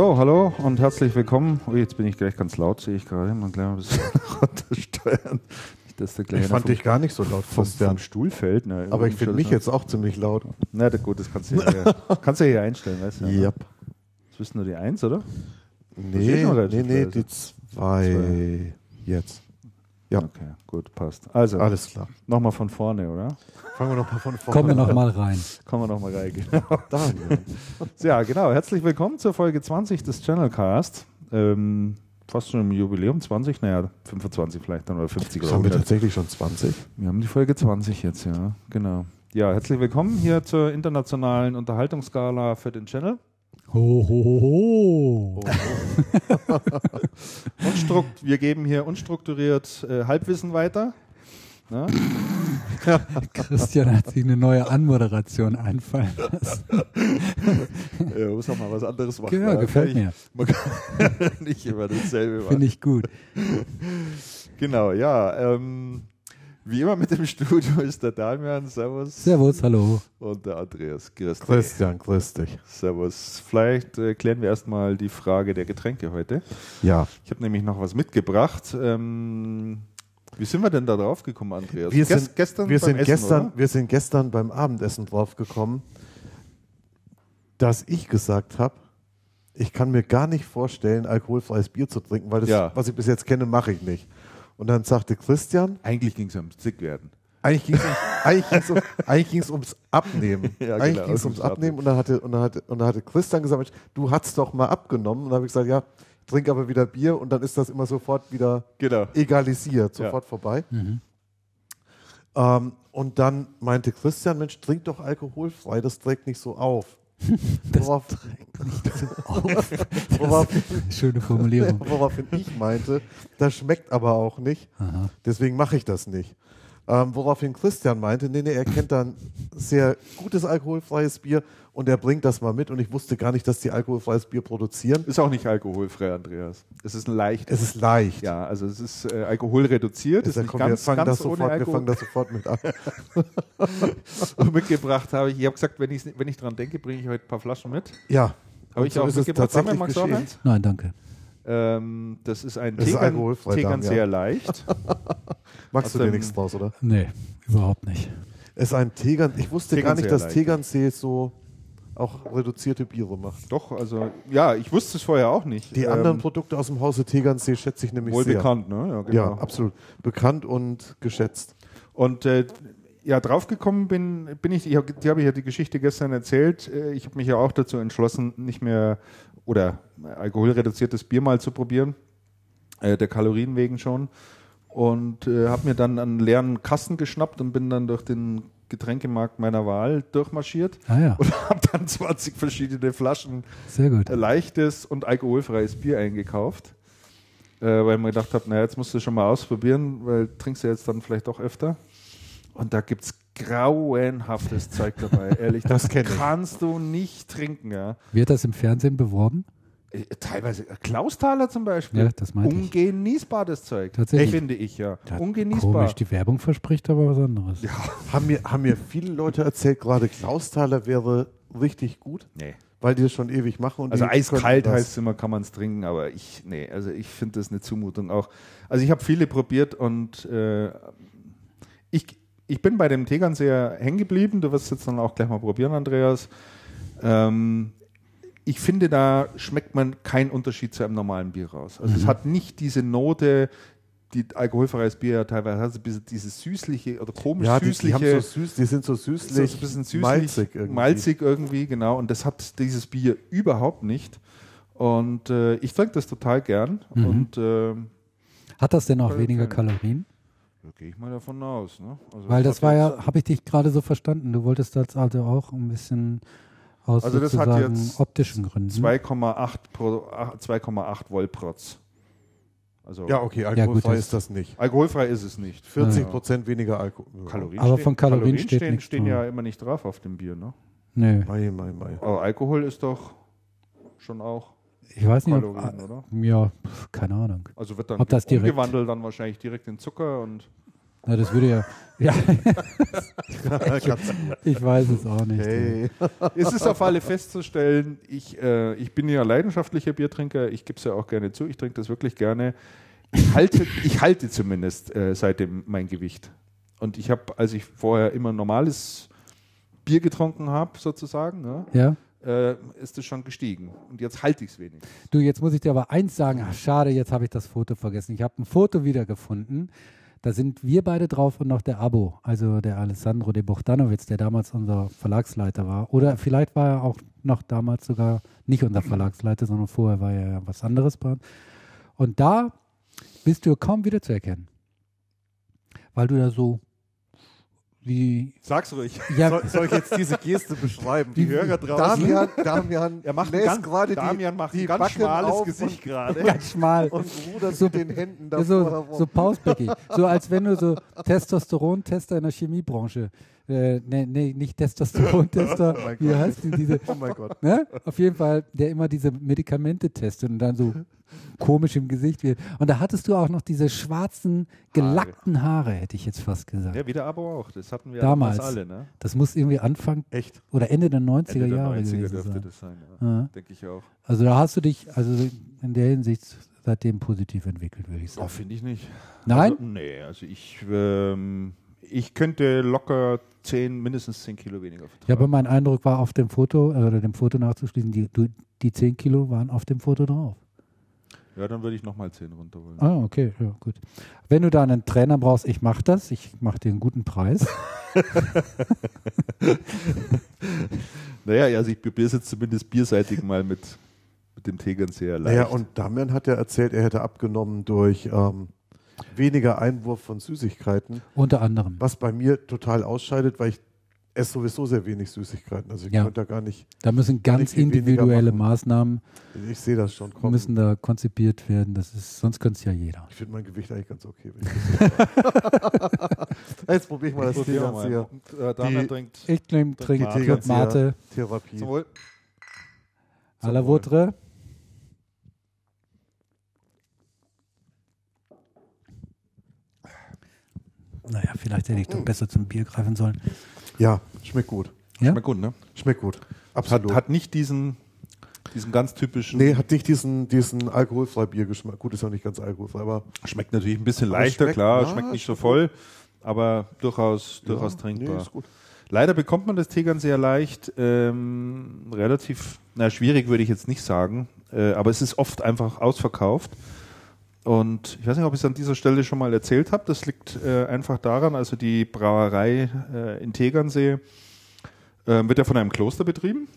So, hallo und herzlich willkommen. Oh, jetzt bin ich gleich ganz laut, sehe ich gerade. Man gleich ein bisschen runtersteuern. Nicht, dass der ich fand dich gar nicht so laut, vom, vom Stuhl fällt. Na, Aber ich finde mich jetzt auch ziemlich laut. Na gut, das kannst du ja hier, kannst du hier einstellen, weißt du? Ja. Yep. Das bist nur die Eins, oder? Nee, nee, nee, die zwei. zwei. Jetzt. Ja. Okay, gut, passt. Also, alles klar. Nochmal von vorne, oder? Fangen wir nochmal von vorne Kommen wir nochmal rein. Kommen wir nochmal rein, genau. ja, genau. Herzlich willkommen zur Folge 20 des Channelcast. Ähm, fast schon im Jubiläum 20, naja, 25 vielleicht dann oder 50 oder Haben wir tatsächlich schon 20? Wir haben die Folge 20 jetzt, ja, genau. Ja, herzlich willkommen hier zur internationalen Unterhaltungsskala für den Channel. Ho, ho, ho, ho. Unstrukt, wir geben hier unstrukturiert äh, Halbwissen weiter. Ne? Christian hat sich eine neue Anmoderation einfallen lassen. ja, muss auch mal was anderes machen. Ja, gefällt mir. Man kann nicht immer dasselbe machen. Finde ich gut. Genau, ja. Ähm, wie immer mit dem Studio ist der Damian, servus. Servus, hallo. Und der Andreas, grüß dich. Christian, grüß dich. Servus. Vielleicht äh, klären wir erstmal die Frage der Getränke heute. Ja. Ich habe nämlich noch was mitgebracht. Ähm, wie sind wir denn da drauf gekommen, Andreas? Wir sind, gestern, wir sind Essen, gestern, wir sind gestern beim Abendessen drauf gekommen, dass ich gesagt habe, ich kann mir gar nicht vorstellen, alkoholfreies Bier zu trinken, weil das, ja. was ich bis jetzt kenne, mache ich nicht. Und dann sagte Christian. Eigentlich ging es ums Zickwerden. Eigentlich ging es um, eigentlich ums Abnehmen. ja, eigentlich genau, ging es ums Abnehmen. Und dann, hatte, und, dann hatte, und dann hatte Christian gesagt, du hast doch mal abgenommen. Und dann habe ich gesagt, ja, trinke aber wieder Bier und dann ist das immer sofort wieder genau. egalisiert, sofort ja. vorbei. Mhm. Ähm, und dann meinte Christian, Mensch, trink doch alkoholfrei, das trägt nicht so auf. Das worauf, trägt nicht so auf. worauf, schöne Formulierung. Woraufhin ich meinte, das schmeckt aber auch nicht, Aha. deswegen mache ich das nicht. Ähm, woraufhin Christian meinte, nee, nee, er kennt dann sehr gutes alkoholfreies Bier und er bringt das mal mit und ich wusste gar nicht, dass die alkoholfreies Bier produzieren. Ist auch nicht alkoholfrei, Andreas. Es ist ein leicht. Es ist leicht. Ja, also es ist äh, alkoholreduziert. Ist nicht ganz, wir, fangen ganz sofort, wir fangen das sofort mit an. und mitgebracht habe ich, ich habe gesagt, wenn ich, wenn ich dran denke, bringe ich heute ein paar Flaschen mit. Ja. Habe ich so auch ist mitgebracht. Tatsächlich Magst du Nein, danke. Ähm, das ist ein das Tegern, ist Tegern sehr ja. leicht. Magst du dir nichts draus, oder? Nee, überhaupt nicht. Es ist ein Tegern. Ich wusste Tegern gar nicht, dass. Tegernsee so auch reduzierte Biere macht. Doch, also ja, ich wusste es vorher auch nicht. Die ähm, anderen Produkte aus dem Hause Tegernsee schätze ich nämlich wohl sehr. bekannt, ne? Ja, genau. ja, absolut. Bekannt und geschätzt. Und äh, ja, draufgekommen bin, bin ich, ich hab, die habe ich ja die Geschichte gestern erzählt. Äh, ich habe mich ja auch dazu entschlossen, nicht mehr oder alkoholreduziertes Bier mal zu probieren, äh, der Kalorien wegen schon. Und äh, habe mir dann einen leeren Kasten geschnappt und bin dann durch den Getränkemarkt meiner Wahl durchmarschiert ah, ja. und habe dann 20 verschiedene Flaschen leichtes und alkoholfreies Bier eingekauft. Äh, weil ich mir gedacht habe, naja, jetzt musst du schon mal ausprobieren, weil trinkst du jetzt dann vielleicht doch öfter. Und da gibt es grauenhaftes Zeug dabei, ehrlich. Das, das kannst du nicht trinken, ja. Wird das im Fernsehen beworben? Äh, teilweise, äh, Klausthaler zum Beispiel. Ja, das meinte Ungenießbar, das Zeug. Tatsächlich. Finde ich, ja. Das Ungenießbar. Komisch, die Werbung verspricht aber was anderes. Ja. Haben, mir, haben mir viele Leute erzählt, gerade Klausthaler wäre richtig gut. Nee. Weil die das schon ewig machen. also eiskalt heißt es immer, kann man es trinken, aber ich, nee, also ich finde das eine Zumutung auch. Also ich habe viele probiert und äh, ich, ich bin bei dem Tegernseher hängen geblieben. Du wirst es jetzt dann auch gleich mal probieren, Andreas. Ähm, ich finde, da schmeckt man keinen Unterschied zu einem normalen Bier raus. Also mhm. es hat nicht diese Note, die alkoholfreies Bier ja teilweise hat, also dieses süßliche oder komisch ja, süßliche. Die, die, so süß, die sind so süßlich, so ein bisschen süßlich, malzig irgendwie. malzig irgendwie, genau. Und das hat dieses Bier überhaupt nicht. Und äh, ich trinke das total gern. Mhm. Und, äh, hat das denn auch weniger Kalorien? Da gehe ich mal davon aus. Ne? Also Weil das, war ja, habe ich dich gerade so verstanden, du wolltest das also auch ein bisschen aus also das hat jetzt optischen Gründen. 2,8 Volt Protz. Also ja, okay, alkoholfrei ja, ist das nicht. Alkoholfrei ist es nicht. 40 Prozent weniger Alkohol. Kalorien Aber von Kalorien, Kalorien steht stehen, stehen ja immer nicht drauf auf dem Bier, ne? Nee. Mai, mai, mai. Aber Alkohol ist doch schon auch ich weiß nicht, Kalorien, ob, oder? Ja, keine Ahnung. Also wird dann ob das umgewandelt dann wahrscheinlich direkt in Zucker und Na, das würde ja. Ja. ich weiß es auch nicht. Hey. es ist auf alle festzustellen, ich, äh, ich bin ja leidenschaftlicher Biertrinker, ich gebe es ja auch gerne zu, ich trinke das wirklich gerne. Ich halte, ich halte zumindest äh, seitdem mein Gewicht. Und ich habe, als ich vorher immer normales Bier getrunken habe, sozusagen, ne, ja. Äh, ist es schon gestiegen. Und jetzt halte ich es wenig. Du, jetzt muss ich dir aber eins sagen. Ach, schade, jetzt habe ich das Foto vergessen. Ich habe ein Foto wiedergefunden da sind wir beide drauf und noch der Abo, also der Alessandro de Bochtanovic, der damals unser Verlagsleiter war. Oder vielleicht war er auch noch damals sogar nicht unser Verlagsleiter, sondern vorher war er ja was anderes. Und da bist du kaum wieder zu erkennen. Weil du da so wie. Sag's ruhig. Ja. Soll, soll, ich jetzt diese Geste beschreiben? Die Hörer draußen. Damian, Damian, er macht ganz, gerade Damian macht die ein ganz Backen schmales Gesicht gerade. Ganz schmal. Und rudert so, mit den Händen davor. So, so Pausbäckig. So als wenn du so Testosteron-Tester in der Chemiebranche äh, nee, nee, nicht Testosteron-Tester, oh wie heißt denn diese? Oh mein Gott. Ne? Auf jeden Fall, der immer diese Medikamente testet und dann so komisch im Gesicht wird. Und da hattest du auch noch diese schwarzen, gelackten Haare, hätte ich jetzt fast gesagt. Ja, wieder aber auch. Das hatten wir damals alle, ne? Das muss irgendwie Anfang Echt? oder Ende der 90er Ende der Jahre 90er gewesen dürfte sein. das sein, ja. ja. Denke ich auch. Also da hast du dich, also in der Hinsicht seitdem positiv entwickelt, würde ich sagen. Oh, finde ich nicht. Nein? Also, nee, also ich ähm, ich könnte locker 10, mindestens 10 Kilo weniger vertragen. Ja, aber mein Eindruck war auf dem Foto, äh, oder dem Foto nachzuschließen, die, die 10 Kilo waren auf dem Foto drauf. Ja, dann würde ich nochmal 10 runterholen. Ah, okay, ja, gut. Wenn du da einen Trainer brauchst, ich mache das, ich mache dir einen guten Preis. naja, also ich probiere es jetzt zumindest bierseitig mal mit, mit dem Tegernseher leicht. Naja, und Damian hat ja erzählt, er hätte abgenommen durch ähm, weniger Einwurf von Süßigkeiten. Unter anderem. Was bei mir total ausscheidet, weil ich esse sowieso sehr wenig Süßigkeiten. Also ich ja. könnte da gar nicht. Da müssen ganz individuelle Maßnahmen. Ich sehe das schon kommen. Müssen da konzipiert werden. Das ist, sonst könnte es ja jeder. Ich finde mein Gewicht eigentlich ganz okay. Jetzt probiere ich mal ich das Tee hier. Äh, Dana trinkt. Ich trinke trink Mate. Therapie. Zum Wohl. À la Naja, vielleicht hätte ich doch besser zum Bier greifen sollen. Ja, schmeckt gut. Ja? Schmeckt gut, ne? Schmeckt gut. Absolut. Hat, hat nicht diesen, diesen ganz typischen. Nee, hat nicht diesen, diesen alkoholfrei Biergeschmack. Gut, ist auch nicht ganz alkoholfrei, aber. Schmeckt natürlich ein bisschen leichter, schmeckt, klar, ja, schmeckt nicht so voll, aber durchaus, durchaus ja, trinkbar. Nee, ist gut. Leider bekommt man das Tegern sehr leicht, ähm, relativ, na schwierig würde ich jetzt nicht sagen, äh, aber es ist oft einfach ausverkauft. Und ich weiß nicht, ob ich es an dieser Stelle schon mal erzählt habe. Das liegt äh, einfach daran, also die Brauerei äh, in Tegernsee äh, wird ja von einem Kloster betrieben.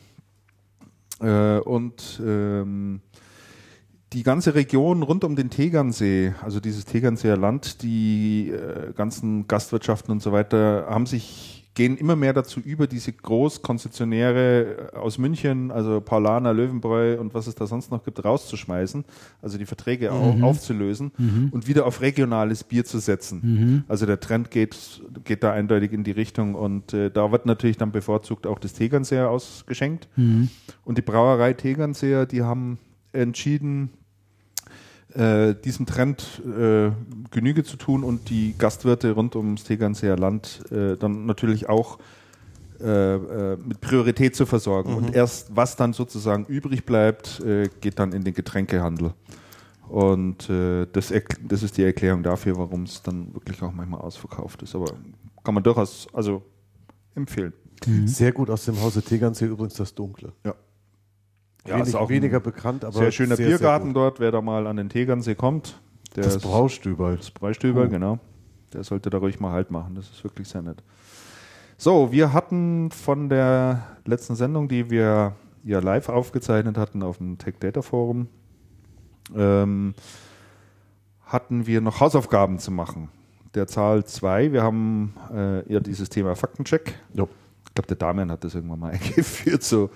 Äh, und ähm, die ganze Region rund um den Tegernsee, also dieses Tegernseer Land, die äh, ganzen Gastwirtschaften und so weiter, haben sich gehen immer mehr dazu über, diese Großkonzessionäre äh, aus München, also Paulaner, Löwenbräu und was es da sonst noch gibt, rauszuschmeißen, also die Verträge mhm. aufzulösen mhm. und wieder auf regionales Bier zu setzen. Mhm. Also der Trend geht, geht da eindeutig in die Richtung und äh, da wird natürlich dann bevorzugt auch das Tegernseer ausgeschenkt. Mhm. Und die Brauerei Tegernseer, die haben entschieden, äh, diesem Trend äh, Genüge zu tun und die Gastwirte rund ums Tegernseer Land äh, dann natürlich auch äh, äh, mit Priorität zu versorgen. Mhm. Und erst was dann sozusagen übrig bleibt, äh, geht dann in den Getränkehandel. Und das, das ist die Erklärung dafür, warum es dann wirklich auch manchmal ausverkauft ist. Aber kann man durchaus also empfehlen. Mhm. Sehr gut aus dem Hause Tegernsee übrigens das Dunkle. Ja. Ja, Wenig, ist auch weniger bekannt, aber sehr schöner sehr, Biergarten sehr dort. Wer da mal an den Tegernsee kommt, das Braustüberl. Das Braustüberl, oh. genau. Der sollte da ruhig mal Halt machen. Das ist wirklich sehr nett. So, wir hatten von der letzten Sendung, die wir ja live aufgezeichnet hatten auf dem Tech Data Forum, ähm, hatten wir noch Hausaufgaben zu machen. Der Zahl 2, wir haben äh, ja dieses Thema Faktencheck. Jo. Ich glaube, der Damian hat das irgendwann mal eingeführt, so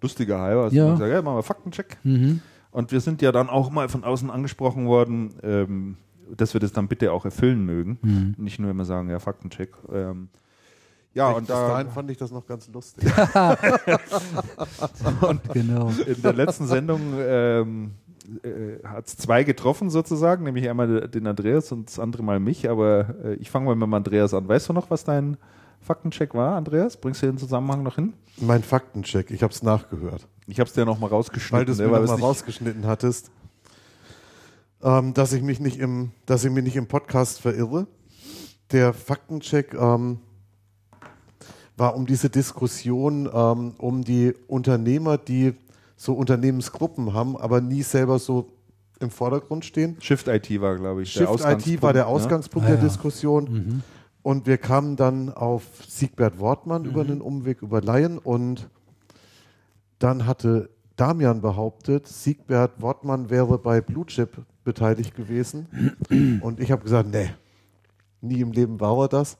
lustiger Halber. Also ja. gesagt, ja, machen wir Faktencheck. Mhm. Und wir sind ja dann auch mal von außen angesprochen worden, ähm, dass wir das dann bitte auch erfüllen mögen. Mhm. Nicht nur immer sagen, ja, Faktencheck. Ähm, ja, und da, dahin fand ich das noch ganz lustig. und genau. in der letzten Sendung ähm, äh, hat es zwei getroffen sozusagen, nämlich einmal den Andreas und das andere mal mich, aber äh, ich fange mal mit dem Andreas an. Weißt du noch, was dein Faktencheck war, Andreas? Bringst du den Zusammenhang noch hin? Mein Faktencheck, ich habe es nachgehört. Ich habe es dir noch mal rausgeschnitten. Weil du es mir noch mal rausgeschnitten hattest, ähm, dass, ich mich nicht im, dass ich mich nicht im Podcast verirre. Der Faktencheck ähm, war um diese Diskussion ähm, um die Unternehmer, die so Unternehmensgruppen haben, aber nie selber so im Vordergrund stehen. Shift IT war, glaube ich, Shift IT war der Ausgangspunkt ja? der ah, ja. Diskussion. Mhm. Und wir kamen dann auf Siegbert Wortmann mhm. über einen Umweg über Laien und dann hatte Damian behauptet, Siegbert Wortmann wäre bei Blue Chip beteiligt gewesen. Und ich habe gesagt, nee, nie im Leben war er das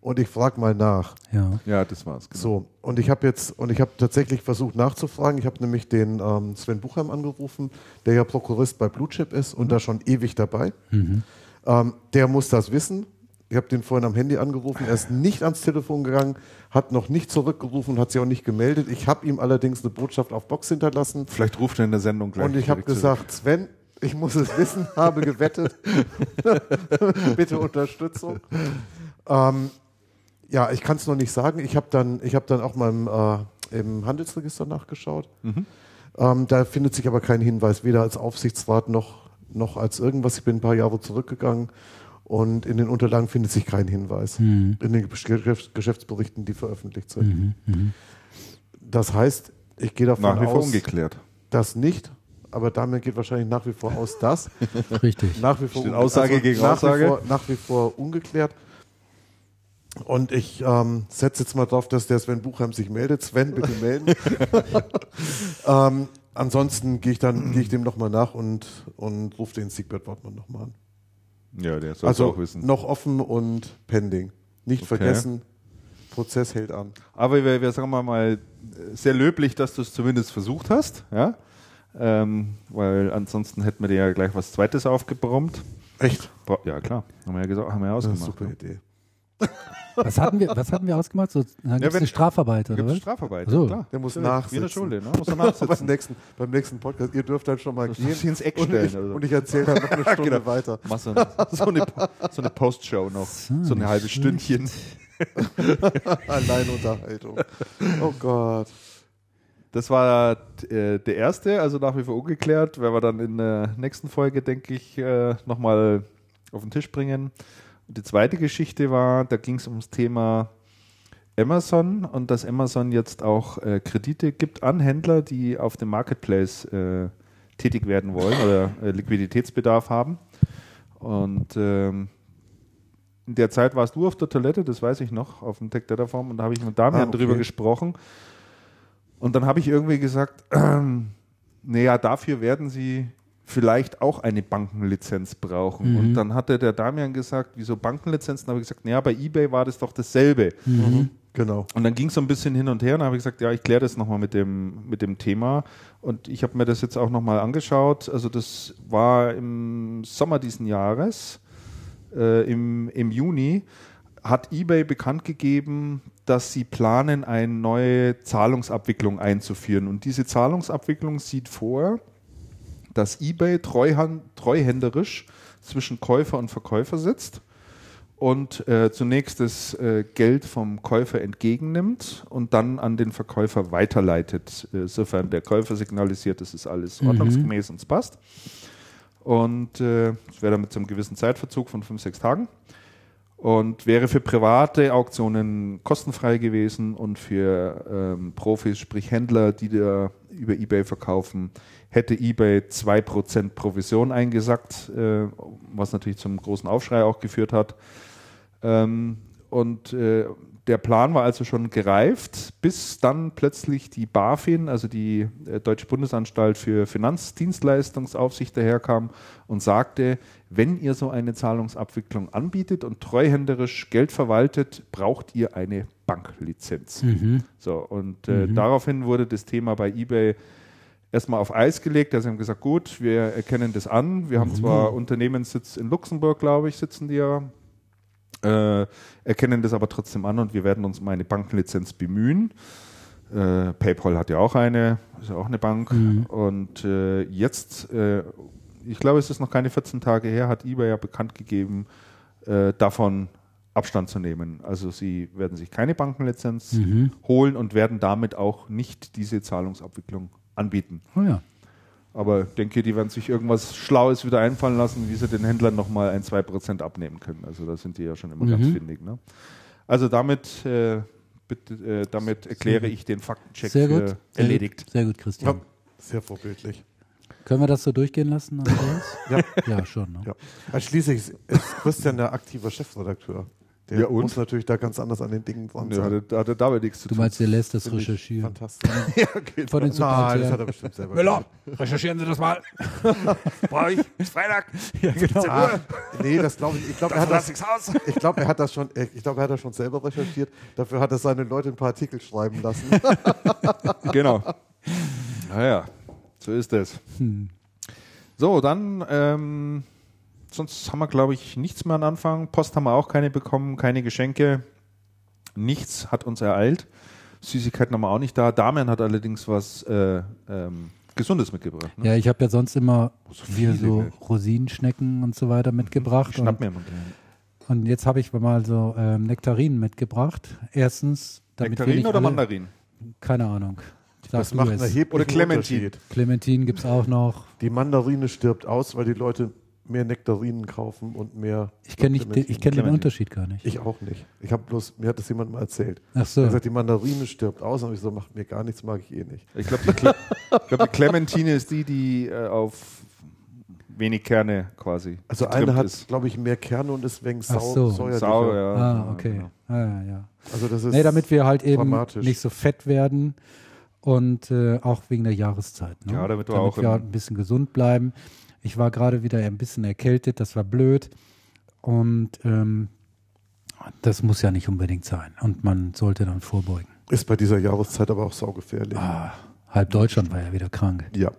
und ich frage mal nach. Ja, ja das war's. Genau. So, und ich habe jetzt, und ich habe tatsächlich versucht nachzufragen. Ich habe nämlich den ähm, Sven Buchheim angerufen, der ja Prokurist bei Blue Chip ist und mhm. da schon ewig dabei. Mhm. Ähm, der muss das wissen. Ich habe den vorhin am Handy angerufen. Er ist nicht ans Telefon gegangen, hat noch nicht zurückgerufen, hat sich auch nicht gemeldet. Ich habe ihm allerdings eine Botschaft auf Box hinterlassen. Vielleicht ruft er in der Sendung gleich. Und ich habe gesagt, Sven, ich muss es wissen, habe gewettet. Bitte Unterstützung. Ähm, ja, ich kann es noch nicht sagen. Ich habe dann, hab dann auch mal im, äh, im Handelsregister nachgeschaut. Mhm. Ähm, da findet sich aber kein Hinweis, weder als Aufsichtsrat noch, noch als irgendwas. Ich bin ein paar Jahre zurückgegangen und in den Unterlagen findet sich kein Hinweis. Mhm. In den Geschäftsberichten, die veröffentlicht sind. Mhm. mhm. Das heißt, ich gehe davon nach wie aus, vor ungeklärt. Das nicht, aber damit geht wahrscheinlich nach wie vor aus, dass Richtig. nach wie vor Aussage also gegen nach Aussage wie vor, nach wie vor ungeklärt. Und ich ähm, setze jetzt mal drauf, dass der Sven Buchheim sich meldet. Sven, bitte melden. ähm, ansonsten gehe ich dann gehe ich dem nochmal nach und, und rufe den Siegbert Wortmann nochmal an. Ja, der soll also auch wissen. Noch offen und pending. Nicht okay. vergessen, Prozess hält an. Aber wir, wir sagen mal, sehr löblich, dass du es zumindest versucht hast, ja. Ähm, weil ansonsten hätten wir dir ja gleich was Zweites aufgebrummt. Echt? Ja, klar. Haben wir ja gesagt, haben wir ja ausgemacht. super Idee. Was hatten wir, was hatten wir ausgemacht? So, dann ja, eine Strafarbeit, oder was? Strafarbeit, so. klar. Der muss ja, nachsitzen. Wie in der Schule, ne? Muss er nachsitzen. beim, nächsten, beim nächsten Podcast, ihr dürft dann schon mal gehen. ins Eck stellen. Und ich, also. ich erzähle dann noch eine Stunde genau. weiter. Mach so, eine, so eine, so eine Postshow noch. So, so eine halbe Stündchen. Alleinunterhaltung. Oh Gott. Das war äh, der erste, also nach wie vor ungeklärt. Werden wir dann in der nächsten Folge, denke ich, äh, nochmal auf den Tisch bringen. Und die zweite Geschichte war, da ging es ums Thema Amazon und dass Amazon jetzt auch äh, Kredite gibt an Händler, die auf dem Marketplace äh, tätig werden wollen oder äh, Liquiditätsbedarf haben. Und ähm, in der Zeit warst du auf der Toilette, das weiß ich noch, auf dem Tech Data Form und da habe ich mit Damian ah, okay. drüber gesprochen. Und dann habe ich irgendwie gesagt, naja, dafür werden sie vielleicht auch eine Bankenlizenz brauchen. Mhm. Und dann hatte der Damian gesagt, wieso Bankenlizenzen? Da habe ich gesagt, naja, bei eBay war das doch dasselbe. Mhm. Genau. Und dann ging es so ein bisschen hin und her und habe ich gesagt, ja, ich kläre das nochmal mit dem, mit dem Thema. Und ich habe mir das jetzt auch nochmal angeschaut. Also das war im Sommer diesen Jahres, äh, im, im Juni, hat eBay bekannt gegeben, dass sie planen, eine neue Zahlungsabwicklung einzuführen. Und diese Zahlungsabwicklung sieht vor, dass eBay treuhänderisch zwischen Käufer und Verkäufer sitzt und äh, zunächst das äh, Geld vom Käufer entgegennimmt und dann an den Verkäufer weiterleitet, äh, sofern der Käufer signalisiert, es ist alles mhm. ordnungsgemäß und es passt. Und äh, es wäre dann mit so einem gewissen Zeitverzug von fünf, sechs Tagen und wäre für private Auktionen kostenfrei gewesen und für ähm, Profis, sprich Händler, die da über eBay verkaufen, hätte eBay 2% Provision eingesackt, äh, was natürlich zum großen Aufschrei auch geführt hat. Ähm, und äh, der Plan war also schon gereift, bis dann plötzlich die BaFin, also die äh, Deutsche Bundesanstalt für Finanzdienstleistungsaufsicht, daherkam und sagte, wenn ihr so eine Zahlungsabwicklung anbietet und treuhänderisch Geld verwaltet, braucht ihr eine Banklizenz. Mhm. So, und äh, mhm. daraufhin wurde das Thema bei eBay erstmal auf Eis gelegt. Also sie haben gesagt, gut, wir erkennen das an. Wir haben mhm. zwar Unternehmenssitz in Luxemburg, glaube ich, sitzen die ja. Äh, erkennen das aber trotzdem an und wir werden uns um eine Bankenlizenz bemühen. Äh, PayPal hat ja auch eine, ist ja auch eine Bank. Mhm. Und äh, jetzt, äh, ich glaube, es ist noch keine 14 Tage her, hat eBay ja bekannt gegeben, äh, davon Abstand zu nehmen. Also sie werden sich keine Bankenlizenz mhm. holen und werden damit auch nicht diese Zahlungsabwicklung anbieten. Oh ja. Aber ich denke, die werden sich irgendwas Schlaues wieder einfallen lassen, wie sie den Händlern nochmal ein, zwei Prozent abnehmen können. Also da sind die ja schon immer mhm. ganz findig. Ne? Also damit, äh, bitte, äh, damit erkläre ich den Faktencheck sehr gut. erledigt. Sehr gut, Christian. Ja, sehr vorbildlich. Können wir das so durchgehen lassen? ja. ja, schon. Ne? Ja. schließlich ist Christian der aktive Chefredakteur. Der ja, muss natürlich da ganz anders an den Dingen dran sein. Ja, hat, hat er damit nichts zu tun. Du meinst, der lässt das recherchieren? Fantastisch. ja, okay. Von den Nein, das hat er bestimmt selber Müller, recherchieren Sie das mal. Brauche ich. Ist Freitag. Ja, genau. Ah, nee, das glaube ich. Ich glaube, er, hat das, ich glaub, er hat das schon, ich glaube, er hat das schon selber recherchiert. Dafür hat er seine Leute ein paar Artikel schreiben lassen. genau. Naja, so ist es. Hm. So, dann ähm, sonst haben wir, glaube ich, nichts mehr an Anfang. Post haben wir auch keine bekommen, keine Geschenke. Nichts hat uns ereilt. Süßigkeiten haben wir auch nicht da. Damian hat allerdings was äh, ähm, Gesundes mitgebracht. Ne? Ja, ich habe ja sonst immer so hier so Rosinenschnecken und so weiter mitgebracht. Ich schnapp mir mal und jetzt habe ich mal so ähm, Nektarinen mitgebracht. Erstens, Nektarinen oder Mandarinen? Keine Ahnung. Das macht einen erheblichen Oder Clementin. Clementin gibt es auch noch. Die Mandarine stirbt aus, weil die Leute mehr Nektarinen kaufen und mehr. Ich kenne kenn den Unterschied gar nicht. Ich auch nicht. Ich habe bloß, mir hat das jemand mal erzählt. Ach so. Er hat gesagt, die Mandarine stirbt aus und ich so, macht mir gar nichts, mag ich eh nicht. Ich glaube, die, Cle glaub, die Clementine ist die, die äh, auf wenig Kerne quasi. Also eine hat, glaube ich, mehr Kerne und ist wegen sau, so. säuerlicher. Sau, ja. Ah, okay. Genau. Ah, ja. Also das ist nee, damit wir halt eben nicht so fett werden und äh, auch wegen der Jahreszeit. Ne? Ja, damit wir damit auch wir halt ein bisschen gesund bleiben. Ich war gerade wieder ein bisschen erkältet, das war blöd. Und ähm, das muss ja nicht unbedingt sein. Und man sollte dann vorbeugen. Ist bei dieser Jahreszeit aber auch saugefährlich. Ah, halb Deutschland war ja wieder krank. Ja.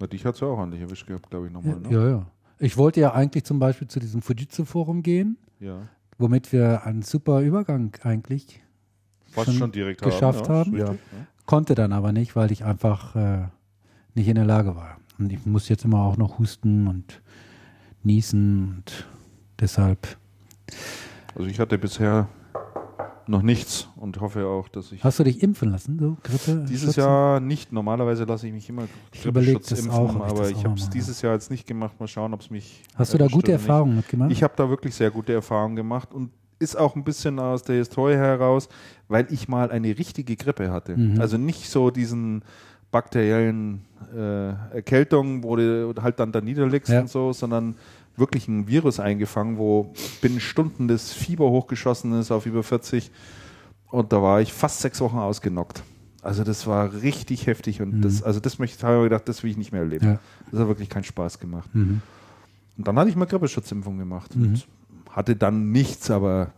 Na, dich hat es ja auch an dich erwischt gehabt, glaube ich, nochmal. Ne? Ja, ja. Ich wollte ja eigentlich zum Beispiel zu diesem Fujitsu-Forum gehen, ja. womit wir einen super Übergang eigentlich Fast schon, schon direkt geschafft haben. haben. Ja. Konnte dann aber nicht, weil ich einfach äh, nicht in der Lage war. Und ich muss jetzt immer auch noch husten und niesen und deshalb. Also ich hatte bisher noch nichts und hoffe auch, dass ich. Hast du dich impfen lassen, so Grippe? Dieses Schützen? Jahr nicht. Normalerweise lasse ich mich immer Grippeschutz impfen, auch, aber ich, ich habe es dieses Jahr jetzt nicht gemacht. Mal schauen, ob es mich. Hast du da gute Erfahrungen mitgemacht? Ich habe da wirklich sehr gute Erfahrungen gemacht und ist auch ein bisschen aus der Historie heraus, weil ich mal eine richtige Grippe hatte. Mhm. Also nicht so diesen bakteriellen äh, Erkältung, wo du halt dann da niederlegst ja. und so, sondern wirklich ein Virus eingefangen, wo binnen Stunden das Fieber hochgeschossen ist auf über 40 und da war ich fast sechs Wochen ausgenockt. Also das war richtig heftig und mhm. das, also das möchte ich, habe ich gedacht, das will ich nicht mehr erleben. Ja. Das hat wirklich keinen Spaß gemacht. Mhm. Und dann hatte ich mal Grippeschutzimpfung gemacht mhm. und hatte dann nichts, aber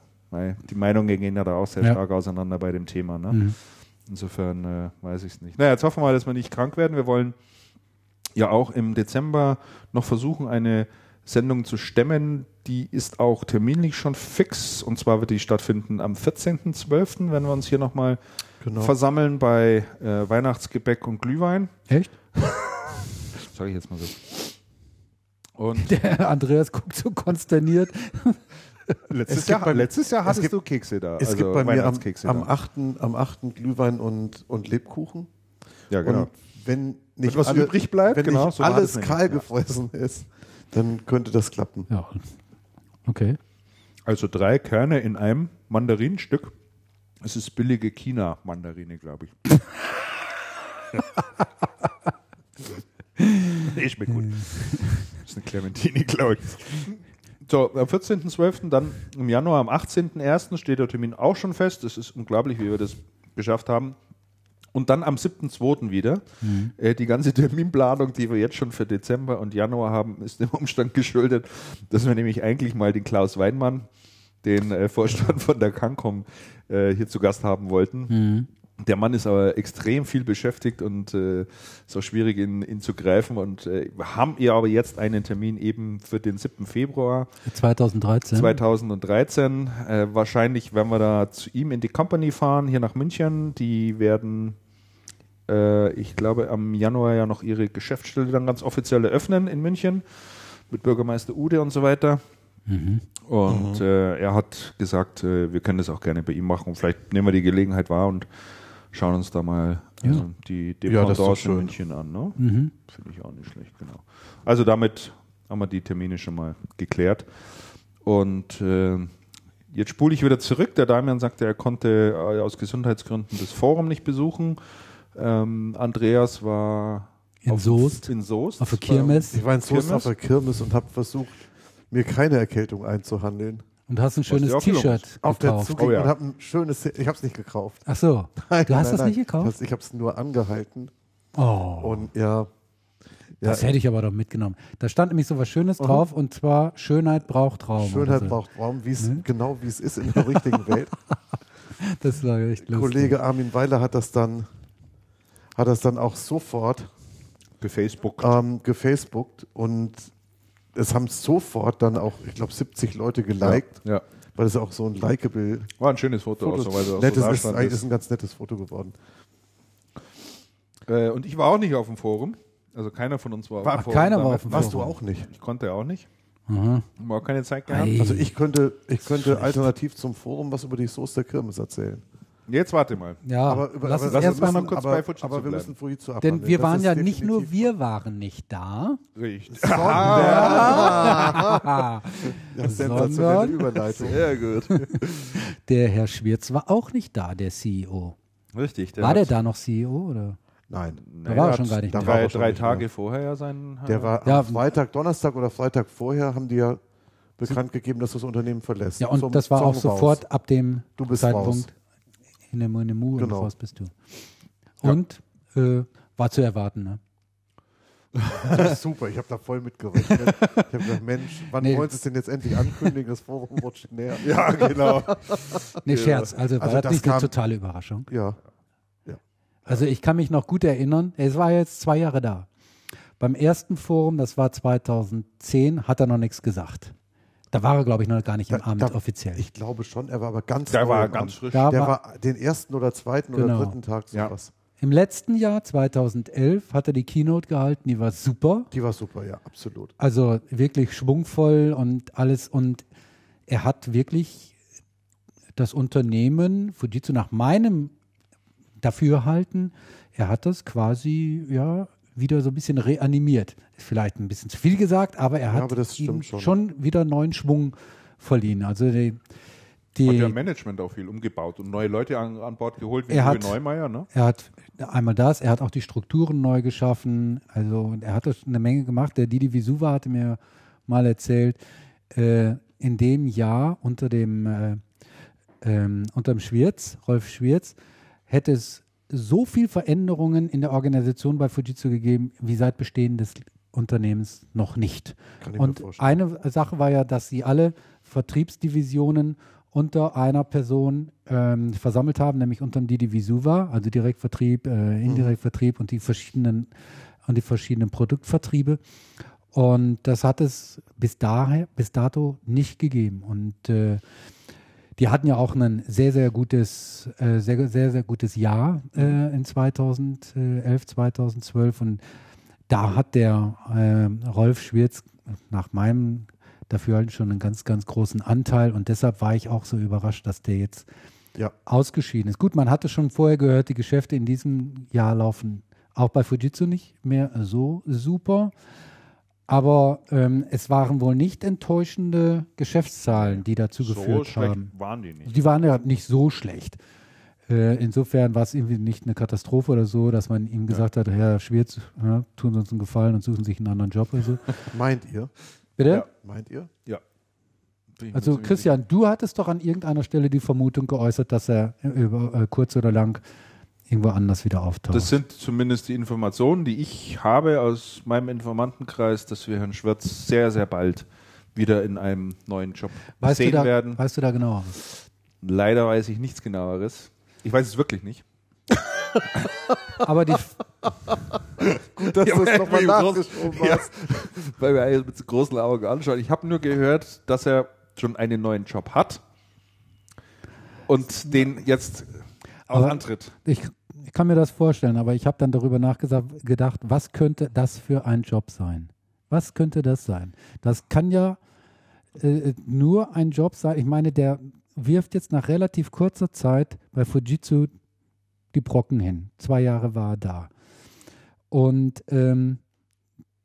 die Meinungen gehen ja da auch sehr ja. stark auseinander bei dem Thema. Ne? Insofern äh, weiß ich es nicht. Naja, jetzt hoffen wir mal, dass wir nicht krank werden. Wir wollen ja auch im Dezember noch versuchen, eine Sendung zu stemmen. Die ist auch terminlich schon fix. Und zwar wird die stattfinden am 14.12., wenn wir uns hier nochmal genau. versammeln bei äh, Weihnachtsgebäck und Glühwein. Echt? Sage ich jetzt mal so. Und Der Andreas guckt so konsterniert. letztes, Jahr, bei, letztes Jahr hattest gibt, du Kekse da. Es also gibt bei mir am, am, 8., am 8. Glühwein und, und Lebkuchen. Ja, genau. Und wenn nicht was alle, übrig bleibt, wenn genau, nicht so alles kahl gefressen ja. ist, dann könnte das klappen. Ja. Okay. Also drei Kerne in einem Mandarinenstück. Es ist billige China-Mandarine, glaube ich. nee, schmeckt gut. Das ist eine Clementine, glaube ich. So, am 14.12., dann im Januar, am 18.01. steht der Termin auch schon fest. Es ist unglaublich, wie wir das geschafft haben. Und dann am 7.2. wieder. Mhm. Äh, die ganze Terminplanung, die wir jetzt schon für Dezember und Januar haben, ist dem Umstand geschuldet, dass wir nämlich eigentlich mal den Klaus Weinmann, den äh, Vorstand von der Cancom, äh, hier zu Gast haben wollten. Mhm. Der Mann ist aber extrem viel beschäftigt und äh, ist auch schwierig, ihn, ihn zu greifen. Und äh, haben ihr aber jetzt einen Termin eben für den 7. Februar 2013. 2013. Äh, wahrscheinlich werden wir da zu ihm in die Company fahren, hier nach München. Die werden, äh, ich glaube, am Januar ja noch ihre Geschäftsstelle dann ganz offiziell eröffnen in München mit Bürgermeister Ude und so weiter. Mhm. Und mhm. Äh, er hat gesagt, äh, wir können das auch gerne bei ihm machen. Vielleicht nehmen wir die Gelegenheit wahr und schauen uns da mal ja. äh, die Dependance ja, in München an. Ne? Mhm. Finde ich auch nicht schlecht, genau. Also damit haben wir die Termine schon mal geklärt. Und äh, jetzt spule ich wieder zurück. Der Damian sagte, er konnte äh, aus Gesundheitsgründen das Forum nicht besuchen. Ähm, Andreas war in auf, Soest. In Soest. Auf der Kirmes. Ich war in Soest auf der Kirmes und habe versucht, mir keine Erkältung einzuhandeln. Und hast ein schönes T-Shirt Auf der Zug oh, ja. und habe ein schönes, ich habe es nicht gekauft. Ach so, nein, du hast nein, das nein. nicht gekauft? Ich habe es nur angehalten. Oh. Und ja. Das ja, hätte ich aber doch mitgenommen. Da stand nämlich so was Schönes mhm. drauf und zwar Schönheit braucht Raum. Schönheit so. braucht Raum, wie's, mhm. genau wie es ist in der richtigen Welt. Das war echt lustig. Kollege Armin Weiler hat das dann, hat das dann auch sofort gefacebookt. Ähm, gefacebookt und es haben sofort dann auch, ich glaube, 70 Leute geliked. Ja. ja. Weil es auch so ein likeable. War ein schönes Foto, Foto. Auch so, nettes, so ist, ist. ist ein ganz nettes Foto geworden. Äh, und ich war auch nicht auf dem Forum. Also keiner von uns war, war auf dem Forum. Keiner war auf dem Forum. Warst du auch nicht? Ich konnte auch nicht. Mhm. War auch keine Zeit gehabt. Also ich könnte, ich könnte alternativ zum Forum was über die Soße der Kirmes erzählen. Jetzt warte mal. Ja, aber, über, lass aber, uns erst mal kurz aber, bei Fujitsu Aber wir müssen Fujitsu abhandeln. Denn wir waren ja nicht nur wir waren nicht da. Richtig. Sondern, sondern Überleitung. Sehr gut. Der Herr Schwirz war auch nicht da, der CEO. Richtig. Der war der da noch CEO oder? Nein. Da war er schon gar nicht da mehr. Drei, drei Tage mehr. vorher ja sein. Der war ja, am Freitag, Donnerstag oder Freitag vorher haben die ja bekannt gegeben, dass das Unternehmen verlässt. Ja, und zum, das war auch sofort raus. ab dem Zeitpunkt. Raus in der Mu genau. und raus bist du. Und ja. äh, war zu erwarten, ne? super, ich habe da voll mitgerechnet. Ich habe gedacht, Mensch, wann nee. wollen Sie es denn jetzt endlich ankündigen? Das Forum rutscht näher. Ja, genau. nee, Scherz. Also, also war das nicht eine totale Überraschung? Ja. ja. Also ich kann mich noch gut erinnern, es war jetzt zwei Jahre da. Beim ersten Forum, das war 2010, hat er noch nichts gesagt. Da war er, glaube ich, noch gar nicht im Amt da, offiziell. Ich glaube schon, er war aber ganz Der war ganz frisch. Da der war, war, den ersten oder zweiten genau. oder dritten Tag sowas. Ja. Im letzten Jahr, 2011, hat er die Keynote gehalten, die war super. Die war super, ja, absolut. Also wirklich schwungvoll und alles. Und er hat wirklich das Unternehmen Fujitsu nach meinem Dafürhalten, er hat das quasi ja wieder so ein bisschen reanimiert. Ist vielleicht ein bisschen zu viel gesagt, aber er hat ja, ihm schon. schon. wieder neuen Schwung verliehen. Also die, die hat ja Management auch viel umgebaut und neue Leute an, an Bord geholt, wie er hat, Neumeier, ne? Er hat einmal das, er hat auch die Strukturen neu geschaffen, also er hat eine Menge gemacht. Der Didi Visuva hatte mir mal erzählt, äh, in dem Jahr unter dem äh, ähm, unter dem Schwirz, Rolf Schwirz, hätte es so viel Veränderungen in der Organisation bei Fujitsu gegeben, wie seit Bestehen des Unternehmens noch nicht. Und eine Sache war ja, dass sie alle Vertriebsdivisionen unter einer Person ähm, versammelt haben, nämlich unter dem Didi Visuva, also Direktvertrieb, äh, Indirektvertrieb mhm. und die verschiedenen und die verschiedenen Produktvertriebe. Und das hat es bis daher, bis dato nicht gegeben. Und äh, die hatten ja auch ein sehr, sehr gutes, äh, sehr, sehr, sehr gutes Jahr äh, in 2011, 2012. Und da hat der äh, Rolf Schwirz nach meinem Dafürhalten schon einen ganz, ganz großen Anteil. Und deshalb war ich auch so überrascht, dass der jetzt ja. ausgeschieden ist. Gut, man hatte schon vorher gehört, die Geschäfte in diesem Jahr laufen auch bei Fujitsu nicht mehr so super. Aber ähm, es waren wohl nicht enttäuschende Geschäftszahlen, die dazu so geführt haben. waren die nicht. Die waren ja nicht so schlecht. Äh, insofern war es irgendwie nicht eine Katastrophe oder so, dass man ihm gesagt ja. hat, Herr Schwirz, ja, tun Sie uns einen Gefallen und suchen sich einen anderen Job oder so. Meint ihr? Bitte? Ja. Meint ihr? Ja. Also Christian, du hattest doch an irgendeiner Stelle die Vermutung geäußert, dass er über äh, kurz oder lang irgendwo anders wieder auftaucht. Das sind zumindest die Informationen, die ich habe aus meinem Informantenkreis, dass wir Herrn Schwirz sehr, sehr bald wieder in einem neuen Job weißt sehen da, werden. Weißt du da genaueres? Leider weiß ich nichts genaueres. Ich weiß es wirklich nicht. Aber die. Gut, dass ja, du es nochmal nachgeschoben ja, hast. Weil wir eigentlich mit so großen Augen anschauen. Ich habe nur gehört, dass er schon einen neuen Job hat und den jetzt auch aber antritt. Ich, ich kann mir das vorstellen, aber ich habe dann darüber nachgedacht, was könnte das für ein Job sein? Was könnte das sein? Das kann ja äh, nur ein Job sein. Ich meine, der wirft jetzt nach relativ kurzer Zeit bei Fujitsu die Brocken hin. Zwei Jahre war er da. Und ähm,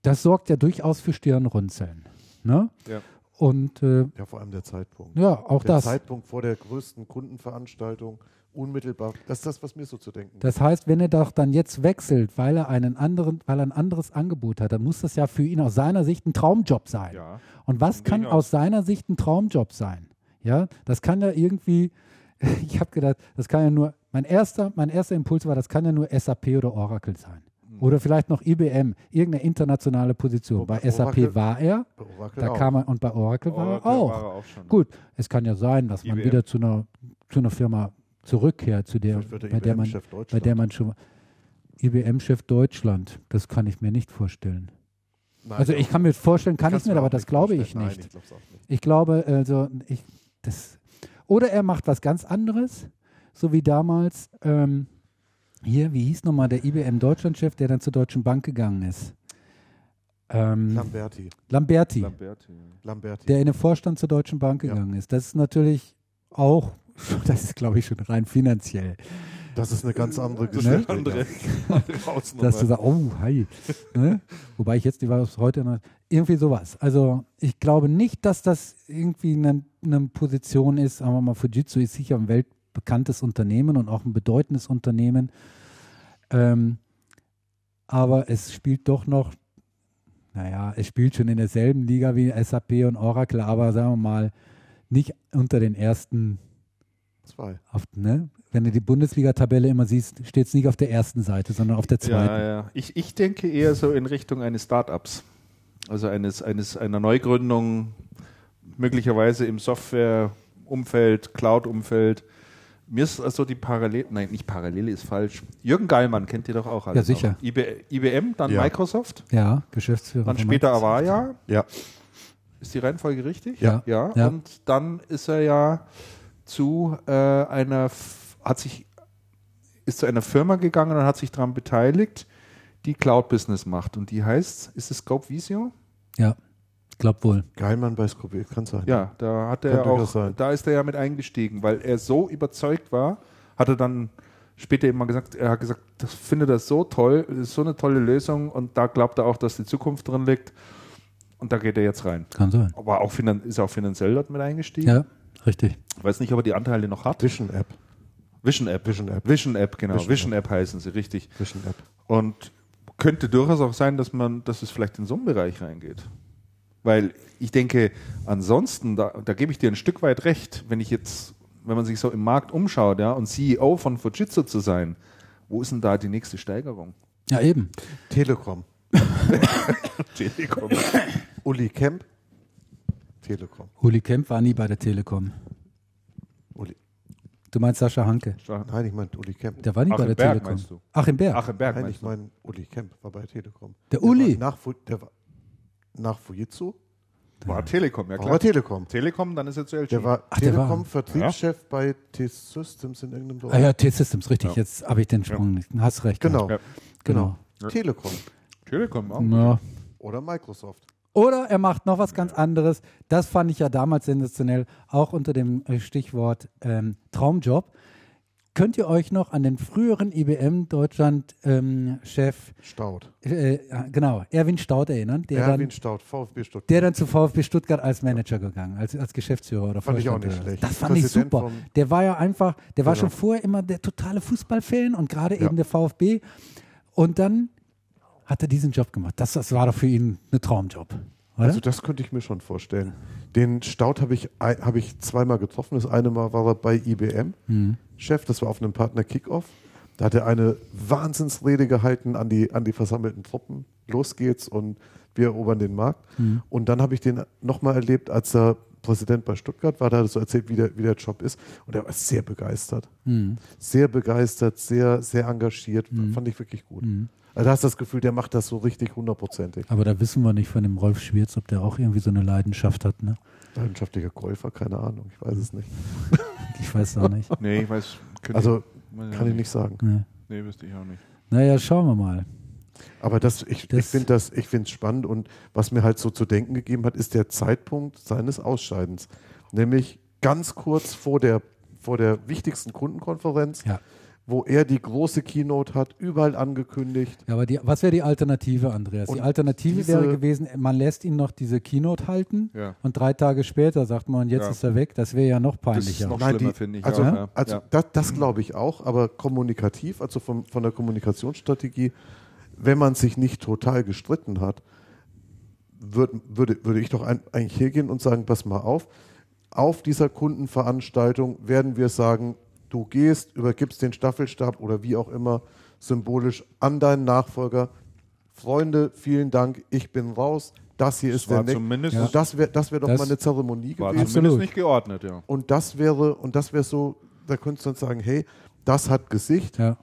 das sorgt ja durchaus für Stirnrunzeln. Ne? Ja. Und, äh, ja, vor allem der Zeitpunkt. Ja, auch der das. Der Zeitpunkt vor der größten Kundenveranstaltung, unmittelbar. Das ist das, was mir so zu denken. Das heißt, wenn er doch dann jetzt wechselt, weil er einen anderen, weil er ein anderes Angebot hat, dann muss das ja für ihn aus seiner Sicht ein Traumjob sein. Ja. Und was kann aus seiner Sicht ein Traumjob sein? Ja, das kann ja irgendwie, ich habe gedacht, das kann ja nur, mein erster, mein erster Impuls war, das kann ja nur SAP oder Oracle sein. Mhm. Oder vielleicht noch IBM, irgendeine internationale Position. Bei, bei SAP Oracle, war er, da kam er, und bei Oracle, Oracle war er auch. War er auch Gut, es kann ja sein, dass IBM. man wieder zu einer, zu einer Firma zurückkehrt, zu der, bei der, man, bei der man schon IBM-Chef Deutschland, das kann ich mir nicht vorstellen. Nein, also ich kann mir vorstellen, kann ich mir, aber das glaube ich nicht. Nein, ich, nicht. ich glaube, also ich, das, oder er macht was ganz anderes, so wie damals ähm, hier, wie hieß nochmal der IBM Deutschlandchef, der dann zur Deutschen Bank gegangen ist? Ähm, Lamberti. Lamberti. Lamberti. Lamberti. Der in den Vorstand zur Deutschen Bank gegangen ja. ist. Das ist natürlich auch, das ist glaube ich schon rein finanziell. Das ist eine ganz andere Geschichte. Ne? Andere, Dass du sagst, oh, hi. ne? Wobei ich jetzt, die war heute noch, irgendwie sowas. Also ich glaube nicht, dass das irgendwie eine, eine Position ist, aber mal Fujitsu ist sicher ein weltbekanntes Unternehmen und auch ein bedeutendes Unternehmen. Ähm, aber es spielt doch noch, naja, es spielt schon in derselben Liga wie SAP und Oracle, aber sagen wir mal, nicht unter den ersten zwei. Auf, ne? wenn du die Bundesliga-Tabelle immer siehst, steht es nicht auf der ersten Seite, sondern auf der zweiten. Ja, ja. Ich, ich denke eher so in Richtung eines Startups. Also eines, eines, einer Neugründung, möglicherweise im Software-Umfeld, Cloud-Umfeld. Mir ist also die Parallele, nein, nicht Parallele ist falsch. Jürgen Geilmann kennt ihr doch auch alle. Ja, sicher. IBM, dann ja. Microsoft. Ja, Geschäftsführer. Dann später Avaya. Ja. Ist die Reihenfolge richtig? Ja. ja. ja. Und dann ist er ja zu äh, einer hat sich, ist zu einer Firma gegangen und hat sich daran beteiligt, die Cloud-Business macht. Und die heißt, ist es Scope Visio? Ja, glaub wohl. Geilmann bei Scope, kann sein. Ja, da hat er auch, da ist er ja mit eingestiegen, weil er so überzeugt war, hat er dann später immer gesagt, er hat gesagt, das findet er so toll, das ist so eine tolle Lösung und da glaubt er auch, dass die Zukunft drin liegt. Und da geht er jetzt rein. Kann sein. Aber auch ist auch finanziell dort mit eingestiegen. Ja, richtig. Ich weiß nicht, ob er die Anteile noch hat. Vision App. Vision App. Vision App. Vision App, genau. Vision, Vision App. App. heißen sie, richtig. Vision App. Und könnte durchaus auch sein, dass man, dass es vielleicht in so einen Bereich reingeht. Weil ich denke, ansonsten, da, da gebe ich dir ein Stück weit recht, wenn ich jetzt, wenn man sich so im Markt umschaut, ja, und CEO von Fujitsu zu sein, wo ist denn da die nächste Steigerung? Ja, eben. Telekom. Telekom. Uli Kemp. Telekom. Uli Kemp war nie bei der Telekom. Du meinst Sascha Hanke? Nein, ich meine Uli Kemp. Der war nicht Ach, bei der Berg, Telekom. Du? Ach, im Berg. Ach, im Berg. Nein, ich meine Uli Kemp war bei Telekom. Der, der Uli? Nach, der war nach Fujitsu. War Telekom, ja klar. War Telekom. Telekom, dann ist er zu LG. Der war Ach, Telekom Vertriebschef ja. bei T-Systems in irgendeinem Bereich. Ah ja, T-Systems, richtig. Ja. Jetzt habe ich den Sprung nicht. Hast recht. Genau. Ja. Genau. Telekom. Telekom auch. Ja. Oder Microsoft. Oder er macht noch was ganz anderes. Das fand ich ja damals sensationell, auch unter dem Stichwort ähm, Traumjob. Könnt ihr euch noch an den früheren IBM Deutschland-Chef ähm, Staud. Äh, genau, Erwin Staud erinnern? Der Erwin dann, Staud, VfB Stuttgart. Der dann zu VfB Stuttgart als Manager gegangen, als, als Geschäftsführer oder Fand ich auch nicht schlecht. Das fand Präsident ich super. Der war ja einfach, der war genau. schon vorher immer der totale Fußballfan und gerade ja. eben der VfB. Und dann hat er diesen Job gemacht. Das, das war doch für ihn ein Traumjob. Oder? Also das könnte ich mir schon vorstellen. Den Staud habe ich, hab ich zweimal getroffen. Das eine Mal war er bei IBM mhm. Chef, das war auf einem Partner Kickoff. Da hat er eine Wahnsinnsrede gehalten an die, an die versammelten Truppen. Los geht's und wir erobern den Markt. Mhm. Und dann habe ich den nochmal erlebt, als er Präsident bei Stuttgart war, da hat er so erzählt, wie der, wie der Job ist. Und er war sehr begeistert. Mhm. Sehr begeistert, sehr, sehr engagiert. Mhm. Fand ich wirklich gut. Also da hast du das Gefühl, der macht das so richtig hundertprozentig. Aber da wissen wir nicht von dem Rolf Schwierz, ob der auch irgendwie so eine Leidenschaft hat, ne? Leidenschaftlicher Käufer, keine Ahnung, ich weiß es nicht. ich weiß es auch nicht. nee, ich weiß. Also kann ich nicht sagen. Nee. nee, wüsste ich auch nicht. Naja, schauen wir mal. Aber das, ich, das ich finde das, ich finde es spannend und was mir halt so zu denken gegeben hat, ist der Zeitpunkt seines Ausscheidens. Nämlich ganz kurz vor der, vor der wichtigsten Kundenkonferenz. Ja wo er die große Keynote hat, überall angekündigt. Ja, aber die, was wäre die Alternative, Andreas? Und die Alternative wäre gewesen, man lässt ihn noch diese Keynote halten ja. und drei Tage später sagt man, jetzt ja. ist er weg. Das wäre ja noch peinlicher. Das ist noch schlimmer, finde ich. Also, auch, also ja. das, das glaube ich auch, aber kommunikativ, also von, von der Kommunikationsstrategie, wenn man sich nicht total gestritten hat, würd, würde, würde ich doch ein, eigentlich hergehen und sagen, pass mal auf, auf dieser Kundenveranstaltung werden wir sagen, du gehst, übergibst den Staffelstab oder wie auch immer symbolisch an deinen Nachfolger. Freunde, vielen Dank, ich bin raus. Das hier ist der zumindest ja. das wäre das wär doch das mal eine Zeremonie war gewesen. Zumindest nicht geordnet, ja. Und das wäre, und das wäre so, da könntest du dann sagen, hey, das hat Gesicht. Ja.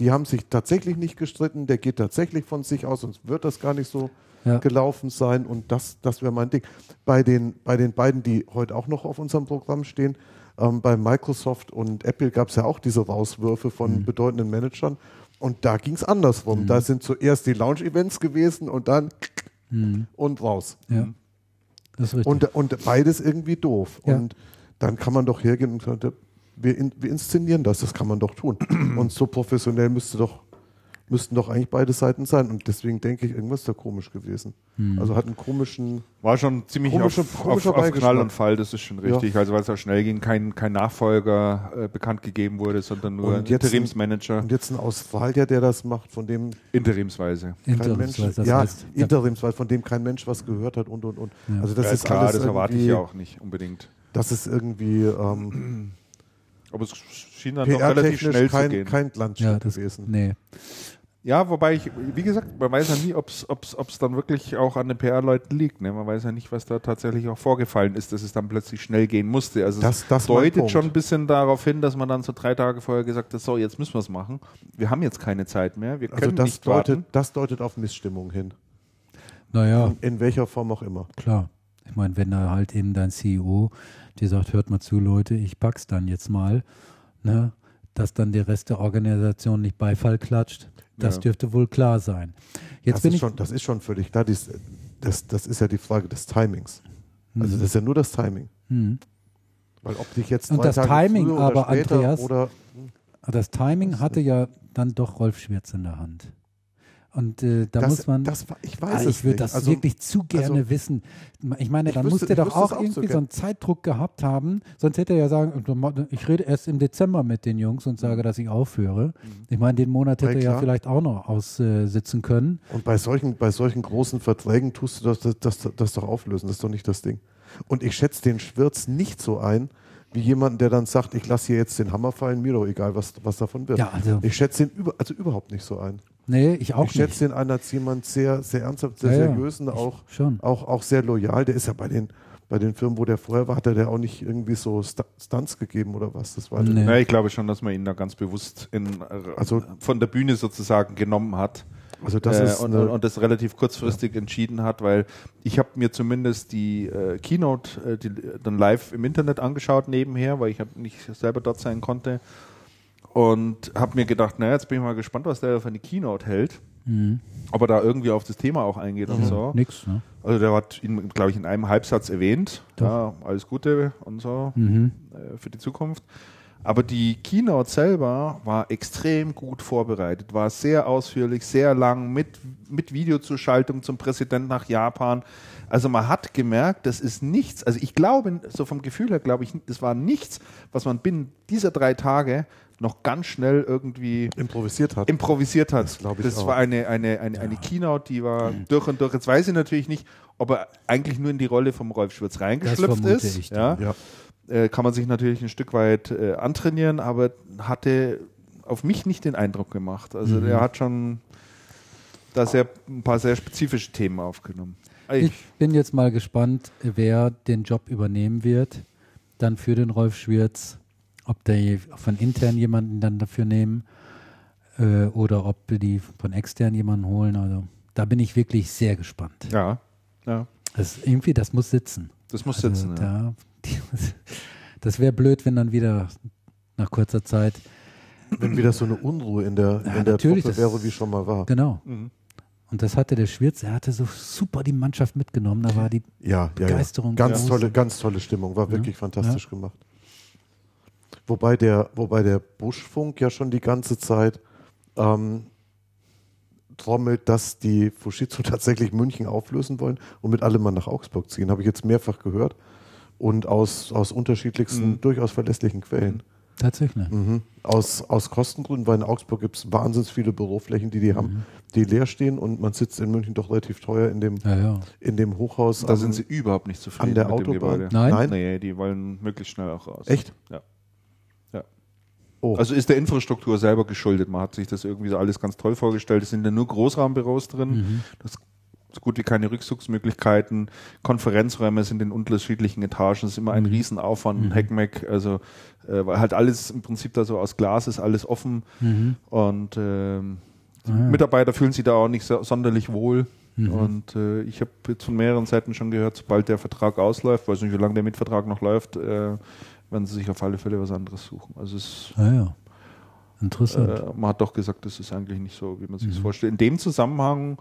Die haben sich tatsächlich nicht gestritten, der geht tatsächlich von sich aus, sonst wird das gar nicht so ja. gelaufen sein. Und das, das wäre mein Ding. Bei den, bei den beiden, die heute auch noch auf unserem Programm stehen, ähm, bei Microsoft und Apple gab es ja auch diese Rauswürfe von mhm. bedeutenden Managern. Und da ging es andersrum. Mhm. Da sind zuerst die Launch-Events gewesen und dann mhm. und raus. Ja. Das ist richtig. Und, und beides irgendwie doof. Ja. Und dann kann man doch hergehen und sagen, wir, in, wir inszenieren das, das kann man doch tun. und so professionell müsste doch müssten doch eigentlich beide Seiten sein. Und deswegen denke ich, irgendwas ist da komisch gewesen. Hm. Also hat einen komischen. War schon ziemlich komische, auf, komischer auf, auf Knall und Fall, das ist schon richtig. Ja. Also weil es auch schnell ging, kein, kein Nachfolger äh, bekannt gegeben wurde, sondern nur und Interimsmanager. und jetzt ein Australier, der das macht, von dem. Interimsweise. Interimsweise. ja, heißt, interimsweise, von dem kein Mensch was gehört hat und und und. Ja. Also das ja, ist klar, das erwarte ich ja auch nicht unbedingt. Das ist irgendwie. Ähm, aber es schien dann doch relativ schnell kein, zu gehen. Kein Glanzstück ja, gewesen. Nee. Ja, wobei ich, wie gesagt, man weiß ja nie, ob es dann wirklich auch an den PR-Leuten liegt. Ne? Man weiß ja nicht, was da tatsächlich auch vorgefallen ist, dass es dann plötzlich schnell gehen musste. Also das, das deutet schon ein bisschen darauf hin, dass man dann so drei Tage vorher gesagt hat, so, jetzt müssen wir es machen. Wir haben jetzt keine Zeit mehr. Wir also können also das nicht deutet, warten. Das deutet auf Missstimmung hin. Naja. In, in welcher Form auch immer. Klar. Ich meine, wenn da halt eben dein CEO dir sagt, hört mal zu, Leute, ich pack's dann jetzt mal, ne? dass dann der Rest der Organisation nicht Beifall klatscht, das ja. dürfte wohl klar sein. Jetzt das, bin ist ich schon, das ist schon völlig klar. Das, das, das ist ja die Frage des Timings. Also mhm. das ist ja nur das Timing. Mhm. Weil ob dich jetzt Und das Tage Timing aber, Andreas, oder, das Timing hatte ja dann doch Rolf Schwerz in der Hand. Und äh, da das, muss man. Das, ich weiß ah, ich würde das also, wirklich zu gerne also, wissen. Ich meine, dann musste er doch auch irgendwie so, so einen Zeitdruck gehabt haben. Sonst hätte er ja sagen, ich rede erst im Dezember mit den Jungs und sage, dass ich aufhöre. Mhm. Ich meine, den Monat hätte er ja vielleicht auch noch aussitzen können. Und bei solchen, bei solchen großen Verträgen tust du das, das, das, das doch auflösen. Das ist doch nicht das Ding. Und ich schätze den Schwirz nicht so ein, wie jemand, der dann sagt, ich lasse hier jetzt den Hammer fallen, mir doch egal, was, was davon wird. Ja, also ich schätze den über, also überhaupt nicht so ein. Nee, ich auch ich nicht. Ich schätze den einen als jemand sehr, sehr ernsthaft, sehr ja, seriös und auch, auch, auch sehr loyal. Der ist ja bei den, bei den Firmen, wo der vorher war, hat er der auch nicht irgendwie so Stunts gegeben oder was? Das war nee. nee. ich glaube schon, dass man ihn da ganz bewusst in, also, von der Bühne sozusagen genommen hat. Also das äh, ist und, und, das relativ kurzfristig ja. entschieden hat, weil ich habe mir zumindest die äh, Keynote äh, die, dann live im Internet angeschaut nebenher, weil ich halt nicht selber dort sein konnte und habe mir gedacht, naja, jetzt bin ich mal gespannt, was der für eine Keynote hält. Mhm. Ob er da irgendwie auf das Thema auch eingeht mhm. und so. Nix, ne? Also der hat ihn, glaube ich, in einem Halbsatz erwähnt. Doch. Ja, alles Gute und so mhm. äh, für die Zukunft. Aber die Keynote selber war extrem gut vorbereitet, war sehr ausführlich, sehr lang, mit, mit Videozuschaltung zum Präsidenten nach Japan. Also man hat gemerkt, das ist nichts, also ich glaube, so vom Gefühl her glaube ich, das war nichts, was man binnen dieser drei Tage noch ganz schnell irgendwie improvisiert hat. Improvisiert hat. Das, ich das war eine, eine, eine, eine Keynote, die war mhm. durch und durch. Jetzt weiß ich natürlich nicht, ob er eigentlich nur in die Rolle vom Rolf Schwürz reingeschlüpft ist. Ich ja. ja. Äh, kann man sich natürlich ein Stück weit äh, antrainieren, aber hatte auf mich nicht den Eindruck gemacht. Also mhm. er hat schon da sehr, ein paar sehr spezifische Themen aufgenommen. Ich bin jetzt mal gespannt, wer den Job übernehmen wird. Dann für den Rolf Schwirz, ob die von intern jemanden dann dafür nehmen äh, oder ob die von extern jemanden holen. Also da bin ich wirklich sehr gespannt. Ja, ja. Das irgendwie, das muss sitzen. Das muss also sitzen. Da, ja. das wäre blöd, wenn dann wieder nach kurzer Zeit wenn wieder so eine Unruhe in der, ja, in der Truppe wäre, wie schon mal war. Genau. Mhm. Und das hatte der Schwirz, er hatte so super die Mannschaft mitgenommen, da war die ja, Begeisterung. Ja, ja. Ganz tolle, ganz tolle Stimmung, war wirklich fantastisch gemacht. Wobei der, wobei der Buschfunk ja schon die ganze Zeit ähm, trommelt, dass die Fujitsu tatsächlich München auflösen wollen und mit allem mal nach Augsburg ziehen. Habe ich jetzt mehrfach gehört und aus, aus unterschiedlichsten, mhm. durchaus verlässlichen Quellen. Tatsächlich. Mhm. Aus, aus Kostengründen, weil in Augsburg gibt es wahnsinnig viele Büroflächen, die die mhm. haben, die leer stehen und man sitzt in München doch relativ teuer in dem, ja, ja. In dem Hochhaus. Da an, sind sie überhaupt nicht zufrieden an der Autobahn. Nein? Nein? Nee, die wollen möglichst schnell auch raus. Echt? Ja. ja. Oh. Also ist der Infrastruktur selber geschuldet. Man hat sich das irgendwie so alles ganz toll vorgestellt. Es sind ja nur Großraumbüros drin. Mhm. Das so gut wie keine Rückzugsmöglichkeiten. Konferenzräume sind in unterschiedlichen Etagen. Das ist immer ein mhm. Riesenaufwand, ein mhm. Hackmack. Also äh, weil halt alles im Prinzip da so aus Glas ist, alles offen. Mhm. Und äh, die ah, Mitarbeiter fühlen sich da auch nicht so, sonderlich wohl. Mhm. Und äh, ich habe jetzt von mehreren Seiten schon gehört, sobald der Vertrag ausläuft, weiß nicht, wie lange der Mitvertrag noch läuft, äh, werden sie sich auf alle Fälle was anderes suchen. Also es ah, ja. Interessant. Äh, man hat doch gesagt, das ist eigentlich nicht so, wie man sich das mhm. vorstellt. In dem Zusammenhang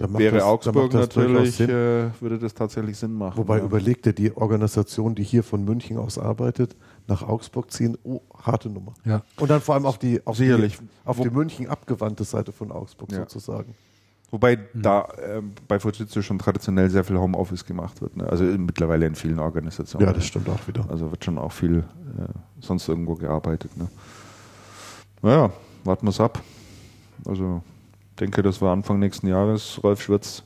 wäre das, Augsburg natürlich, äh, würde das tatsächlich Sinn machen. Wobei ja. überlegt er, die Organisation, die hier von München aus arbeitet, nach Augsburg ziehen, oh, harte Nummer. Ja. Und dann vor allem auf die, auf Sicherlich. die, auf die München abgewandte Seite von Augsburg ja. sozusagen. Wobei mhm. da äh, bei Fujitsu schon traditionell sehr viel Homeoffice gemacht wird. Ne? Also mittlerweile in vielen Organisationen. Ja, das stimmt auch wieder. Also wird schon auch viel äh, sonst irgendwo gearbeitet. Ne? Naja, warten wir es ab. Also denke, das war Anfang nächsten Jahres. Rolf Schwitz,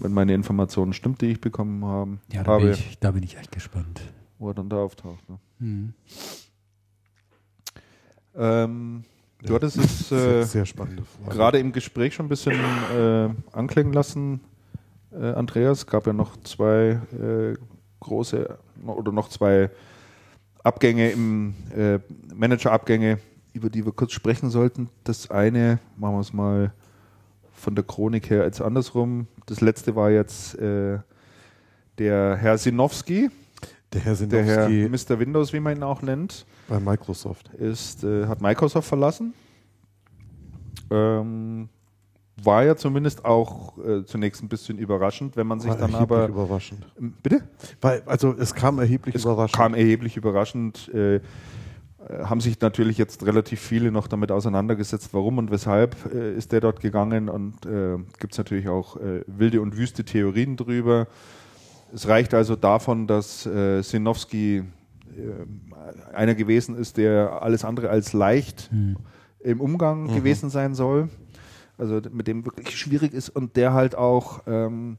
wenn meine Informationen stimmt, die ich bekommen habe. Ja, da, habe, bin, ich, da bin ich echt gespannt. Wo er dann da auftaucht. Ne? Mhm. Ähm, du hattest es äh, sehr, sehr gerade im Gespräch schon ein bisschen äh, anklingen lassen, äh, Andreas. Es gab ja noch zwei äh, große oder noch zwei Abgänge im äh, Managerabgänge über die wir kurz sprechen sollten. Das eine, machen wir es mal von der Chronik her jetzt andersrum. Das letzte war jetzt äh, der Herr Sinowski. Der Herr Sinowski. Der Herr Mr. Windows, wie man ihn auch nennt. Bei Microsoft. Ist, äh, hat Microsoft verlassen. Ähm, war ja zumindest auch äh, zunächst ein bisschen überraschend, wenn man sich war dann aber. überraschend. Bitte? Weil, also es kam erheblich es überraschend. kam erheblich überraschend. Äh, haben sich natürlich jetzt relativ viele noch damit auseinandergesetzt, warum und weshalb äh, ist der dort gegangen und äh, gibt es natürlich auch äh, wilde und wüste Theorien drüber. Es reicht also davon, dass äh, Sinowski äh, einer gewesen ist, der alles andere als leicht mhm. im Umgang mhm. gewesen sein soll, also mit dem wirklich schwierig ist und der halt auch ähm,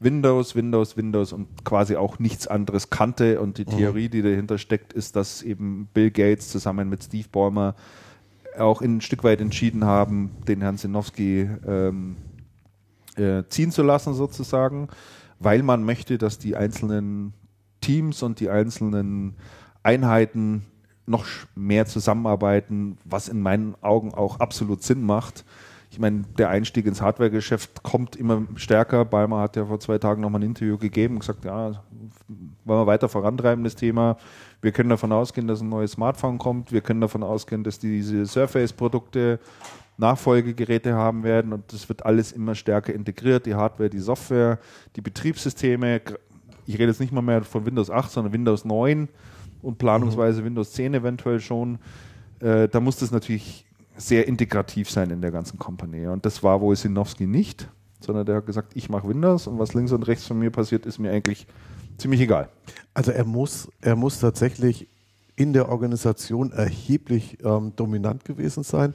Windows, Windows, Windows und quasi auch nichts anderes kannte. Und die mhm. Theorie, die dahinter steckt, ist, dass eben Bill Gates zusammen mit Steve Ballmer auch ein Stück weit entschieden haben, den Herrn Sinowski ähm, äh, ziehen zu lassen, sozusagen, weil man möchte, dass die einzelnen Teams und die einzelnen Einheiten noch mehr zusammenarbeiten, was in meinen Augen auch absolut Sinn macht ich meine, der Einstieg ins Hardware-Geschäft kommt immer stärker. Balmer hat ja vor zwei Tagen nochmal ein Interview gegeben und gesagt, ja, wollen wir weiter vorantreiben, das Thema. Wir können davon ausgehen, dass ein neues Smartphone kommt. Wir können davon ausgehen, dass diese Surface-Produkte Nachfolgegeräte haben werden und das wird alles immer stärker integriert. Die Hardware, die Software, die Betriebssysteme. Ich rede jetzt nicht mal mehr von Windows 8, sondern Windows 9 und planungsweise mhm. Windows 10 eventuell schon. Äh, da muss das natürlich sehr integrativ sein in der ganzen Company. Und das war wohl Sinowski nicht, sondern der hat gesagt, ich mache Windows und was links und rechts von mir passiert, ist mir eigentlich ziemlich egal. Also er muss, er muss tatsächlich in der Organisation erheblich ähm, dominant gewesen sein.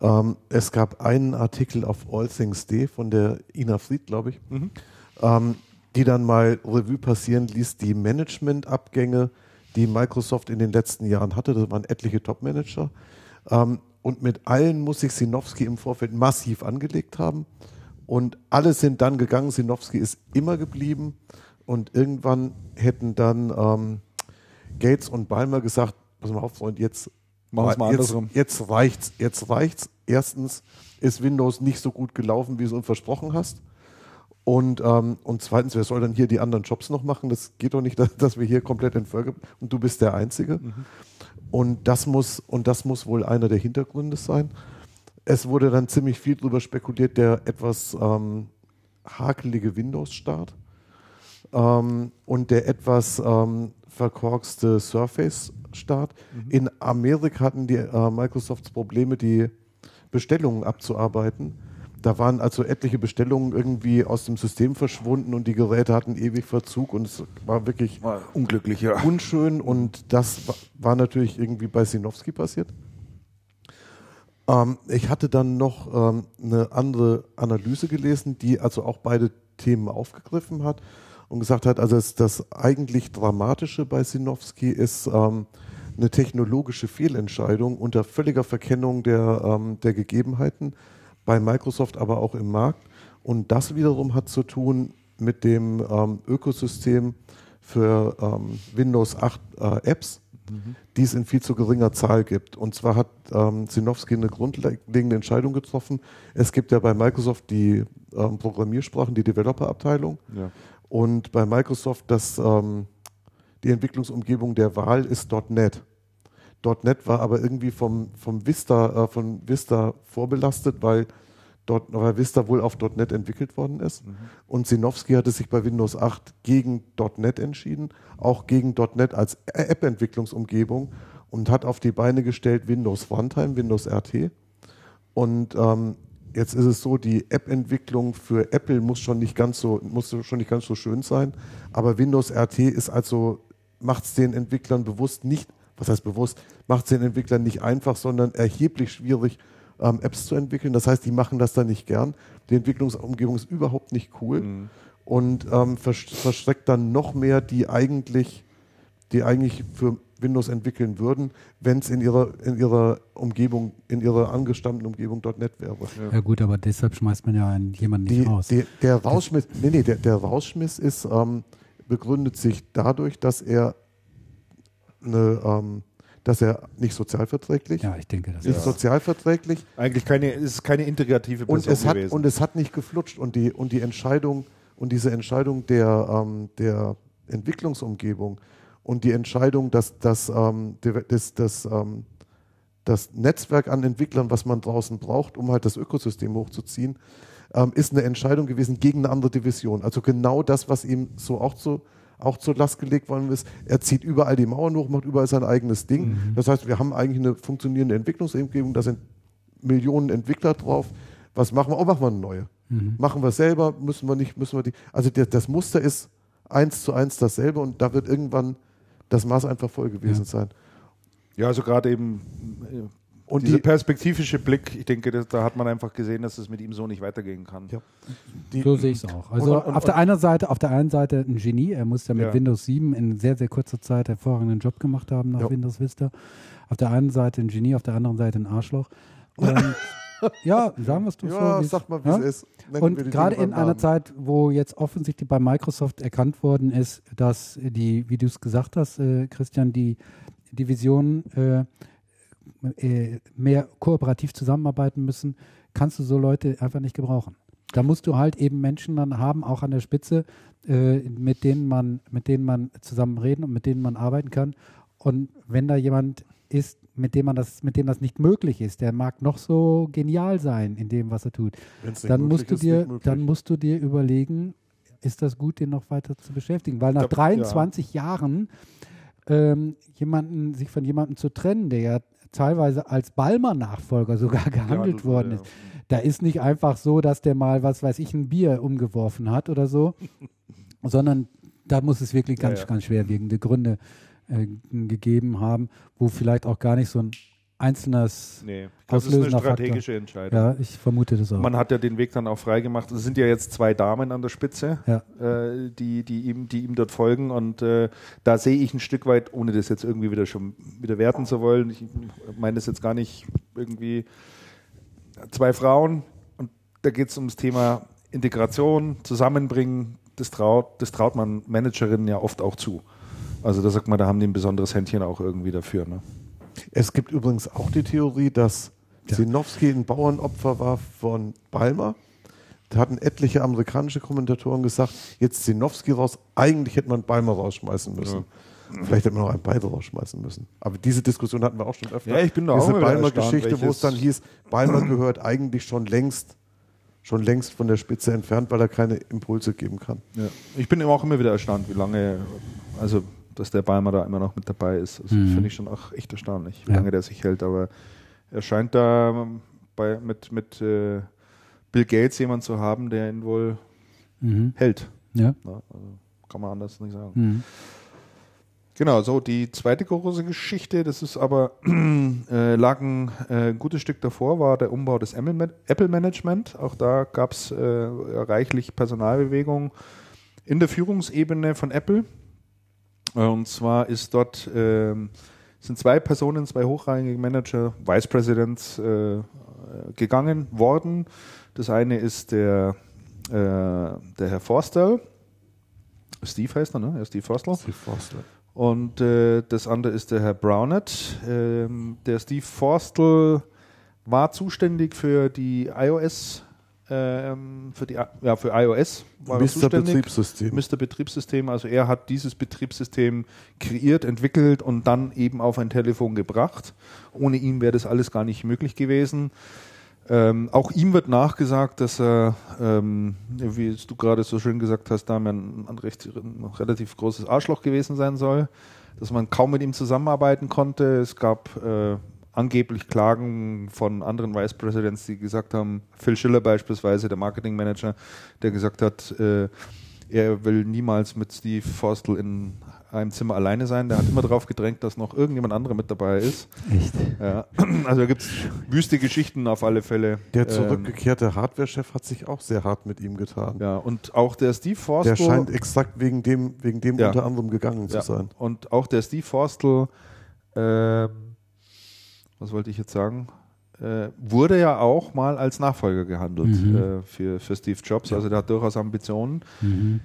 Ähm, es gab einen Artikel auf All Things Day von der Ina Fried, glaube ich, mhm. ähm, die dann mal Revue passieren ließ, die Managementabgänge, die Microsoft in den letzten Jahren hatte. Das waren etliche Top-Manager. Ähm, und mit allen muss sich Sinowski im Vorfeld massiv angelegt haben. Und alle sind dann gegangen. Sinowski ist immer geblieben. Und irgendwann hätten dann ähm, Gates und Balmer gesagt, pass mal auf, Freund, jetzt, Machen mal jetzt, jetzt reicht's, jetzt reicht's. Erstens ist Windows nicht so gut gelaufen, wie du es uns versprochen hast. Und, ähm, und zweitens, wer soll dann hier die anderen Jobs noch machen? Das geht doch nicht, dass, wir hier komplett entfolgen und du bist der Einzige. Mhm. Und das muss, und das muss wohl einer der Hintergründe sein. Es wurde dann ziemlich viel darüber spekuliert, der etwas ähm, hakelige Windows-Start ähm, und der etwas ähm, verkorkste Surface-Start. Mhm. In Amerika hatten die äh, Microsofts Probleme, die Bestellungen abzuarbeiten. Da waren also etliche Bestellungen irgendwie aus dem System verschwunden und die Geräte hatten ewig Verzug und es war wirklich war unglücklich, ja. unschön und das war natürlich irgendwie bei Sinowski passiert. Ähm, ich hatte dann noch ähm, eine andere Analyse gelesen, die also auch beide Themen aufgegriffen hat und gesagt hat, also das, das eigentlich Dramatische bei Sinowski ist ähm, eine technologische Fehlentscheidung unter völliger Verkennung der, ähm, der Gegebenheiten bei Microsoft, aber auch im Markt. Und das wiederum hat zu tun mit dem ähm, Ökosystem für ähm, Windows 8 äh, Apps, mhm. die es in viel zu geringer Zahl gibt. Und zwar hat ähm, Sinowski eine grundlegende Entscheidung getroffen. Es gibt ja bei Microsoft die ähm, Programmiersprachen, die Developer-Abteilung. Ja. Und bei Microsoft das, ähm, die Entwicklungsumgebung der Wahl ist .NET. .NET war aber irgendwie vom, vom Vista, äh, von Vista vorbelastet, weil, dort, weil Vista wohl auf .NET entwickelt worden ist. Mhm. Und Sinowski hatte sich bei Windows 8 gegen .NET entschieden, auch gegen .NET als App-Entwicklungsumgebung und hat auf die Beine gestellt Windows Runtime, Windows RT. Und ähm, jetzt ist es so, die App-Entwicklung für Apple muss schon nicht ganz so, muss schon nicht ganz so schön sein, aber Windows RT ist also, macht es den Entwicklern bewusst nicht was heißt bewusst, macht es den Entwicklern nicht einfach, sondern erheblich schwierig, ähm, Apps zu entwickeln. Das heißt, die machen das dann nicht gern. Die Entwicklungsumgebung ist überhaupt nicht cool mhm. und ähm, verschreckt dann noch mehr die eigentlich, die eigentlich für Windows entwickeln würden, wenn es in ihrer, in ihrer Umgebung, in ihrer angestammten Umgebung .NET wäre. Ja. ja. gut, aber deshalb schmeißt man ja jemanden nicht die, raus. Die, der Rausschmiss, nee, nee, der, der Rausschmiss ist, ähm, begründet sich dadurch, dass er eine, ähm, dass er nicht sozialverträglich Ja, ich denke, das ist ja. sozialverträglich. Eigentlich keine, ist keine integrative Person und es gewesen. Hat, und es hat nicht geflutscht und die, und die Entscheidung und diese Entscheidung der, ähm, der Entwicklungsumgebung und die Entscheidung, dass, dass, ähm, das, das, ähm, das Netzwerk an Entwicklern, was man draußen braucht, um halt das Ökosystem hochzuziehen, ähm, ist eine Entscheidung gewesen gegen eine andere Division. Also genau das, was ihm so auch zu auch zur Last gelegt worden ist. Er zieht überall die Mauern hoch, macht überall sein eigenes Ding. Mhm. Das heißt, wir haben eigentlich eine funktionierende Entwicklungsumgebung, da sind Millionen Entwickler drauf. Was machen wir? Oh, machen wir eine neue. Mhm. Machen wir selber, müssen wir nicht, müssen wir die. Also der, das Muster ist eins zu eins dasselbe und da wird irgendwann das Maß einfach voll gewesen ja. sein. Ja, also gerade eben und dieser die, perspektivische Blick, ich denke, das, da hat man einfach gesehen, dass es mit ihm so nicht weitergehen kann. Ja. Die, so sehe ich es auch. Also und, und, auf der einen Seite, auf der einen Seite ein Genie, er muss ja mit ja. Windows 7 in sehr, sehr kurzer Zeit hervorragenden Job gemacht haben nach ja. Windows Vista. Auf der einen Seite ein Genie, auf der anderen Seite ein Arschloch. Und ja, sagen wir es doch ja, so. Sag mal, wie ja? es ist. Nennen und gerade in einer Zeit, wo jetzt offensichtlich bei Microsoft erkannt worden ist, dass die, wie du es gesagt hast, äh, Christian, die Division äh, äh, mehr kooperativ zusammenarbeiten müssen, kannst du so Leute einfach nicht gebrauchen. Da musst du halt eben Menschen dann haben, auch an der Spitze, äh, mit denen man, mit denen man zusammen reden und mit denen man arbeiten kann. Und wenn da jemand ist, mit dem man das, mit dem das nicht möglich ist, der mag noch so genial sein in dem, was er tut, dann musst du dir, dann musst du dir überlegen, ist das gut, den noch weiter zu beschäftigen? Weil nach 23 ja. Jahren ähm, jemanden, sich von jemandem zu trennen, der ja teilweise als Balmer-Nachfolger sogar gehandelt ja, worden ist. Ja. Da ist nicht einfach so, dass der mal, was weiß ich, ein Bier umgeworfen hat oder so, sondern da muss es wirklich ganz, ja, ganz schwerwiegende Gründe äh, gegeben haben, wo vielleicht auch gar nicht so ein einzelnes nee, das ist eine strategische Faktor. Entscheidung. Ja, ich vermute das auch. Man hat ja den Weg dann auch freigemacht. Es sind ja jetzt zwei Damen an der Spitze, ja. äh, die, die, ihm, die ihm dort folgen. Und äh, da sehe ich ein Stück weit, ohne das jetzt irgendwie wieder schon wieder werten zu wollen, ich meine das jetzt gar nicht irgendwie, zwei Frauen und da geht es ums Thema Integration, Zusammenbringen, das traut, das traut man Managerinnen ja oft auch zu. Also da sagt man, da haben die ein besonderes Händchen auch irgendwie dafür. Ne? Es gibt übrigens auch die Theorie, dass ja. Sinowski ein Bauernopfer war von Balmer. Da hatten etliche amerikanische Kommentatoren gesagt, jetzt Sinowski raus, eigentlich hätte man Balmer rausschmeißen müssen. Ja. Vielleicht hätte man noch einen beide rausschmeißen müssen. Aber diese Diskussion hatten wir auch schon öfter. Ja, ich bin da Diese Balmer-Geschichte, wo es dann hieß, Balmer gehört eigentlich schon längst schon längst von der Spitze entfernt, weil er keine Impulse geben kann. Ja. Ich bin auch immer wieder erstaunt, wie lange, also dass der Balmer da immer noch mit dabei ist. Also mhm. finde ich schon auch echt erstaunlich, wie ja. lange der sich hält. Aber er scheint da bei, mit, mit äh, Bill Gates jemand zu haben, der ihn wohl mhm. hält. Ja. ja also kann man anders nicht sagen. Mhm. Genau, so die zweite große Geschichte, das ist aber, äh, lag ein äh, gutes Stück davor, war der Umbau des Apple-Management. Auch da gab es äh, reichlich Personalbewegung in der Führungsebene von Apple. Und zwar ist dort ähm, sind zwei Personen, zwei hochrangige Manager, Vice Presidents äh, gegangen worden. Das eine ist der, äh, der Herr Forster. Steve heißt er, ne? Steve Forster. Steve Forster. Und äh, das andere ist der Herr Brownett. Ähm, der Steve Forstel war zuständig für die iOS, ähm, für die ja für iOS war Mr. Betriebssystem. Mr. Betriebssystem. Also er hat dieses Betriebssystem kreiert, entwickelt und dann eben auf ein Telefon gebracht. Ohne ihn wäre das alles gar nicht möglich gewesen. Ähm, auch ihm wird nachgesagt, dass er, ähm, wie du gerade so schön gesagt hast, da ein, ein, recht, ein relativ großes Arschloch gewesen sein soll, dass man kaum mit ihm zusammenarbeiten konnte. Es gab äh, angeblich Klagen von anderen Vice Presidents, die gesagt haben, Phil Schiller beispielsweise, der Marketing Manager, der gesagt hat, äh, er will niemals mit Steve Forstel in einem Zimmer alleine sein. Der hat immer darauf gedrängt, dass noch irgendjemand anderer mit dabei ist. Echt? Ja. Also da gibt es wüste Geschichten auf alle Fälle. Der ähm, zurückgekehrte Hardware-Chef hat sich auch sehr hart mit ihm getan. Ja, und auch der Steve Forstel. Der scheint exakt wegen dem, wegen dem ja. unter anderem gegangen zu ja. sein. Und auch der Steve Forstel, äh, was wollte ich jetzt sagen? Äh, wurde ja auch mal als Nachfolger gehandelt mhm. äh, für, für Steve Jobs. Also der hat durchaus Ambitionen. Mhm.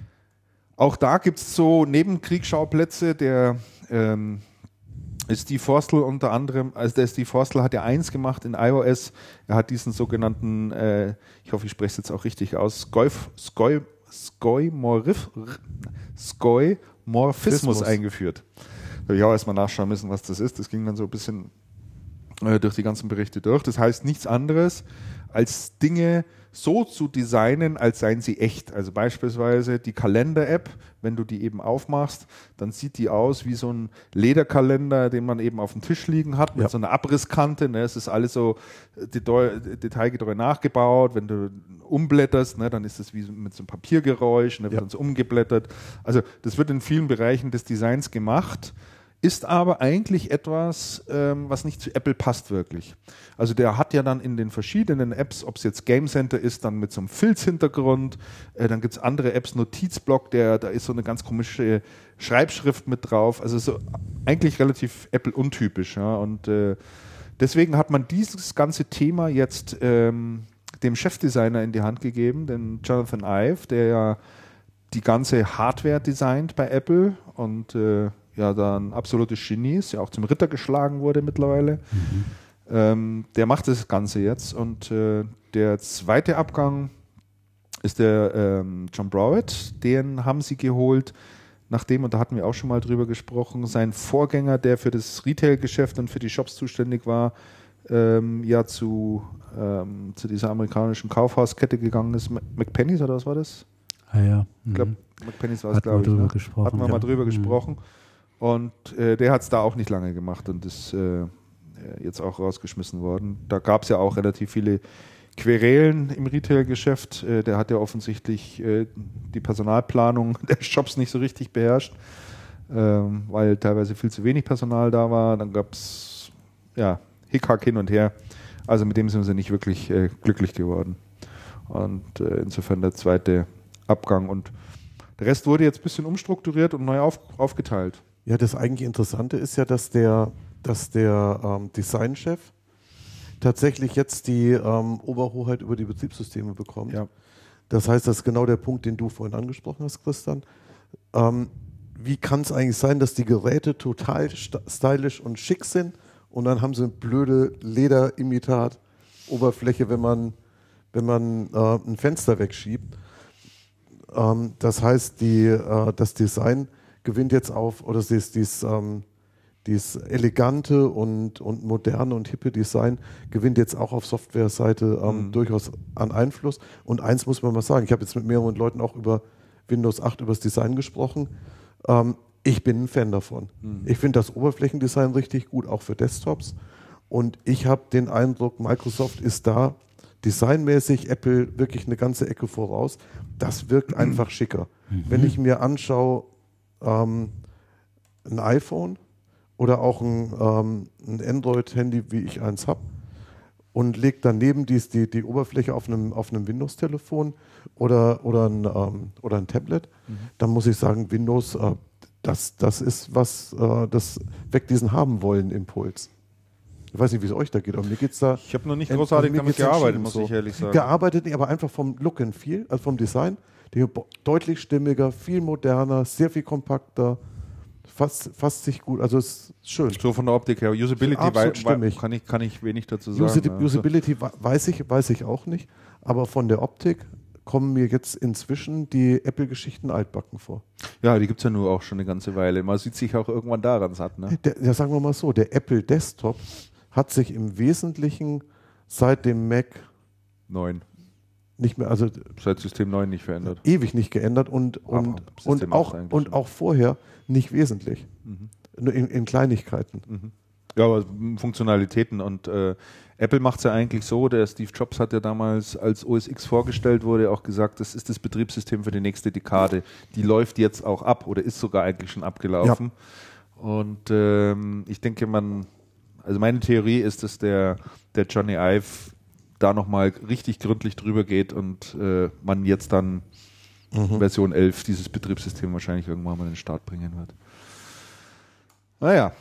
Auch da gibt es so Nebenkriegsschauplätze. Der ähm, Steve Forstel unter anderem, also der Steve Forstel hat ja eins gemacht in iOS. Er hat diesen sogenannten, äh, ich hoffe, ich spreche es jetzt auch richtig aus, Skoi, Skoimorphismus eingeführt. Da habe ich auch erstmal nachschauen müssen, was das ist. Das ging dann so ein bisschen äh, durch die ganzen Berichte durch. Das heißt nichts anderes als Dinge so zu designen, als seien sie echt. Also beispielsweise die Kalender-App, wenn du die eben aufmachst, dann sieht die aus wie so ein Lederkalender, den man eben auf dem Tisch liegen hat, mit ja. so einer Abrisskante. Ne? Es ist alles so detailgetreu nachgebaut. Wenn du umblätterst, ne, dann ist es wie mit so einem Papiergeräusch, ne, wird ja. dann so umgeblättert. Also das wird in vielen Bereichen des Designs gemacht ist aber eigentlich etwas, ähm, was nicht zu Apple passt wirklich. Also der hat ja dann in den verschiedenen Apps, ob es jetzt Game Center ist, dann mit so einem Filz-Hintergrund, äh, dann gibt es andere Apps, Notizblock, der, da ist so eine ganz komische Schreibschrift mit drauf. Also so eigentlich relativ Apple-untypisch. Ja? Und äh, deswegen hat man dieses ganze Thema jetzt ähm, dem Chefdesigner in die Hand gegeben, den Jonathan Ive, der ja die ganze Hardware designt bei Apple und äh, ja dann absolutes Genie ist, ja auch zum Ritter geschlagen wurde mittlerweile. Mhm. Ähm, der macht das Ganze jetzt und äh, der zweite Abgang ist der ähm, John Browett, den haben sie geholt, nachdem, und da hatten wir auch schon mal drüber gesprochen, sein Vorgänger, der für das Retail-Geschäft und für die Shops zuständig war, ähm, ja zu, ähm, zu dieser amerikanischen Kaufhauskette gegangen ist. McPennys oder was war das? Ah ja. Mhm. Ich glaube, McPennys war es, glaube ich. Ne? Hatten wir ja. mal drüber mhm. gesprochen. Und äh, der hat es da auch nicht lange gemacht und ist äh, jetzt auch rausgeschmissen worden. Da gab es ja auch relativ viele Querelen im Retail-Geschäft. Äh, der hat ja offensichtlich äh, die Personalplanung der Shops nicht so richtig beherrscht, ähm, weil teilweise viel zu wenig Personal da war. Dann gab es ja, Hickhack hin und her. Also mit dem sind sie nicht wirklich äh, glücklich geworden. Und äh, insofern der zweite Abgang. Und der Rest wurde jetzt ein bisschen umstrukturiert und neu auf, aufgeteilt. Ja, das eigentlich Interessante ist ja, dass der, dass der ähm, Designchef tatsächlich jetzt die ähm, Oberhoheit über die Betriebssysteme bekommt. Ja. Das heißt, das ist genau der Punkt, den du vorhin angesprochen hast, Christian. Ähm, wie kann es eigentlich sein, dass die Geräte total stylisch und schick sind und dann haben sie eine blöde Lederimitat-Oberfläche, wenn man, wenn man äh, ein Fenster wegschiebt? Ähm, das heißt, die, äh, das Design gewinnt jetzt auf, oder dieses, dieses, ähm, dieses elegante und, und moderne und hippe Design gewinnt jetzt auch auf Softwareseite ähm, mhm. durchaus an Einfluss. Und eins muss man mal sagen, ich habe jetzt mit mehreren Leuten auch über Windows 8 über das Design gesprochen. Ähm, ich bin ein Fan davon. Mhm. Ich finde das Oberflächendesign richtig gut, auch für Desktops. Und ich habe den Eindruck, Microsoft ist da designmäßig Apple wirklich eine ganze Ecke voraus. Das wirkt einfach schicker. Mhm. Wenn ich mir anschaue, ähm, ein iPhone oder auch ein, ähm, ein Android-Handy, wie ich eins habe, und lege daneben dies, die, die Oberfläche auf einem, auf einem Windows-Telefon oder, oder, ein, ähm, oder ein Tablet, mhm. dann muss ich sagen, Windows, äh, das, das ist was, äh, das weckt diesen Haben-Wollen-Impuls. Ich weiß nicht, wie es euch da geht, aber mir geht es da. Ich habe noch nicht großartig damit gearbeitet, muss so. ich ehrlich sagen. Gearbeitet nicht, aber einfach vom Look and Feel, also vom Design, deutlich stimmiger, viel moderner, sehr viel kompakter, fasst, fasst sich gut, also es ist schön. So von der Optik her. Usability stimmig. Kann, ich, kann ich wenig dazu sagen. Usi Usability ja. weiß, ich, weiß ich auch nicht, aber von der Optik kommen mir jetzt inzwischen die Apple-Geschichten altbacken vor. Ja, die gibt es ja nur auch schon eine ganze Weile. Man sieht sich auch irgendwann daran satt. Ne? Der, ja, sagen wir mal so, der Apple Desktop hat sich im Wesentlichen seit dem Mac 9 nicht mehr, also seit System 9 nicht verändert. Ewig nicht geändert und, und, und, auch, und auch vorher nicht wesentlich. Mhm. Nur in, in Kleinigkeiten. Mhm. Ja, aber Funktionalitäten und äh, Apple macht es ja eigentlich so, der Steve Jobs hat ja damals, als OS X vorgestellt wurde, auch gesagt, das ist das Betriebssystem für die nächste Dekade. Die läuft jetzt auch ab oder ist sogar eigentlich schon abgelaufen. Ja. Und ähm, ich denke, man, also meine Theorie ist, dass der, der Johnny Ive da nochmal richtig gründlich drüber geht und äh, man jetzt dann mhm. Version 11 dieses Betriebssystem wahrscheinlich irgendwann mal in den Start bringen wird. Naja.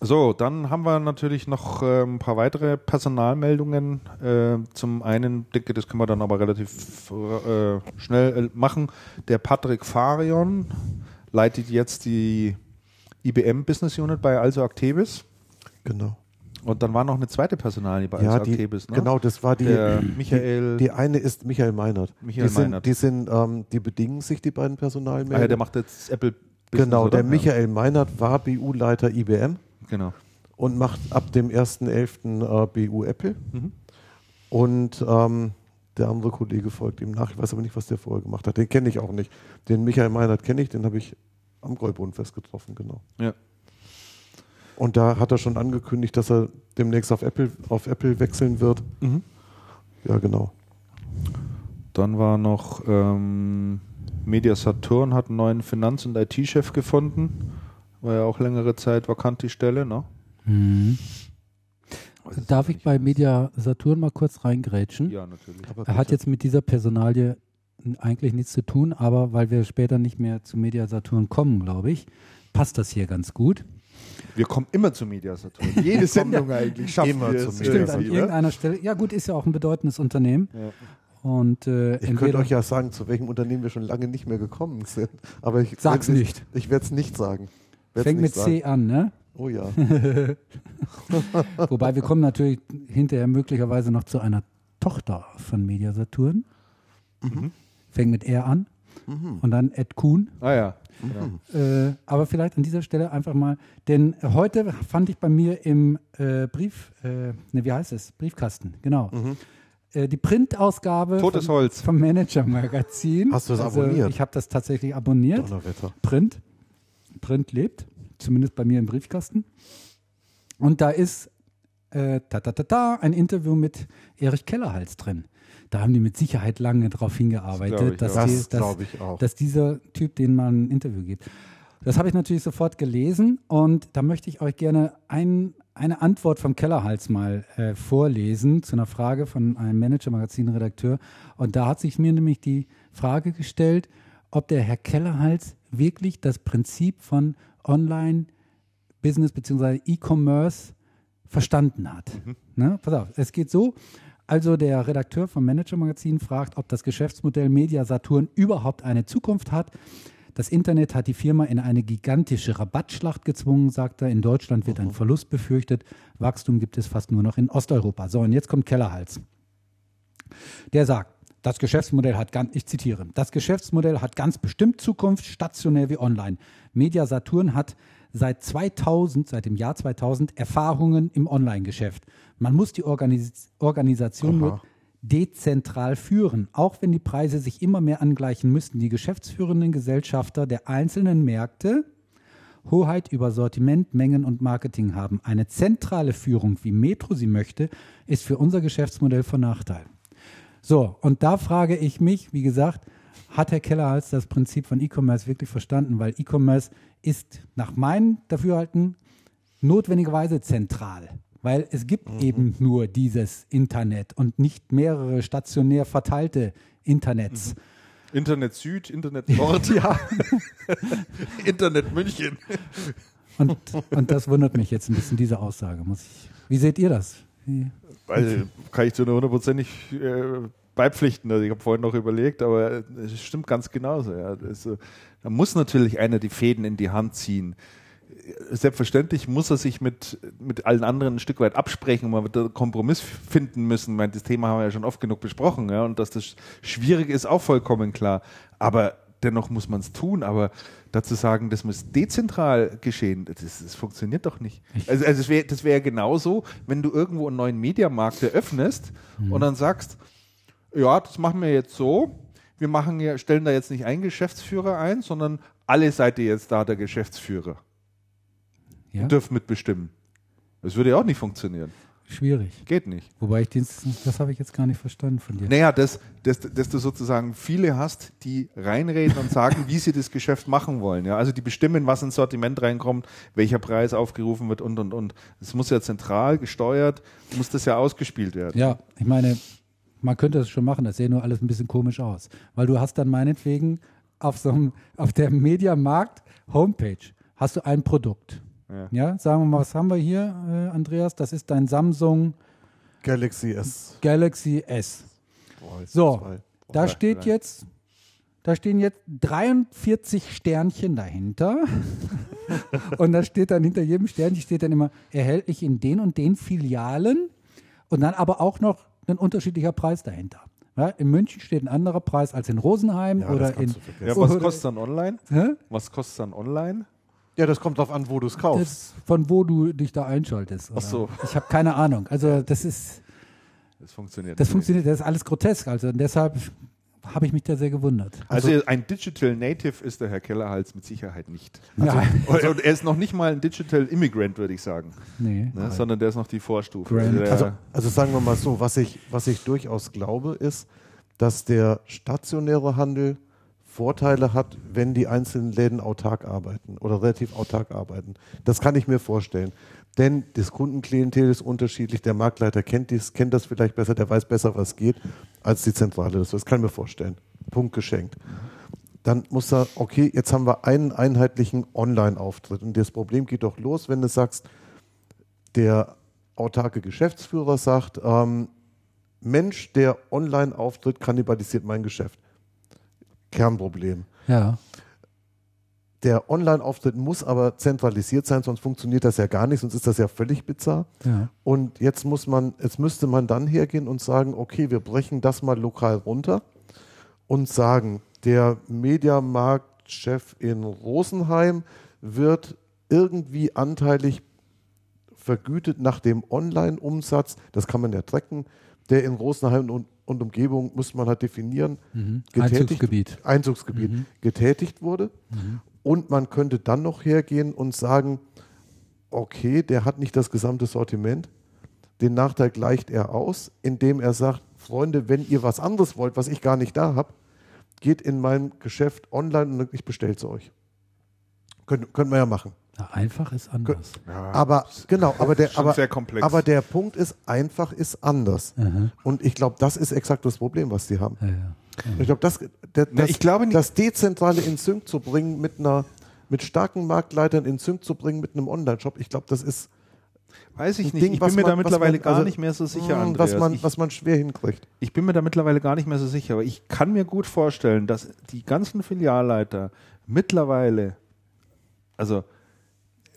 So, dann haben wir natürlich noch äh, ein paar weitere Personalmeldungen. Äh, zum einen, denke das können wir dann aber relativ äh, schnell äh, machen. Der Patrick Farion leitet jetzt die IBM Business Unit bei Also Activis. Genau. Und dann war noch eine zweite Personalie bei ja, die, Actebis, ne? Genau, das war die, Der Michael. Die, die, eine ist Michael Meinert. Michael die sind, Meinert. Die, sind, ähm, die bedingen sich, die beiden Personalien. Ah, ja, der macht jetzt Apple Business, Genau, oder? der Michael ja. Meinert war BU-Leiter IBM. Genau. Und macht ab dem 1.11. Äh, BU Apple. Mhm. Und ähm, der andere Kollege folgt ihm nach. Ich weiß aber nicht, was der vorher gemacht hat. Den kenne ich auch nicht. Den Michael Meinert kenne ich, den habe ich am Gräubundfest getroffen, genau. Ja. Und da hat er schon angekündigt, dass er demnächst auf Apple, auf Apple wechseln wird. Mhm. Ja, genau. Dann war noch ähm, Media Saturn hat einen neuen Finanz- und IT-Chef gefunden. War ja auch längere Zeit vakant die Stelle, ne? Mhm. Darf ich bei Media Saturn mal kurz reingrätschen? Ja, natürlich. er hat jetzt mit dieser Personalie eigentlich nichts zu tun, aber weil wir später nicht mehr zu Media Saturn kommen, glaube ich, passt das hier ganz gut. Wir kommen immer zu Mediasaturn. Jede Sendung eigentlich schaffen immer wir es. Stimmt, an irgendeiner Stelle. Ja gut, ist ja auch ein bedeutendes Unternehmen. Ja. Und, äh, ich könnte euch ja sagen, zu welchem Unternehmen wir schon lange nicht mehr gekommen sind. Aber ich sag's nicht. Ich werde es nicht sagen. Werd's Fängt nicht mit sagen. C an, ne? Oh ja. Wobei wir kommen natürlich hinterher möglicherweise noch zu einer Tochter von Mediasaturn. Mhm. Fängt mit R an. Mhm. Und dann Ed Kuhn. Ah ja. Mhm. Äh, aber vielleicht an dieser Stelle einfach mal, denn heute fand ich bei mir im äh, Brief, äh, ne, wie heißt es? Briefkasten, genau. Mhm. Äh, die Printausgabe Totes vom, Holz. vom Manager-Magazin. Hast du das also, abonniert? Ich habe das tatsächlich abonniert. Donnerwetter. Print. Print lebt, zumindest bei mir im Briefkasten. Und da ist äh, ta, ta, ta, ta, ein Interview mit Erich Kellerhals drin da haben die mit Sicherheit lange darauf hingearbeitet, das dass, die, dass, das dass, dieser Typ, den man ein Interview gibt. Das habe ich natürlich sofort gelesen und da möchte ich euch gerne ein, eine Antwort vom Kellerhals mal äh, vorlesen zu einer Frage von einem Manager-Magazin-Redakteur. Und da hat sich mir nämlich die Frage gestellt, ob der Herr Kellerhals wirklich das Prinzip von Online-Business bzw. E-Commerce verstanden hat. Mhm. Ne? Pass auf, es geht so, Also der Redakteur vom Manager Magazin fragt, ob das Geschäftsmodell Media Saturn überhaupt eine Zukunft hat. Das Internet hat die Firma in eine gigantische Rabattschlacht gezwungen, sagt er. In Deutschland wird ein mhm. Verlust befürchtet. Wachstum gibt es fast nur noch in Osteuropa. So, und jetzt kommt Kellerhals. Der sagt, das Geschäftsmodell hat ganz, ich zitiere, das Geschäftsmodell hat ganz bestimmt Zukunft, stationär wie online. Media Saturn hat seit 2000, seit dem Jahr 2000 Erfahrungen im Online-Geschäft. Man muss die Organis Organisation Aha. nur dezentral führen. Auch wenn die Preise sich immer mehr angleichen müssen, die geschäftsführenden Gesellschafter der einzelnen Märkte Hoheit über Sortiment, Mengen und Marketing haben. Eine zentrale Führung, wie Metro sie möchte, ist für unser Geschäftsmodell von Nachteil. So, und da frage ich mich, wie gesagt, hat Herr Kellerhals das Prinzip von E-Commerce wirklich verstanden? Weil E-Commerce ist nach meinem Dafürhalten notwendigerweise zentral. Weil es gibt mhm. eben nur dieses Internet und nicht mehrere stationär verteilte Internets. Mhm. Internet Süd, Internet Nord, ja. Internet München. Und, und das wundert mich jetzt ein bisschen, diese Aussage. Muss ich, wie seht ihr das? Wie, Weil kann ich zu einer hundertprozentig äh, beipflichten. Also ich habe vorhin noch überlegt, aber es stimmt ganz genauso. Ja. Also, da muss natürlich einer die Fäden in die Hand ziehen. Selbstverständlich muss er sich mit, mit allen anderen ein Stück weit absprechen. Man wird einen Kompromiss finden müssen. Ich meine, das Thema haben wir ja schon oft genug besprochen. Ja. Und dass das schwierig ist, auch vollkommen klar. Aber dennoch muss man es tun. Aber dazu sagen, das muss dezentral geschehen, das, das funktioniert doch nicht. Also, also das wäre das wär genauso, wenn du irgendwo einen neuen Mediamarkt eröffnest mhm. und dann sagst, ja, das machen wir jetzt so. Wir machen ja, stellen da jetzt nicht einen Geschäftsführer ein, sondern alle seid ihr jetzt da der Geschäftsführer. Ja? Und dürft mitbestimmen. Das würde ja auch nicht funktionieren. Schwierig. Geht nicht. Wobei ich das, das habe ich jetzt gar nicht verstanden von dir. Naja, dass, dass, dass du sozusagen viele hast, die reinreden und sagen, wie sie das Geschäft machen wollen. Ja, also die bestimmen, was ins Sortiment reinkommt, welcher Preis aufgerufen wird und und und. Es muss ja zentral gesteuert, muss das ja ausgespielt werden. Ja, ich meine, man könnte das schon machen, das sähe nur alles ein bisschen komisch aus. Weil du hast dann meinetwegen auf, so einem, auf der Mediamarkt Homepage hast du ein Produkt. Ja. ja. sagen wir mal, was haben wir hier, äh, Andreas? Das ist dein Samsung Galaxy S. Galaxy S. Boah, so, da steht jetzt, da stehen jetzt 43 Sternchen dahinter. und da steht dann hinter jedem Sternchen steht dann immer erhältlich in den und den Filialen und dann aber auch noch ein unterschiedlicher Preis dahinter. Ja, in München steht ein anderer Preis als in Rosenheim ja, oder in. Ja, was kostet dann online? Hä? Was kostet dann online? Ja, das kommt darauf an, wo du es kaufst. Das, von wo du dich da einschaltest. Ach so. Ich habe keine Ahnung. Also das ist. Das funktioniert. Das nicht. funktioniert. Das ist alles grotesk. Also deshalb habe ich mich da sehr gewundert. Also, also, ein Digital Native ist der Herr Kellerhals mit Sicherheit nicht. Also, ja. also er ist noch nicht mal ein Digital Immigrant, würde ich sagen. Nee. Ne, sondern der ist noch die Vorstufe. Also, also, also, sagen wir mal so, was ich, was ich durchaus glaube, ist, dass der stationäre Handel Vorteile hat, wenn die einzelnen Läden autark arbeiten oder relativ autark arbeiten. Das kann ich mir vorstellen. Denn das Kundenklientel ist unterschiedlich. Der Marktleiter kennt, dies, kennt das vielleicht besser, der weiß besser, was geht, als die Zentrale. Das, kann ich mir vorstellen. Punkt geschenkt. Dann muss er, okay, jetzt haben wir einen einheitlichen Online-Auftritt. Und das Problem geht doch los, wenn du sagst, der autarke Geschäftsführer sagt, ähm, Mensch, der online auftritt, kannibalisiert mein Geschäft. Kernproblem. Ja. Der Online-Auftritt muss aber zentralisiert sein, sonst funktioniert das ja gar nicht, sonst ist das ja völlig bizarr. Ja. Und jetzt muss man, jetzt müsste man dann hergehen und sagen, okay, wir brechen das mal lokal runter und sagen, der Mediamarktchef in Rosenheim wird irgendwie anteilig vergütet nach dem Online-Umsatz, das kann man ja tracken, der in Rosenheim und, und Umgebung, muss man halt definieren, mhm. Einzugsgebiet, Einzugsgebiet mhm. getätigt wurde. Mhm. Und man könnte dann noch hergehen und sagen, okay, der hat nicht das gesamte Sortiment. Den Nachteil gleicht er aus, indem er sagt, Freunde, wenn ihr was anderes wollt, was ich gar nicht da habe, geht in mein Geschäft online und ich bestelle es euch. Könnt, könnte man ja machen. Na, einfach ist anders. Ja, aber genau, aber der, aber, aber der Punkt ist, einfach ist anders. Mhm. Und ich glaube, das ist exakt das Problem, was die haben. Ja, ja. Ich glaube, das, das, ich glaube das Dezentrale in Sync zu bringen mit einer, mit starken Marktleitern in Sync zu bringen mit einem Online-Shop, ich glaube, das ist Weiß ich nicht. Ding, ich bin mir man, da mittlerweile man, gar also, nicht mehr so sicher, mh, Andreas. Was man, ich, was man schwer hinkriegt. Ich bin mir da mittlerweile gar nicht mehr so sicher, aber ich kann mir gut vorstellen, dass die ganzen Filialleiter mittlerweile, also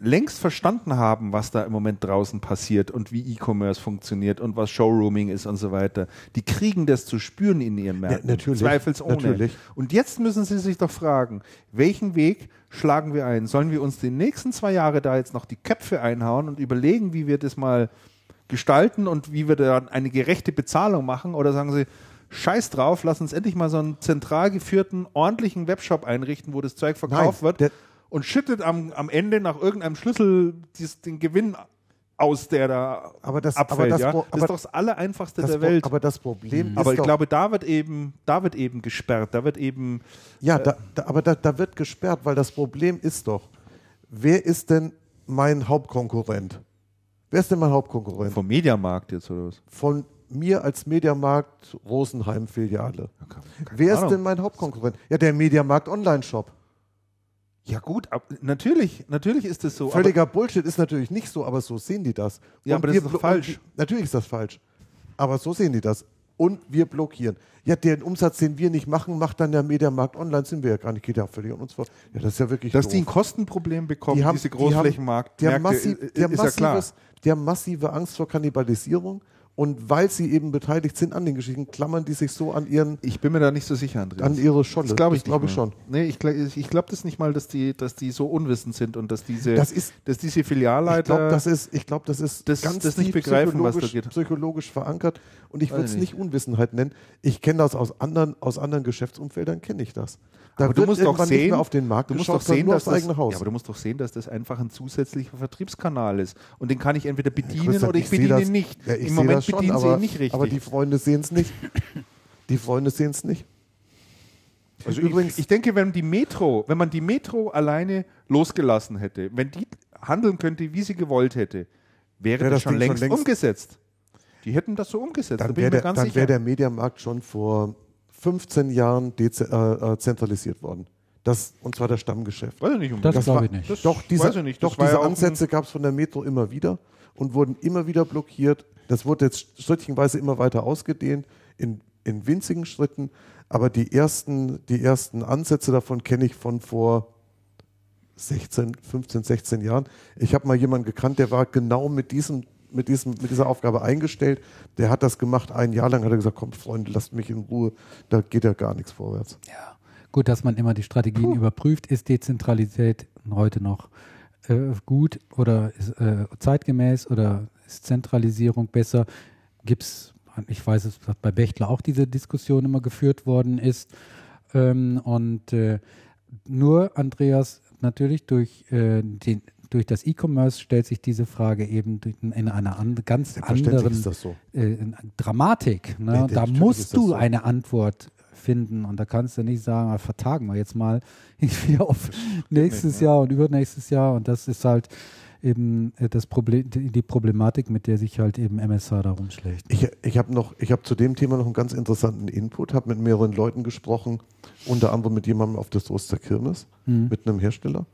längst verstanden haben, was da im Moment draußen passiert und wie E-Commerce funktioniert und was Showrooming ist und so weiter. Die kriegen das zu spüren in ihren Märkten. Ja, natürlich. Zweifelsohne. Natürlich. Und jetzt müssen sie sich doch fragen, welchen Weg schlagen wir ein? Sollen wir uns die nächsten zwei Jahre da jetzt noch die Köpfe einhauen und überlegen, wie wir das mal gestalten und wie wir da eine gerechte Bezahlung machen? Oder sagen sie, Scheiß drauf, lass uns endlich mal so einen zentral geführten, ordentlichen Webshop einrichten, wo das Zeug verkauft Nein, wird und schüttet am, am Ende nach irgendeinem Schlüssel dies, den Gewinn aus, der da aber das, abfällt. Aber das, ja? das ist doch das Allereinfachste der Welt. Aber das Problem mhm. Aber ich glaube, da wird eben, da wird eben gesperrt. Da wird eben. Ja, äh, da, da, aber da, da wird gesperrt, weil das Problem ist doch, wer ist denn mein Hauptkonkurrent? Wer ist denn mein Hauptkonkurrent? Vom Mediamarkt jetzt oder was? Von mir als Mediamarkt Rosenheim-Filiale. Wer Ahnung. ist denn mein Hauptkonkurrent? Ja, der Mediamarkt Online-Shop. Ja gut, ab, natürlich, natürlich ist das so. Völliger Bullshit ist natürlich nicht so, aber so sehen die das. Ja, und aber das ist doch falsch. Natürlich ist das falsch. Aber so sehen die das. Und wir blockieren. Ja, den Umsatz, den wir nicht machen, macht dann der Mediamarkt online, sind wir ja gar nicht, geht ja völlig an uns vor. Ja, das ist ja wirklich Dass doof. die ein Kostenproblem bekommen, die haben, diese Großflächenmarkt, die haben, der, massiv, der, massives, ja der massive Angst vor Kannibalisierung und weil sie eben beteiligt sind an den Geschichten, klammern die sich so an ihren. Ich bin mir da nicht so sicher, Andreas. An ihre Scholle. Das glaube ich, glaub ich schon. Nee, ich, ich glaube das nicht mal, dass die, dass die so unwissend sind und dass diese, das ist, dass diese Filialleiter. Ich glaube, das ist, ich glaube, das ist das, ganz das nicht begreifen, was da geht. psychologisch verankert. Und ich würde es nicht Unwissenheit nennen. Ich kenne das aus anderen, aus anderen Geschäftsumfeldern, kenne ich das. Da aber du musst doch sehen, auf den Markt du musst doch sehen, dass das. Ja, aber du musst doch sehen, dass das einfach ein zusätzlicher Vertriebskanal ist. Und den kann ich entweder bedienen ja, oder ich, ich bediene ihn nicht. Ja, Im Moment bedienen sie ihn nicht richtig. Aber die Freunde sehen es nicht. Die Freunde sehen es nicht. Also übrigens, ich, ich, denke, wenn die Metro, wenn man die Metro alleine losgelassen hätte, wenn die handeln könnte, wie sie gewollt hätte, wäre das, das schon, längst schon, längst umgesetzt. Die hätten das so umgesetzt. Dann wäre der, wär der Mediamarkt schon vor 15 Jahren äh, äh, zentralisiert worden. Das, und zwar das Stammgeschäft. Weiß ich nicht das, das glaube ich nicht. Das doch, diese, nicht. doch diese ja Ansätze gab es von der Metro immer wieder und wurden immer wieder blockiert. Das wurde jetzt schrittchenweise immer weiter ausgedehnt in, in winzigen Schritten. Aber die ersten, die ersten Ansätze davon kenne ich von vor 16, 15, 16 Jahren. Ich habe mal jemanden gekannt, der war genau mit diesem mit, diesem, mit dieser Aufgabe eingestellt. Der hat das gemacht, ein Jahr lang hat er gesagt, komm Freunde, lasst mich in Ruhe, da geht ja gar nichts vorwärts. Ja, gut, dass man immer die Strategien Puh. überprüft. Ist Dezentralität heute noch äh, gut oder ist, äh, zeitgemäß oder ist Zentralisierung besser? Gibt es, ich weiß es, dass bei Bechtler auch diese Diskussion immer geführt worden ist. Ähm, und äh, nur, Andreas, natürlich durch äh, den durch das E-Commerce stellt sich diese Frage eben in einer and ganz anderen so. äh, Dramatik. Ne? Da musst du so. eine Antwort finden und da kannst du nicht sagen, ah, vertagen wir jetzt mal auf nächstes nicht, ne? Jahr und übernächstes Jahr und das ist halt eben äh, das Problem, die Problematik, mit der sich halt eben MSH da rumschlägt. Ich, ich habe noch, ich habe zu dem Thema noch einen ganz interessanten Input, habe mit mehreren Leuten gesprochen, unter anderem mit jemandem auf der Soester Kirmes, mhm. mit einem Hersteller.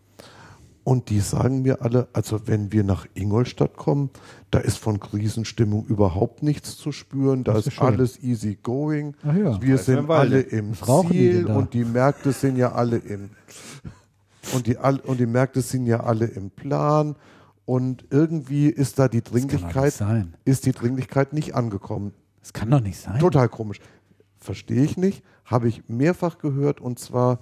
Und die sagen mir alle, also wenn wir nach Ingolstadt kommen, da ist von Krisenstimmung überhaupt nichts zu spüren, da ist, ist alles easy going. Ja. Wir sind alle im Ziel die und die Märkte sind ja alle im und die, und die Märkte sind ja alle im Plan. Und irgendwie ist da die Dringlichkeit, ist die Dringlichkeit nicht angekommen. Das kann doch nicht sein. Total komisch. Verstehe ich nicht. Habe ich mehrfach gehört und zwar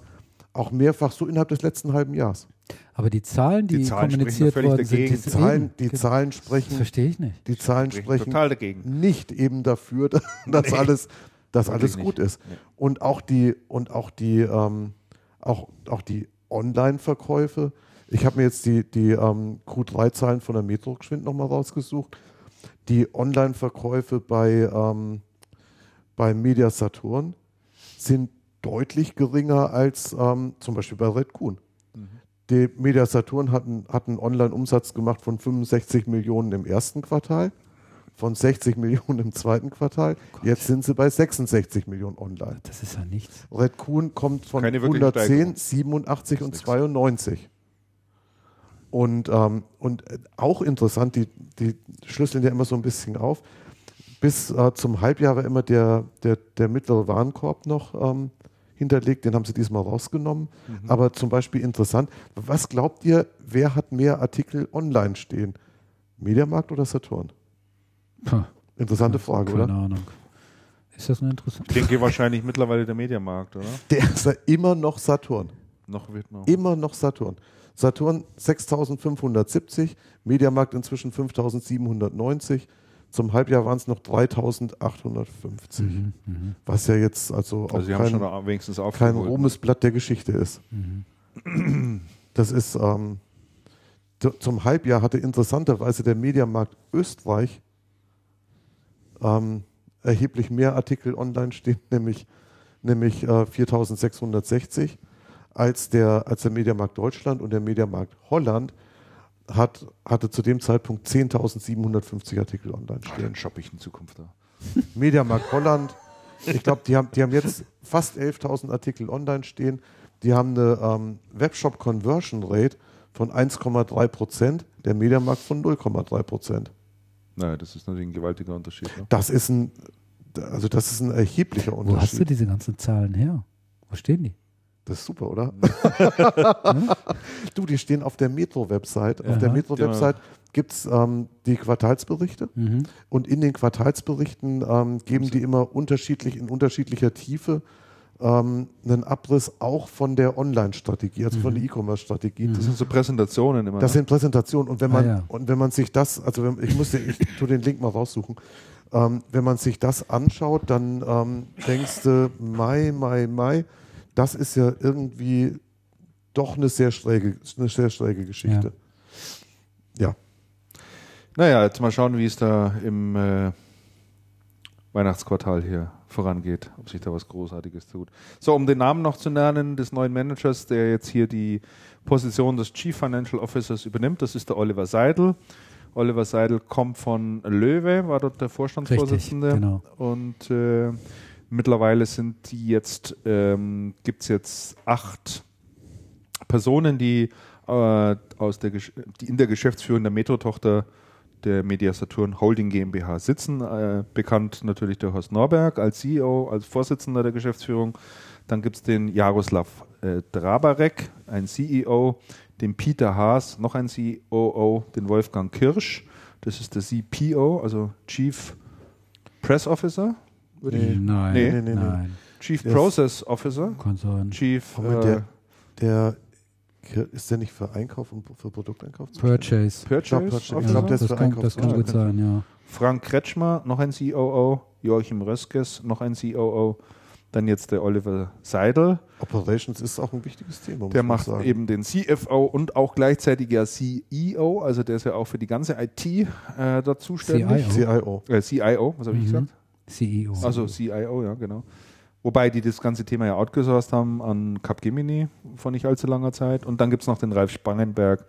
auch mehrfach so innerhalb des letzten halben Jahres. Aber die Zahlen, die, die Zahlen kommuniziert worden sind, die, Zahlen, die Zahlen sprechen. Das verstehe ich nicht. Die Zahlen sprechen total dagegen. nicht eben dafür, dass nee, alles, dass alles gut ist. Nee. Und auch die und auch die ähm, auch, auch die Online-Verkäufe. Ich habe mir jetzt die, die ähm, Q3-Zahlen von der Metro geschwind nochmal rausgesucht. Die Online-Verkäufe bei, ähm, bei Media Saturn sind deutlich geringer als ähm, zum Beispiel bei Red Kuhn. Die Media Saturn hat einen, hat einen Online-Umsatz gemacht von 65 Millionen im ersten Quartal, von 60 Millionen im zweiten Quartal. Oh Jetzt sind sie bei 66 Millionen online. Das ist ja nichts. Red Kuhn kommt von 110, 87 und 92. Und, ähm, und auch interessant, die, die schlüsseln ja immer so ein bisschen auf. Bis äh, zum Halbjahr war immer der, der, der mittlere Warenkorb noch ähm, hinterlegt, den haben sie diesmal rausgenommen. Mhm. Aber zum Beispiel interessant, was glaubt ihr, wer hat mehr Artikel online stehen? Mediamarkt oder Saturn? Puh. Interessante Frage, Keine oder? Keine Ahnung. Ist das nur interessant? Ich denke wahrscheinlich mittlerweile der Mediamarkt, oder? Der ist ja immer noch Saturn. Noch wird noch. Immer noch Saturn. Saturn 6570, Mediamarkt inzwischen 5790. Zum Halbjahr waren es noch 3850. Mhm, mh. Was ja jetzt also, also auch kein, kein ne? Ruhmesblatt der Geschichte ist. Mhm. Das ist ähm, zum Halbjahr hatte interessanterweise der Mediamarkt Österreich ähm, erheblich mehr Artikel online stehen, nämlich, nämlich äh, 4660 als der, als der Mediamarkt Deutschland und der Mediamarkt Holland hat, hatte zu dem Zeitpunkt 10.750 Artikel online stehen. Ah, dann shoppe ich in Zukunft da. Mediamarkt Holland, ich glaube, die haben, die haben jetzt fast 11.000 Artikel online stehen. Die haben eine ähm, Webshop Conversion Rate von 1,3 Prozent, der Mediamarkt von 0,3 Prozent. Naja, das ist natürlich ein gewaltiger Unterschied. Ne? Das ist ein, also das ist ein erheblicher Unterschied. Wo hast du diese ganzen Zahlen her? Wo stehen die? Das ist super, oder? du, die stehen auf der Metro-Website. Auf der Metro-Website gibt es ähm, die Quartalsberichte mhm. und in den Quartalsberichten ähm, geben die immer unterschiedlich in unterschiedlicher Tiefe ähm, einen Abriss auch von der Online-Strategie, also mhm. von der E-Commerce-Strategie. Das sind so Präsentationen immer. Das ne? sind Präsentationen und wenn man ah, ja. und wenn man sich das, also wenn, ich musste, ich tu den Link mal raussuchen. Ähm, wenn man sich das anschaut, dann ähm, denkst du, Mai, Mai, Mai, das ist ja irgendwie doch eine sehr schräge, eine sehr schräge Geschichte. Ja. ja. Naja, jetzt mal schauen, wie es da im äh, Weihnachtsquartal hier vorangeht, ob sich da was Großartiges tut. So, um den Namen noch zu nennen des neuen Managers, der jetzt hier die Position des Chief Financial Officers übernimmt, das ist der Oliver Seidel. Oliver Seidel kommt von Löwe, war dort der Vorstandsvorsitzende. Richtig, genau. Und äh, Mittlerweile sind die jetzt, ähm, gibt es jetzt acht Personen, die, äh, aus der, die in der Geschäftsführung der Metro-Tochter der Media Saturn Holding GmbH sitzen. Äh, bekannt natürlich der Horst Norberg als CEO, als Vorsitzender der Geschäftsführung. Dann gibt es den Jaroslav äh, Drabarek, ein CEO, den Peter Haas, noch ein COO, den Wolfgang Kirsch, das ist der CPO, also Chief Press Officer würde nee, ich. Nein, nee, nee, nee, nein. Chief der Process Officer. Konzern. Chief. Moment, äh, der, der ist der nicht für Einkauf und für Produkteinkauf? Purchase. Purchase. Purchase. Ich glaube, der ist das für kann, Einkauf. Das kann gut sein, ja. Frank Kretschmer, noch ein COO. Joachim Röskes, noch ein COO. Dann jetzt der Oliver Seidel. Operations ist auch ein wichtiges Thema. Der macht sagen. eben den CFO und auch gleichzeitig ja CEO, also der ist ja auch für die ganze IT äh, da zuständig. CIO. Äh, CIO, was habe ich mhm. gesagt? CEO. Also CIO, ja, genau. Wobei die das ganze Thema ja outgesourced haben an Capgemini vor nicht allzu langer Zeit. Und dann gibt es noch den Ralf Spangenberg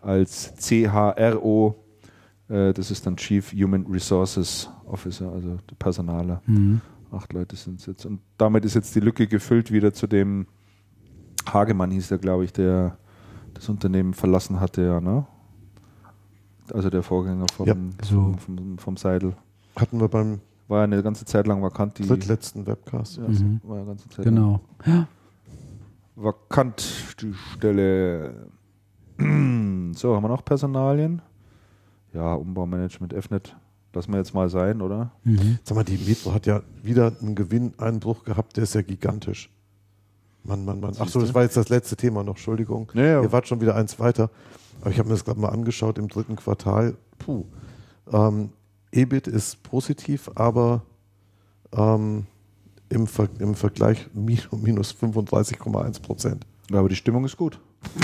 als CHRO. Äh, das ist dann Chief Human Resources Officer, also der Personaler. Mhm. Acht Leute sind es jetzt. Und damit ist jetzt die Lücke gefüllt wieder zu dem Hagemann, hieß der, glaube ich, der das Unternehmen verlassen hatte, ja, ne? Also der Vorgänger vom, ja, so. vom, vom, vom Seidel. Hatten wir beim war ja eine ganze Zeit lang vakant. Die Drittletzten Webcast. Ja, mhm. war ja ganze Zeit genau. Ja. Vakant die Stelle. so, haben wir noch Personalien? Ja, Umbaumanagement, FNet. Lassen wir jetzt mal sein, oder? Mhm. Sag mal, die Metro hat ja wieder einen Gewinneinbruch gehabt, der ist ja gigantisch. Mann, Mann, Mann. Achso, das war jetzt das letzte Thema noch, Entschuldigung. Ja, ja. Ihr wart schon wieder eins weiter. Aber ich habe mir das gerade mal angeschaut im dritten Quartal. Puh. Ähm, EBIT ist positiv, aber ähm, im, Ver im Vergleich minus 35,1 Prozent. Aber die Stimmung ist gut.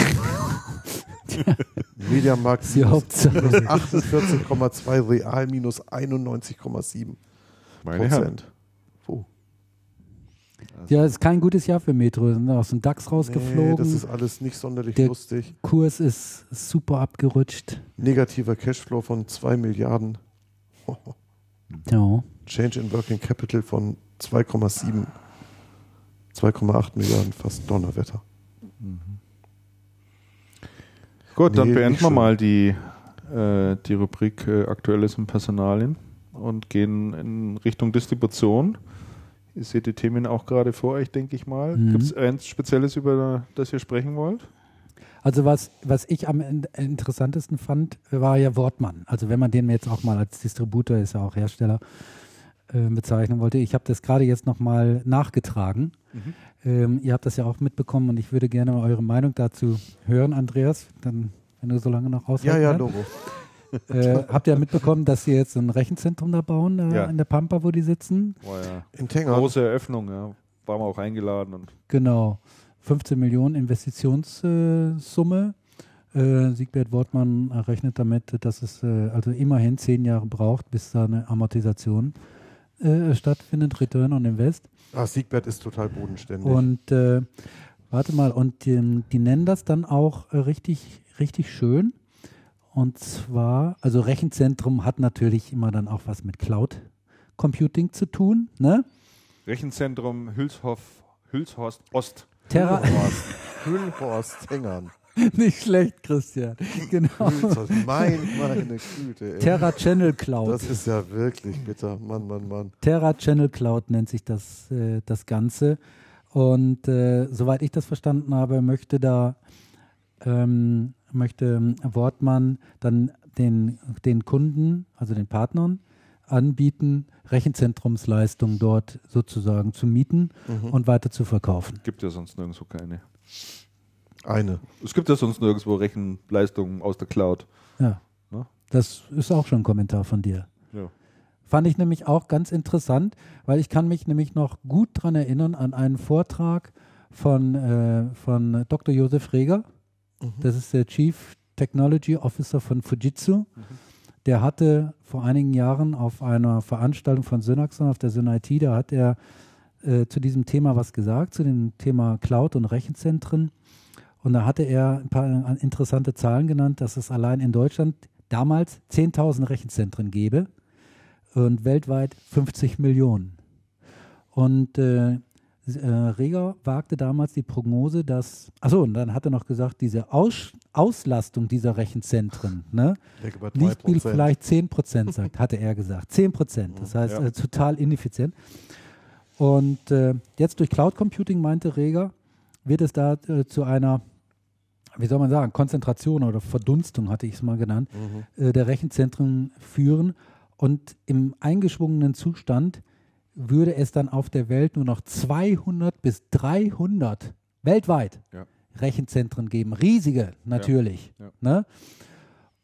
Mediamarkt minus 48,2, Real minus 91,7 Prozent. Also ja, ist kein gutes Jahr für Metro. Sind aus dem DAX rausgeflogen. Nee, das ist alles nicht sonderlich Der lustig. Kurs ist super abgerutscht. Negativer Cashflow von 2 Milliarden. Ja. Change in Working Capital von 2,7, 2,8 Milliarden, fast Donnerwetter. Mhm. Gut, nee, dann beenden wir mal die, äh, die Rubrik äh, Aktuelles im Personalien und gehen in Richtung Distribution. Ihr seht die Themen auch gerade vor euch, denke ich mal. Mhm. Gibt es eins Spezielles, über das ihr sprechen wollt? Also was, was ich am interessantesten fand, war ja Wortmann. Also wenn man den jetzt auch mal als Distributor, ist ja auch Hersteller, äh, bezeichnen wollte. Ich habe das gerade jetzt nochmal nachgetragen. Mhm. Ähm, ihr habt das ja auch mitbekommen und ich würde gerne eure Meinung dazu hören, Andreas, dann, wenn du so lange noch aushalten Ja, ja, Logo. Äh, habt ihr mitbekommen, dass sie jetzt ein Rechenzentrum da bauen, äh, ja. in der Pampa, wo die sitzen? Oh, ja. In Tenger. Große Eröffnung, ja. Waren wir auch eingeladen. Und genau. 15 Millionen Investitionssumme. Äh, Siegbert Wortmann rechnet damit, dass es äh, also immerhin zehn Jahre braucht, bis da eine Amortisation äh, stattfindet, Return on Invest. Ah, Siegbert ist total bodenständig. Und warte mal, und die, die, nennen das dann auch richtig, richtig schön. Und zwar, also Rechenzentrum hat natürlich immer dann auch was mit Cloud Computing zu tun. Ne? Rechenzentrum Hülshoff, Hülshorst Ost. Terra Hülhorst Hengern. Nicht schlecht, Christian. Genau. Mein, meine Güte. Ey. Terra Channel Cloud. Das ist ja wirklich bitter. Mann, Mann, Mann. Terra Channel Cloud nennt sich das, äh, das Ganze. Und äh, soweit ich das verstanden habe, möchte da ähm, möchte Wortmann dann den, den Kunden, also den Partnern, anbieten, Rechenzentrumsleistungen dort sozusagen zu mieten mhm. und weiter zu verkaufen. Gibt ja sonst nirgendwo keine. Eine. Es gibt ja sonst nirgendwo Rechenleistungen aus der Cloud. Ja. Na? Das ist auch schon ein Kommentar von dir. Ja. Fand ich nämlich auch ganz interessant, weil ich kann mich nämlich noch gut daran erinnern an einen Vortrag von, äh, von Dr. Josef Reger. Mhm. Das ist der Chief Technology Officer von Fujitsu. Mhm. Der hatte vor einigen Jahren auf einer Veranstaltung von Synaxon, auf der SynIT, da hat er äh, zu diesem Thema was gesagt, zu dem Thema Cloud und Rechenzentren. Und da hatte er ein paar interessante Zahlen genannt, dass es allein in Deutschland damals 10.000 Rechenzentren gäbe und weltweit 50 Millionen. Und äh, äh, Reger wagte damals die Prognose, dass, achso, und dann hat er noch gesagt, diese Aus, Auslastung dieser Rechenzentren ne, liegt vielleicht 10 Prozent, sagt, hatte er gesagt. 10 Prozent, das heißt ja. äh, total ineffizient. Und äh, jetzt durch Cloud Computing, meinte Reger, wird es da äh, zu einer, wie soll man sagen, Konzentration oder Verdunstung, hatte ich es mal genannt, mhm. Äh, der Rechenzentren führen. Und im eingeschwungenen Zustand würde es dann auf der Welt nur noch 200 bis 300 weltweit ja. Rechenzentren geben. Riesige natürlich. Ja. Ja. Ne?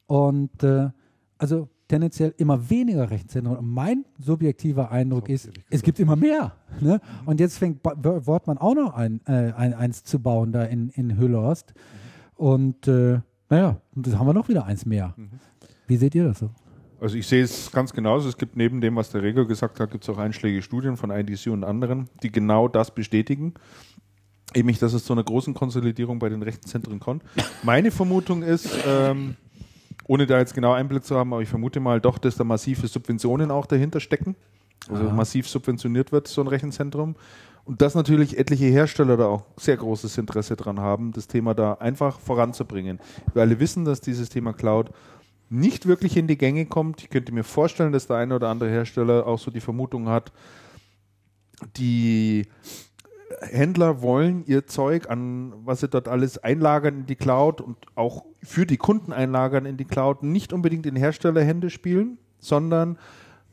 Und äh, also tendenziell immer weniger Rechenzentren. Und mein subjektiver Eindruck ist, es gibt immer mehr. Ne? Mhm. Und jetzt fängt Wortmann auch noch ein, äh, ein, eins zu bauen da in, in Hüllhorst. Mhm. Und äh, naja, das haben wir noch wieder eins mehr. Mhm. Wie seht ihr das so? Also ich sehe es ganz genauso. Es gibt neben dem, was der Regel gesagt hat, gibt es auch einschlägige Studien von IDC und anderen, die genau das bestätigen. Eben, dass es zu einer großen Konsolidierung bei den Rechenzentren kommt. Meine Vermutung ist, ähm, ohne da jetzt genau Einblick zu haben, aber ich vermute mal doch, dass da massive Subventionen auch dahinter stecken. Also Aha. massiv subventioniert wird, so ein Rechenzentrum. Und dass natürlich etliche Hersteller da auch sehr großes Interesse dran haben, das Thema da einfach voranzubringen. Wir alle wissen, dass dieses Thema Cloud nicht wirklich in die Gänge kommt. Ich könnte mir vorstellen, dass der eine oder andere Hersteller auch so die Vermutung hat, die Händler wollen ihr Zeug an, was sie dort alles einlagern in die Cloud und auch für die Kunden einlagern in die Cloud, nicht unbedingt in Herstellerhände spielen, sondern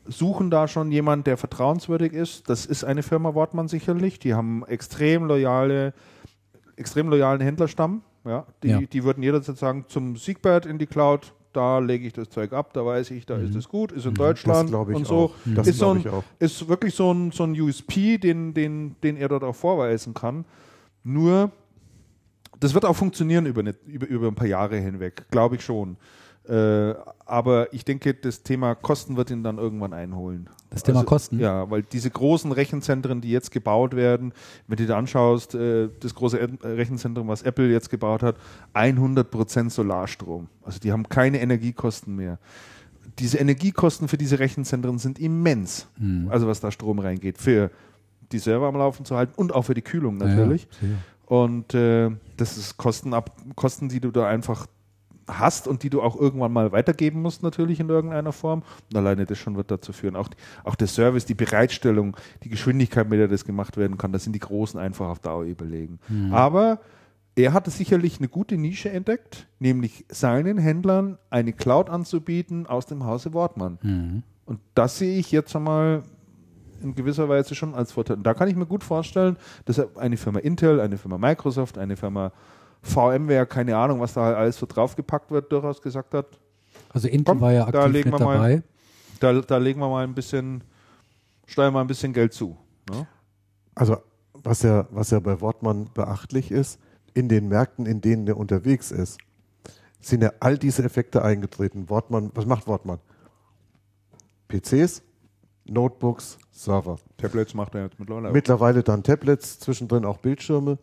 suchen da schon jemanden, der vertrauenswürdig ist. Das ist eine Firma Wortmann sicherlich. Die haben extrem loyale, extrem loyalen Händlerstamm. Ja, die, ja. die würden jederzeit sagen, zum Siegbert in die Cloud, da lege ich das Zeug ab, da weiß ich, da mhm. ist es gut, ist in mhm. Deutschland und so. Das ist, so ein, ist wirklich so ein, so ein USP, den, den, den er dort auch vorweisen kann. Nur, das wird auch funktionieren über, eine, über, über ein paar Jahre hinweg, glaube ich schon. Äh, aber ich denke, das Thema Kosten wird ihn dann irgendwann einholen. Das Thema also, Kosten? Ja, weil diese großen Rechenzentren, die jetzt gebaut werden, wenn du dir anschaust, äh, das große Rechenzentrum, was Apple jetzt gebaut hat, 100% Solarstrom. Also die haben keine Energiekosten mehr. Diese Energiekosten für diese Rechenzentren sind immens. Mhm. Also was da Strom reingeht, für die Server am Laufen zu halten und auch für die Kühlung natürlich. Ja, ja. Und äh, das ist Kosten, ab, Kosten, die du da einfach hast und die du auch irgendwann mal weitergeben musst, natürlich in irgendeiner Form. Und alleine das schon wird dazu führen. Auch, auch der Service, die Bereitstellung, die Geschwindigkeit, mit der das gemacht werden kann, das sind die Großen einfach auf Dauer überlegen. Mhm. Aber er hatte sicherlich eine gute Nische entdeckt, nämlich seinen Händlern eine Cloud anzubieten aus dem Hause Wortmann. Mhm. Und das sehe ich jetzt einmal in gewisser Weise schon als Vorteil. Und da kann ich mir gut vorstellen, dass eine Firma Intel, eine Firma Microsoft, eine Firma VMware, keine Ahnung, was da alles so draufgepackt wird, durchaus gesagt hat. Also Intel komm, war ja aktiv mit dabei. Mal, da, da, legen wir mal ein bisschen, steuern wir ein bisschen Geld zu. Ne? Also was ja, was ja bei Wortmann beachtlich ist, in den Märkten, in denen er unterwegs ist, sind ja all diese Effekte eingetreten. Wortmann, was macht Wortmann? PCs, Notebooks, Server. Tablets macht er jetzt mittlerweile. Mittlerweile dann Tablets, zwischendrin auch Bildschirme.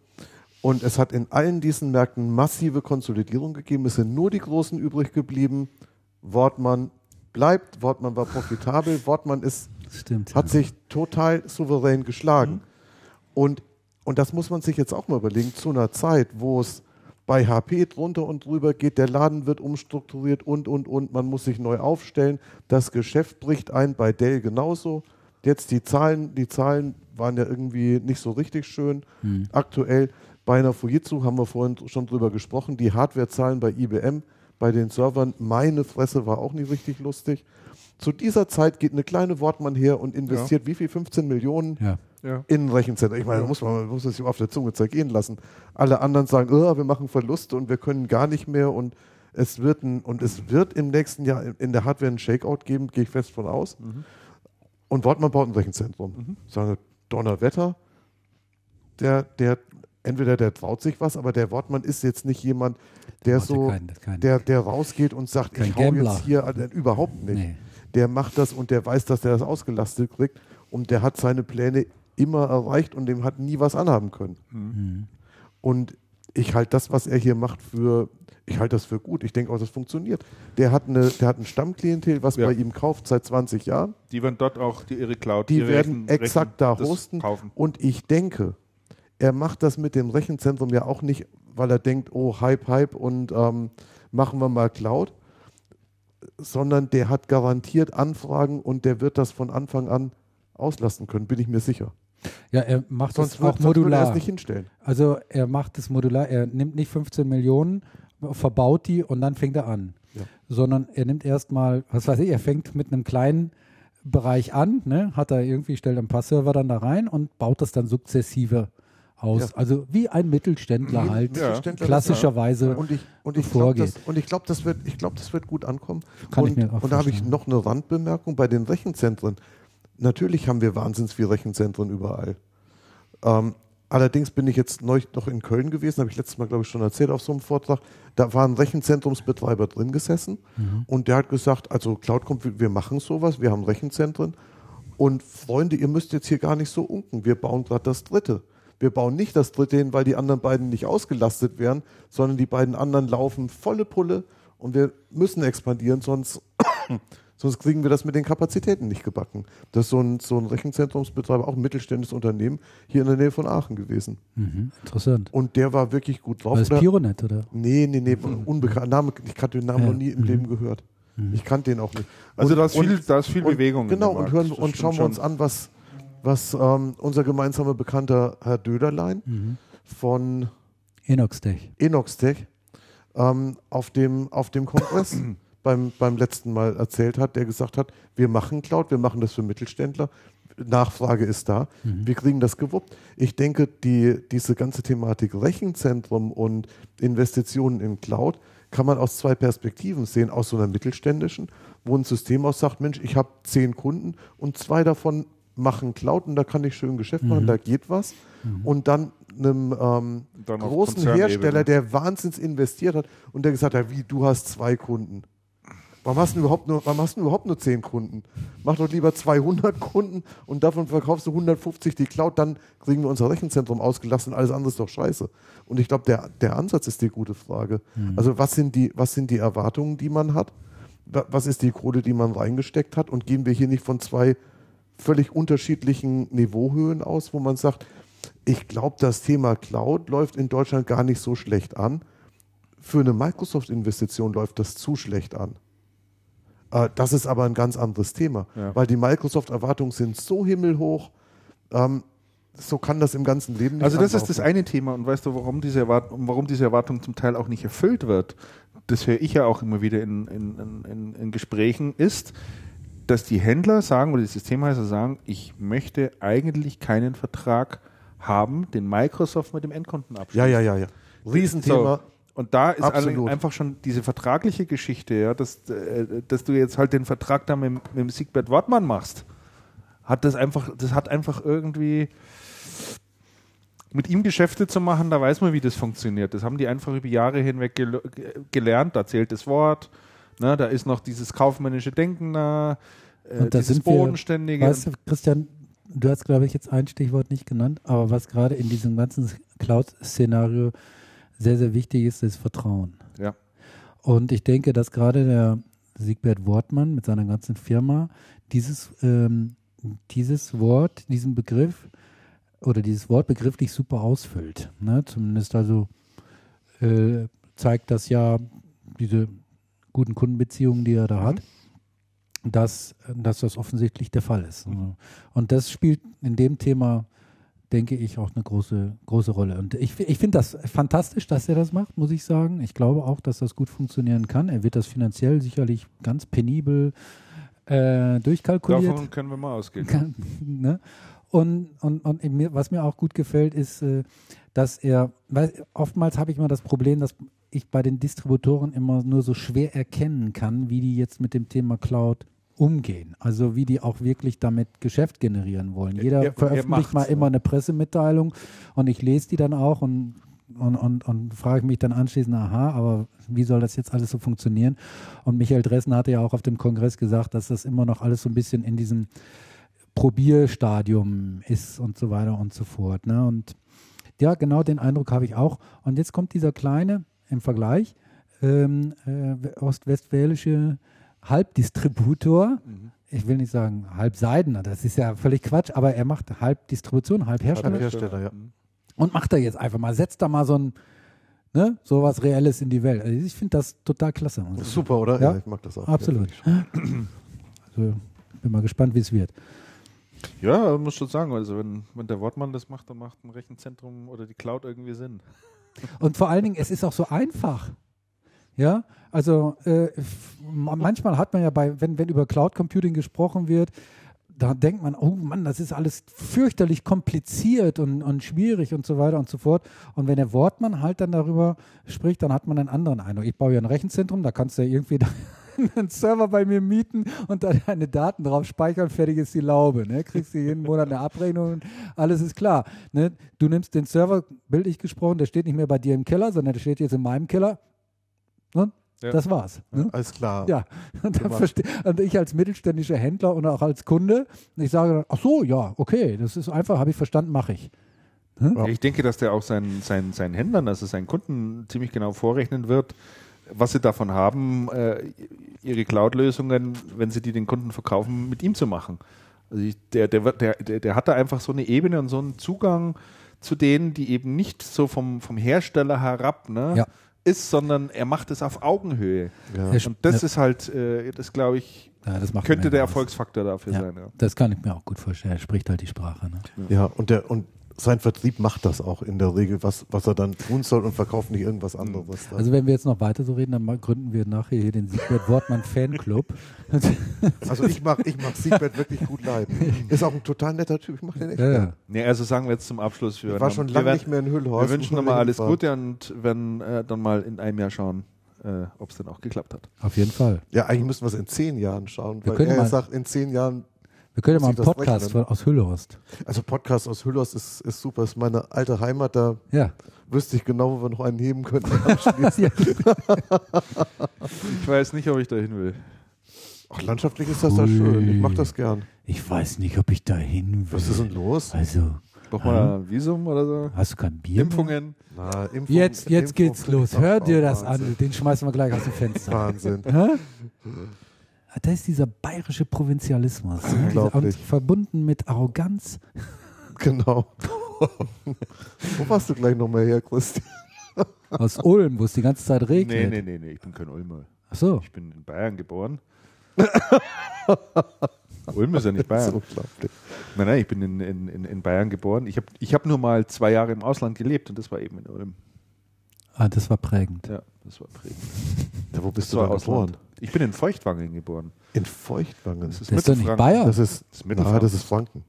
Und es hat in allen diesen Märkten massive Konsolidierung gegeben. Es sind nur die Großen übrig geblieben. Wortmann bleibt, Wortmann war profitabel, Wortmann ist, Stimmt, hat ja. sich total souverän geschlagen. Mhm. Und, und das muss man sich jetzt auch mal überlegen, zu einer Zeit, wo es bei HP drunter und drüber geht, der Laden wird umstrukturiert und, und, und, man muss sich neu aufstellen, das Geschäft bricht ein, bei Dell genauso. Jetzt die Zahlen, die Zahlen waren ja irgendwie nicht so richtig schön. Mhm. Aktuell bei einer Fujitsu haben wir vorhin schon drüber gesprochen, die Hardwarezahlen bei IBM, bei den Servern, meine Fresse war auch nicht richtig lustig. Zu dieser Zeit geht eine kleine Wortmann her und investiert ja. wie viel? 15 Millionen ja. in ein Rechencenter. Ich meine, da muss man, muss sich auf der Zunge zergehen lassen. Alle anderen sagen, oh, wir machen Verluste und wir können gar nicht mehr und es wird ein, und es wird im nächsten Jahr in der Hardware einen Shakeout geben, gehe ich fest von aus. Mhm. Und Wortmann baut ein Rechenzentrum. Mhm. Sagen Donnerwetter, der, der entweder der traut sich was, aber der Wortmann ist jetzt nicht jemand, der so, kein, kein, der, der rausgeht und sagt, ich hau Gambler. jetzt hier, äh, überhaupt nicht. Nee. Der macht das und der weiß, dass der das ausgelastet kriegt und der hat seine Pläne immer erreicht und dem hat nie was anhaben können. Mhm. Und ich halte das, was er hier macht, für, ich halte das für gut. Ich denke auch, das funktioniert. Der hat, eine, der hat ein Stammklientel, was ja. bei ihm kauft seit 20 Jahren. Die werden dort auch die, ihre Cloud, die werden Rechen, exakt Rechen da hosten. Kaufen. Und ich denke, er macht das mit dem Rechenzentrum ja auch nicht, weil er denkt, oh, Hype, Hype und ähm, machen wir mal Cloud, sondern der hat garantiert Anfragen und der wird das von Anfang an auslasten können, bin ich mir sicher. Ja, er macht sonst das wird, auch modular. Sonst er es nicht hinstellen. Also er macht es modular, er nimmt nicht 15 Millionen, verbaut die und dann fängt er an. Ja. Sondern er nimmt erstmal, was weiß ich, er fängt mit einem kleinen Bereich an, ne, hat er irgendwie, stellt ein paar Server dann da rein und baut das dann sukzessive aus. Ja. Also wie ein Mittelständler halt ja. klassischerweise und ich, und ich vorgeht. Das, und ich glaube, das, wird, glaub, das wird gut ankommen. Kann und, ich mir auch und da habe ich noch eine Randbemerkung bei den Rechenzentren. Natürlich haben wir wahnsinnig viele Rechenzentren überall. Ähm, allerdings bin ich jetzt neulich noch in Köln gewesen, habe ich letztes Mal, glaube ich, schon erzählt auf so einem Vortrag. Da war ein Rechenzentrumsbetreiber drin gesessen mhm. und der hat gesagt, also Cloud kommt, wir machen sowas, wir haben Rechenzentren. Und Freunde, ihr müsst jetzt hier gar nicht so unken. Wir bauen gerade das dritte. Wir bauen nicht das dritte hin, weil die anderen beiden nicht ausgelastet wären, sondern die beiden anderen laufen volle Pulle und wir müssen expandieren, sonst, sonst kriegen wir das mit den Kapazitäten nicht gebacken. Das ist so ein, so ein Rechenzentrumsbetreiber, auch ein mittelständisches Unternehmen, hier in der Nähe von Aachen gewesen. Mhm, interessant. Und der war wirklich gut drauf. War das Pironet, oder? Nee, nee, nee, mhm. unbekannt. Name, ich hatte den Namen ja. noch nie im mhm. Leben gehört. Mhm. Ich kannte den auch nicht. Also da ist viel, da ist viel Bewegung. Genau, und, hören, und schauen wir uns an, was, was ähm, unser gemeinsamer Bekannter Herr Döderlein mhm. von Enoxtech, Enoxtech ähm, auf, dem, auf dem Kongress beim, beim letzten Mal erzählt hat, der gesagt hat, wir machen Cloud, wir machen das für Mittelständler, Nachfrage ist da, mhm. wir kriegen das gewuppt. Ich denke, die, diese ganze Thematik Rechenzentrum und Investitionen in Cloud kann man aus zwei Perspektiven sehen, aus so einer mittelständischen, wo ein System aus sagt, Mensch, ich habe zehn Kunden und zwei davon machen Cloud und da kann ich schön Geschäft machen, mhm. da geht was. Mhm. Und dann einem ähm, dann großen Hersteller, der wahnsinns investiert hat und der gesagt hat, wie, du hast zwei Kunden. Warum hast, du überhaupt nur, warum hast du überhaupt nur 10 Kunden? Mach doch lieber 200 Kunden und davon verkaufst du 150 die Cloud, dann kriegen wir unser Rechenzentrum ausgelassen, alles andere ist doch scheiße. Und ich glaube, der, der Ansatz ist die gute Frage. Mhm. Also was sind, die, was sind die Erwartungen, die man hat? Was ist die Kohle, die man reingesteckt hat? Und gehen wir hier nicht von zwei völlig unterschiedlichen Niveauhöhen aus, wo man sagt, ich glaube, das Thema Cloud läuft in Deutschland gar nicht so schlecht an. für eine Microsoft-Investition läuft das zu schlecht an. Äh, das ist aber ein ganz anderes Thema, ja. weil die Microsoft-Erwartungen sind so himmelhoch. Ähm, so kann das im ganzen Leben nicht Also das anlaufen. ist das eine Thema und weißt du, warum diese, Erwartung, warum diese Erwartung zum Teil auch nicht erfüllt wird? Das höre ich ja auch immer wieder in, in, in, in Gesprächen, ist, dass die Händler sagen oder die Systemhäuser sagen, ich möchte eigentlich keinen Vertrag haben, den Microsoft mit dem Endkunden abschließt. Ja, ja, ja, ja. Riesenthema. So. Und da ist Absolut. einfach schon diese vertragliche Geschichte, ja, dass, äh, dass du jetzt halt den Vertrag da mit, mit dem Siegbert Wortmann machst, hat das einfach, das hat einfach irgendwie mit ihm Geschäfte zu machen, da weiß man, wie das funktioniert. Das haben die einfach über Jahre hinweg gel gelernt, da zählt das Wort, ne, da ist noch dieses kaufmännische Denken da, äh, und da dieses sind Bodenständige. Wir, weißt du, Christian, du hast, glaube ich, jetzt ein Stichwort nicht genannt, aber was gerade in diesem ganzen Cloud-Szenario sehr, sehr wichtig ist, ist Vertrauen. Ja. Und ich denke, dass gerade der Siegbert Wortmann mit seiner ganzen Firma dieses, ähm, dieses Wort, diesen Begriff oder dieses Wort begrifflich super ausfüllt. Ne? Zumindest also äh, zeigt das ja diese guten Kundenbeziehungen, die er da mhm. hat, dass, dass das offensichtlich der Fall ist. Mhm. Und das spielt in dem Thema denke ich, auch eine große, große Rolle. Und ich, ich finde das fantastisch, dass er das macht, muss ich sagen. Ich glaube auch, dass das gut funktionieren kann. Er wird das finanziell sicherlich ganz penibel äh, durchkalkuliert. Davon können wir mal ausgehen. Kann, ne? Und, und, und was mir auch gut gefällt, ist, äh, dass er, weil oftmals habe ich immer das Problem, dass ich bei den Distributoren immer nur so schwer erkennen kann, wie die jetzt mit dem Thema Cloud umgehen. Also wie die auch wirklich damit Geschäft generieren wollen. Jeder er, veröffentlicht mal immer eine Pressemitteilung und ich lese die dann auch und, und, und, und frage mich dann anschließend, aha, aber wie soll das jetzt alles so funktionieren? Und Michael Dressen hatte ja auch auf dem Kongress gesagt, dass das immer noch alles so ein bisschen in diesem Probierstadium ist und so weiter und so fort. Ne? Und ja, genau den Eindruck habe ich auch. Und jetzt kommt dieser kleine im Vergleich ähm, äh, ostwestfälische Halbdistributor. Mhm. Ich will nicht sagen Halbseidener, das ist ja völlig Quatsch, aber er macht Halbdistribution, Halbhersteller. Halbhersteller, ja. Und macht er jetzt einfach mal, setzt da mal so ein, ne, so was Reelles in die Welt. Also ich finde das total klasse. Super, oder? Ja, ja ich mag das auch. Absolut. Also, bin mal gespannt, wie es wird. Ja, muss schon sagen, also wenn, wenn der Wortmann das macht, dann macht ein Rechenzentrum oder die Cloud irgendwie Sinn. Und vor allen Dingen, es ist auch so einfach. Ja, also äh, manchmal hat man ja bei, wenn, wenn über Cloud Computing gesprochen wird, da denkt man, oh Mann, das ist alles fürchterlich kompliziert und, und schwierig und so weiter und so fort. Und wenn der Wortmann halt dann darüber spricht, dann hat man einen anderen Eindruck. Ich baue ja ein Rechenzentrum, da kannst du ja irgendwie einen Server bei mir mieten und dann deine Daten drauf speichern, fertig ist die Laube. Ne? Kriegst du jeden Monat eine Abrechnung und alles ist klar. Ne? Du nimmst den Server, bildlich gesprochen, der steht nicht mehr bei dir im Keller, sondern der steht jetzt in meinem Keller. Ne? Ja. Das war's. Ne? Alles klar. Ja. Und, und, ich als mittelständischer Händler und auch als Kunde, ich sage, ach so, ja, okay, das ist einfach, habe ich verstanden, mache ich. Hm? Ich denke, dass der auch seinen, seinen, seinen Händlern, also seinen Kunden ziemlich genau vorrechnen wird, was sie davon haben, äh, ihre Cloud-Lösungen, wenn sie die den Kunden verkaufen, mit ihm zu machen. Also ich, der, der, der, der hat da einfach so eine Ebene und so einen Zugang zu denen, die eben nicht so vom, vom Hersteller herab, ne? Ja ist, sondern er macht es auf Augenhöhe. Ja. Und das ja. ist halt, äh, das glaube ich, ja, das könnte der Erfolgsfaktor dafür sein. Das kann ich mir auch gut vorstellen. Er spricht halt die Sprache. Ne? Ja, und der und sein Vertrieb macht das auch in der Regel, was, was er dann tun soll und verkauft nicht irgendwas anderes. Also wenn wir jetzt noch weiter so reden, dann gründen wir nachher hier den Siegbert Wortmann Fanclub. Also ich mag, ich mag Siegbert wirklich gut leiden. Ist auch ein total netter Typ, ich mag den echt ja, ja. Nee, also sagen wir jetzt zum Abschluss. Wir ich war schon lange nicht mehr in Hüllhorst. Wir wünschen nochmal alles Gute und werden äh, dann mal in einem Jahr schauen, äh, ob es dann auch geklappt hat. Auf jeden Fall. Ja, eigentlich müssen wir es in zehn Jahren schauen, wir weil er sagt, in zehn Jahren wir können ja mal einen Podcast von, aus Hüllhorst. Also Podcast aus Hüllhorst ist, ist super, ist meine alte Heimat, da ja. wüsste ich genau, wo wir noch einen heben könnten. ich weiß nicht, ob ich dahin will. Ach, landschaftlich ist das Ui. da schön. Ich mache das gern. Ich weiß nicht, ob ich dahin will. Was ist denn los? Also. Brauch mal ein Visum oder so? Hast du kein Bier? Impfungen? Na, Impfung, jetzt jetzt Impfung geht's los. Hör dir das Wahnsinn. an. Den schmeißen wir gleich aus dem Fenster. Wahnsinn. Das ist dieser bayerische Provinzialismus. Ne? Und verbunden mit Arroganz. Genau. Wo warst du gleich nochmal her, Christian? Aus Ulm, wo es die ganze Zeit regnet. Nee, nee, nee, nee, ich bin kein Ulmer. Ach so. Ich bin in Bayern geboren. Ulm ist ja nicht Bayern. unglaublich. Nein, nein, ich bin in, in, in Bayern geboren. Ich habe ich hab nur mal zwei Jahre im Ausland gelebt und das war eben in Ulm. Ah, das war prägend. Ja, das war prägend. Ja, wo bist das du da geboren? Ich bin in Feuchtwangen geboren. In Feuchtwangen? Das ist, das ist doch nicht Bayern. Das ist, das ist, na, das ist Franken.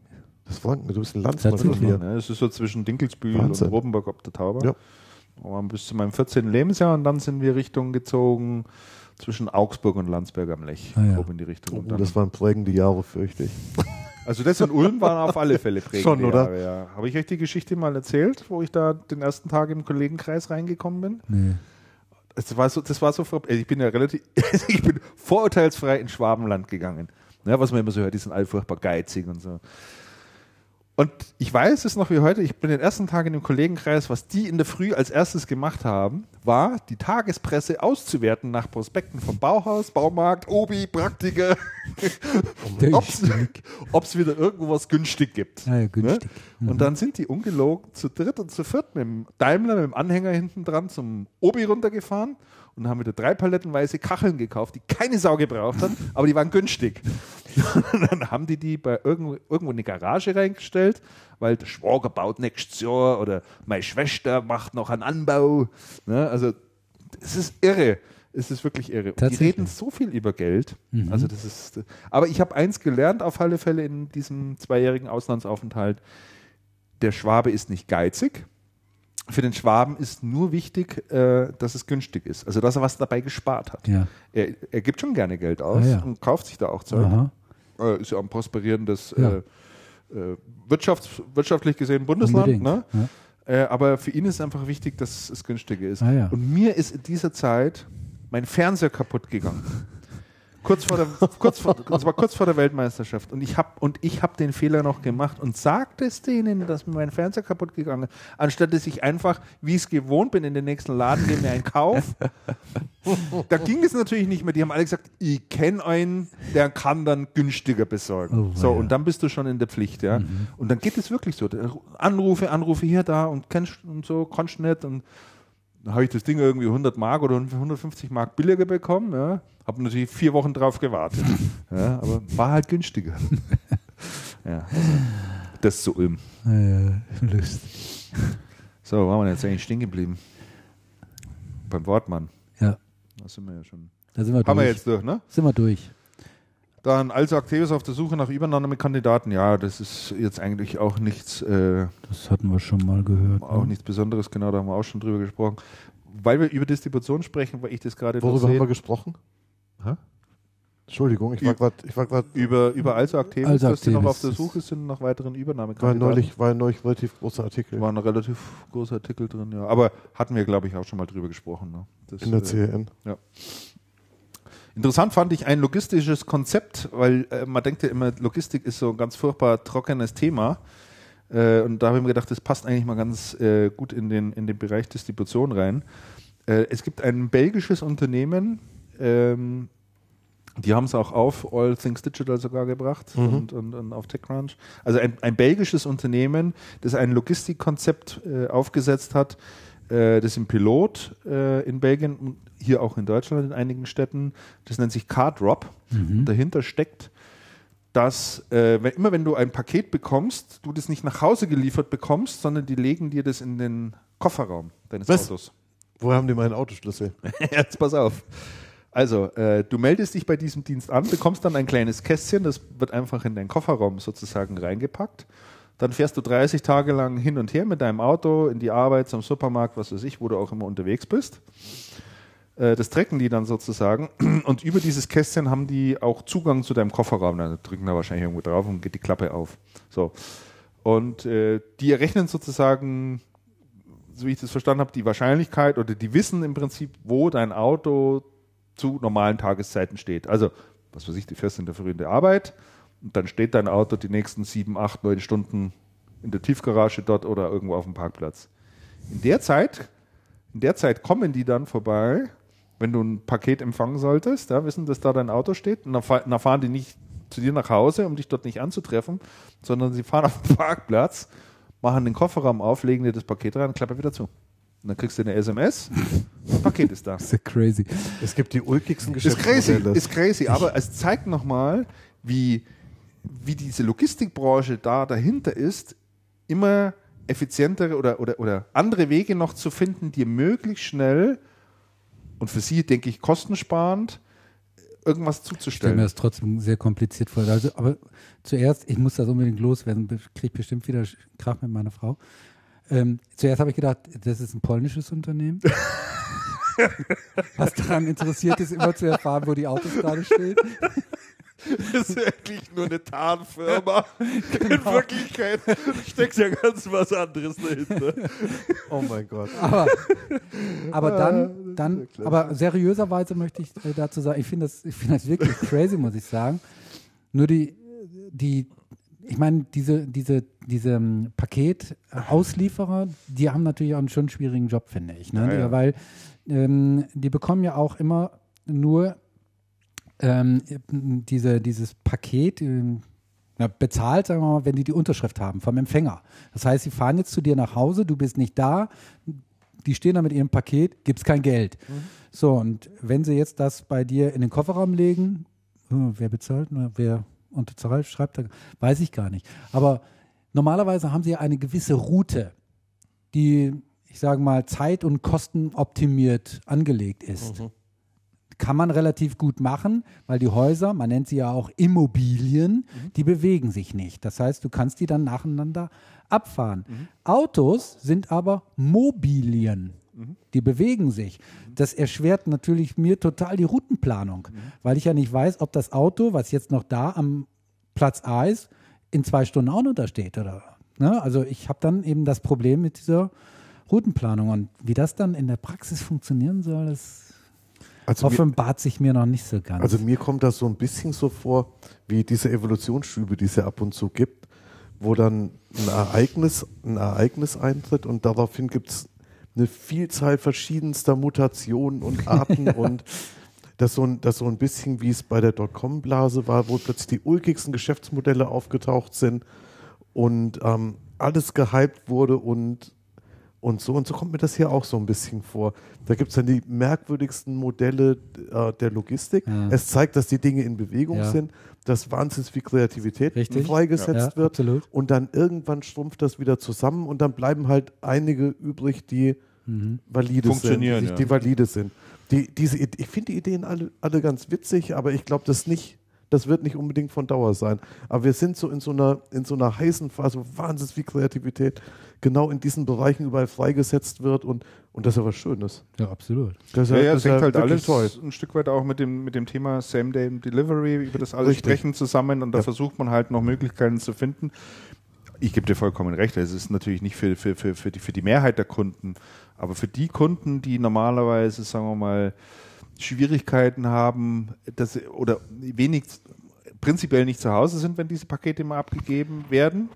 Das ist Franken. Du bist ein Landsmann. Das, ja, das ist so zwischen Dinkelsbühl Wahnsinn. und Robenburg ob der Tauber. Ja. Bis zu meinem 14. Lebensjahr und dann sind wir Richtung gezogen zwischen Augsburg und Landsberg am Lech. Ah, ja. Grob in die Richtung. Oh, das waren prägende Jahre, fürchte ich. Also das in Ulm waren auf alle Fälle prägende Schon, oder? Jahre, ja. Habe ich euch die Geschichte mal erzählt, wo ich da den ersten Tag im Kollegenkreis reingekommen bin? Nee. Das war so, das war so, ich bin ja relativ, ich bin vorurteilsfrei in Schwabenland gegangen. Ja, was man immer so hört, die sind alle furchtbar geizig und so. Und ich weiß es noch wie heute, ich bin den ersten Tag in dem Kollegenkreis, was die in der Früh als erstes gemacht haben, war, die Tagespresse auszuwerten nach Prospekten vom Bauhaus, Baumarkt, Obi, Praktiker, ob es wieder irgendwo was günstig gibt. Ja, ja, günstig. Ne? Mhm. Und dann sind die ungelogen zu dritt und zu viert mit dem Daimler, mit dem Anhänger hinten dran zum Obi runtergefahren und haben wieder drei palettenweise Kacheln gekauft, die keine Sau gebraucht hat, aber die waren günstig. dann haben die die bei irgendwo, irgendwo in eine Garage reingestellt, weil der Schwager baut nächstes Jahr oder meine Schwester macht noch einen Anbau. Ne? Also es ist irre. Es ist wirklich irre. Und die reden so viel über Geld. Mhm. Also das ist. Aber ich habe eins gelernt auf alle Fälle in diesem zweijährigen Auslandsaufenthalt: Der Schwabe ist nicht geizig für den Schwaben ist nur wichtig, äh, dass es günstig ist. Also, dass er was dabei gespart hat. Ja. Er, er, gibt schon gerne Geld aus ah, ja. und kauft sich da auch Zeug. Äh, ist ja ein prosperierendes, ja. Äh, äh Wirtschafts-, wirtschaftlich gesehen Bundesland. Ne? Äh, aber für ihn ist einfach wichtig, dass es günstiger ist. Ah, und mir ist in dieser Zeit mein Fernseher kaputt gegangen. Kurz vor der, kurz vor, das war kurz vor der Weltmeisterschaft und ich habe und ich habe den Fehler noch gemacht und sagte es denen, dass mir mein Fernseher kaputt gegangen ist, anstatt dass ich einfach, wie ich es gewohnt bin, in den nächsten Laden gehe mir einen Kauf. da ging es natürlich nicht mehr. Die haben alle gesagt, ich kenne einen, der kann dann günstiger besorgen. Oh, so ja. und dann bist du schon in der Pflicht, ja. Mhm. Und dann geht es wirklich so. Anrufe, Anrufe hier, da und kennst und so, kannst nicht und dann habe ich das Ding irgendwie 100 Mark oder 150 Mark billiger bekommen. Ja. Habe natürlich vier Wochen drauf gewartet. ja, aber war halt günstiger. ja, also, das zu Ulm. Ja, lustig. So, wo waren wir jetzt eigentlich stehen geblieben? Beim Wortmann. Ja. Da sind wir ja schon. Da sind wir Haben wir jetzt durch, ne? Sind wir durch. Dann also Aktives auf der Suche nach Übernahmekandidaten. Ja, das ist jetzt eigentlich auch nichts. Äh, das hatten wir schon mal gehört. Auch ne? nichts Besonderes, genau, da haben wir auch schon drüber gesprochen. Weil wir über Distribution sprechen, weil ich das gerade. Worüber haben wir gesprochen? Hä? Entschuldigung, ich war gerade. Über, über also Aktives, also dass die noch auf der Suche sind nach weiteren Übernahmekandidaten. War neulich, war neulich relativ großer Artikel. War ein relativ großer Artikel drin, ja. Aber hatten wir, glaube ich, auch schon mal drüber gesprochen. Ne? Das, In der CN. Äh, ja. Interessant fand ich ein logistisches Konzept, weil äh, man denkt ja immer, Logistik ist so ein ganz furchtbar trockenes Thema. Äh, und da habe ich mir gedacht, das passt eigentlich mal ganz äh, gut in den, in den Bereich Distribution rein. Äh, es gibt ein belgisches Unternehmen, ähm, die haben es auch auf All Things Digital sogar gebracht mhm. und, und, und, auf TechCrunch. Also ein, ein, belgisches Unternehmen, das ein Logistikkonzept äh, aufgesetzt hat, das ist ein Pilot äh, in Belgien und hier auch in Deutschland in einigen Städten. Das nennt sich CarDrop. Mhm. Dahinter steckt, dass äh, wenn, immer wenn du ein Paket bekommst, du das nicht nach Hause geliefert bekommst, sondern die legen dir das in den Kofferraum deines Was? Autos. Woher haben die meinen Autoschlüssel? Jetzt pass auf. Also, äh, du meldest dich bei diesem Dienst an, bekommst dann ein kleines Kästchen, das wird einfach in deinen Kofferraum sozusagen reingepackt. Dann fährst du 30 Tage lang hin und her mit deinem Auto in die Arbeit, zum Supermarkt, was weiß ich, wo du auch immer unterwegs bist. Äh, das trecken die dann sozusagen. Und über dieses Kästchen haben die auch Zugang zu deinem Kofferraum. Dann drücken da wahrscheinlich irgendwo drauf und geht die Klappe auf. So. Und äh, die errechnen sozusagen, so wie ich das verstanden habe, die Wahrscheinlichkeit oder die wissen im Prinzip, wo dein Auto zu normalen Tageszeiten steht. Also, was weiß ich, die fährst in der Früh in der Arbeit und dann steht dein Auto die nächsten sieben, acht, neun Stunden in der Tiefgarage dort oder irgendwo auf dem Parkplatz. In der Zeit, in der Zeit kommen die dann vorbei wenn du ein Paket empfangen solltest, ja, wissen, dass da dein Auto steht, und dann, fahren die nicht zu dir nach Hause, um dich dort nicht anzutreffen, sondern sie fahren auf den Parkplatz, machen den Kofferraum auf, legen dir das Paket rein und klappen wieder zu. Und dann kriegst du eine SMS, ein Paket ist da. Das ist ja crazy. Es gibt die ulkigsten Geschäftsmodelle. Ist crazy, ist crazy aber es zeigt nochmal, wie, wie diese Logistikbranche da dahinter ist, immer effizientere oder, oder, oder andere Wege noch zu finden, die möglichst schnell und für sie, denke ich, kostensparend irgendwas zuzustellen. Ich stelle mir das trotzdem sehr kompliziert vor. Also, aber zuerst, ich muss das unbedingt loswerden, kriege bestimmt wieder Krach mit meiner Frau. Ähm, zuerst habe ich gedacht, das ist ein polnisches Unternehmen. Was daran interessiert ist, immer zu erfahren, wo die Autos gerade stehen. Das ist wirklich nur eine Tarnfirma. Genau. In Wirklichkeit steckt ja ganz was anderes dahinter. Oh mein Gott. Aber, aber dann, dann aber seriöserweise möchte ich äh, dazu sagen, ich finde das, find das wirklich crazy, muss ich sagen. Nur die, die ich meine, diese, diese, diese ähm, Paketauslieferer, die haben natürlich auch schon einen schwierigen Job, finde ich. Ne? Ja, ja. Weil ähm, die bekommen ja auch immer nur ähm, diese, dieses Paket äh, ja, bezahlt, sagen wir mal, wenn die die Unterschrift haben vom Empfänger. Das heißt, sie fahren jetzt zu dir nach Hause, du bist nicht da, die stehen da mit ihrem Paket, gibt es kein Geld. Mhm. So, und wenn sie jetzt das bei dir in den Kofferraum legen, hm, wer bezahlt, wer unterschreibt, weiß ich gar nicht. Aber normalerweise haben sie eine gewisse Route, die, ich sage mal, zeit- und kostenoptimiert angelegt ist. Mhm kann man relativ gut machen, weil die Häuser, man nennt sie ja auch Immobilien, mhm. die bewegen sich nicht. Das heißt, du kannst die dann nacheinander abfahren. Mhm. Autos sind aber Mobilien. Mhm. Die bewegen sich. Mhm. Das erschwert natürlich mir total die Routenplanung, mhm. weil ich ja nicht weiß, ob das Auto, was jetzt noch da am Platz A ist, in zwei Stunden auch noch da steht. Oder, ne? Also ich habe dann eben das Problem mit dieser Routenplanung. Und wie das dann in der Praxis funktionieren soll, das also offenbart mir, sich mir noch nicht so ganz. Also mir kommt das so ein bisschen so vor, wie diese Evolutionsschübe, die es ja ab und zu gibt, wo dann ein Ereignis, ein Ereignis eintritt und daraufhin gibt es eine Vielzahl verschiedenster Mutationen und Arten ja. und das so, ein, das so ein bisschen wie es bei der Dotcom-Blase war, wo plötzlich die ulkigsten Geschäftsmodelle aufgetaucht sind und ähm, alles gehypt wurde und und so und so kommt mir das hier auch so ein bisschen vor. Da gibt es dann die merkwürdigsten Modelle äh, der Logistik. Ja. Es zeigt, dass die Dinge in Bewegung ja. sind, dass wahnsinnig viel Kreativität Richtig. freigesetzt ja. wird. Absolut. Und dann irgendwann schrumpft das wieder zusammen und dann bleiben halt einige übrig, die mhm. valide sind. Die, die valide sind. Die, diese, ich finde die Ideen alle, alle ganz witzig, aber ich glaube das nicht das wird nicht unbedingt von Dauer sein. Aber wir sind so in so einer, in so einer heißen Phase, wo wahnsinnig viel Kreativität genau in diesen Bereichen überall freigesetzt wird und, und das ist ja was Schönes. Ja, absolut. Das, ja, ja, das hängt halt alles toll. ein Stück weit auch mit dem, mit dem Thema Same Day Delivery, über das alles Richtig. sprechen zusammen und da ja. versucht man halt noch Möglichkeiten zu finden. Ich gebe dir vollkommen recht, es ist natürlich nicht für, für, für, für, die, für die Mehrheit der Kunden, aber für die Kunden, die normalerweise, sagen wir mal, Schwierigkeiten haben, dass, oder wenig prinzipiell nicht zu Hause sind, wenn diese Pakete mal abgegeben werden.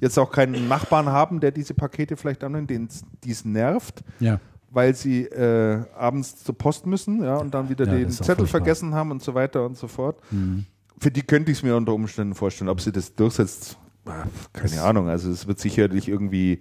Jetzt auch keinen Nachbarn haben, der diese Pakete vielleicht annimmt, den dies nervt. Ja weil sie äh, abends zur Post müssen ja, und dann wieder ja, den Zettel vergessen haben und so weiter und so fort. Mhm. Für die könnte ich es mir unter Umständen vorstellen. Ob sie das durchsetzt, keine das Ahnung. Also es wird sicherlich irgendwie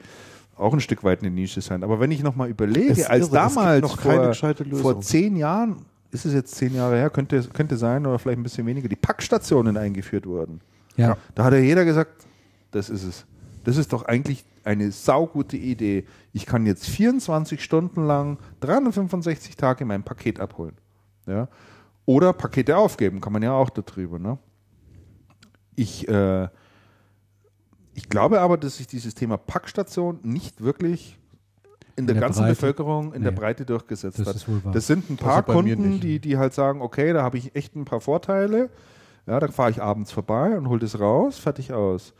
auch ein Stück weit eine Nische sein. Aber wenn ich nochmal überlege, es als irre, damals vor, vor zehn Jahren, ist es jetzt zehn Jahre her, könnte, könnte sein, oder vielleicht ein bisschen weniger, die Packstationen eingeführt wurden. Ja. Da hat ja jeder gesagt, das ist es. Das ist doch eigentlich eine saugute Idee. Ich kann jetzt 24 Stunden lang 365 Tage mein Paket abholen. Ja? Oder Pakete aufgeben, kann man ja auch darüber. Ne? Ich äh, ich glaube aber, dass sich dieses Thema Packstation nicht wirklich in, in der, der, ganzen Breite? Bevölkerung in nee. der Breite durchgesetzt das hat. Das sind ein paar Kunden, die, die halt sagen, okay, da habe ich echt ein paar Vorteile. Ja, da fahre ich abends vorbei und hole das raus, fertig aus.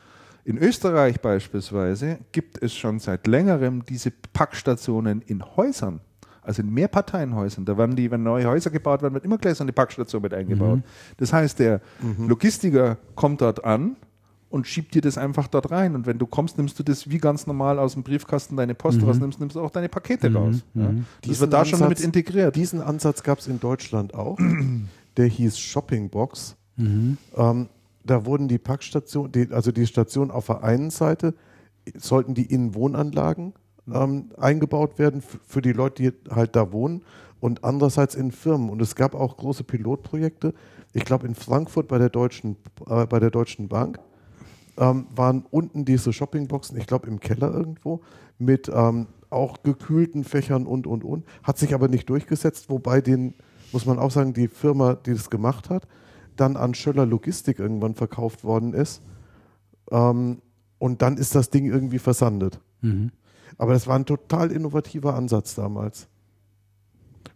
In Österreich beispielsweise gibt es schon seit längerem diese Packstationen in Häusern, also in Mehrparteienhäusern. Da werden die, wenn neue Häuser gebaut werden, wird immer gleich so eine Packstation mit eingebaut. Mhm. Das heißt, der mhm. Logistiker kommt dort an, und schiebt dir das einfach dort rein. Und wenn du kommst, nimmst du das wie ganz normal aus dem Briefkasten deine Post mhm. raus, nimmst, nimmst du auch deine Pakete mhm. raus. Ja. Mhm. Das wird da Ansatz, schon damit integriert. Diesen Ansatz gab es in Deutschland auch. Der hieß Shoppingbox. Mhm. Ähm, da wurden die Packstationen, die, also die Stationen auf der einen Seite, sollten die Innenwohnanlagen ähm, eingebaut werden für die Leute, die halt da wohnen und andererseits in Firmen. Und es gab auch große Pilotprojekte. Ich glaube, in Frankfurt bei der Deutschen, äh, bei der Deutschen Bank ähm, waren unten diese Shoppingboxen, ich glaube im Keller irgendwo, mit ähm, auch gekühlten Fächern und, und, und. Hat sich aber nicht durchgesetzt, wobei den, muss man auch sagen, die Firma, die das gemacht hat, dann an Schöller Logistik irgendwann verkauft worden ist. Ähm, und dann ist das Ding irgendwie versandet. Mhm. Aber das war ein total innovativer Ansatz damals.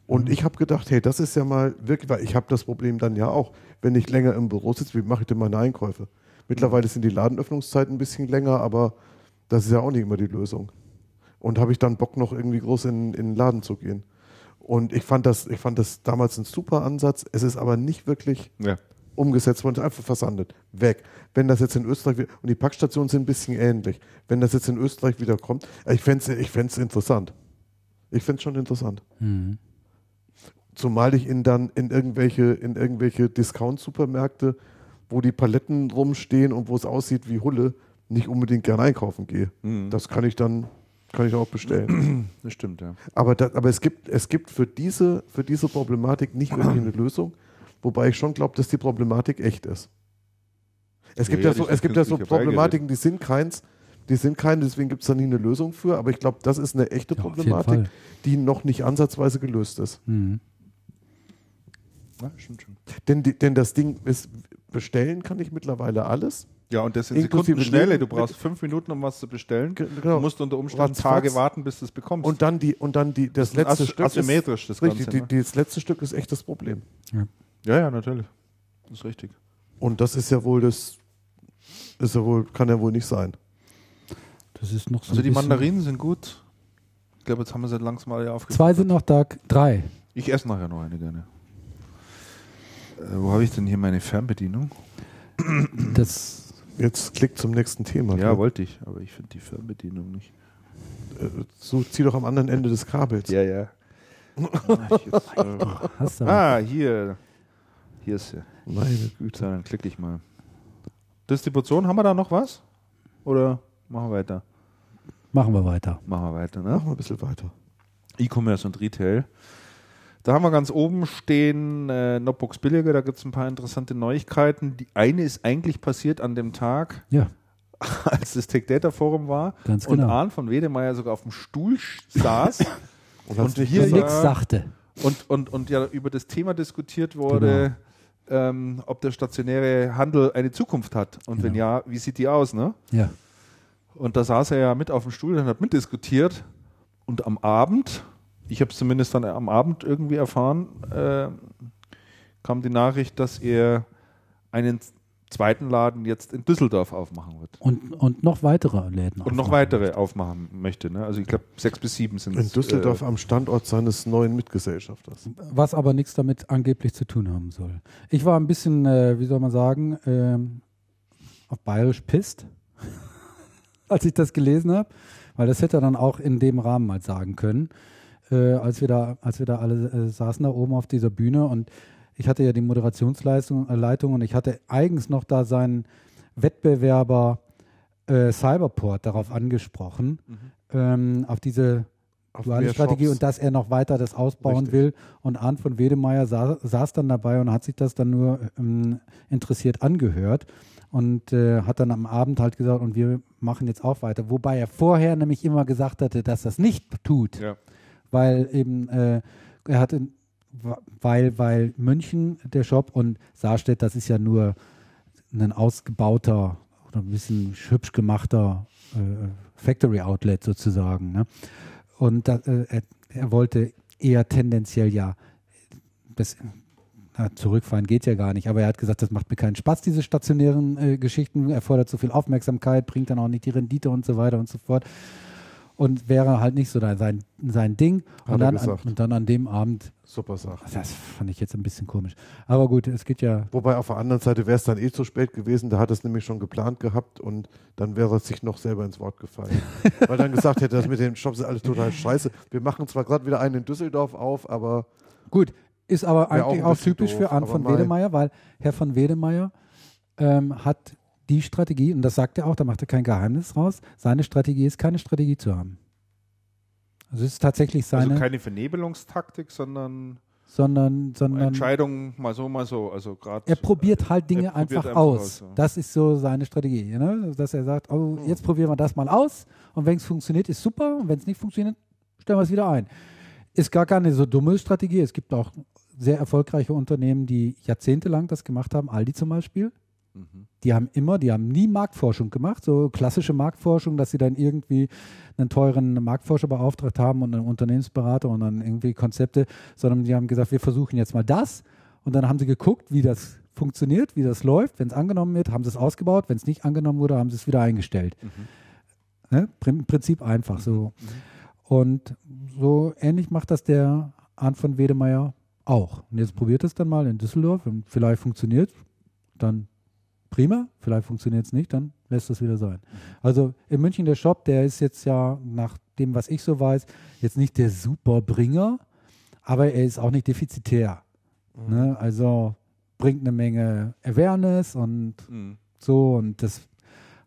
Und mhm. ich habe gedacht, hey, das ist ja mal wirklich, weil ich habe das Problem dann ja auch, wenn ich länger im Büro sitze, wie mache ich denn meine Einkäufe? Mittlerweile sind die Ladenöffnungszeiten ein bisschen länger, aber das ist ja auch nicht immer die Lösung. Und habe ich dann Bock, noch irgendwie groß in, in den Laden zu gehen. Und ich fand das, ich fand das damals ein super Ansatz. Es ist aber nicht wirklich ja. umgesetzt worden, es ist einfach versandet. Weg. Wenn das jetzt in Österreich wieder, und die Packstationen sind ein bisschen ähnlich, wenn das jetzt in Österreich wieder kommt, ich fände es ich interessant. Ich fände es schon interessant. Mhm. Zumal ich in dann in irgendwelche, in irgendwelche Discount-Supermärkte, wo die Paletten rumstehen und wo es aussieht wie Hulle, nicht unbedingt gern einkaufen gehe. Mhm. Das kann ich dann kann ich auch bestellen. Das stimmt, ja. Aber, da, aber es, gibt, es gibt für diese, für diese Problematik nicht wirklich eine Lösung, wobei ich schon glaube, dass die Problematik echt ist. Es gibt ja, ja so, es gibt ja so Problematiken, die sind keins, die sind keine, deswegen gibt es da nie eine Lösung für, aber ich glaube, das ist eine echte ja, Problematik, die noch nicht ansatzweise gelöst ist. Mhm. Ja, stimmt schon. Denn, denn das Ding ist, bestellen kann ich mittlerweile alles. Ja, und das in Sekundenschnelle. Du brauchst fünf Minuten, um was zu bestellen. Genau. Du musst unter Umständen Tage warten, bis du es bekommst. Und dann die, und dann die, das, das letzte Stück. Asymmetrisch, ist, das richtig, Ganze, die, ne? das letzte Stück ist echt das Problem. Ja. ja, ja, natürlich. Das ist richtig. Und das ist ja wohl das, ist ja wohl, kann ja wohl nicht sein. Das ist noch so Also die Mandarinen sind gut. Ich glaube, jetzt haben wir sie langsam mal aufgefallen. Zwei sind noch da, drei. Ich esse nachher noch eine gerne. Äh, wo habe ich denn hier meine Fernbedienung? Das Jetzt klick zum nächsten Thema. Ja, wollte ich, aber ich finde die Fernbedienung nicht. Äh, so, zieh doch am anderen Ende des Kabels. Ja, ja. Hast du ah, hier. Hier ist sie. Meine Güte. So, dann klicke ich mal. Distribution, haben wir da noch was? Oder machen wir weiter? Machen wir weiter. Machen wir weiter, ne? Machen wir ein bisschen weiter. E-Commerce und Retail. Da haben wir ganz oben stehen äh, Notebooks billiger, da gibt es ein paar interessante Neuigkeiten. Die eine ist eigentlich passiert an dem Tag, ja. als das Tech Data Forum war ganz genau. und Arndt von Wedemeyer sogar auf dem Stuhl saß und, und hier nichts sagte. Und, und, und ja über das Thema diskutiert wurde, genau. ähm, ob der stationäre Handel eine Zukunft hat. Und genau. wenn ja, wie sieht die aus, ne? Ja. Und da saß er ja mit auf dem Stuhl und hat mitdiskutiert. Und am Abend ich habe es zumindest dann am Abend irgendwie erfahren, äh, kam die Nachricht, dass er einen zweiten Laden jetzt in Düsseldorf aufmachen wird. Und, und noch weitere Läden Und noch weitere aufmachen möchte. Ne? Also ich glaube sechs bis sieben sind In Düsseldorf äh, am Standort seines neuen Mitgesellschafters. Was aber nichts damit angeblich zu tun haben soll. Ich war ein bisschen, äh, wie soll man sagen, äh, auf bayerisch pisst, als ich das gelesen habe, weil das hätte er dann auch in dem Rahmen mal sagen können äh, als wir da, als wir da alle äh, saßen da oben auf dieser Bühne und ich hatte ja die Moderationsleitung äh, Leitung und ich hatte eigens noch da seinen Wettbewerber äh, Cyberport darauf angesprochen, mhm. ähm, auf diese weil eben äh, er hatte, weil, weil München der Shop und Saarstedt, das ist ja nur ein ausgebauter oder ein bisschen hübsch gemachter äh, Factory Outlet sozusagen. Ne? Und da, äh, er, er, wollte eher tendenziell ja das, na, zurückfahren geht ja gar nicht, aber er hat gesagt, das macht mir keinen Spaß, diese stationären äh, Geschichten, erfordert zu viel Aufmerksamkeit, bringt dann auch nicht die Rendite und so weiter und so fort und wäre halt nicht so sein, sein Ding. Und dann, an, und dann an dem Abend. Super Sache. Das fand ich jetzt ein bisschen komisch. Aber gut, es geht ja. Wobei auf der anderen Seite wäre es dann eh zu spät gewesen. Da hat es nämlich schon geplant gehabt und dann wäre es sich noch selber ins Wort gefallen. Weil dann gesagt hätte, das mit den Shops ist alles total scheiße. Wir machen zwar gerade wieder einen in Düsseldorf auf, aber. Gut, ist aber eigentlich auch, auch typisch doof, für Arndt von Wedemeyer, weil Herr von Wedemeyer ähm, hat die Strategie, und das sagt er auch, da macht er kein Geheimnis raus, seine Strategie ist, keine Strategie zu haben. Also es ist tatsächlich seine. Also keine Vernebelungstaktik, sondern sondern, sondern Entscheidung mal so, mal so. Also er probiert halt Dinge einfach, einfach, aus. aus ja. Das ist so seine Strategie, ne? dass er sagt, oh, jetzt probieren wir das mal aus und wenn es funktioniert, ist super und wenn es nicht funktioniert, stellen wir es wieder ein. Ist gar keine so dumme Strategie. Es gibt auch sehr erfolgreiche Unternehmen, die jahrzehntelang das gemacht haben, Aldi zum Beispiel. Die haben immer, die haben nie Marktforschung gemacht, so klassische Marktforschung, dass sie dann irgendwie einen teuren Marktforscher beauftragt haben und einen Unternehmensberater und dann irgendwie Konzepte, sondern die haben gesagt, wir versuchen jetzt mal das und dann haben sie geguckt, wie das funktioniert, wie das läuft. Wenn es angenommen wird, haben sie es ausgebaut. Wenn es nicht angenommen wurde, haben sie es wieder eingestellt. Mhm. Ne? Im Prinzip einfach so. Mhm. Und so ähnlich macht das der Arndt von Wedemeyer auch. Und jetzt probiert es dann mal in Düsseldorf und vielleicht funktioniert, dann prima, vielleicht funktioniert es nicht, dann lässt es wieder sein. Also in München der Shop, der ist jetzt ja nach dem, was ich so weiß, jetzt nicht der Superbringer, aber er ist auch nicht defizitär. Mhm. Ne? Also bringt eine Menge Awareness und mhm. so und das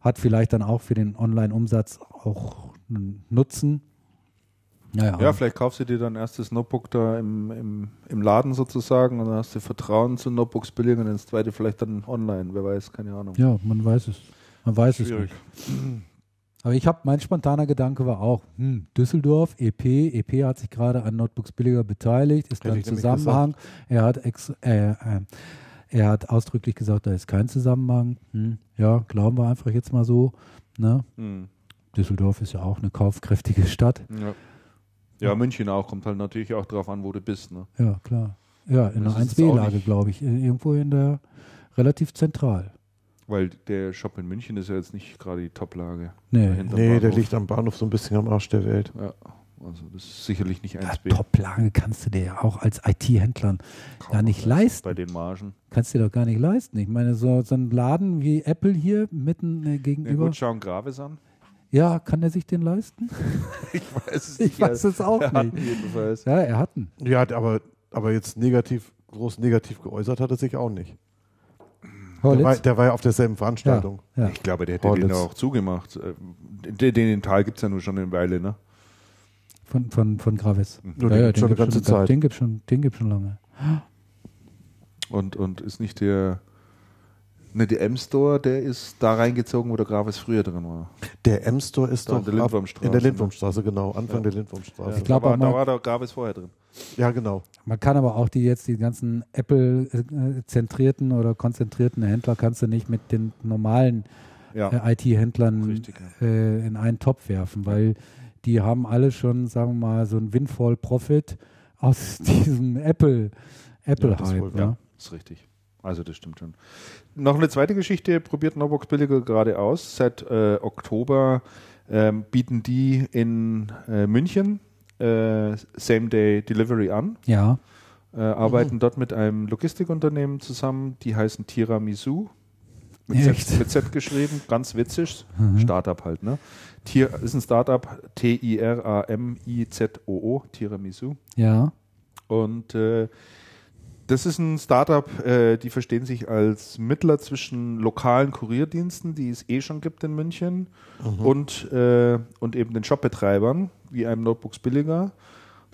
hat vielleicht dann auch für den Online-Umsatz auch einen Nutzen. Ja, ja, vielleicht kaufst du dir dein erstes Notebook da im, im, im Laden sozusagen und dann hast du Vertrauen zu Notebooks billigen und das zweite vielleicht dann online, wer weiß, keine Ahnung. Ja, man weiß es. Man weiß Schwierig. es nicht. Aber ich habe, mein spontaner Gedanke war auch, hm, Düsseldorf, EP, EP hat sich gerade an Notebooks billiger beteiligt, ist da ein Zusammenhang. Er hat, ex, äh, äh, er hat ausdrücklich gesagt, da ist kein Zusammenhang. Hm, ja, glauben wir einfach jetzt mal so. Ne? Hm. Düsseldorf ist ja auch eine kaufkräftige Stadt. Ja. Ja, München auch. Kommt halt natürlich auch drauf an, wo du bist. Ne? Ja, klar. Ja, in der 1B-Lage, glaube ich. Irgendwo in der relativ zentral. Weil der Shop in München ist ja jetzt nicht gerade die Top-Lage. Nee, nee der liegt am Bahnhof so ein bisschen am Arsch der Welt. Ja, also das ist sicherlich nicht 1B. Ja, Top-Lage kannst du dir ja auch als IT-Händler gar nicht leisten. Bei den Margen. Kannst du dir doch gar nicht leisten. Ich meine, so, so ein Laden wie Apple hier mitten äh, gegenüber. Ja, gut, schauen Gravis an. Ja, kann er sich den leisten? ich weiß es nicht. Ich weiß es auch er nicht. Jedenfalls. Ja, er hat einen. Ja, aber, aber jetzt negativ, groß negativ geäußert hat er sich auch nicht. Der war, der war, ja auf derselben Veranstaltung. Ja, ja. Ich glaube, der hätte Horlitz. den auch zugemacht. Äh, den, den Tal gibt es ja nur schon eine Weile, ne? Von, von, von Gravis. Mhm. Ja, ja, den schon eine ganze schon, Zeit. Den gibt es schon, schon lange. Und, und ist nicht der Ne, der M-Store, der ist da reingezogen, wo der Gravis früher drin war. Der M-Store ist doch in der Lindwurmstraße. In der Lindwurmstraße, genau. Anfang ja. der Lindwurmstraße. Ich glaube, da war der Gravis vorher drin. Ja, genau. Man kann aber auch die jetzt, die ganzen Apple-zentrierten oder konzentrierten Händler kannst du nicht mit den normalen ja. äh, IT-Händlern äh, in einen Topf werfen, weil die haben alle schon, sagen wir mal, so ein Windfall-Profit aus diesem Apple-Hype. Apple ja, ja, ist richtig. Also das stimmt schon. Noch eine zweite Geschichte probiert Norbox Billiger gerade aus. Seit äh, Oktober ähm, bieten die in äh, München äh, Same-Day Delivery an. Ja. Äh, arbeiten mhm. dort mit einem Logistikunternehmen zusammen, die heißen Tiramisu. Mit Z, mit Z, geschrieben, ganz witzig. Mhm. Startup halt, ne? Tier, ist ein Startup, T-I-R-A-M-I-Z-O-O, Tiramisu. Ja. Und äh, das ist ein Startup, äh, die verstehen sich als Mittler zwischen lokalen Kurierdiensten, die es eh schon gibt in München, mhm. und, äh, und eben den Shopbetreibern, wie einem Notebooks billiger.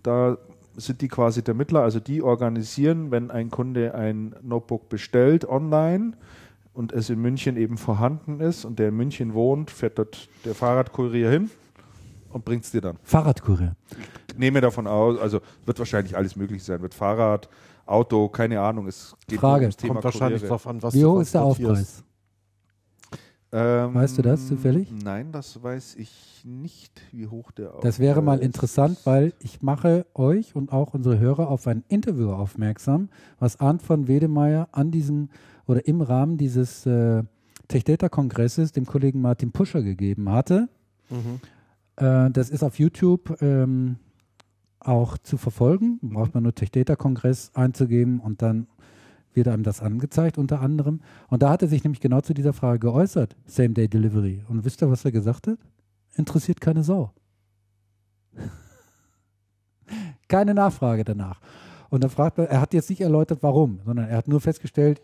Da sind die quasi der Mittler, also die organisieren, wenn ein Kunde ein Notebook bestellt online und es in München eben vorhanden ist und der in München wohnt, fährt dort der Fahrradkurier hin und bringt es dir dann. Fahrradkurier? Ich nehme davon aus, also wird wahrscheinlich alles möglich sein, wird Fahrrad, Auto, keine Ahnung. Es geht Frage. ums Thema Kommt wahrscheinlich drauf an, was Wie hoch ist der Aufpreis? Ähm, weißt du das zufällig? Nein, das weiß ich nicht, wie hoch der Aufpreis Das wäre mal interessant, weil ich mache euch und auch unsere Hörer auf ein Interview aufmerksam, was Arndt von Wedemeyer an diesem oder im Rahmen dieses äh, Tech Data Kongresses dem Kollegen Martin Puscher gegeben hatte. Mhm. Äh, das ist auf YouTube ähm, auch zu verfolgen. Braucht man nur Tech Data Kongress einzugeben und dann wird einem das angezeigt unter anderem. Und da hat er sich nämlich genau zu dieser Frage geäußert, Same Day Delivery. Und wisst ihr, was er gesagt hat? Interessiert keine Sau. keine Nachfrage danach. Und dann fragt er hat jetzt nicht erläutert, warum, sondern er hat nur festgestellt,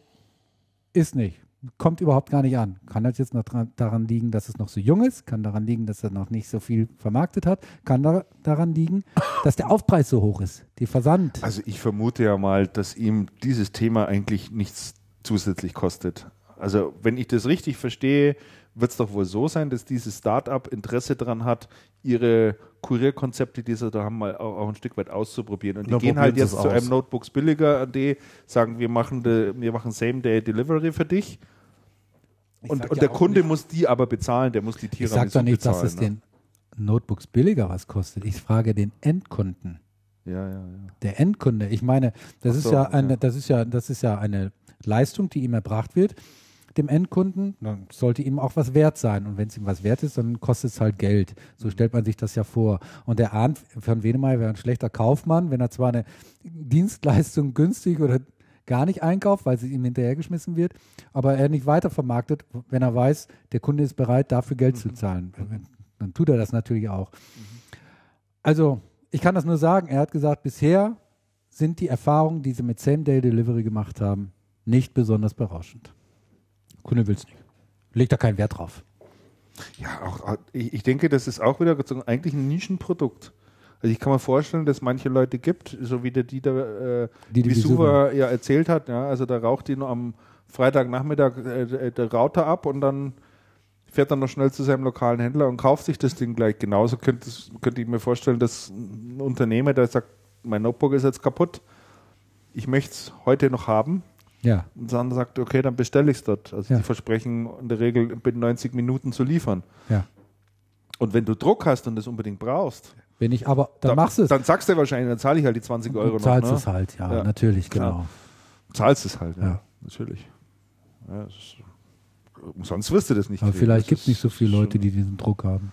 ist nicht. Kommt überhaupt gar nicht an. Kann das jetzt noch daran liegen, dass es noch so jung ist, kann daran liegen, dass er noch nicht so viel vermarktet hat, kann da daran liegen, dass der Aufpreis so hoch ist, die Versand. Also ich vermute ja mal, dass ihm dieses Thema eigentlich nichts zusätzlich kostet. Also wenn ich das richtig verstehe, wird es doch wohl so sein, dass dieses Startup Interesse daran hat, ihre Kurierkonzepte, die sie da haben, mal auch, auch ein Stück weit auszuprobieren. Und die gehen halt jetzt zu einem Notebooks billiger AD, sagen, wir machen, de, wir machen Same-Day-Delivery für dich. Und, und der Kunde nicht. muss die aber bezahlen, der muss die Tiere bezahlen. Ich sage doch nicht, bezahlen, dass es ne? den Notebooks billiger was kostet. Ich frage den Endkunden. Ja, ja, ja. Der Endkunde. Ich meine, das so, ist ja eine, ja. das ist ja, das ist ja eine Leistung, die ihm erbracht wird dem Endkunden, dann sollte ihm auch was wert sein. Und wenn es ihm was wert ist, dann kostet es halt Geld. So mhm. stellt man sich das ja vor. Und der Arndt von Wenemeyer wäre ein schlechter Kaufmann, wenn er zwar eine Dienstleistung günstig oder gar nicht einkauft, weil sie ihm hinterhergeschmissen wird, aber er nicht weiter vermarktet, wenn er weiß, der Kunde ist bereit, dafür Geld mhm. zu zahlen. Dann tut er das natürlich auch. Mhm. Also, ich kann das nur sagen, er hat gesagt, bisher sind die Erfahrungen, die sie mit Same-Day-Delivery gemacht haben, nicht besonders berauschend. Kunde will es nicht. Legt da keinen Wert drauf. Ja, auch, ich, denke, das ist auch wieder eigentlich ein Nischenprodukt. Also ich kann mir vorstellen, dass es manche Leute gibt, so wie der Dieter äh, die, die Visuva ja erzählt hat, ja, also da raucht die nur am Freitagnachmittag äh, der Router ab und dann fährt dann noch schnell zu seinem lokalen Händler und kauft sich das Ding gleich. Genauso könnte, könnte ich mir vorstellen, dass ein Unternehmer, der sagt, mein Notebook ist jetzt kaputt, ich möchte es heute noch haben, ja. Und dann sagt, okay, dann bestelle ich es dort. Also ja. die versprechen in der Regel binnen 90 Minuten zu liefern. Ja. Und wenn du Druck hast und das unbedingt brauchst, wenn ich aber, dann, dann machst du es. Dann sagst du wahrscheinlich, dann zahle ich halt die 20 Euro du zahlst noch. Zahlst ne? es halt, ja, ja, natürlich, genau. Klar. Zahlst es halt, ja, ja. natürlich. Ja, ist, sonst wirst du das nicht. Aber kriegen. vielleicht gibt es nicht so viele Leute, die diesen Druck haben.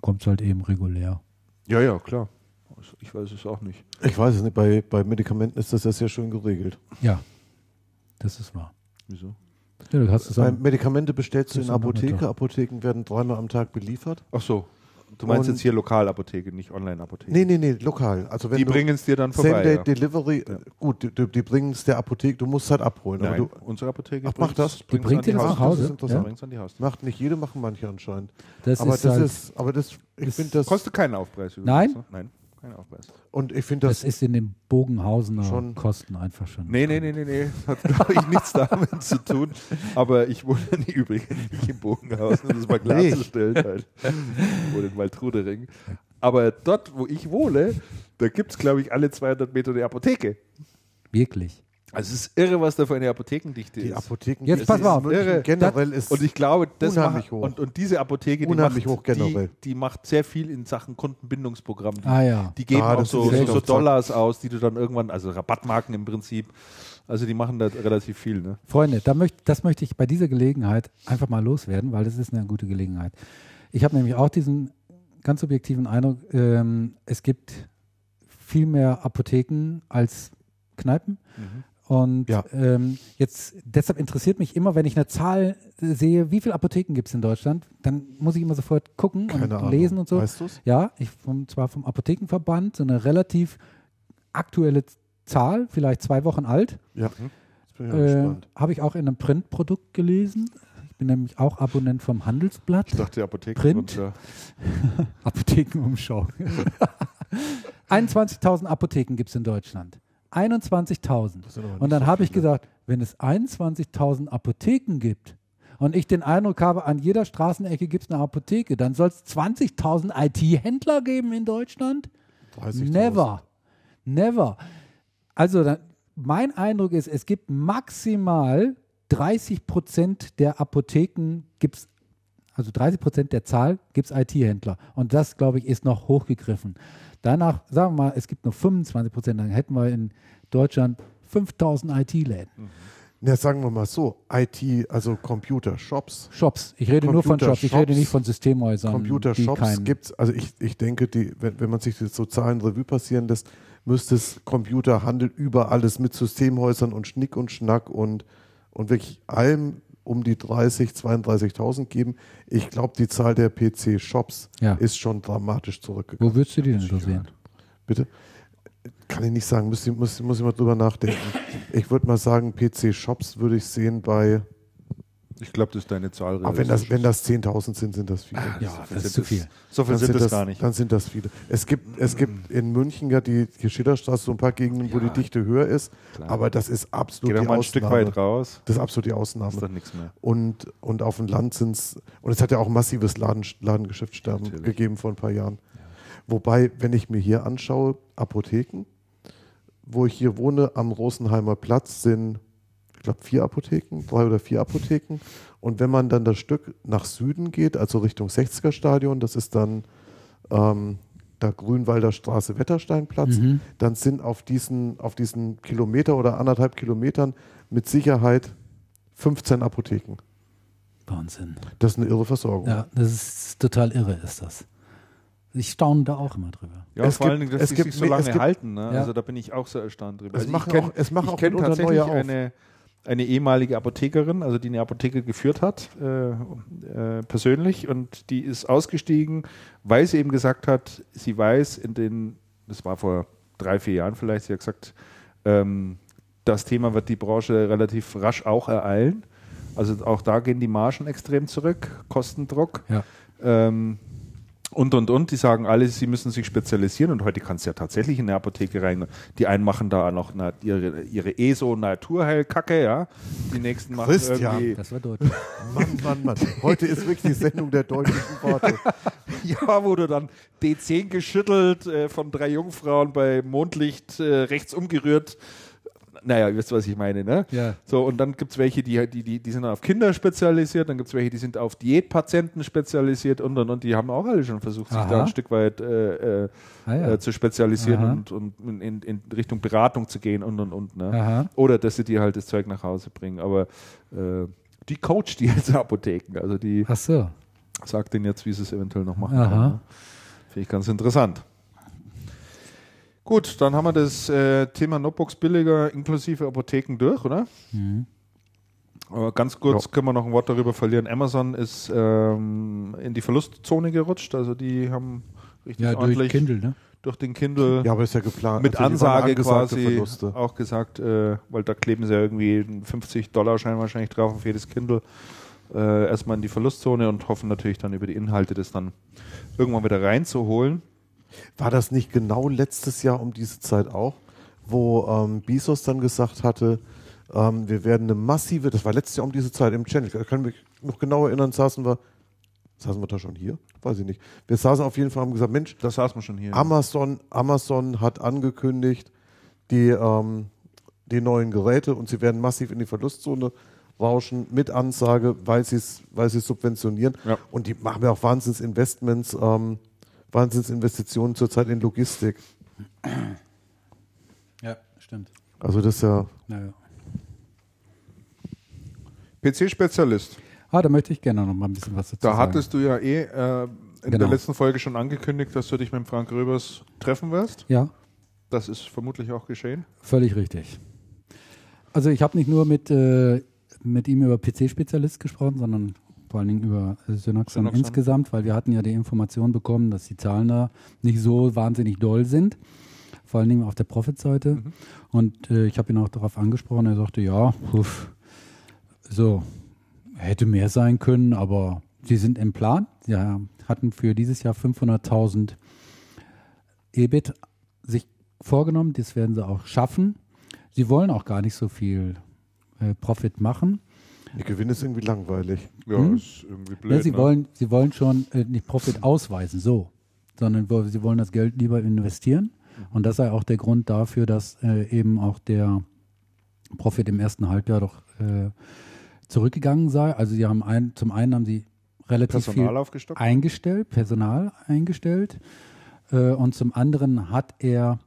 Kommt es halt eben regulär. Ja, ja, klar. Ich weiß es auch nicht. Ich weiß es nicht. Bei, bei Medikamenten ist das ja sehr schön geregelt. Ja. Das ist wahr. Wieso? Ja, du hast es Bei Medikamente bestellst du in Apotheke. Apotheken werden dreimal am Tag beliefert. Ach so. Du meinst und jetzt hier Lokalapotheke, nicht Online-Apotheke? Nee, nee, nee, lokal. Also wenn die bringen es dir dann vorbei. Same-Day ja. Delivery, ja. gut, die, die bringen es der Apotheke, du musst es halt abholen. Nein, aber du, unsere Apotheke Ach, macht das? Die bringt dir das nach Hause? Das ja? an Macht nicht jede, machen manche anscheinend. Das aber ist das halt ist, aber das, ich finde das... Kostet keinen Aufpreis übrigens. Nein? Ne? Nein. Kein Aufpreis. Und ich finde das. Das ist in den Bogenhausener schon Kosten einfach schon. Nee, nee, nee, nee, nee. Hat, glaube ich, nichts damit zu tun. Aber ich wohne nicht übrigens nicht im Bogenhausen, um das mal klarzustellen. Halt. Ich wohne in Waldrudering. Aber dort, wo ich wohne, da gibt es, glaube ich, alle 200 Meter eine Apotheke. Wirklich? Also es ist irre, was da für eine Apothekendichte die ist. Apothekendichte Jetzt pass mal auf. Irre. Generell ist und ich glaube, das unheimlich macht, hoch. Und, und diese Apotheke, die macht, hoch generell. Die, die, macht sehr viel in Sachen Kundenbindungsprogramm. Die, ah, ja. die geben ah, auch so, so, so Dollars aus, die du dann irgendwann, also Rabattmarken im Prinzip. Also die machen da relativ viel. Ne? Freunde, da möcht, das möchte ich bei dieser Gelegenheit einfach mal loswerden, weil das ist eine gute Gelegenheit. Ich habe nämlich auch diesen ganz subjektiven Eindruck, ähm, es gibt viel mehr Apotheken als Kneipen. Mhm. Und ja. ähm, jetzt, deshalb interessiert mich immer, wenn ich eine Zahl sehe, wie viele Apotheken gibt es in Deutschland, dann muss ich immer sofort gucken Keine und Ahnung. lesen und so. Weißt du's? Ja, ich vom, zwar vom Apothekenverband, so eine relativ aktuelle Zahl, vielleicht zwei Wochen alt. Ja. Hm. Äh, Habe ich auch in einem Printprodukt gelesen. Ich bin nämlich auch Abonnent vom Handelsblatt. Ich dachte Apotheken Print. Apothekenumschau. 21.000 Apotheken gibt es in Deutschland. 21.000. Und dann so habe ich gesagt, wenn es 21.000 Apotheken gibt und ich den Eindruck habe, an jeder Straßenecke gibt es eine Apotheke, dann soll es 20.000 IT-Händler geben in Deutschland? Never. Never. Also dann, mein Eindruck ist, es gibt maximal 30 Prozent der Apotheken gibt also 30 Prozent der Zahl gibt es IT-Händler. Und das, glaube ich, ist noch hochgegriffen. Danach, sagen wir mal, es gibt nur 25 Prozent, dann hätten wir in Deutschland 5000 IT-Läden. Mhm. Ja, sagen wir mal so, IT, also Computer-Shops. Shops. Ich rede nur von Shops, ich rede nicht von Systemhäusern. Computer-Shops gibt es, also ich, ich denke, die, wenn, wenn man sich die sozialen Revue passieren lässt, müsste es Computerhandel über alles mit Systemhäusern und Schnick und Schnack und, und wirklich allem um die 30, 32.000 geben. Ich glaube, die Zahl der PC-Shops ja. ist schon dramatisch zurückgegangen. Wo würdest du die denn so sehen? Bitte? Kann ich nicht sagen, muss, muss, muss ich mal drüber nachdenken. Ich würde mal sagen, PC-Shops würde ich sehen bei Ich glaube, das ist deine Zahl. Aber wenn das, wenn das 10.000 sind, sind das viele. Ja, das, das ist zu viel. So viel sind, sind das gar nicht. Dann sind das viele. Es gibt, es gibt in München ja die, die Schillerstraße so ein paar Gegenden, wo die Dichte höher ist. Klar. Aber das ist absolut Geh die mal ein Stück weit raus. Das ist absolut die Ausnahme. ist doch nichts mehr. Und, und auf dem Land sind es, und es hat ja auch massives Laden, Ladengeschäftssterben Natürlich. gegeben vor ein paar Jahren. Ja. Wobei, wenn ich mir hier anschaue, Apotheken, wo ich hier wohne, am Rosenheimer Platz sind ich glaube, vier Apotheken, drei oder vier Apotheken. Und wenn man dann das Stück nach Süden geht, also Richtung 60er Stadion, das ist dann ähm, der Grünwalder Straße, Wettersteinplatz, mhm. dann sind auf diesen, auf diesen Kilometer oder anderthalb Kilometern mit Sicherheit 15 Apotheken. Wahnsinn. Das ist eine irre Versorgung. Ja, das ist total irre, ist das. Ich staune da auch immer drüber. Ja, es vor gibt, allen Dingen, dass es die sich so lange gibt, halten. Ne? Ja. Also da bin ich auch sehr erstaunt drüber. Es also machen auch, es machen auch kenn tatsächlich eine, eine ehemalige Apothekerin, also die eine Apotheke geführt hat, äh, äh, persönlich, und die ist ausgestiegen, weil sie eben gesagt hat, sie weiß in den, das war vor drei, vier Jahren vielleicht, sie hat gesagt, ähm, das Thema wird die Branche relativ rasch auch ereilen. Also auch da gehen die Margen extrem zurück, Kostendruck. Ja. Ähm, und und und, die sagen alle, sie müssen sich spezialisieren und heute kannst du ja tatsächlich in eine Apotheke rein. Die einen machen da noch na, ihre, ihre ESO-Naturheilkacke, ja. Die nächsten machen Christian. irgendwie. Das war deutlich. Mann, Mann, Mann. Heute ist wirklich die Sendung der deutlichen Worte. ja, wo du dann D10 geschüttelt äh, von drei Jungfrauen bei Mondlicht äh, rechts umgerührt naja, ihr wisst, was ich meine, ne? Ja. So, und dann gibt es welche, die, die, die, die sind auf Kinder spezialisiert, dann gibt es welche, die sind auf Diätpatienten spezialisiert und, und, und die haben auch alle schon versucht, Aha. sich da ein Stück weit äh, äh, ah, ja. äh, zu spezialisieren Aha. und, und in, in, Richtung Beratung zu gehen und und und. Ne? Oder dass sie dir halt das Zeug nach Hause bringen. Aber äh, die coacht die jetzt Apotheken. Also die so. sagt denen jetzt, wie sie es eventuell noch machen Aha. kann. Ne? Finde ich ganz interessant. Gut, dann haben wir das äh, Thema Notebooks billiger inklusive Apotheken durch, oder? Mhm. Aber ganz kurz ja. können wir noch ein Wort darüber verlieren. Amazon ist ähm, in die Verlustzone gerutscht, also die haben richtig ja, ordentlich durch Kindle, ne? durch den Kindle ja, aber ist ja geplant. mit also Ansage quasi Verluste. auch gesagt, äh, weil da kleben sie ja irgendwie 50 Dollar Schein wahrscheinlich drauf auf jedes Kindle äh, erstmal in die Verlustzone und hoffen natürlich dann über die Inhalte das dann irgendwann wieder reinzuholen. War das nicht genau letztes Jahr um diese Zeit auch, wo ähm, Bezos dann gesagt hatte, ähm, wir werden eine massive, das war letztes Jahr um diese Zeit im Channel, ich kann mich noch genau erinnern, saßen wir, saßen wir da schon hier? Weiß ich nicht. Wir saßen auf jeden Fall und haben gesagt, Mensch, das saßen wir schon hier. Amazon, Amazon hat angekündigt, die, ähm, die neuen Geräte und sie werden massiv in die Verlustzone rauschen mit Ansage, weil sie es weil subventionieren. Ja. Und die machen ja auch Wahnsinnsinvestments. Ähm, Wahnsinnsinvestitionen zurzeit in Logistik. Ja, stimmt. Also das ist ja. Naja. PC-Spezialist. Ah, da möchte ich gerne noch mal ein bisschen was dazu da sagen. Da hattest du ja eh äh, in genau. der letzten Folge schon angekündigt, dass du dich mit Frank Röbers treffen wirst. Ja. Das ist vermutlich auch geschehen. Völlig richtig. Also ich habe nicht nur mit, äh, mit ihm über PC-Spezialist gesprochen, sondern vor allen Dingen über Synoxon, Synoxon insgesamt, weil wir hatten ja die Information bekommen, dass die Zahlen da nicht so wahnsinnig doll sind, vor allen Dingen auf der Profit-Seite. Mhm. Und äh, ich habe ihn auch darauf angesprochen, er sagte, ja, uff, so, hätte mehr sein können, aber sie sind im Plan. Sie hatten für dieses Jahr 500.000 EBIT sich vorgenommen, das werden sie auch schaffen. Sie wollen auch gar nicht so viel äh, Profit machen. Der Gewinn ist irgendwie langweilig. Ja, hm? ist irgendwie blöd. Ja, sie, ne? wollen, sie wollen schon äh, nicht Profit ausweisen, so, sondern sie wollen das Geld lieber investieren. Mhm. Und das sei auch der Grund dafür, dass äh, eben auch der Profit im ersten Halbjahr doch äh, zurückgegangen sei. Also sie haben ein, zum einen haben sie relativ Personal viel eingestellt, Personal eingestellt. Äh, und zum anderen hat er,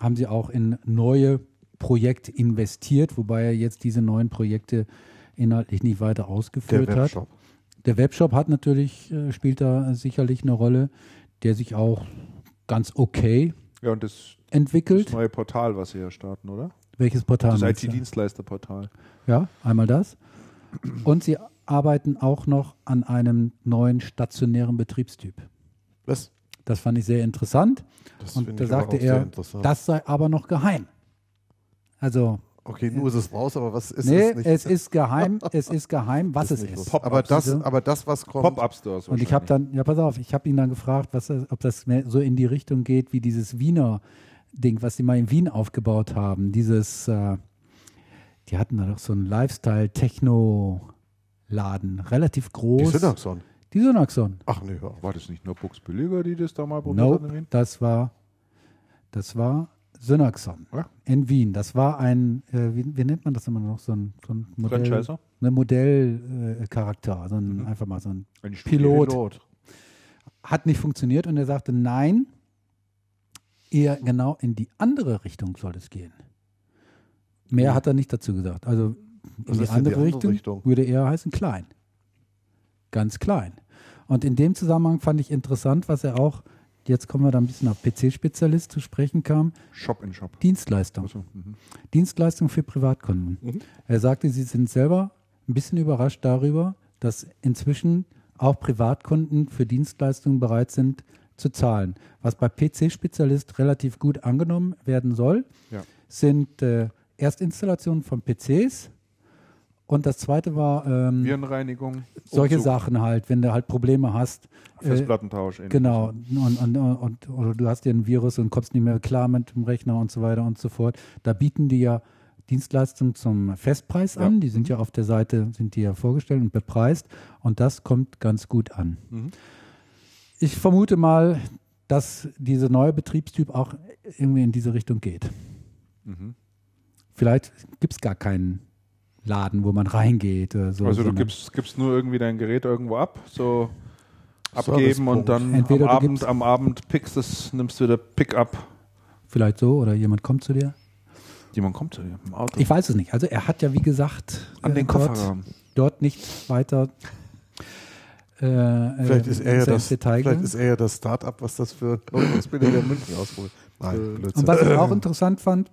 haben sie auch in neue Projekte investiert, wobei er jetzt diese neuen Projekte inhaltlich nicht weiter ausgeführt der hat. Der Webshop hat natürlich, äh, spielt da sicherlich eine Rolle, der sich auch ganz okay ja, und das, entwickelt. Das neue Portal, was Sie ja starten, oder? Welches Portal? Das IT-Dienstleisterportal. Ja, einmal das. Und Sie arbeiten auch noch an einem neuen stationären Betriebstyp. Was? Das fand ich sehr interessant. Das und da sagte er, das sei aber noch geheim. Also Okay, nur ist es raus, aber was ist nee, es nicht? es ist geheim, es ist geheim, was ist es ist. Aber das, aber das, was kommt. Pop-Up-Stores. Und ich habe dann, ja pass auf, ich habe ihn dann gefragt, was, ob das mehr so in die Richtung geht wie dieses Wiener Ding, was sie mal in Wien aufgebaut haben. Dieses, äh, die hatten da doch so einen Lifestyle-Techno-Laden, relativ groß. Die Synaxon. Die Synaxon. Ach nee. War das nicht Notebooks billiger, die das da mal probiert nope, hatten? Das war, das war Synaxon ja. in Wien. Das war ein, äh, wie, wie, nennt man das immer noch, so ein, so ein Modell, Franchiser? Ein Modellcharakter, äh, so ein, mhm. einfach mal so ein, ein Pilot. Pilot. Hat nicht funktioniert und er sagte, nein, eher genau in die andere Richtung soll es gehen. Mehr ja. hat er nicht dazu gesagt. Also in die andere, die andere Richtung, Richtung würde eher heißen klein. Ganz klein. Und in dem Zusammenhang fand ich interessant, was er auch jetzt kommen wir da ein bisschen auf PC-Spezialist zu sprechen kam. Shop in Shop. Dienstleistung. So, mhm. Dienstleistung für Privatkunden. Mhm. Er sagte, sie sind selber ein bisschen überrascht darüber, dass inzwischen auch Privatkunden für Dienstleistungen bereit sind zu zahlen. Was bei PC-Spezialist relativ gut angenommen werden soll, ja. sind äh, Erstinstallationen von PCs, und das zweite war ähm, Virenreinigung. Solche Umzug. Sachen halt, wenn du halt Probleme hast. Festplattentausch. Äh, genau. Und, und, und, oder du hast dir ein Virus und kommst nicht mehr klar mit dem Rechner und so weiter und so fort. Da bieten die ja Dienstleistungen zum Festpreis an. Ja. Die sind ja auf der Seite, sind die ja vorgestellt und bepreist. Und das kommt ganz gut an. Mhm. Ich vermute mal, dass dieser neue Betriebstyp auch irgendwie in diese Richtung geht. Mhm. Vielleicht gibt es gar keinen Laden, wo man reingeht. Oder so, also du gibst, gibst nur irgendwie dein Gerät irgendwo ab, so abgeben und dann am Abend, am Abend pickst es, nimmst du wieder Pickup. Vielleicht so oder jemand kommt zu dir? Jemand kommt zu dir im Auto. Ich weiß es nicht. Also er hat ja wie gesagt an den Kofferraum dort, dort nicht weiter äh, äh, vielleicht ist er ja das, Detail vielleicht ist er ja das Start-up, was das für Ausbildung in München ausholt. Nein, Blödsinn. Und was ich auch interessant fand,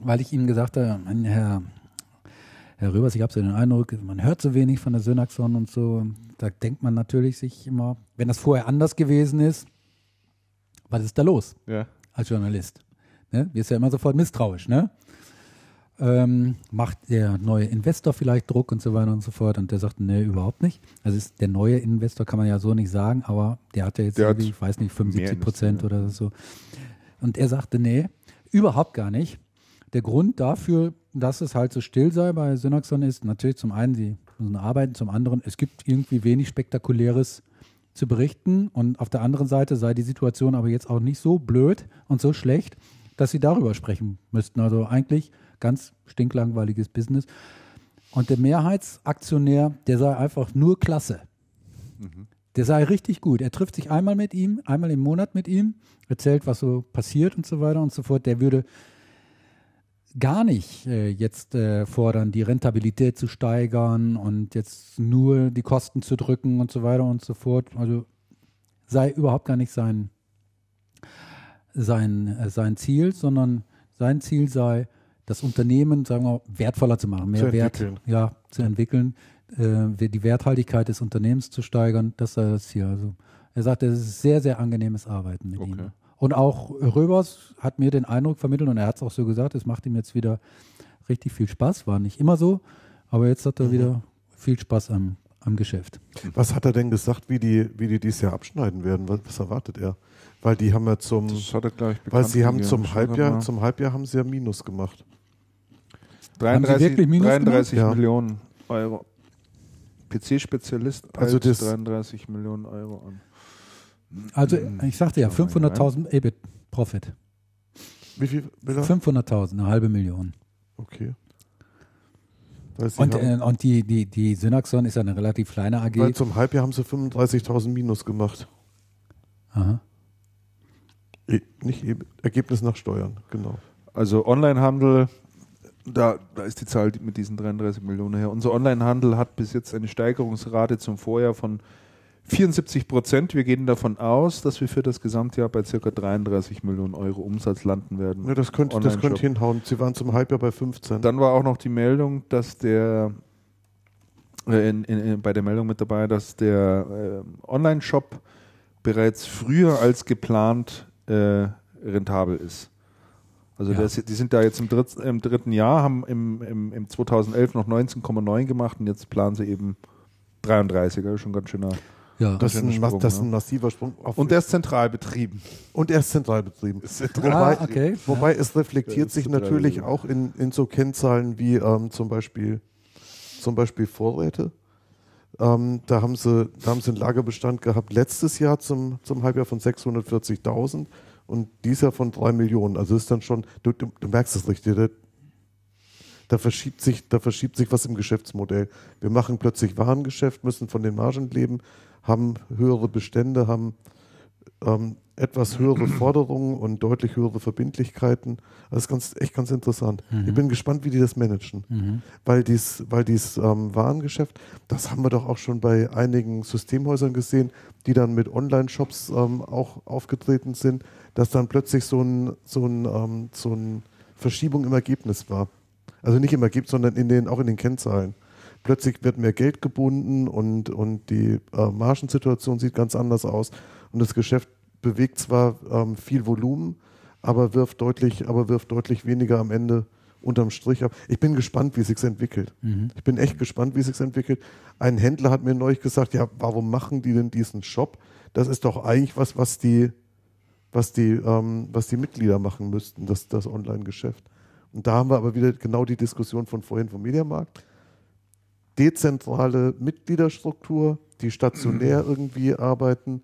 weil ich ihm gesagt habe, Herr Herr Röbers, ich habe so den Eindruck, man hört so wenig von der Synaxon und so. Da denkt man natürlich sich immer, wenn das vorher anders gewesen ist, was ist da los ja. als Journalist? Ne? Wir ist ja immer sofort misstrauisch. Ne? Ähm, macht der neue Investor vielleicht Druck und so weiter und so fort? Und der sagt, nee, überhaupt nicht. Also ist der neue Investor kann man ja so nicht sagen, aber der hat ja jetzt, irgendwie, ich weiß nicht, 75 Prozent oder so. Und er sagte, nee, überhaupt gar nicht. Der Grund dafür dass es halt so still sei bei Synaxon ist, natürlich zum einen, sie müssen arbeiten, zum anderen, es gibt irgendwie wenig Spektakuläres zu berichten und auf der anderen Seite sei die Situation aber jetzt auch nicht so blöd und so schlecht, dass sie darüber sprechen müssten. Also eigentlich ganz stinklangweiliges Business. Und der Mehrheitsaktionär, der sei einfach nur klasse. Mhm. Der sei richtig gut. Er trifft sich einmal mit ihm, einmal im Monat mit ihm, erzählt, was so passiert und so weiter und so fort. Der würde gar nicht äh, jetzt äh, fordern, die Rentabilität zu steigern und jetzt nur die Kosten zu drücken und so weiter und so fort. Also sei überhaupt gar nicht sein, sein, äh, sein Ziel, sondern sein Ziel sei, das Unternehmen, sagen wir, wertvoller zu machen, mehr zu Wert ja, zu entwickeln, äh, die Werthaltigkeit des Unternehmens zu steigern. Das sei das Ziel. Also er sagt, es ist sehr, sehr angenehmes Arbeiten mit okay. ihm. Und auch Röbers hat mir den Eindruck vermittelt, und er hat es auch so gesagt, es macht ihm jetzt wieder richtig viel Spaß. War nicht immer so, aber jetzt hat er mhm. wieder viel Spaß am, am Geschäft. Was hat er denn gesagt, wie die, wie die dieses Jahr abschneiden werden? Was, was erwartet er? Weil die haben ja zum, das hat er gleich weil sie haben zum Halbjahr, zum Halbjahr haben sie ja Minus gemacht. 33, Minus 33 Millionen Euro. PC-Spezialist also das 33 Millionen Euro an. Also ich sagte ja, 500.000 EBIT Profit. Wie viel? 500.000, eine halbe Million. Okay. Und, äh, und die, die, die Synaxon ist ja eine relativ kleine AG. Weil zum Halbjahr haben sie 35.000 Minus gemacht. Aha. E nicht e Ergebnis nach Steuern, genau. Also Onlinehandel, da, da ist die Zahl mit diesen 33 Millionen her. Unser Onlinehandel hat bis jetzt eine Steigerungsrate zum Vorjahr von 74 Prozent. Wir gehen davon aus, dass wir für das Gesamtjahr bei ca. 33 Millionen Euro Umsatz landen werden. Ja, das könnte, das könnte hinhauen. Sie waren zum Halbjahr bei 15. Dann war auch noch die Meldung, dass der äh, in, in, bei der Meldung mit dabei, dass der äh, Online-Shop bereits früher als geplant äh, rentabel ist. Also ja. das, die sind da jetzt im, dritt, im dritten Jahr, haben im, im, im 2011 noch 19,9 gemacht und jetzt planen sie eben 33, also schon ganz schöner. Ja, das, ist ein, Sprung, das ist ein massiver Sprung. und der ist zentral betrieben. Und er ist zentral betrieben. Ist zentral. Wobei, okay. wobei ja. es reflektiert sich natürlich auch in, in so Kennzahlen wie ähm, zum Beispiel zum Beispiel Vorräte. Ähm, da, haben sie, da haben sie einen Lagerbestand gehabt letztes Jahr zum, zum Halbjahr von 640.000 und dieses Jahr von 3 Millionen. Also ist dann schon, du, du, du merkst es richtig, da, da, verschiebt sich, da verschiebt sich was im Geschäftsmodell. Wir machen plötzlich Warengeschäft, müssen von den Margen leben, haben höhere Bestände, haben ähm, etwas höhere Forderungen und deutlich höhere Verbindlichkeiten. Das ist ganz, echt ganz interessant. Mhm. Ich bin gespannt, wie die das managen. Mhm. Weil dies, weil dies ähm, Warengeschäft, das haben wir doch auch schon bei einigen Systemhäusern gesehen, die dann mit Online-Shops ähm, auch aufgetreten sind, dass dann plötzlich so ein, so ein, ähm, so ein Verschiebung im Ergebnis war. Also nicht im Ergebnis, sondern in den, auch in den Kennzahlen. Plötzlich wird mehr Geld gebunden und, und die äh, Margensituation sieht ganz anders aus und das Geschäft bewegt zwar ähm, viel Volumen, aber wirft deutlich, aber wirft deutlich weniger am Ende unterm Strich ab. Ich bin gespannt, wie sich entwickelt. Mhm. Ich bin echt gespannt, wie sich entwickelt. Ein Händler hat mir neulich gesagt, ja, warum machen die denn diesen Shop? Das ist doch eigentlich was, was die, was die, ähm, was die Mitglieder machen müssten, das, das Online-Geschäft. Und da haben wir aber wieder genau die Diskussion von vorhin vom Mediamarkt. Dezentrale Mitgliederstruktur, die stationär irgendwie arbeiten,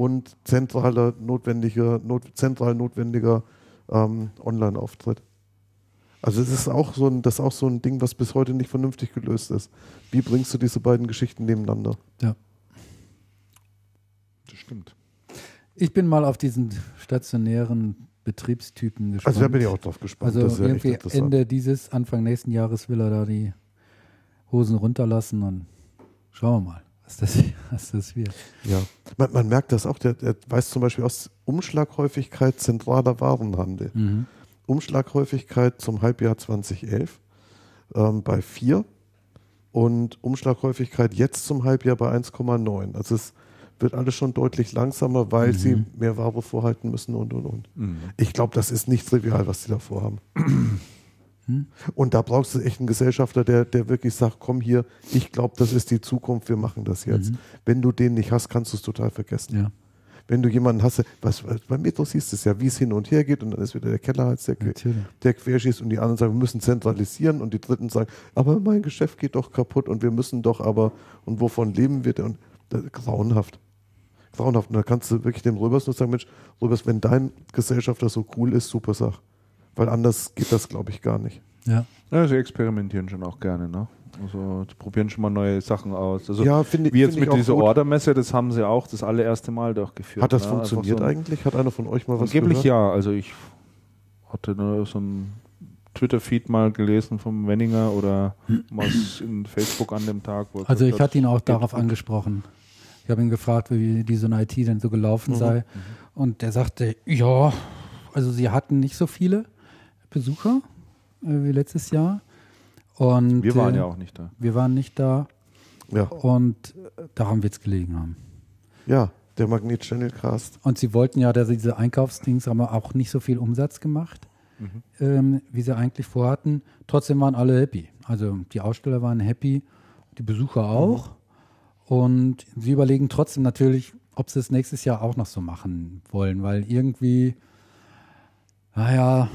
und zentraler notwendiger, not, zentral notwendiger ähm, Online-Auftritt. Also es ist auch so ein, das ist auch so ein Ding, was bis heute nicht vernünftig gelöst ist. Wie bringst du diese beiden Geschichten nebeneinander? Ja. Das stimmt. Ich bin mal auf diesen stationären Betriebstypen gespannt. Also da bin ich auch drauf gespannt. Also irgendwie Ende dieses, Anfang nächsten Jahres will er da die Hosen runterlassen und schauen wir mal was das, was das wird. Ja, man, man merkt das auch. Der, der, weiß zum Beispiel aus Umschlaghäufigkeit zentraler Warenhandel. Mhm. Umschlaghäufigkeit zum Halbjahr 2011 ähm, bei 4 und Umschlaghäufigkeit jetzt zum Halbjahr bei 1,9. Also es wird alles schon deutlich langsamer, weil mhm. sie mehr Ware vorhalten müssen und und und. Mhm. Ich glaube, das ist nicht trivial, was sie da vorhaben. Hm? Und da brauchst du echt einen Gesellschafter, der, der wirklich sagt, komm hier, ich glaube, das ist die Zukunft, wir machen das jetzt. Mhm. Wenn du den nicht hast, kannst du es total vergessen. Ja. Wenn du jemanden hast, was, bei Metro siehst du es ja, wie es hin und her geht und dann ist wieder der Kellerhals, der, der querschießt und die anderen sagen, wir müssen zentralisieren und die Dritten sagen, aber mein Geschäft geht doch kaputt und wir müssen doch aber, und wovon leben wir denn? Und das, grauenhaft. Grauenhaft. Und da kannst du wirklich dem Röbers nur sagen, Mensch, Röbers, wenn dein Gesellschafter so cool ist, super Sache. Weil anders geht das, glaube ich, gar nicht. Ja. ja. Sie experimentieren schon auch gerne, ne? Also die probieren schon mal neue Sachen aus. Also ja, find, wie jetzt mit dieser Ordermesse, das haben sie auch das allererste Mal durchgeführt. Hat das ne? funktioniert so eigentlich? Hat einer von euch mal was Angeblich ja. Also ich hatte nur so ein Twitter-Feed mal gelesen vom Wenninger oder was in Facebook an dem Tag. also ich hatte ihn auch darauf angesprochen. Ich habe ihn gefragt, wie diese IT denn so gelaufen mhm. sei. Mhm. Und er sagte, ja, also sie hatten nicht so viele Besucher äh, wie letztes Jahr. Und, wir waren äh, ja auch nicht da. Wir waren nicht da. Ja. Und äh, daran wird es gelegen haben. Ja, der Magnet Channel Cast. Und sie wollten ja, dass sie diese Einkaufsdings haben auch nicht so viel Umsatz gemacht, mhm. ähm, wie sie eigentlich vorhatten. Trotzdem waren alle happy. Also die Aussteller waren happy, die Besucher auch. Mhm. Und sie überlegen trotzdem natürlich, ob sie es nächstes Jahr auch noch so machen wollen, weil irgendwie naja,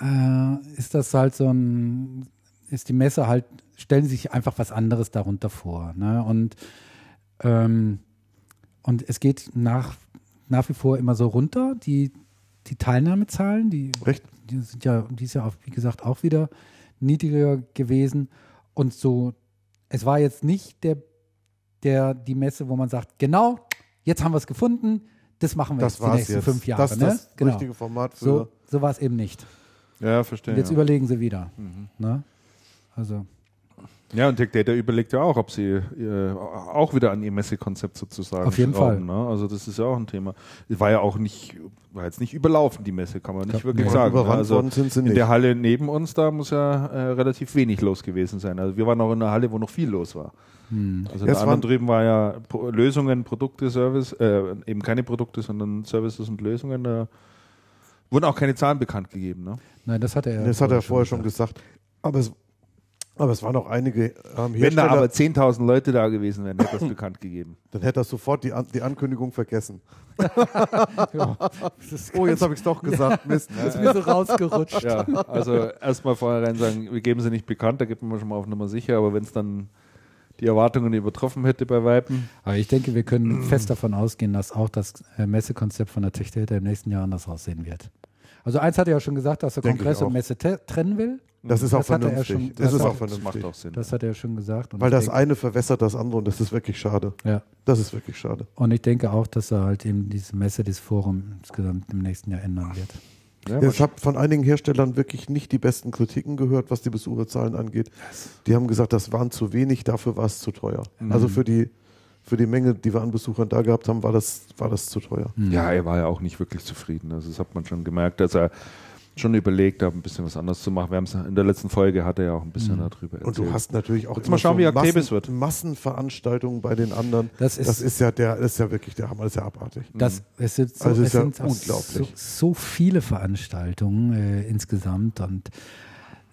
äh, ist das halt so ein, ist die Messe halt, stellen sich einfach was anderes darunter vor. Ne? Und, ähm, und es geht nach, nach wie vor immer so runter, die, die Teilnahmezahlen, die, die sind ja dieses Jahr, wie gesagt, auch wieder niedriger gewesen. Und so, es war jetzt nicht der, der, die Messe, wo man sagt, genau, jetzt haben wir es gefunden, das machen wir das jetzt die nächsten jetzt. fünf Jahre. Das ist ne? das genau. richtige Format für. So, so war es eben nicht. Ja, verstehe. Und jetzt ja. überlegen sie wieder. Mhm. Ne? Also. Ja, und Tech Data überlegt ja auch, ob sie äh, auch wieder an ihr Messekonzept sozusagen Auf jeden schrauben, Fall. Ne? Also das ist ja auch ein Thema. War ja auch nicht, war jetzt nicht überlaufen, die Messe, kann man nicht ja, wirklich nee, sagen. Ne? Also in nicht. der Halle neben uns, da muss ja äh, relativ wenig los gewesen sein. Also wir waren auch in einer Halle, wo noch viel los war. Hm. Also in der anderen drüben war ja Lösungen, Produkte, Service, äh, eben keine Produkte, sondern Services und Lösungen. Da Wurden auch keine Zahlen bekannt gegeben, ne? Nein, das hat er Das hat er vorher schon gesagt. gesagt. Aber es, aber es waren auch einige ähm, Wenn da aber 10.000 Leute da gewesen wären, hätte er es bekannt gegeben. Dann hätte er sofort die, An die Ankündigung vergessen. ja, oh, jetzt habe ich es doch gesagt. Ja, Mist. Ist mir so rausgerutscht. Ja, also erstmal vorher sagen, wir geben sie nicht bekannt, da gibt man schon mal auf Nummer sicher, aber wenn es dann die Erwartungen übertroffen hätte bei Weipen. Aber ich denke, wir können fest davon ausgehen, dass auch das äh, Messekonzept von der Techdata im nächsten Jahr anders aussehen wird. Also eins hat er ja schon gesagt, dass er denke Kongress und Messe trennen will. Das ist auch das vernünftig. Schon, das, das, ist auch vernünftig. Macht auch Sinn. Das hat er schon gesagt. Und Weil das denke, eine verwässert das andere und das ist wirklich schade. Ja. Das ist wirklich schade. Und ich denke auch, dass er halt eben diese Messe, dieses Forum insgesamt im nächsten Jahr ändern wird. Ja, ich habe von einigen Herstellern wirklich nicht die besten Kritiken gehört, was die Besucherzahlen angeht. Die haben gesagt, das waren zu wenig, dafür war es zu teuer. Mhm. Also für die, für die Menge, die wir an Besuchern da gehabt haben, war das, war das zu teuer. Mhm. Ja, er war ja auch nicht wirklich zufrieden. Also das hat man schon gemerkt, dass er schon überlegt habe, ein bisschen was anderes zu machen. Wir haben es in der letzten Folge hat er ja auch ein bisschen mhm. darüber erzählt. Und du hast natürlich auch Jetzt mal schauen, so wie aktiv es wird. Massenveranstaltungen bei den anderen. Das ist, das ist ja der, das ist ja wirklich der Hammer, das ist ja abartig. Das, es sind so, also es ja sind unglaublich. So, so, viele Veranstaltungen äh, insgesamt und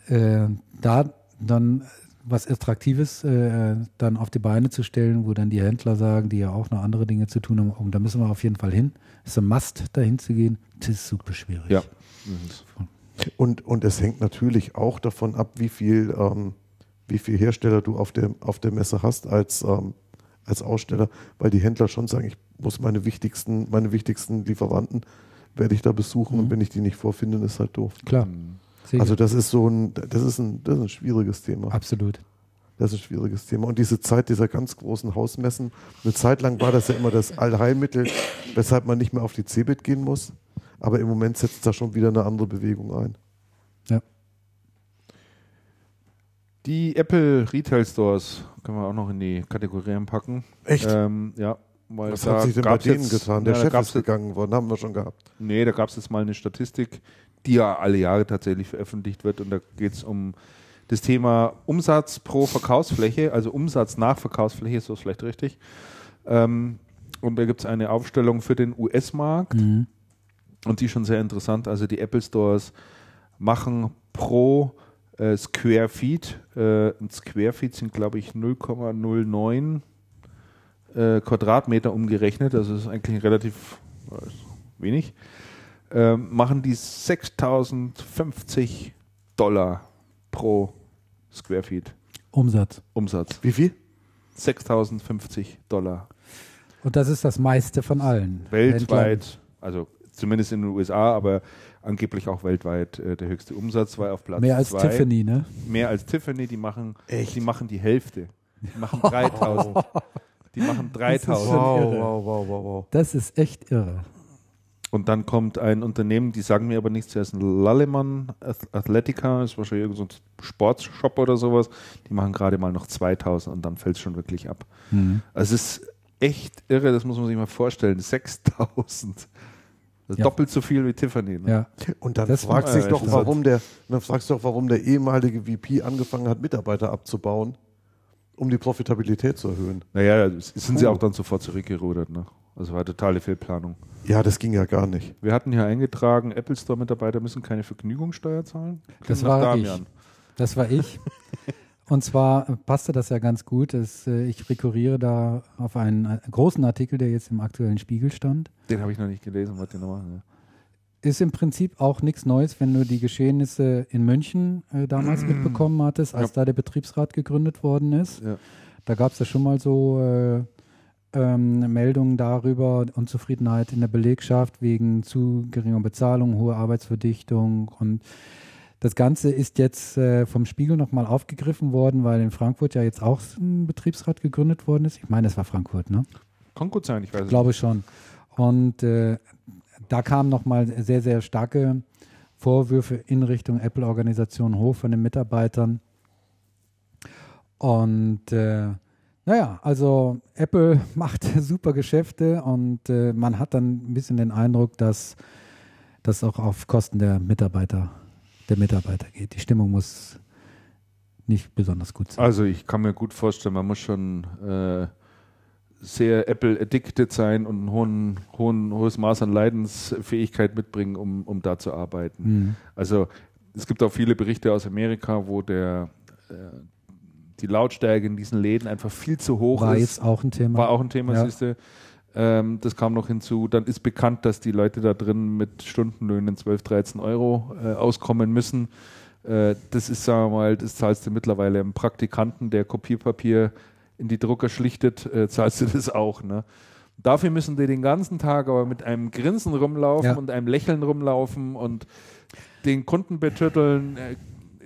äh, da dann was Attraktives äh, dann auf die Beine zu stellen, wo dann die Händler sagen, die ja auch noch andere Dinge zu tun haben, und da müssen wir auf jeden Fall hin. Es ist ein Must, dahin zu gehen. Das ist super schwierig. Ja. Und, und es hängt natürlich auch davon ab, wie viel, ähm, wie viel Hersteller du auf der, auf der Messe hast als, ähm, als Aussteller, weil die Händler schon sagen, ich muss meine wichtigsten, meine wichtigsten Lieferanten werde ich da besuchen mhm. und wenn ich die nicht vorfinde, ist halt doof. Klar. Mhm. Also das ist so ein, das ist ein, das ist ein schwieriges Thema. Absolut. Das ist ein schwieriges Thema. Und diese Zeit dieser ganz großen Hausmessen, eine Zeit lang war das ja immer das Allheilmittel, weshalb man nicht mehr auf die Cebit gehen muss. Aber im Moment setzt da schon wieder eine andere Bewegung ein. Ja. Die Apple Retail Stores können wir auch noch in die Kategorien packen. Echt? Ähm, ja. Weil Was hat sich denn bei denen jetzt, getan? Der ja, Chef ist gegangen worden, haben wir schon gehabt. Nee, da gab es jetzt mal eine Statistik, die ja alle Jahre tatsächlich veröffentlicht wird und da geht es um das Thema Umsatz pro Verkaufsfläche, also Umsatz nach Verkaufsfläche, ist vielleicht richtig. Ähm, und da gibt es eine Aufstellung für den US-Markt. Mhm. Und die ist schon sehr interessant. Also die Apple Stores machen pro äh, Square Feet, äh, ein Square Feet sind glaube ich 0,09 äh, Quadratmeter umgerechnet, also das ist eigentlich relativ äh, wenig, ähm, machen die 6050 Dollar pro Square Feet. Umsatz. Umsatz. Wie viel? 6050 Dollar. Und das ist das meiste von allen. Weltweit, also zumindest in den USA, aber angeblich auch weltweit äh, der höchste Umsatz war auf Platz Mehr als zwei. Tiffany, ne? Mehr als Tiffany, die machen, Echt? die machen die Hälfte. Die machen 3000. die machen 3000. Wow, wow, wow, wow, wow. Das ist echt irre. Und dann kommt ein Unternehmen, die sagen mir aber nichts, der ist ein Lallemann Athletica, ist wahrscheinlich irgendein so Sportshop oder sowas. Die machen gerade mal noch 2000 und dann fällt es schon wirklich ab. Mhm. Also es ist echt irre, das muss man sich mal vorstellen. 6000. Ja. Doppelt so viel wie Tiffany. Ne? Ja. Und dann das fragst du doch, warum der, dann fragst du doch, warum der ehemalige VP angefangen hat, Mitarbeiter abzubauen, um die Profitabilität zu erhöhen. Naja, sind sie auch dann sofort zurückgerudert. Ne? Also war totale Fehlplanung. Ja, das ging ja gar nicht. Wir hatten hier eingetragen, Apple Store-Mitarbeiter müssen keine Vergnügungssteuer zahlen. Das war ich. Das war ich. Und zwar passte das ja ganz gut. Dass, äh, ich rekurriere da auf einen äh, großen Artikel, der jetzt im aktuellen Spiegel stand. Den habe ich noch nicht gelesen, was die noch machen. Ja. Ist im Prinzip auch nichts Neues, wenn du die Geschehnisse in München äh, damals mitbekommen hattest, als ja. da der Betriebsrat gegründet worden ist. Ja. Da gab es ja schon mal so äh, ähm, Meldungen darüber, Unzufriedenheit in der Belegschaft wegen zu geringer Bezahlung, hohe Arbeitsverdichtung und das Ganze ist jetzt äh, vom Spiegel nochmal aufgegriffen worden, weil in Frankfurt ja jetzt auch ein Betriebsrat gegründet worden ist. Ich meine, es war Frankfurt, ne? Kann gut sein, ich weiß es Glaube schon. Und äh, da kamen nochmal sehr, sehr starke Vorwürfe in Richtung Apple-Organisation hoch von den Mitarbeitern. Und äh, naja, also Apple macht super Geschäfte und äh, man hat dann ein bisschen den Eindruck, dass das auch auf Kosten der Mitarbeiter, der Mitarbeiter geht. Die Stimmung muss nicht besonders gut sein. Also ich kann mir gut vorstellen, man muss schon äh, sehr Apple-addicted sein und ein hohen, hohen, hohes Maß an Leidensfähigkeit mitbringen, um, um da zu arbeiten. Mhm. Also es gibt auch viele Berichte aus Amerika, wo der äh, die Lautstärke in diesen Läden einfach viel zu hoch war ist. War jetzt auch ein Thema. War auch ein Thema, ja. siehste. Ähm, das kam noch hinzu. Dann ist bekannt, dass die Leute da drin mit Stundenlöhnen 12, 13 Euro äh, auskommen müssen. Äh, das ist, sagen wir mal, das zahlst du mittlerweile einem Praktikanten, der Kopierpapier in die Drucker schlichtet, äh, zahlst du das auch. Ne? Dafür müssen die den ganzen Tag aber mit einem Grinsen rumlaufen ja. und einem Lächeln rumlaufen und den Kunden betütteln.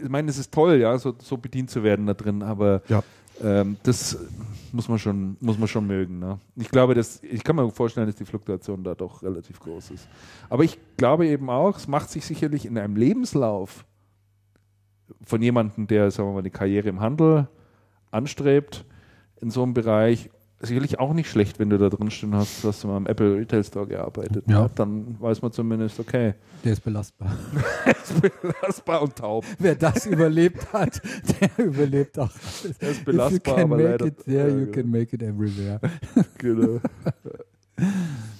Ich meine, es ist toll, ja, so, so bedient zu werden da drin, aber ja. ähm, das muss man schon, muss man schon mögen. Ne? Ich glaube, dass, ich kann mir vorstellen, dass die Fluktuation da doch relativ groß ist. Aber ich glaube eben auch, es macht sich sicherlich in einem Lebenslauf von jemandem, der, sagen wir mal, eine Karriere im Handel anstrebt, in so einem Bereich sicherlich auch nicht schlecht, wenn du da drin stehen hast, hast du mal im Apple Retail Store gearbeitet. Ja. Ne? Dann weiß man zumindest, okay. Der ist belastbar. der ist belastbar und taub. Wer das überlebt hat, der überlebt auch. Der ist belastbar, aber leider. It there, you genau. can make it everywhere. genau.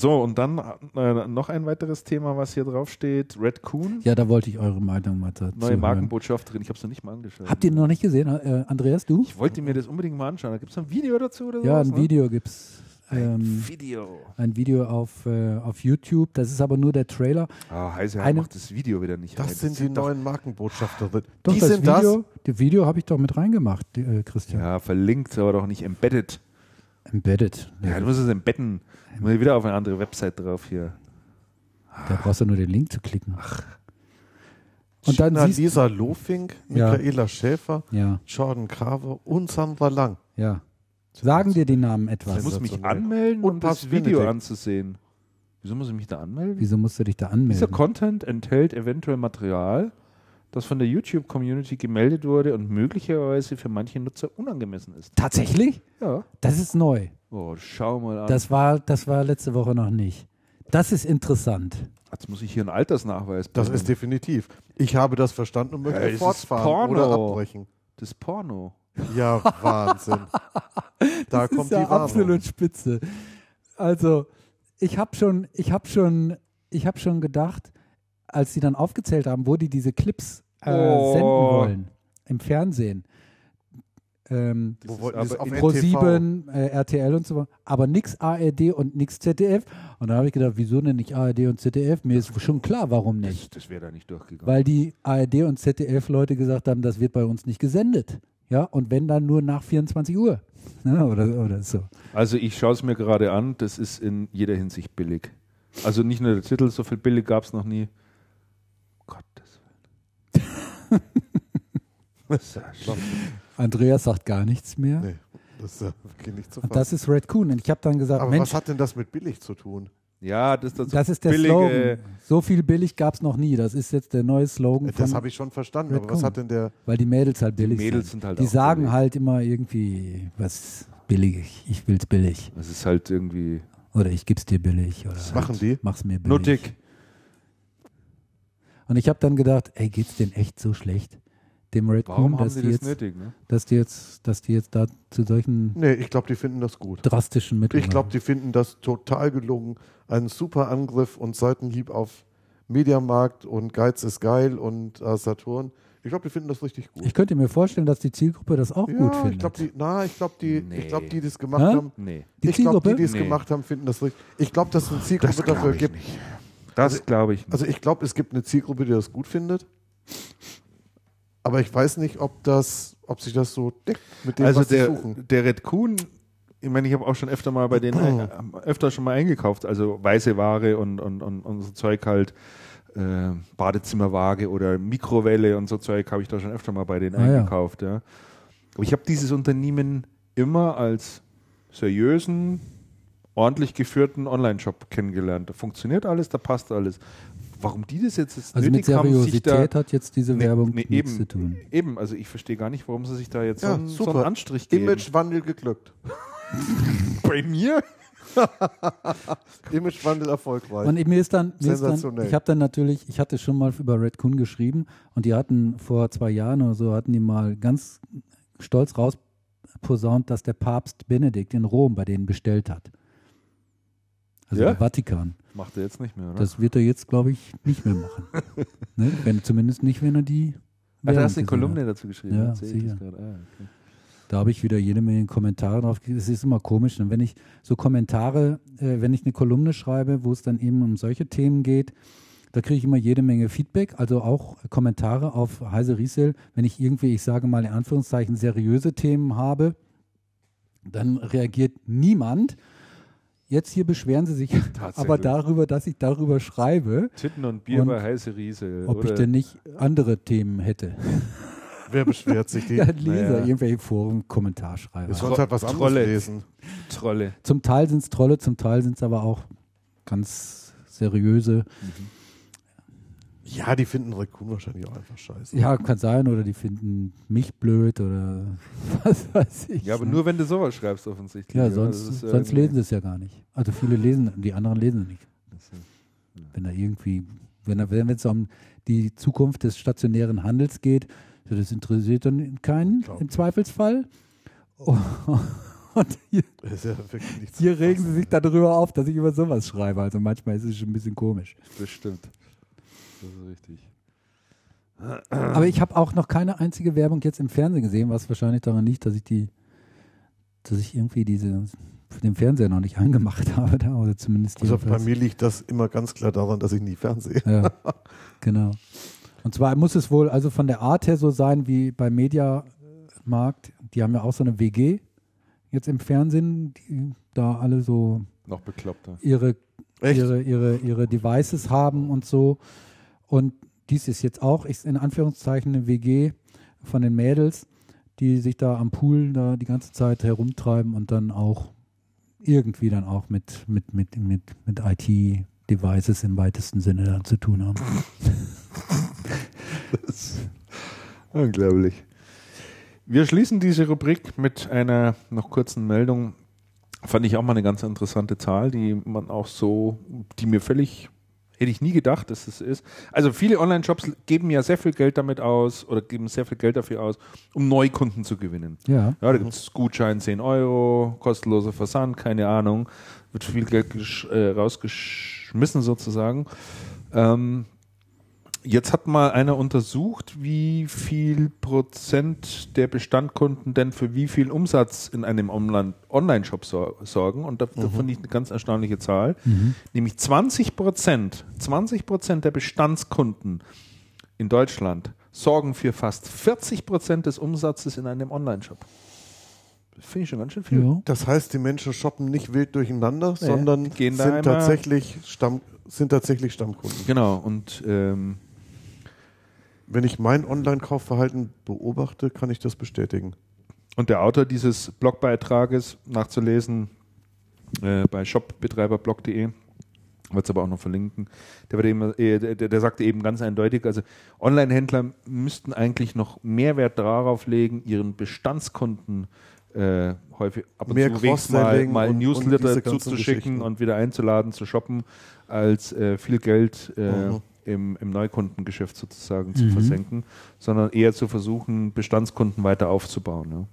So, und dann äh, noch ein weiteres Thema, was hier drauf steht: Red Coon. Ja, da wollte ich eure Meinung mal dazu. Neue Markenbotschafterin, ich habe es noch nicht mal angeschaut. Habt ihr noch nicht gesehen, äh, Andreas, du? Ich wollte mir das unbedingt mal anschauen. Da gibt es ein Video dazu oder so? Ja, ein ne? Video gibt es. Ein ähm, Video. Ein Video auf, äh, auf YouTube. Das ist aber nur der Trailer. Ah, heiße Eine, macht das Video wieder nicht Das rein. sind das die neuen Markenbotschafter. Doch, die das sind Video, das? Das Video habe ich doch mit reingemacht, die, äh, Christian. Ja, verlinkt, aber doch nicht embedded. Embedded. Ja, du musst es embedden. Ich muss wieder auf eine andere Website drauf hier. Da brauchst du nur den Link zu klicken. Ach. Und Gina dann Lisa Lofink, Michaela ja. Schäfer, ja. Jordan Carver und Sandra Lang. Ja. Sagen dir die Namen etwas? Ich muss mich anmelden, um das Video Benedikt. anzusehen. Wieso muss ich mich da anmelden? Wieso musst du dich da anmelden? Dieser Content enthält eventuell Material, das von der YouTube-Community gemeldet wurde und möglicherweise für manche Nutzer unangemessen ist. Tatsächlich? Ja. Das ist neu. Oh, schau mal an. Das war, das war letzte Woche noch nicht. Das ist interessant. Jetzt muss ich hier einen Altersnachweis bringen. Das ist definitiv. Ich habe das verstanden und möchte ja, fortfahren oder abbrechen. Das ist Porno. Ja, Wahnsinn. da das kommt ist ja die Warnung. absolut spitze. Also, ich habe schon, ich habe schon, ich habe schon gedacht, als sie dann aufgezählt haben, wo die diese Clips äh, oh. senden wollen im Fernsehen. Ähm, Pro 7, äh, RTL und so weiter, aber nichts ARD und nichts ZDF. Und da habe ich gedacht, wieso denn nicht ARD und ZDF? Mir ist schon klar, warum nicht. Das, das wäre da nicht durchgegangen. Weil die ARD und ZDF-Leute gesagt haben, das wird bei uns nicht gesendet. Ja, und wenn dann nur nach 24 Uhr. Ja, oder, oder so. Also ich schaue es mir gerade an, das ist in jeder Hinsicht billig. Also nicht nur der Titel, so viel billig gab es noch nie. Andreas sagt gar nichts mehr. Nee, das ist ja wirklich nicht zu Und das ist Red Coon. Und ich habe dann gesagt, Aber Mensch, was hat denn das mit billig zu tun? Ja, das, das, das ist der billige, Slogan. So viel billig gab es noch nie. Das ist jetzt der neue Slogan. Das habe ich schon verstanden. Red aber was hat denn der? Weil die Mädels halt billig die Mädels sind. sind halt die sagen billig. halt immer irgendwie was billig. Ich will's billig. Das ist halt irgendwie. Oder ich gib's dir billig. Oder was machen die? Mach's mir billig. Nuttig. Und ich habe dann gedacht, ey, geht's denn echt so schlecht? dem Red Warum dass, die das jetzt, nötig, ne? dass die jetzt, dass die jetzt da zu solchen Nee, ich glaube, die finden das gut. drastischen Mitteln. Ich glaube, die finden das total gelungen. Ein super Angriff und Seitenhieb auf Mediamarkt und Geiz ist geil und äh, Saturn. Ich glaube, die finden das richtig gut. Ich könnte mir vorstellen, dass die Zielgruppe das auch ja, gut findet. Ich glaube, die, na, ich glaube, die, nee. ich glaube, die, die es gemacht Hä? haben, nee. Die ich glaube, die, die es nee. gemacht haben, finden das richtig. Ich glaube, dass es eine Zielgruppe das dafür gibt. Das also, glaube ich. Nicht. Also ich glaube, es gibt eine Zielgruppe, die das gut findet. Aber ich weiß nicht, ob das, ob sich das so deckt mit dem, also was der, sie suchen. Der Red Kuhn, ich meine, ich habe auch schon öfter mal bei denen äh, öfter schon mal eingekauft, also weiße Ware und, und, und, und so Zeug halt. Äh, Badezimmerwaage oder Mikrowelle und so Zeug habe ich da schon öfter mal bei denen ah, eingekauft. Ja. ja. Aber ich habe dieses Unternehmen immer als seriösen, ordentlich geführten Online-Shop kennengelernt. Da funktioniert alles, da passt alles warum die das jetzt, jetzt Also mit Seriosität haben, da, hat jetzt diese Werbung nee, nichts eben, zu tun. Eben, also ich verstehe gar nicht, warum sie sich da jetzt ja, so, einen, so, einen, Anstrich geben. Imagewandel geglückt. Bei mir? Imagewandel erfolgreich. Und mir ist dann, mir ist dann ich habe dann natürlich, ich hatte schon mal über Red Kun geschrieben und die hatten vor zwei Jahren oder so, hatten die mal ganz stolz raus posaunt, dass der Papst Benedikt in Rom bei denen bestellt hat. Also ja? der Vatikan. Macht er jetzt nicht mehr, oder? Das wird er jetzt, glaube ich, nicht mehr machen. ne? wenn, zumindest nicht, wenn er die. Ach, da hast du eine Kolumne hat. dazu geschrieben. Ja, sicher. Ah, okay. Da habe ich wieder jede Menge Kommentare drauf. Es ist immer komisch. Und wenn ich so Kommentare, äh, wenn ich eine Kolumne schreibe, wo es dann eben um solche Themen geht, da kriege ich immer jede Menge Feedback, also auch Kommentare auf Heise Riesel. Wenn ich irgendwie, ich sage mal in Anführungszeichen, seriöse Themen habe, dann reagiert niemand. Jetzt hier beschweren sie sich aber darüber, dass ich darüber schreibe. Titten und Bier und bei Heiße Riesel. Ob oder? ich denn nicht andere Themen hätte. Wer beschwert sich? Die? Ja, Leser, naja. irgendwelche Foren, Kommentarschreiber. Ich sollte halt was anderes Trolle. lesen. Trolle. Zum Teil sind es Trolle, zum Teil sind es aber auch ganz seriöse. Mhm. Ja, die finden Raccoon wahrscheinlich auch einfach scheiße. Ja, kann sein, oder die finden mich blöd oder was weiß ich. Ja, aber ne? nur wenn du sowas schreibst, offensichtlich. Ja, sonst, ja sonst lesen sie es ja gar nicht. Also viele lesen, die anderen lesen nicht. Wenn da irgendwie, wenn es um die Zukunft des stationären Handels geht, das interessiert dann keinen im Zweifelsfall. Und hier, ja hier regen sie sich darüber auf, dass ich über sowas schreibe. Also manchmal ist es schon ein bisschen komisch. Das stimmt. Das ist richtig. Aber ich habe auch noch keine einzige Werbung jetzt im Fernsehen gesehen, was wahrscheinlich daran liegt, dass ich die, dass ich irgendwie diese den Fernseher noch nicht angemacht habe da, oder zumindest Also bei mir liegt das immer ganz klar daran, dass ich nie fernsehe. Ja, genau. Und zwar muss es wohl also von der Art her so sein wie bei Mediamarkt. Die haben ja auch so eine WG jetzt im Fernsehen, die da alle so noch bekloppter ihre, ihre, ihre, ihre Devices haben und so. Und dies ist jetzt auch, ist in Anführungszeichen eine WG von den Mädels, die sich da am Pool da die ganze Zeit herumtreiben und dann auch irgendwie dann auch mit, mit, mit, mit, mit IT-Devices im weitesten Sinne dann zu tun haben. unglaublich. Wir schließen diese Rubrik mit einer noch kurzen Meldung. Fand ich auch mal eine ganz interessante Zahl, die man auch so, die mir völlig, hätte ich nie gedacht, dass es ist. Also viele Online-Shops geben ja sehr viel Geld damit aus oder geben sehr viel Geld dafür aus, um Neukunden zu gewinnen. Ja. Ja, da gibt es Gutschein 10 Euro, kostenloser Versand, keine Ahnung. Wird viel Geld äh, rausgeschmissen sozusagen. Ähm, Jetzt hat mal einer untersucht, wie viel Prozent der Bestandkunden denn für wie viel Umsatz in einem Online-Shop sorgen. Und da, mhm. da fand ich eine ganz erstaunliche Zahl. Mhm. Nämlich 20 Prozent, 20 Prozent der Bestandskunden in Deutschland sorgen für fast 40 Prozent des Umsatzes in einem Online-Shop. Finde ich schon ganz schön viel. Ja. Das heißt, die Menschen shoppen nicht wild durcheinander, nee, sondern sind tatsächlich, Stamm, sind tatsächlich Stammkunden. Genau. Und ähm, wenn ich mein Online-Kaufverhalten beobachte, kann ich das bestätigen. Und der Autor dieses Blogbeitrages nachzulesen äh, bei shopbetreiberblog.de, wird es aber auch noch verlinken, der, wird eben, äh, der, der sagte eben ganz eindeutig, also Online-Händler müssten eigentlich noch mehr Wert darauf legen, ihren Bestandskunden äh, häufig ab und Mehr zu mal, mal Newsletter zuzuschicken und wieder einzuladen, zu shoppen, als äh, viel Geld äh, im, im Neukundengeschäft sozusagen zu mhm. versenken, sondern eher zu versuchen, Bestandskunden weiter aufzubauen. Ja.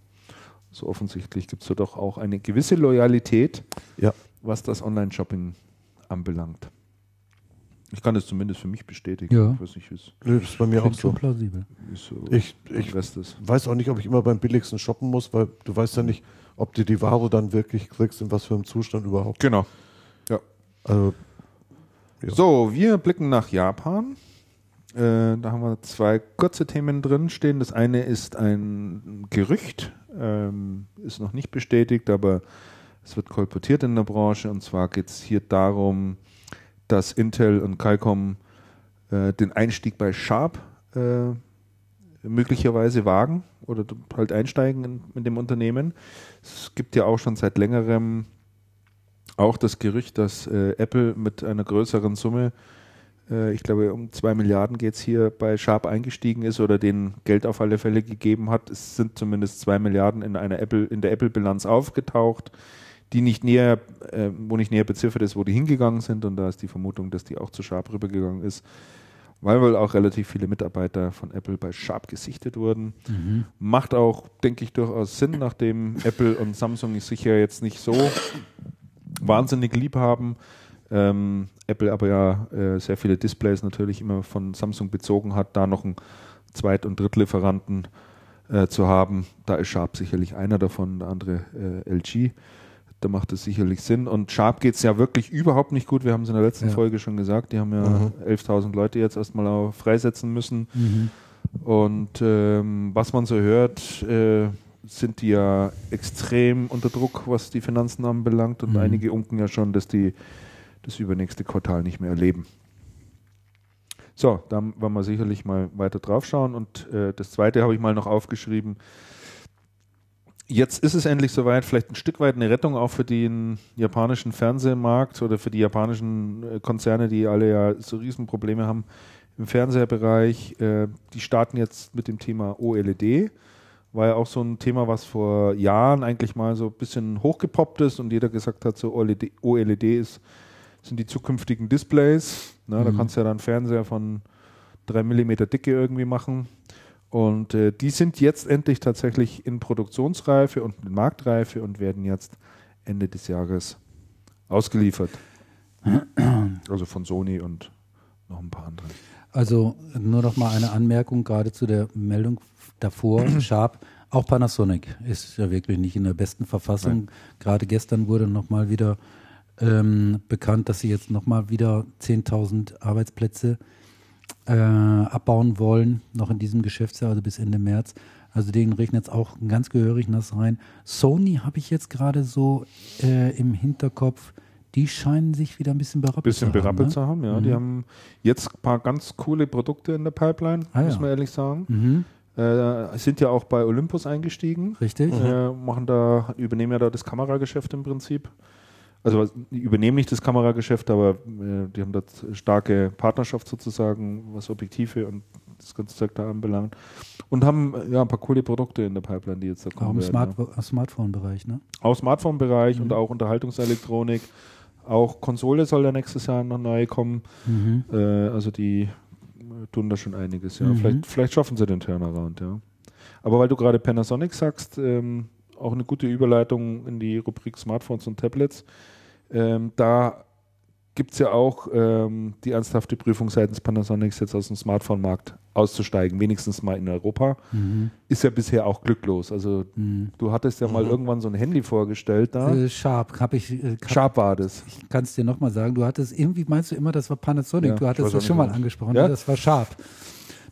So offensichtlich gibt es da doch auch eine gewisse Loyalität, ja. was das Online-Shopping anbelangt. Ich kann es zumindest für mich bestätigen. Ja. Ich weiß nicht, ist, das ist bei mir auch so. plausibel. So ich ich weiß auch nicht, ob ich immer beim billigsten shoppen muss, weil du weißt ja nicht, ob du die Ware dann wirklich kriegst, in was für einem Zustand überhaupt. Genau. Ja. Also So, wir blicken nach Japan. Äh, da haben wir zwei kurze Themen drin stehen. Das eine ist ein Gerücht, ähm, ist noch nicht bestätigt, aber es wird kolportiert in der Branche. Und zwar geht es hier darum, dass Intel und Qualcomm äh, den Einstieg bei Sharp äh, möglicherweise wagen oder halt einsteigen in, in, dem Unternehmen. Es gibt ja auch schon seit längerem auch das Gerücht, dass äh, Apple mit einer größeren Summe, äh, ich glaube um zwei Milliarden geht es hier, bei Sharp eingestiegen ist oder den Geld auf alle Fälle gegeben hat. Es sind zumindest zwei Milliarden in einer Apple, in der Apple-Bilanz aufgetaucht, die nicht näher, äh, wo nicht näher beziffert ist, wo die hingegangen sind. Und da ist die Vermutung, dass die auch zu Sharp rübergegangen ist. weil wohl auch relativ viele Mitarbeiter von Apple bei Sharp gesichtet wurden. Mhm. Macht auch, denke ich, durchaus Sinn, nachdem Apple und Samsung sich ja jetzt nicht so wahnsinnig lieb haben. Ähm, Apple aber ja äh, sehr viele Displays natürlich immer von Samsung bezogen hat, da noch einen Zweit- und Drittlieferanten äh, zu haben. Da ist Sharp sicherlich einer davon, der andere äh, LG. Da macht es sicherlich Sinn. Und Sharp geht es ja wirklich überhaupt nicht gut. Wir haben es in der letzten ja. Folge schon gesagt. Die haben ja mhm. 11.000 Leute jetzt erstmal freisetzen müssen. Mhm. Und ähm, was man so hört, äh, sind die ja extrem unter Druck, was die Finanzen anbelangt. Und mhm. einige unken ja schon, dass die das übernächste Quartal nicht mehr erleben. So, da wollen wir sicherlich mal weiter drauf schauen. Und äh, das zweite habe ich mal noch aufgeschrieben. Jetzt ist es endlich soweit, vielleicht ein Stück weit eine Rettung auch für den japanischen Fernsehmarkt oder für die japanischen äh, Konzerne, die alle ja so Riesenprobleme haben im Fernseherbereich. Äh, die starten jetzt mit dem Thema OLED. War ja auch so ein Thema, was vor Jahren eigentlich mal so ein bisschen hochgepoppt ist und jeder gesagt hat, so OLED, OLED ist sind die zukünftigen Displays. Ne? Mhm. Da kannst du ja dann Fernseher von 3 mm Dicke irgendwie machen. Und äh, die sind jetzt endlich tatsächlich in Produktionsreife und in Marktreife und werden jetzt Ende des Jahres ausgeliefert. also von Sony und noch ein paar anderen. Also nur noch mal eine Anmerkung gerade zu der Meldung davor. Sharp, auch Panasonic ist ja wirklich nicht in der besten Verfassung. Nein. Gerade gestern wurde noch mal wieder ähm, bekannt, dass sie jetzt nochmal wieder 10.000 Arbeitsplätze äh, abbauen wollen, noch in diesem Geschäftsjahr, also bis Ende März. Also denen regnet es auch ganz gehörig nass rein. Sony habe ich jetzt gerade so äh, im Hinterkopf. Die scheinen sich wieder ein bisschen berappelt bisschen zu haben. Bisschen berappelt ne? zu haben, ja. Mhm. Die haben jetzt ein paar ganz coole Produkte in der Pipeline, ah, muss ja. man ehrlich sagen. Mhm. Äh, sind ja auch bei Olympus eingestiegen. Richtig. Äh, machen da, übernehmen ja da das Kamerageschäft im Prinzip also übernehmen nicht das Kamerageschäft, aber äh, die haben dort starke Partnerschaft sozusagen, was Objektive und das ganze Zeug da anbelangt. Und haben ja ein paar coole Produkte in der Pipeline, die jetzt da kommen. Auch im Smart ja. Smartphone-Bereich, ne? Auch Smartphone-Bereich mhm. und auch Unterhaltungselektronik. Auch Konsole soll ja nächstes Jahr noch neu kommen. Mhm. Äh, also die äh, tun da schon einiges, ja. Mhm. Vielleicht, vielleicht schaffen sie den Turnaround, ja. Aber weil du gerade Panasonic sagst, ähm, auch eine gute Überleitung in die Rubrik Smartphones und Tablets. Ähm, da gibt es ja auch ähm, die ernsthafte Prüfung seitens Panasonic jetzt aus dem Smartphone-Markt auszusteigen, wenigstens mal in Europa. Mhm. Ist ja bisher auch glücklos. Also mhm. du hattest ja mal mhm. irgendwann so ein Handy vorgestellt da. Äh, Sharp, habe ich. Äh, hab, Sharp war das. Ich kann es dir nochmal sagen. Du hattest irgendwie, meinst du immer, das war Panasonic? Ja, du hattest das schon mal angesprochen. Ja? Das war Sharp.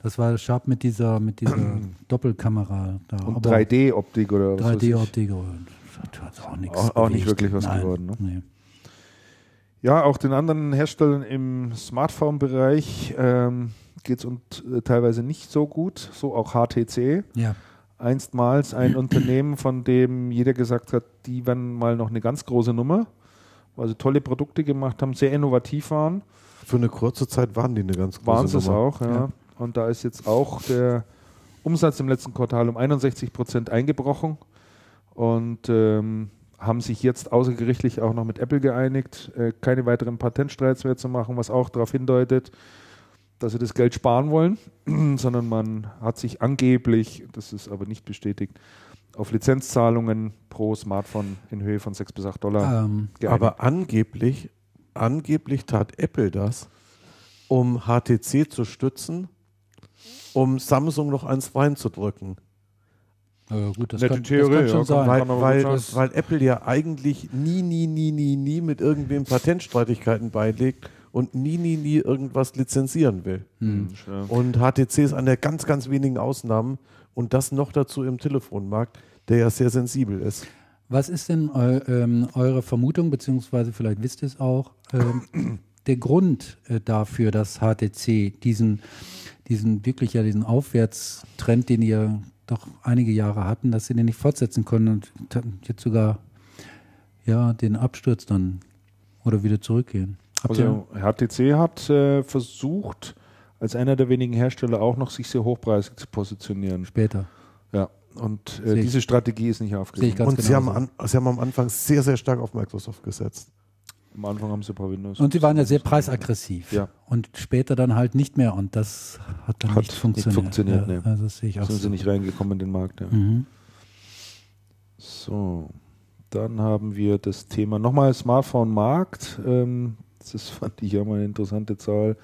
Das war Sharp mit dieser, mit dieser Doppelkamera. Da. Und 3D-Optik oder was 3D-Optik. Das hat auch nichts. Auch, auch nicht wirklich was Nein. geworden. Ne? Nee. Ja, auch den anderen Herstellern im Smartphone-Bereich ähm, geht es äh, teilweise nicht so gut, so auch HTC. Ja. Einstmals ein Unternehmen, von dem jeder gesagt hat, die werden mal noch eine ganz große Nummer, weil sie tolle Produkte gemacht haben, sehr innovativ waren. Für eine kurze Zeit waren die eine ganz große waren Nummer. Waren es auch, ja. ja. Und da ist jetzt auch der Umsatz im letzten Quartal um 61 Prozent eingebrochen. Und ähm, haben sich jetzt außergerichtlich auch noch mit Apple geeinigt, äh, keine weiteren Patentstreits mehr zu machen, was auch darauf hindeutet, dass sie das Geld sparen wollen, sondern man hat sich angeblich, das ist aber nicht bestätigt, auf Lizenzzahlungen pro Smartphone in Höhe von 6 bis 8 Dollar ähm. Aber angeblich, angeblich tat Apple das, um HTC zu stützen, um Samsung noch eins reinzudrücken. Ja, gut, das Nette kann, Theorie, das kann schon ja, sein. Weil, weil, weil, Apple ja eigentlich nie, nie, nie, nie, nie mit irgendwem Patentstreitigkeiten beilegt und nie, nie, nie irgendwas lizenzieren will. Hm. Und HTC ist eine der ganz, ganz wenigen Ausnahmen und das noch dazu im Telefonmarkt, der ja sehr sensibel ist. Was ist denn eu, ähm, eure Vermutung, beziehungsweise vielleicht wisst ihr es auch, ähm, der Grund äh, dafür, dass HTC diesen, diesen wirklich ja diesen Aufwärtstrend, den ihr doch einige Jahre hatten, dass sie den nicht fortsetzen können und jetzt sogar ja den Absturz dann oder wieder zurückgehen. Habt also HTC hat äh, versucht, als einer der wenigen Hersteller auch noch sich sehr hochpreisig zu positionieren. Später. Ja. Und äh, diese Strategie ist nicht aufgegangen. Und sie haben, an, sie haben am Anfang sehr, sehr stark auf Microsoft gesetzt. Am Anfang haben sie ein paar Windows. Und sie waren ja sehr preisaggressiv. Ja. Und später dann halt nicht mehr. Und das hat dann Hat nicht funktioniert. Nicht funktioniert ja, nee. Also das sehe ich auch Sind so. sie nicht reingekommen in den Markt. Ja. Mhm. So, dann haben wir das Thema nochmal Smartphone-Markt. Ähm, das fand ich ja mal eine interessante Zahl,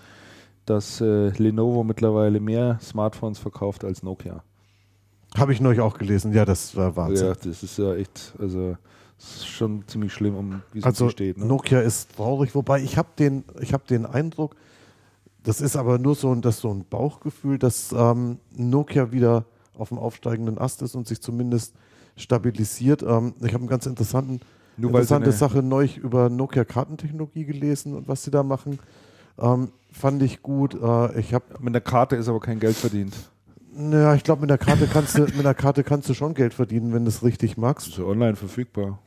dass äh, Lenovo mittlerweile mehr Smartphones verkauft als Nokia. Habe ich neulich auch gelesen. Ja, das war Wahnsinn. Ja, das ist ja echt, also das ist schon ziemlich schlimm, um wie es also steht. Ne? Nokia ist traurig, wobei ich habe den, ich habe den Eindruck, das ist aber nur so ein, das so ein Bauchgefühl, dass ähm, Nokia wieder auf dem aufsteigenden Ast ist und sich zumindest stabilisiert. Ähm, ich habe einen ganz interessanten, Nur interessante eine- Sache neulich über Nokia Kartentechnologie gelesen und was sie da machen. Ähm, fand ich gut. Äh, ich habe Mit der Karte ist aber kein Geld verdient. naja, ich glaube, mit der Karte kannst du, mit der Karte kannst du schon Geld verdienen, wenn du es richtig Das magst. ist ja online verfügbar.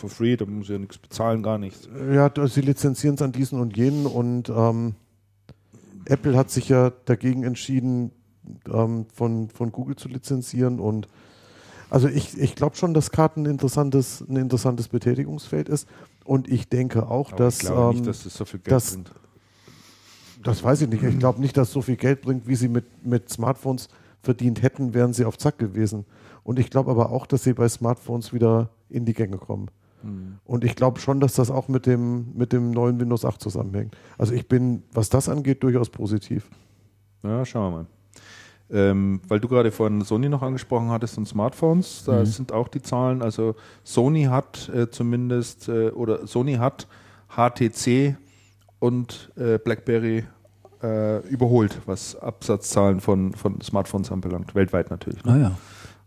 For free, da muss ja nichts bezahlen, gar nichts. Ja, sie lizenzieren es an diesen und jenen und ähm, Apple hat sich ja dagegen entschieden, ähm, von, von Google zu lizenzieren und also ich, ich glaube schon, dass Karten ein interessantes, ein interessantes Betätigungsfeld ist und ich denke auch, Aber dass ich glaube ähm, nicht, dass das so viel Geld das- bringt. das weiß ich nicht. Ich glaube nicht, dass es so viel Geld bringt, wie sie mit, mit Smartphones verdient hätten, wären sie auf Zack gewesen. Und ich glaube aber auch, dass sie bei Smartphones wieder in die Gänge kommen. Hm. Und ich glaube schon, dass das auch mit dem, mit dem neuen Windows 8 zusammenhängt. Also ich bin, was das angeht, durchaus positiv. Ja, schauen wir mal. Ähm, weil du gerade vorhin Sony noch angesprochen hattest und Smartphones, da Mhm. sind auch die Zahlen. Also Sony hat äh, zumindest äh, oder Sony hat HTC und äh, BlackBerry äh, überholt, was Absatzzahlen von, von Smartphones anbelangt. Weltweit natürlich. Ne? Naja.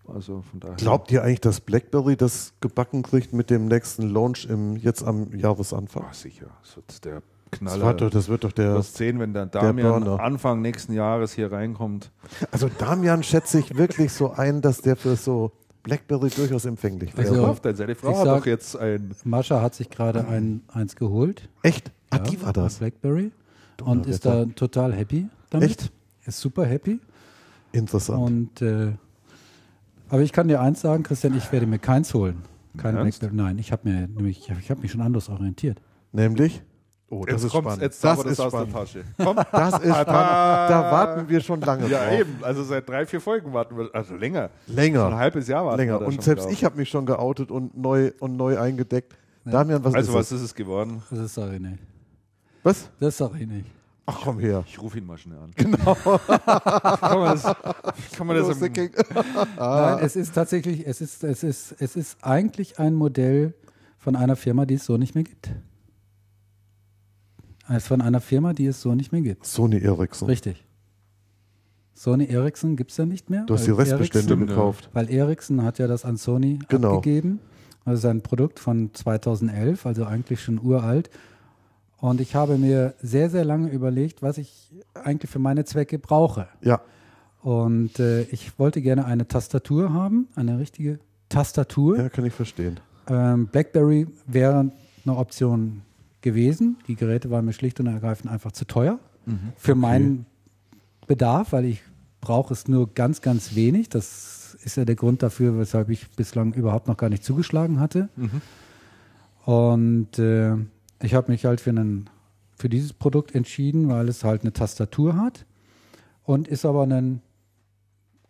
Also von daher. Glaubt ihr eigentlich, dass BlackBerry das gebacken kriegt mit dem nächsten Launch im, jetzt am Jahresanfang? Ah, sicher. Das wird der Das, Knaller. wird doch, das wird doch der. wirst sehen, wenn der Damian Burner. Anfang nächsten Jahres hier reinkommt. Also Damian schätze ich wirklich so ein, dass der für so BlackBerry durchaus empfänglich wäre. Also- denn seine Frau ich hat sag- doch jetzt ein Mascha hat sich gerade ein, eins geholt. Echt? Ah, Ja, die war das. Blackberry. Und ist da total happy damit. Echt? Ist super happy. Interessant. Und äh, aber ich kann dir eins sagen, Christian, ich werde mir keins holen. Kein Ernst? Blackberry. Nein, ich habe mir nämlich, ich habe mich schon anders orientiert. Nämlich? Oh, das ist kommt's, spannend. Jetzt das ist aus spannend. der Tasche. Komm. Das ist spannend. Da warten wir schon lange Ja, drauf. eben. Also seit drei, vier Folgen warten wir. Also länger. Länger. Schon ein halbes Jahr warten Länger. wir da Und selbst drauf. ich habe mich schon geoutet und neu und neu eingedeckt. Damian, was Also ist was ist es geworden? Das ist doch nicht. Was? Das sag ich nicht. Ach komm her. Ich rufe ihn mal schnell an. Genau. kann man das, kann man das King. Nein, es ist tatsächlich, es ist, es ist, es ist eigentlich ein Modell von einer Firma, die es so nicht mehr gibt. Es ist von einer Firma, die es so nicht mehr gibt. Sony Ericsson. Richtig. Sony Ericsson gibt es ja nicht mehr. Du hast die Restbestände Ericsson- gekauft. Weil Ericsson hat ja das an Sony Genau. abgegeben. Also sein Produkt von 2011, also eigentlich schon uralt. Und ich habe mir sehr, sehr lange überlegt, was ich eigentlich für meine Zwecke brauche. Ja. Und äh, ich wollte gerne eine Tastatur haben, eine richtige Tastatur. ja, kann ich verstehen. Ähm, BlackBerry wäre eine Option gewesen. Die Geräte waren mir schlicht und ergreifend einfach zu teuer für meinen Bedarf, weil ich brauche es nur ganz, ganz wenig. Das ist ja der Grund dafür, weshalb ich bislang überhaupt noch gar nicht zugeschlagen hatte. Und äh, ich habe mich halt für, einen, für dieses Produkt entschieden, weil es halt eine Tastatur hat und ist aber ein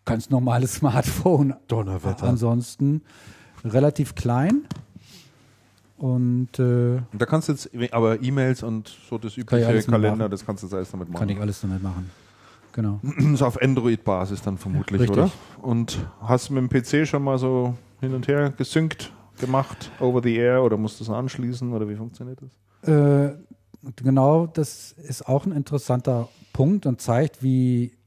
ganz normales Smartphone. Donnerwetter. Ansonsten relativ klein. Und äh, Und da kannst du jetzt, aber E-Mails und so das übliche Kalender, das kannst du jetzt alles damit machen. kann ich alles damit machen. Genau. Ist auf Android-Basis dann vermutlich, Richtig. oder? Und hast du mit dem PC schon mal so hin und her gesynkt gemacht, over the air, oder musst du es anschließen, oder wie funktioniert das? Äh, genau, das ist auch ein interessanter Punkt und zeigt, wie,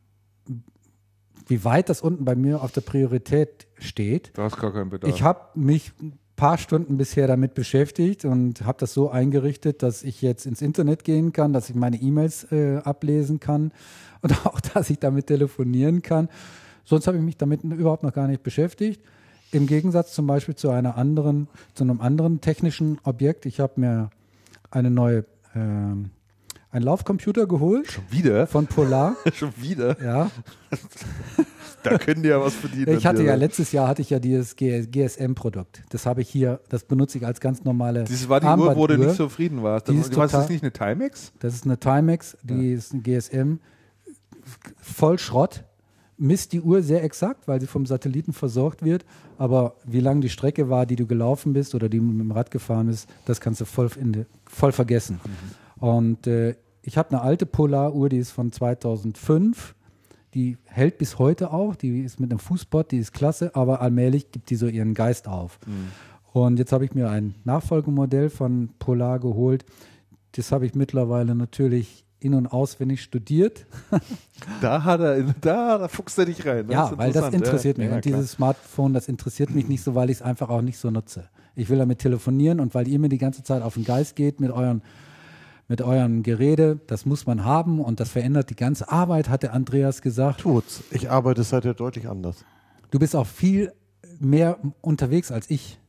wie weit das unten bei mir auf der Priorität steht. Du hast gar keinen Bedarf. Ich habe mich ein paar Stunden bisher damit beschäftigt und habe das so eingerichtet, dass ich jetzt ins Internet gehen kann, dass ich meine E-Mails äh, ablesen kann und auch, dass ich damit telefonieren kann. Sonst habe ich mich damit überhaupt noch gar nicht beschäftigt. Im Gegensatz zum Beispiel zu einer anderen, zu einem anderen technischen Objekt. Ich habe mir eine neue, ähm, einen Laufcomputer geholt Schon wieder? von Polar. Schon wieder? Ja, da können die ja was verdienen. Ich hatte ja letztes Jahr hatte ich ja dieses GSM-Produkt. Das habe ich hier, das benutze ich als ganz normale. Das war die Uhr, wo du nicht zufrieden warst. Die ist du weißt, das ist nicht eine Timex? Das ist eine Timex, die ja. ist ein GSM. Voll Schrott. Misst die Uhr sehr exakt, weil sie vom Satelliten versorgt wird. Aber wie lang die Strecke war, die du gelaufen bist oder die mit dem Rad gefahren bist, das kannst du voll, de, voll vergessen. Mhm. Und äh, ich habe eine alte Polaruhr, die ist von 2005 die hält bis heute auch, die ist mit einem Fußbot, die ist klasse, aber allmählich gibt die so ihren Geist auf. Mhm. Und jetzt habe ich mir ein Nachfolgemodell von Polar geholt. Das habe ich mittlerweile natürlich in- und auswendig studiert. da hat er, da, da fuchst er dich rein. Das ja, weil das interessiert ja. mich. Ja, und dieses Smartphone, das interessiert mich nicht so, weil ich es einfach auch nicht so nutze. Ich will damit telefonieren und weil ihr mir die ganze Zeit auf den Geist geht mit euren mit eurem Gerede, das muss man haben und das verändert die ganze Arbeit, hat der Andreas gesagt. Tut's. Ich arbeite seither deutlich anders. Du bist auch viel mehr unterwegs als ich.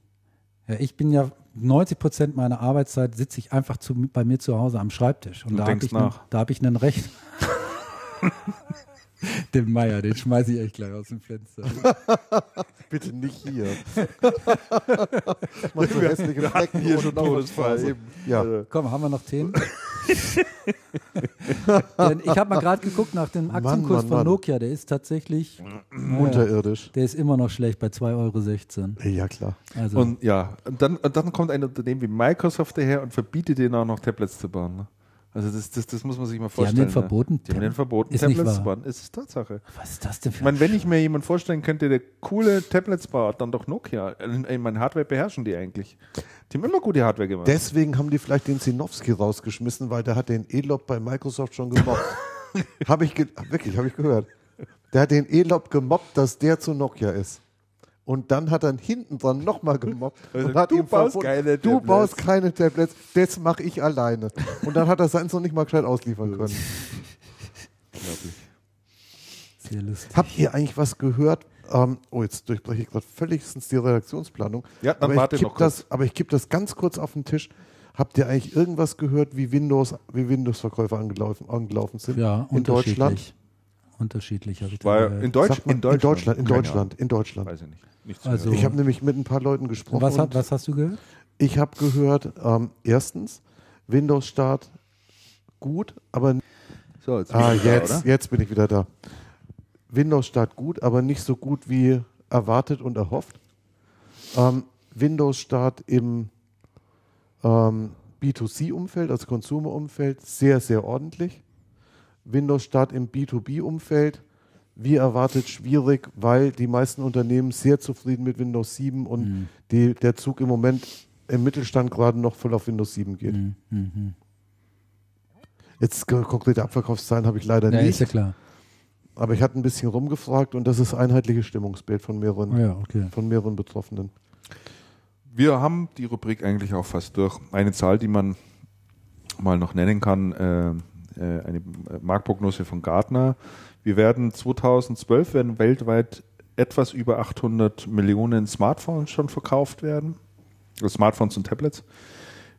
Ja, ich bin ja 90 Prozent meiner Arbeitszeit sitze ich einfach zu, bei mir zu Hause am Schreibtisch. Und du da habe ich, einen, da hab ich einen Recht. Den Meier, den schmeiße ich echt gleich aus dem Fenster. Bitte nicht hier. ich mach so hässliche Flecken hier schon Todesfall. Ja. Komm, haben wir noch Themen? Denn ich habe mal gerade geguckt nach dem Aktienkurs Mann, Mann, von Nokia. Der ist tatsächlich unterirdisch. Der ist immer noch schlecht bei 2,16 Euro. Ja, klar. Also. Und ja, und dann, und dann kommt ein Unternehmen wie Microsoft daher und verbietet denen auch noch Tablets zu bauen. Ne? Also das, das, das muss man sich mal vorstellen. Die haben den verboten. Ne? Die haben den verboten, ist Tablets zu bauen. Das ist Tatsache. Was ist das denn für ich meine, wenn ich mir jemanden vorstellen könnte, der coole Tablets baut, dann doch Nokia. Ich meine, Hardware beherrschen die eigentlich. Die haben immer gute Hardware gemacht. Deswegen haben die vielleicht den Sinowski rausgeschmissen, weil der hat den E-Lob bei Microsoft schon gemobbt. habe ich wirklich, habe ich gehört. Der hat den E-Lob gemobbt, dass der zu Nokia ist. Und dann hat er hinten dran nochmal gemobbt also, und hat du ihm baust keine du baust keine Tablets, das mache ich alleine. Und dann hat er seins noch nicht mal gescheit ausliefern können. Sehr lustig. Habt ihr eigentlich was gehört? Ähm, oh, jetzt durchbreche ich gerade völlig die Redaktionsplanung. Ja, dann aber warte ich noch das, Aber ich gebe das ganz kurz auf den Tisch. Habt ihr eigentlich irgendwas gehört, wie Windows, wie Windows-Verkäufer angelaufen, angelaufen sind ja, in Deutschland? Unterschiedlich habe ich Weil in, Deutsch, in, Deutschland, in Deutschland, in Deutschland, in Deutschland. Weiß ich nicht. Nichts also, ich habe nämlich mit ein paar Leuten gesprochen. Was, hat, was hast du gehört? Ich habe gehört, ähm, erstens, Windows-Start gut, aber. So, jetzt, ah, jetzt, da, jetzt bin ich wieder da. Windows-Start gut, aber nicht so gut wie erwartet und erhofft. Ähm, Windows-Start im ähm, B2C-Umfeld, also Consumer-Umfeld, sehr, sehr ordentlich. Windows-Start im B2B-Umfeld wie erwartet schwierig, weil die meisten Unternehmen sehr zufrieden mit Windows 7 und mhm. die, der Zug im Moment im Mittelstand gerade noch voll auf Windows 7 geht. Mhm. mhm. Jetzt konkrete Abverkaufszahlen habe ich leider ja, nicht. Ist ja klar. Aber ich hatte ein bisschen rumgefragt und das ist einheitliches Stimmungsbild von mehreren, oh ja, okay. von mehreren Betroffenen. Wir haben die Rubrik eigentlich auch fast durch. Eine Zahl, die man mal noch nennen kann, äh, äh eine Marktprognose von Gartner wir werden 2012 werden weltweit etwas über 800 Millionen Smartphones schon verkauft werden. Also Smartphones und Tablets.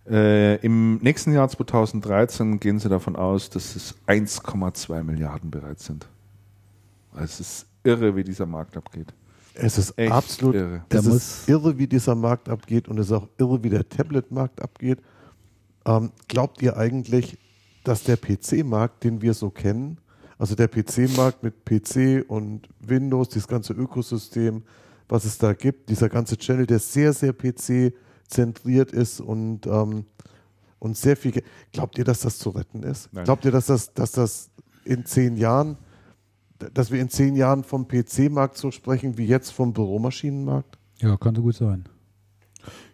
Äh, Im nächsten Jahr 2013 gehen sie davon aus, dass es 1,2 Milliarden bereits sind. Also es ist irre, wie dieser Markt abgeht. Es ist Echt absolut irre. Es ist irre, wie dieser Markt abgeht und es ist auch irre, wie der Tablet-Markt abgeht. Ähm, glaubt ihr eigentlich, dass der PC-Markt, den wir so kennen, also der PC-Markt mit PC und Windows, dieses ganze Ökosystem, was es da gibt, dieser ganze Channel, der sehr, sehr PC-zentriert ist und, ähm, und sehr viel. Glaubt ihr, dass das zu retten ist? Nein. Glaubt ihr, dass das, dass das in zehn Jahren, dass wir in zehn Jahren vom PC-Markt so sprechen wie jetzt vom Büromaschinenmarkt? Ja, könnte gut sein.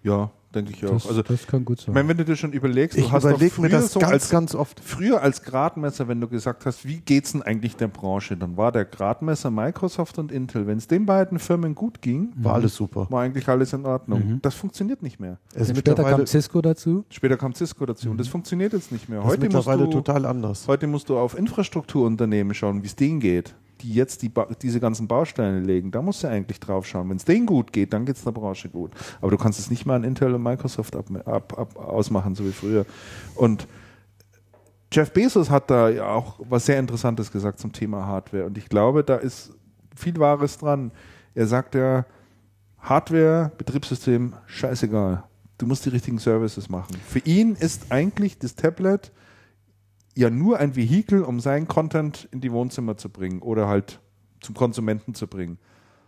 Ja, denke ich auch. Das, also, das kann gut sein. Ich meine, wenn du dir schon überlegst, ich du hast überleg mir das so ganz, als, ganz oft. Früher als Gradmesser, wenn du gesagt hast, wie geht's denn eigentlich der Branche, dann war der Gradmesser Microsoft und Intel. Wenn es den beiden Firmen gut ging, war mhm. alles super. War eigentlich alles in Ordnung. Mhm. Das funktioniert nicht mehr. später kam Cisco dazu. Später kam Cisco dazu mhm. und das funktioniert jetzt nicht mehr. Heute ist mittlerweile musst du, total anders. Heute musst du auf Infrastrukturunternehmen schauen, wie es denen geht die jetzt die diese ganzen Bausteine legen, da musst du eigentlich drauf schauen. Wenn es denen gut geht, dann geht es der Branche gut. Aber du kannst es nicht mal an Intel und Microsoft ab, ab, ab, ausmachen, so wie früher. Und Jeff Bezos hat da ja auch was sehr Interessantes gesagt zum Thema Hardware. Und ich glaube, da ist viel Wahres dran. Er sagt ja, Hardware, Betriebssystem, scheißegal. Du musst die richtigen Services machen. Für ihn ist eigentlich das Tablet ja nur ein Vehikel, um seinen Content in die Wohnzimmer zu bringen oder halt zum Konsumenten zu bringen.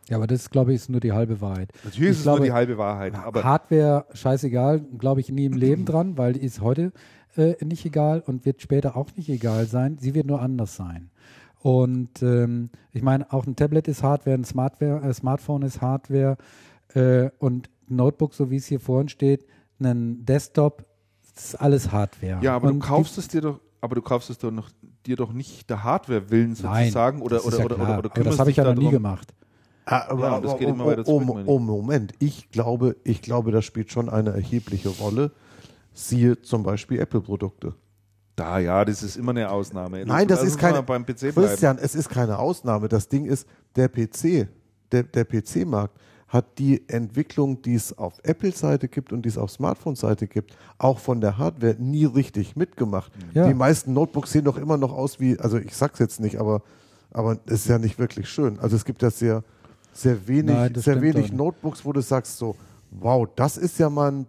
Ja, aber das, glaube ich, ist nur die halbe Wahrheit. Natürlich ich ist es glaube, nur die halbe Wahrheit. Aber Hardware, scheißegal, glaube ich nie im Leben dran, weil die ist heute äh, nicht egal und wird später auch nicht egal sein. Sie wird nur anders sein. Und ähm, ich meine, auch ein Tablet ist Hardware, ein Smartware, äh, Smartphone ist Hardware äh, und ein Notebook, so wie es hier vorhin steht, ein Desktop, das ist alles Hardware. Ja, aber und du kaufst es dir doch, aber du kaufst es doch noch, dir doch nicht der Hardware willen sozusagen Nein, oder oder, ja oder, oder, oder, Das habe ich ja noch nie gemacht. Ah, aber, ja, das geht immer weiter zurück, oh, oh, Moment, ich glaube, ich glaube, das spielt schon eine erhebliche Rolle. Siehe zum Beispiel Apple-Produkte. Da, ja, das ist immer eine Ausnahme. Nein, das, das ist keine. Beim PC Christian, es ist keine Ausnahme. Das Ding ist, der PC, der, der PC-Markt hat die Entwicklung, die es auf Apple-Seite gibt und die es auf Smartphone-Seite gibt, auch von der Hardware nie richtig mitgemacht. Ja. Die meisten Notebooks sehen doch immer noch aus wie, also ich sag's jetzt nicht, aber, aber es ist ja nicht wirklich schön. Also es gibt ja sehr, sehr wenig, Nein, sehr wenig Notebooks, wo du sagst so, wow, das ist ja mal ein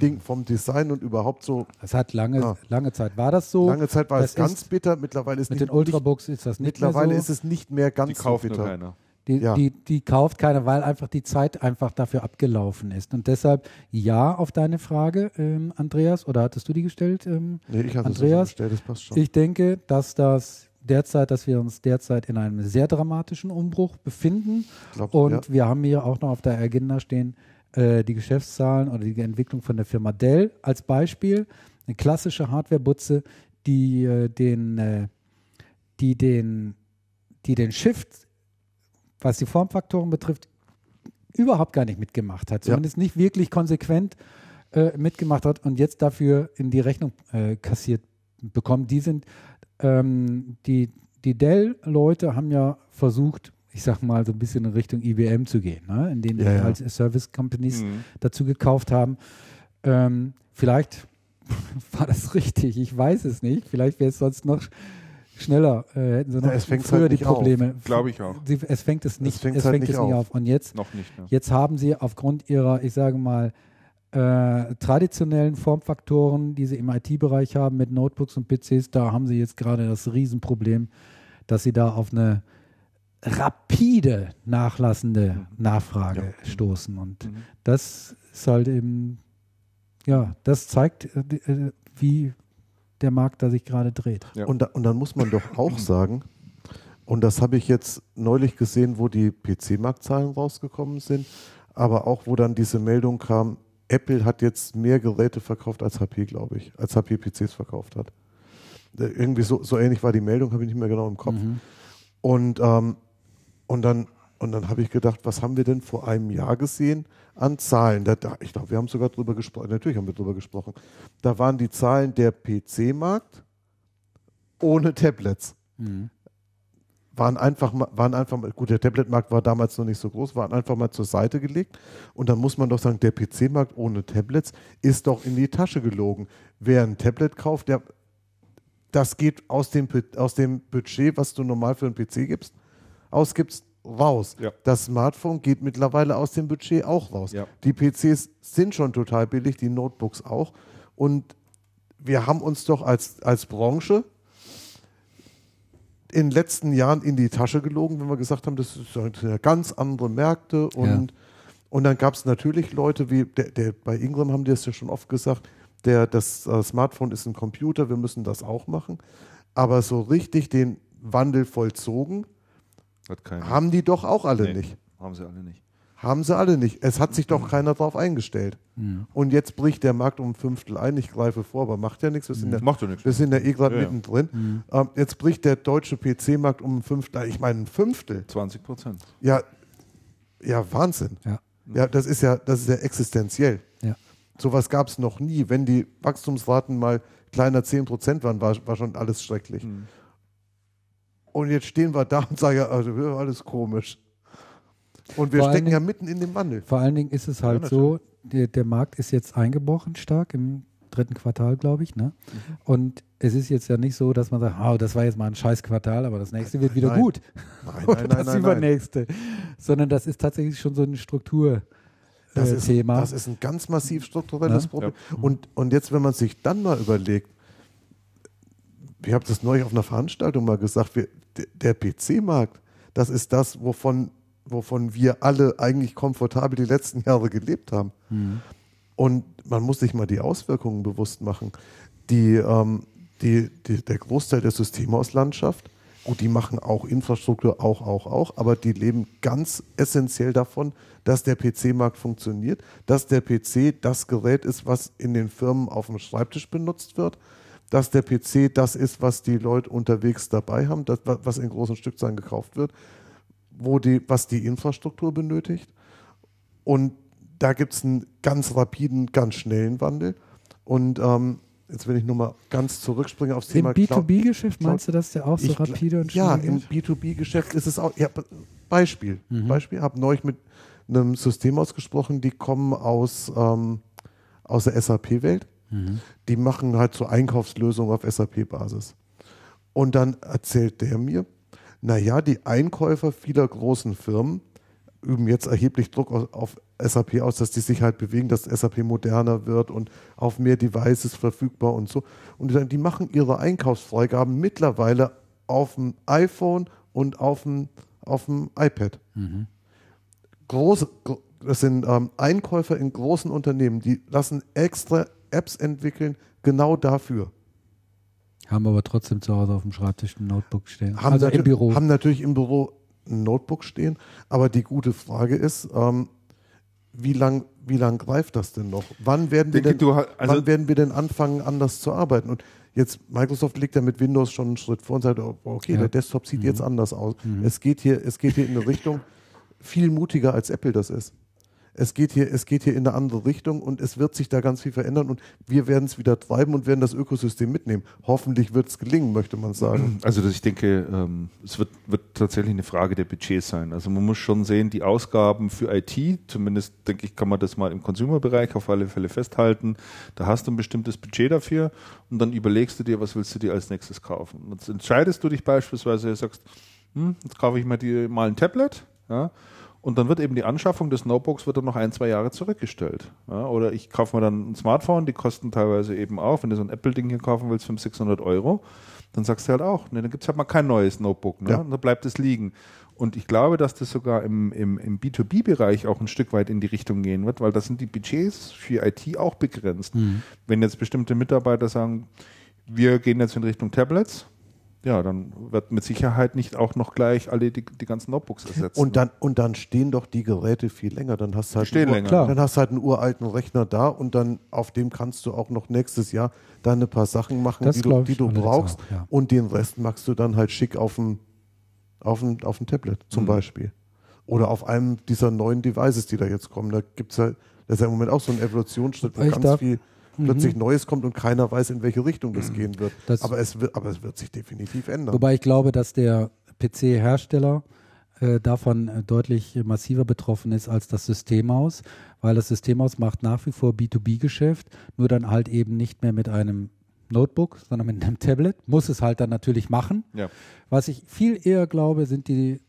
Ding vom Design und überhaupt so. Es hat lange, ja. lange Zeit war das so. Lange Zeit war das es ganz bitter. Mittlerweile ist mit nicht, den Ultrabooks ist das nicht Mittlerweile mehr so. ist es nicht mehr ganz die kauft so bitter. Nur keiner. Die, ja. die, die kauft keiner, weil einfach die Zeit einfach dafür abgelaufen ist. Und deshalb ja auf deine Frage, ähm, Andreas, oder hattest du die gestellt? Ähm, nee, ich hatte Andreas, sie gestellt, das passt schon. Ich denke, dass das derzeit, dass wir uns derzeit in einem sehr dramatischen Umbruch befinden. Glaub, und ja. wir haben hier auch noch auf der Agenda stehen äh, die Geschäftszahlen oder die Entwicklung von der Firma Dell als Beispiel. Eine klassische Hardware-Butze, die äh, den, äh, die den, die den Shift, was die Formfaktoren betrifft, überhaupt gar nicht mitgemacht hat. Zumindest ja. nicht wirklich konsequent äh, mitgemacht hat und jetzt dafür in die Rechnung äh, kassiert bekommen. Die sind ähm, die, die Dell-Leute haben ja versucht, ich sag mal, so ein bisschen in Richtung IBM zu gehen, ne? in denen ja, ja. halt Service Companies mhm. dazu gekauft haben. Ähm, vielleicht war das richtig, ich weiß es nicht. Vielleicht wäre es sonst noch schneller, äh, hätten sie noch ja, früher halt die Probleme. Glaube ich auch. Sie, es fängt es nicht, es fängt, es halt nicht, es nicht auf. auf. Und jetzt, noch nicht, ja. jetzt haben sie aufgrund ihrer, ich sage mal, äh, traditionellen Formfaktoren, die sie im IT-Bereich haben mit Notebooks und PCs, da haben sie jetzt gerade das Riesenproblem, dass sie da auf eine rapide nachlassende mhm. Nachfrage ja. stoßen. Und mhm. das ist halt eben, ja, das zeigt, äh, äh, wie der Markt da sich gerade dreht. Ja. Und, da, und dann muss man doch auch sagen, und das habe ich jetzt neulich gesehen, wo die PC-Marktzahlen rausgekommen sind, aber auch wo dann diese Meldung kam, Apple hat jetzt mehr Geräte verkauft als HP, glaube ich, als HP PCs verkauft hat. Äh, irgendwie so, so ähnlich war die Meldung, habe ich nicht mehr genau im Kopf. Mhm. Und ähm, und dann, und dann habe ich gedacht, was haben wir denn vor einem Jahr gesehen an Zahlen? Da, ich glaube, wir haben sogar drüber gesprochen. Natürlich haben wir drüber gesprochen. Da waren die Zahlen der PC-Markt ohne Tablets. Mhm. Waren einfach, waren einfach, gut, der Tablet-Markt war damals noch nicht so groß, waren einfach mal zur Seite gelegt. Und dann muss man doch sagen, der PC-Markt ohne Tablets ist doch in die Tasche gelogen. Wer ein Tablet kauft, der, das geht aus dem, aus dem Budget, was du normal für einen PC gibst, ausgibst, raus. Ja. Das Smartphone geht mittlerweile aus dem Budget auch raus. Ja. Die PCs sind schon total billig, die Notebooks auch. Und wir haben uns doch als, als Branche in den letzten Jahren in die Tasche gelogen, wenn wir gesagt haben, das sind ja ganz andere Märkte. Und, ja. und dann gab es natürlich Leute wie, der, der, bei Ingram haben die es ja schon oft gesagt, der, das äh, Smartphone ist ein Computer, wir müssen das auch machen. Aber so richtig den Wandel vollzogen haben die doch auch alle nee, nicht. Haben sie alle nicht. Haben sie alle nicht. Es hat sich doch keiner darauf eingestellt. Ja. Und jetzt bricht der Markt um ein Fünftel ein. Ich greife vor, aber macht ja nichts. Wir sind, ja, macht ja nichts. Wir sind ja eh gerade ja, mittendrin. Ja. Ähm, jetzt bricht der deutsche PC-Markt um ein Fünftel ein. Ich meine ein Fünftel. 20 Prozent. Ja, ja, Wahnsinn. Ja. ja, das ist ja, das ist ja existenziell. Ja. Sowas gab es noch nie. Wenn die Wachstumsraten mal kleiner 10 Prozent waren, war, war schon alles schrecklich. Mhm. Und jetzt stehen wir da und sagen, also alles komisch. Und wir vor stecken ja mitten in dem Wandel. Vor allen Dingen ist es halt ja, so, der, der Markt ist jetzt eingebrochen stark im dritten Quartal, glaube ich. Ne? Mhm. Und es ist jetzt ja nicht so, dass man sagt, oh, das war jetzt mal ein scheiß Quartal, aber das nächste wird wieder nein. gut. Nein, nein, das übernächste. Sondern das ist tatsächlich schon so ein Struktur. Das, äh, ist, Thema. das ist ein ganz massiv strukturelles ja? Problem. Ja. Und, und jetzt, wenn man sich dann mal überlegt, ich habe das neulich auf einer Veranstaltung mal gesagt, wir, der PC-Markt, das ist das, wovon, wovon wir alle eigentlich komfortabel die letzten Jahre gelebt haben. Mhm. Und man muss sich mal die Auswirkungen bewusst machen. Die, ähm, die, die, der Großteil der Systemauslandschaft, gut, die machen auch Infrastruktur, auch, auch, auch, aber die leben ganz essentiell davon, dass der PC-Markt funktioniert, dass der PC das Gerät ist, was in den Firmen auf dem Schreibtisch benutzt wird, dass der PC das ist, was die Leute unterwegs dabei haben, das, was in großen Stückzahlen gekauft wird, wo die, was die Infrastruktur benötigt. Und da gibt es einen ganz rapiden, ganz schnellen Wandel. Und ähm, jetzt wenn ich nur mal ganz zurückspringen aufs Thema Im B2B-Geschäft meinst du das ja auch so ich, rapide und schnell? Ja, im B2B-Geschäft ist es auch. Ja, Beispiel. Mhm. Beispiel, habe neulich mit einem System ausgesprochen, die kommen aus, ähm, aus der SAP-Welt. Die machen halt so Einkaufslösungen auf SAP-Basis. Und dann erzählt der mir, naja, die Einkäufer vieler großen Firmen üben jetzt erheblich Druck auf, SAP aus, dass die sich halt bewegen, dass SAP moderner wird und auf mehr Devices verfügbar und so. Und die, die machen ihre Einkaufsfreigaben mittlerweile auf dem iPhone und auf dem, auf dem iPad. Mhm. Große, das sind ähm, Einkäufer in großen Unternehmen, die lassen extra Apps entwickeln, genau dafür. Haben aber trotzdem zu Hause auf dem Schreibtisch ein Notebook stehen. Haben also im Büro. Haben natürlich im Büro ein Notebook stehen, aber die gute Frage ist, ähm, wie lang, wie lang greift das denn noch? Wann werden, wir denn, also wann werden wir denn anfangen, anders zu arbeiten? Und jetzt, Microsoft legt ja mit Windows schon einen Schritt vor und sagt, oh, okay, ja. der Desktop sieht mhm. jetzt anders aus. Mhm. Es, geht hier, es geht hier in eine Richtung viel mutiger, als Apple das ist es geht hier, es geht hier in eine andere Richtung und es wird sich da ganz viel verändern und wir werden es wieder treiben und werden das Ökosystem mitnehmen. Hoffentlich wird es gelingen, möchte man sagen. Also ich denke, ähm, es wird, wird tatsächlich eine Frage der Budgets sein. Also man muss schon sehen, die Ausgaben für IT, zumindest denke ich, kann man das mal im Consumer-Bereich auf alle Fälle festhalten. Da hast du ein bestimmtes Budget dafür und dann überlegst du dir, was willst du dir als nächstes kaufen. Und jetzt entscheidest du dich beispielsweise, sagst, hm, jetzt kaufe ich mir die, mal ein Tablet, ja, und dann wird eben die Anschaffung des Notebooks wird dann noch ein, zwei Jahre zurückgestellt. Ja, oder ich kaufe mir dann ein Smartphone, die kosten teilweise eben auch, wenn du so ein Apple-Ding hier kaufen willst, 500, 600 Euro, dann sagst du halt auch, ne, dann gibt es halt mal kein neues Notebook. Ne? Ja. Und dann bleibt es liegen. Und ich glaube, dass das sogar im, im, im B2B-Bereich auch ein Stück weit in die Richtung gehen wird, weil da sind die Budgets für IT auch begrenzt. Mhm. Wenn jetzt bestimmte Mitarbeiter sagen, wir gehen jetzt in Richtung Tablets, ja, dann wird mit Sicherheit nicht auch noch gleich alle die, die ganzen Notebooks ersetzen. Und dann, und dann stehen doch die Geräte viel länger. Dann hast du halt, stehen länger. Dann hast halt einen uralten Rechner da und dann auf dem kannst du auch noch nächstes Jahr dann ein paar Sachen machen, das die du, die du brauchst. Auch, ja. Und den Rest machst du dann halt schick auf dem, auf dem, auf dem Tablet zum mhm. Beispiel. Oder auf einem dieser neuen Devices, die da jetzt kommen. Da gibt es ja, das ist ja im Moment auch so ein Evolutionsschritt, wo ganz darf, viel plötzlich mhm. Neues kommt und keiner weiß, in welche Richtung das gehen wird. Das aber, es wird aber es wird sich definitiv ändern. Wobei ich glaube, dass der PC-Hersteller äh, davon äh, deutlich massiver betroffen ist als das Systemhaus, weil das Systemhaus macht nach wie vor B2B-Geschäft, nur dann halt eben nicht mehr mit einem Notebook, sondern mit einem Tablet. Muss es halt dann natürlich machen. Ja. Was ich viel eher glaube, sind die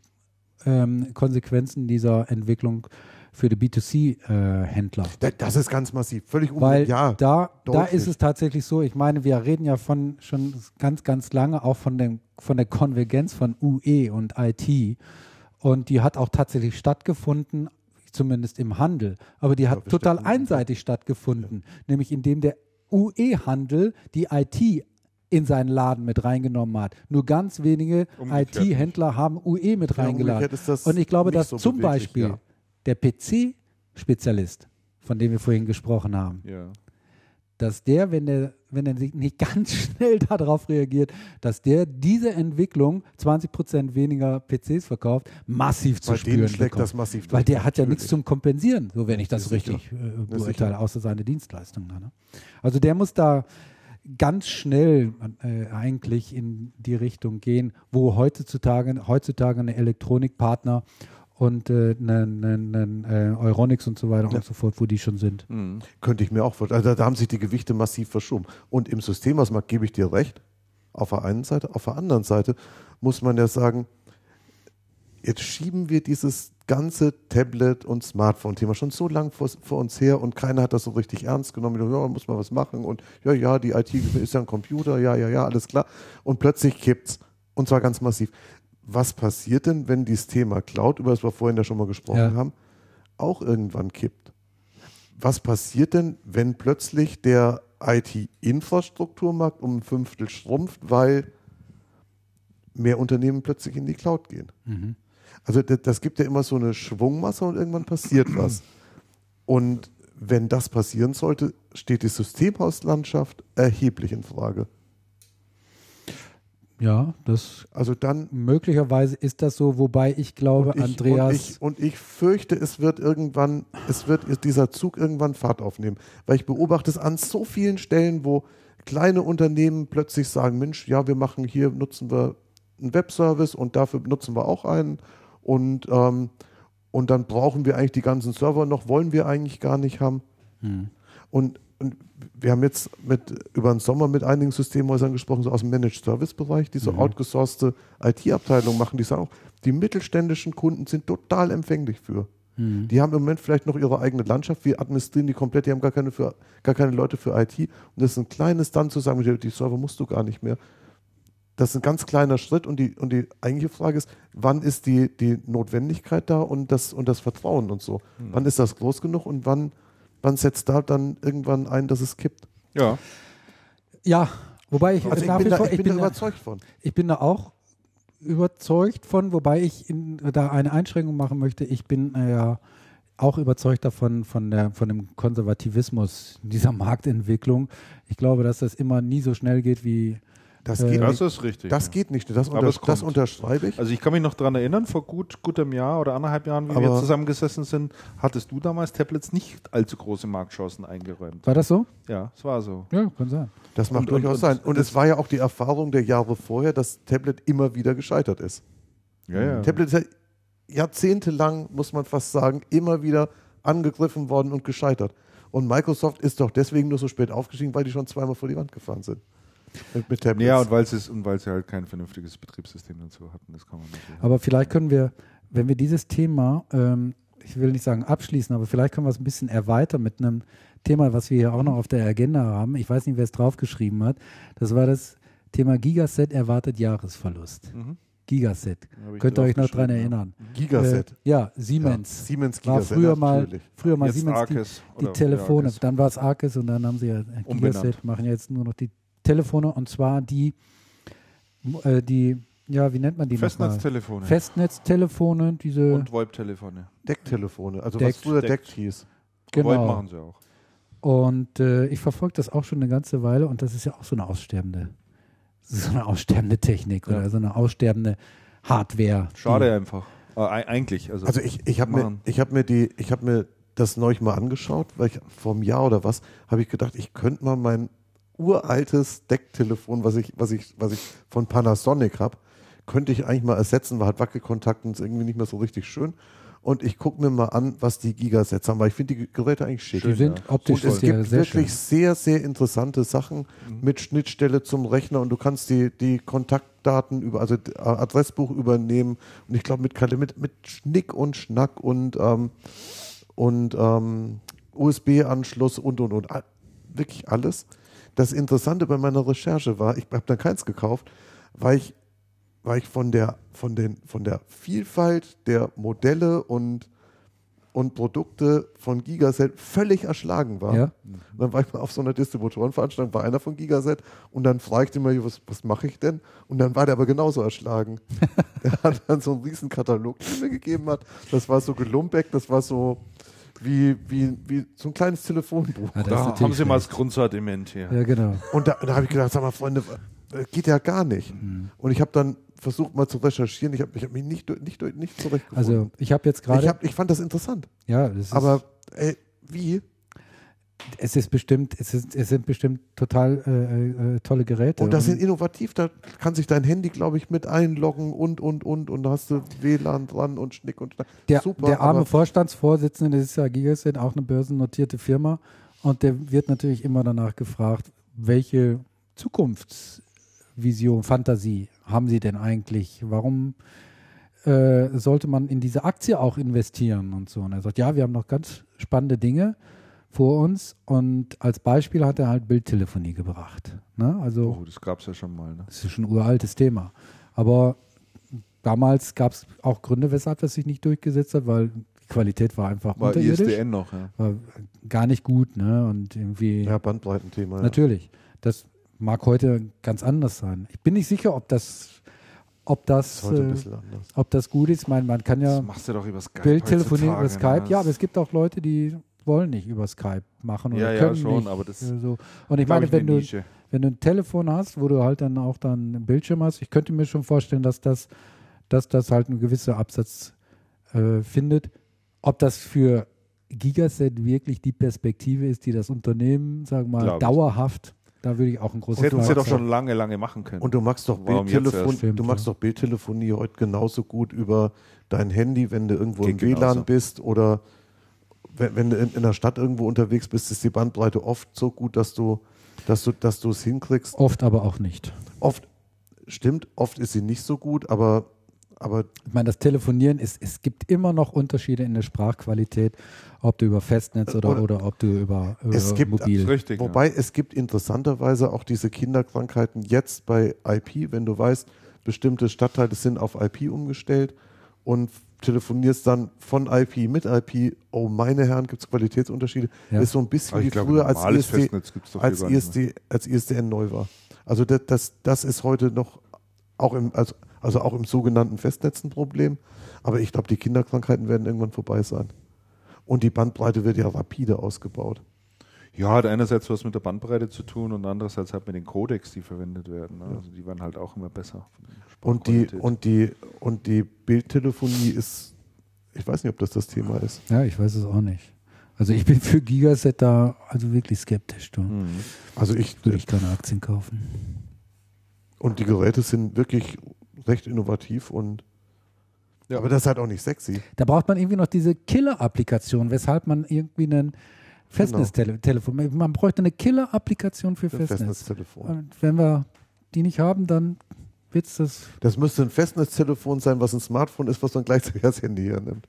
ähm, Konsequenzen dieser Entwicklung für die B2C-Händler. Äh, das ist ganz massiv, völlig Weil ja, da, da ist es tatsächlich so, ich meine, wir reden ja von schon ganz, ganz lange auch von, dem, von der Konvergenz von UE und IT. Und die hat auch tatsächlich stattgefunden, zumindest im Handel. Aber die hat total einseitig stattgefunden, ja. nämlich indem der UE-Handel die IT in seinen Laden mit reingenommen hat. Nur ganz wenige IT-Händler haben UE mit reingeladen. Und ich glaube, dass so zum Beispiel ja der PC-Spezialist, von dem wir vorhin gesprochen haben, ja. dass der, wenn er wenn er nicht ganz schnell darauf reagiert, dass der diese Entwicklung 20 Prozent weniger PCs verkauft, massiv zu Bei spüren bekommt. das massiv Weil der hat ja nichts zum Kompensieren, so wenn ich das, das richtig äh, beurteile, außer seine Dienstleistungen. Ne? Also der muss da ganz schnell äh, eigentlich in die Richtung gehen, wo heutzutage, heutzutage ein Elektronikpartner und äh, ne, ne, ne, äh, Euronics und so weiter ja. und so fort, wo die schon sind. Mhm. Könnte ich mir auch vorstellen. Also da haben sich die Gewichte massiv verschoben. Und im Systemausmarkt gebe ich dir recht, auf der einen Seite, auf der anderen Seite muss man ja sagen, jetzt schieben wir dieses ganze Tablet- und Smartphone-Thema schon so lang vor, vor, uns her und keiner hat das so richtig ernst genommen. Ja, muss man was machen und ja, ja, die IT ist ja ein Computer, ja, ja, ja, alles klar. Und plötzlich kippt's. Und zwar ganz massiv. Was passiert denn, wenn dieses Thema Cloud, über das wir vorhin ja schon mal gesprochen ja. haben, auch irgendwann kippt? Was passiert denn, wenn plötzlich der IT-Infrastrukturmarkt um ein Fünftel schrumpft, weil mehr Unternehmen plötzlich in die Cloud gehen? Mhm. Also das, das gibt ja immer so eine Schwungmasse und irgendwann passiert was. Und wenn das passieren sollte, steht die Systemhauslandschaft erheblich in Frage. Ja, das. Also dann. Möglicherweise ist das so, wobei ich glaube, ich, Andreas. Und ich, und ich, fürchte, es wird irgendwann, es wird dieser Zug irgendwann Fahrt aufnehmen. Weil ich beobachte es an so vielen Stellen, wo kleine Unternehmen plötzlich sagen: Mensch, ja, wir machen hier, nutzen wir einen Webservice und dafür nutzen wir auch einen. Und, ähm, und dann brauchen wir eigentlich die ganzen Server noch, wollen wir eigentlich gar nicht haben. Hm. Und und wir haben jetzt mit, über den Sommer mit einigen Systemhäusern gesprochen, so aus dem Managed Service Bereich, die so mhm. outgesourcete IT-Abteilungen machen, die sagen auch, die mittelständischen Kunden sind total empfänglich für. Mhm. Die haben im Moment vielleicht noch ihre eigene Landschaft, wir administrieren die komplett, die haben gar keine, für, gar keine Leute für IT. Und das ist ein kleines dann zu sagen, die Server musst du gar nicht mehr. Das ist ein ganz kleiner Schritt und die, und die eigentliche Frage ist, wann ist die, die Notwendigkeit da und das, und das Vertrauen und so? Mhm. Wann ist das groß genug und wann wann setzt da dann irgendwann ein, dass es kippt? Ja. Ja, wobei ich, also ich bin, da, ich bin, bin da überzeugt von. Ich bin da auch überzeugt von, wobei ich in, da eine Einschränkung machen möchte. Ich bin äh, ja auch überzeugt davon, von, der, von dem Konservativismus dieser Marktentwicklung. Ich glaube, dass das immer nie so schnell geht, wie das, geht, das ist richtig. Das ja. geht nicht. Das, unter, das, unterschreibe ich. Also ich kann mich noch daran erinnern, vor gut gutem Jahr oder anderthalb Jahren, wie Aber wir zusammengesessen sind, hattest du damals Tablets nicht allzu große Marktchancen eingeräumt. War das so? Ja, es war so. Ja, kann sein. Das macht und, durchaus und, sein. Und es war ja auch die Erfahrung der Jahre vorher, dass Tablet immer wieder gescheitert ist. Ja, ja. Tablet ist ja jahrzehntelang, muss man fast sagen, immer wieder angegriffen worden und gescheitert. Und Microsoft ist doch deswegen nur so spät aufgestiegen, weil die schon zweimal vor die Wand gefahren sind. Mit, mit. Ja, und weil sie und weil sie halt kein vernünftiges Betriebssystem dazu hatten. Das kann man natürlich aber vielleicht können wir, wenn wir dieses Thema, ähm, ich will nicht sagen abschließen, aber vielleicht können wir es ein bisschen erweitern mit einem Thema, was wir hier auch noch auf der Agenda haben. Ich weiß nicht, wer es draufgeschrieben hat. Das war das Thema Gigaset erwartet Jahresverlust. Mhm. Gigaset. Könnt ihr euch noch dran erinnern? Gigaset. Äh, ja, Siemens. Ja, Siemens Gigaset. War früher mal, früher mal Siemens Arcus die, die Telefone. Dann war es Arcus und dann haben sie ja Gigaset, machen jetzt nur noch die Telefone und zwar die, äh, die, ja, wie nennt man die Festnetztelefone. Festnetztelefone, diese. Und VoIP-Telefone. Decktelefone, also Deck, was früher Deck hieß. Genau. VoIP machen sie auch. Und äh, ich verfolge das auch schon eine ganze Weile und das ist ja auch so eine aussterbende, so eine aussterbende Technik ja. oder so eine aussterbende Hardware. Schade einfach. Äh, eigentlich. Also, also ich, ich habe mir, ich hab mir die, ich habe mir das neulich mal angeschaut, weil ich vor einem Jahr oder was, habe ich gedacht, ich könnte mal mein uraltes Decktelefon, was ich, was ich, was ich von Panasonic habe, könnte ich eigentlich mal ersetzen, weil hat Wackelkontakt und ist irgendwie nicht mehr so richtig schön. Und ich gucke mir mal an, was die Gigasets haben, weil ich finde die Geräte eigentlich schick. Die sind ja. optisch und es gibt sehr wirklich schön. sehr, sehr interessante Sachen mhm. mit Schnittstelle zum Rechner und du kannst die, die Kontaktdaten über, also Adressbuch übernehmen und ich glaube mit, mit, mit Schnick und Schnack und, ähm, und ähm, USB-Anschluss und und und. Wirklich alles. Das Interessante bei meiner Recherche war, ich habe dann keins gekauft, weil ich, weil ich von, der, von, den, von der Vielfalt der Modelle und, und Produkte von Gigaset völlig erschlagen war. Ja. Dann war ich mal auf so einer Distributorenveranstaltung, war einer von Gigaset und dann fragte ich mich, was, was mache ich denn? Und dann war der aber genauso erschlagen. der hat dann so einen riesen Katalog, den mir gegeben hat. Das war so gelumpeckt, das war so, wie, wie, wie so ein kleines Telefonbuch. Ja, da haben sie mal das Grundsortiment hier. Ja, genau. Und da, da habe ich gedacht, sag mal, Freunde, äh, geht ja gar nicht. Mhm. Und ich habe dann versucht mal zu recherchieren. Ich habe ich hab mich nicht, nicht, nicht zurechtgefunden. Also ich habe jetzt gerade... Ich, ich fand das interessant. Ja, das ist... Aber ey, wie? Es ist bestimmt, es, ist, es sind bestimmt total äh, äh, tolle Geräte. Und das sind innovativ, da kann sich dein Handy, glaube ich, mit einloggen und, und, und, und da hast du WLAN dran und Schnick und Schnack. Der, Super, der arme Vorstandsvorsitzende, das ist ja Gigaset, auch eine börsennotierte Firma und der wird natürlich immer danach gefragt, welche Zukunftsvision, Fantasie haben Sie denn eigentlich? Warum äh, sollte man in diese Aktie auch investieren und so? Und er sagt, ja, wir haben noch ganz spannende Dinge vor uns und als Beispiel hat er halt Bildtelefonie gebracht. Ne? Also, oh, das gab es ja schon mal. Ne? Das ist schon ein uraltes Thema. Aber damals gab es auch Gründe, weshalb das sich nicht durchgesetzt hat, weil die Qualität war einfach war unterirdisch. ISDN noch, ja. War gar nicht gut, ne? Und irgendwie. Ja, Bandbreitenthema. Natürlich. Ja. Das mag heute ganz anders sein. Ich bin nicht sicher, ob das ob das, das äh, ob das gut ist. Ich meine, man kann ja das machst du doch über Skype Bildtelefonieren über Skype. Ne? Ja, aber es gibt auch Leute, die wollen nicht über Skype machen oder ja, können ja, schon, nicht. aber das so. Und ich meine, ich wenn du wenn du ein Telefon hast, wo du halt dann auch dann einen Bildschirm hast, ich könnte mir schon vorstellen, dass das dass das halt einen gewissen Absatz äh, findet. Ob das für Gigaset wirklich die Perspektive ist, die das Unternehmen, sagen wir mal, dauerhaft da würde ich auch ein großes Das hätten sie doch schon lange, lange machen können. Und du machst doch, Bildtelefon, du machst doch Bildtelefonie heute genauso gut über dein Handy, wenn du irgendwo Geht im WLAN bist oder wenn, wenn du in, in, der Stadt irgendwo unterwegs bist, ist die Bandbreite oft so gut, dass du dass du dass du es hinkriegst. Oft aber auch nicht. Oft stimmt, oft ist sie nicht so gut, aber aber ich meine, das Telefonieren ist, es gibt immer noch Unterschiede in der Sprachqualität, ob du über Festnetz oder, oder, oder ob du über, über es gibt, mobil. Richtig, wobei ja. es gibt interessanterweise auch diese Kinderkrankheiten jetzt bei IP, wenn du weißt, bestimmte Stadtteile sind auf IP umgestellt und telefonierst dann von IP mit IP, oh meine Herren, gibt es Qualitätsunterschiede. Ja. Ist so ein bisschen wie glaube, früher, als, ISD, als, ISD, als ISDN neu war. Also das, das, das ist heute noch auch im, also also auch im sogenannten Festnetz ein Problem. Aber ich glaube, die Kinderkrankheiten werden irgendwann vorbei sein. Und die Bandbreite wird ja rapide ausgebaut. Ja, hat einerseits was mit der Bandbreite zu tun und andererseits halt mit den Codecs, die verwendet werden. Ne? Also die werden halt auch immer besser. Und die, und, die, und die Bildtelefonie ist, ich weiß nicht, ob das das Thema ist. Ja, ich weiß es auch nicht. Also ich bin für Gigaset da also wirklich skeptisch. Mhm. Also ich würde ich keine Aktien kaufen. Und die Geräte sind wirklich recht innovativ und ja. aber das ist halt auch nicht sexy. Da braucht man irgendwie noch diese Killer-Applikation, weshalb man irgendwie einen Festnetztelefon, genau. man bräuchte eine Killer-Applikation für, für Festnetz. Festnetztelefon. Und wenn wir die nicht haben, dann wird es das. Das müsste ein Festnetztelefon sein, was ein Smartphone ist, was dann gleichzeitig das Handy hernimmt.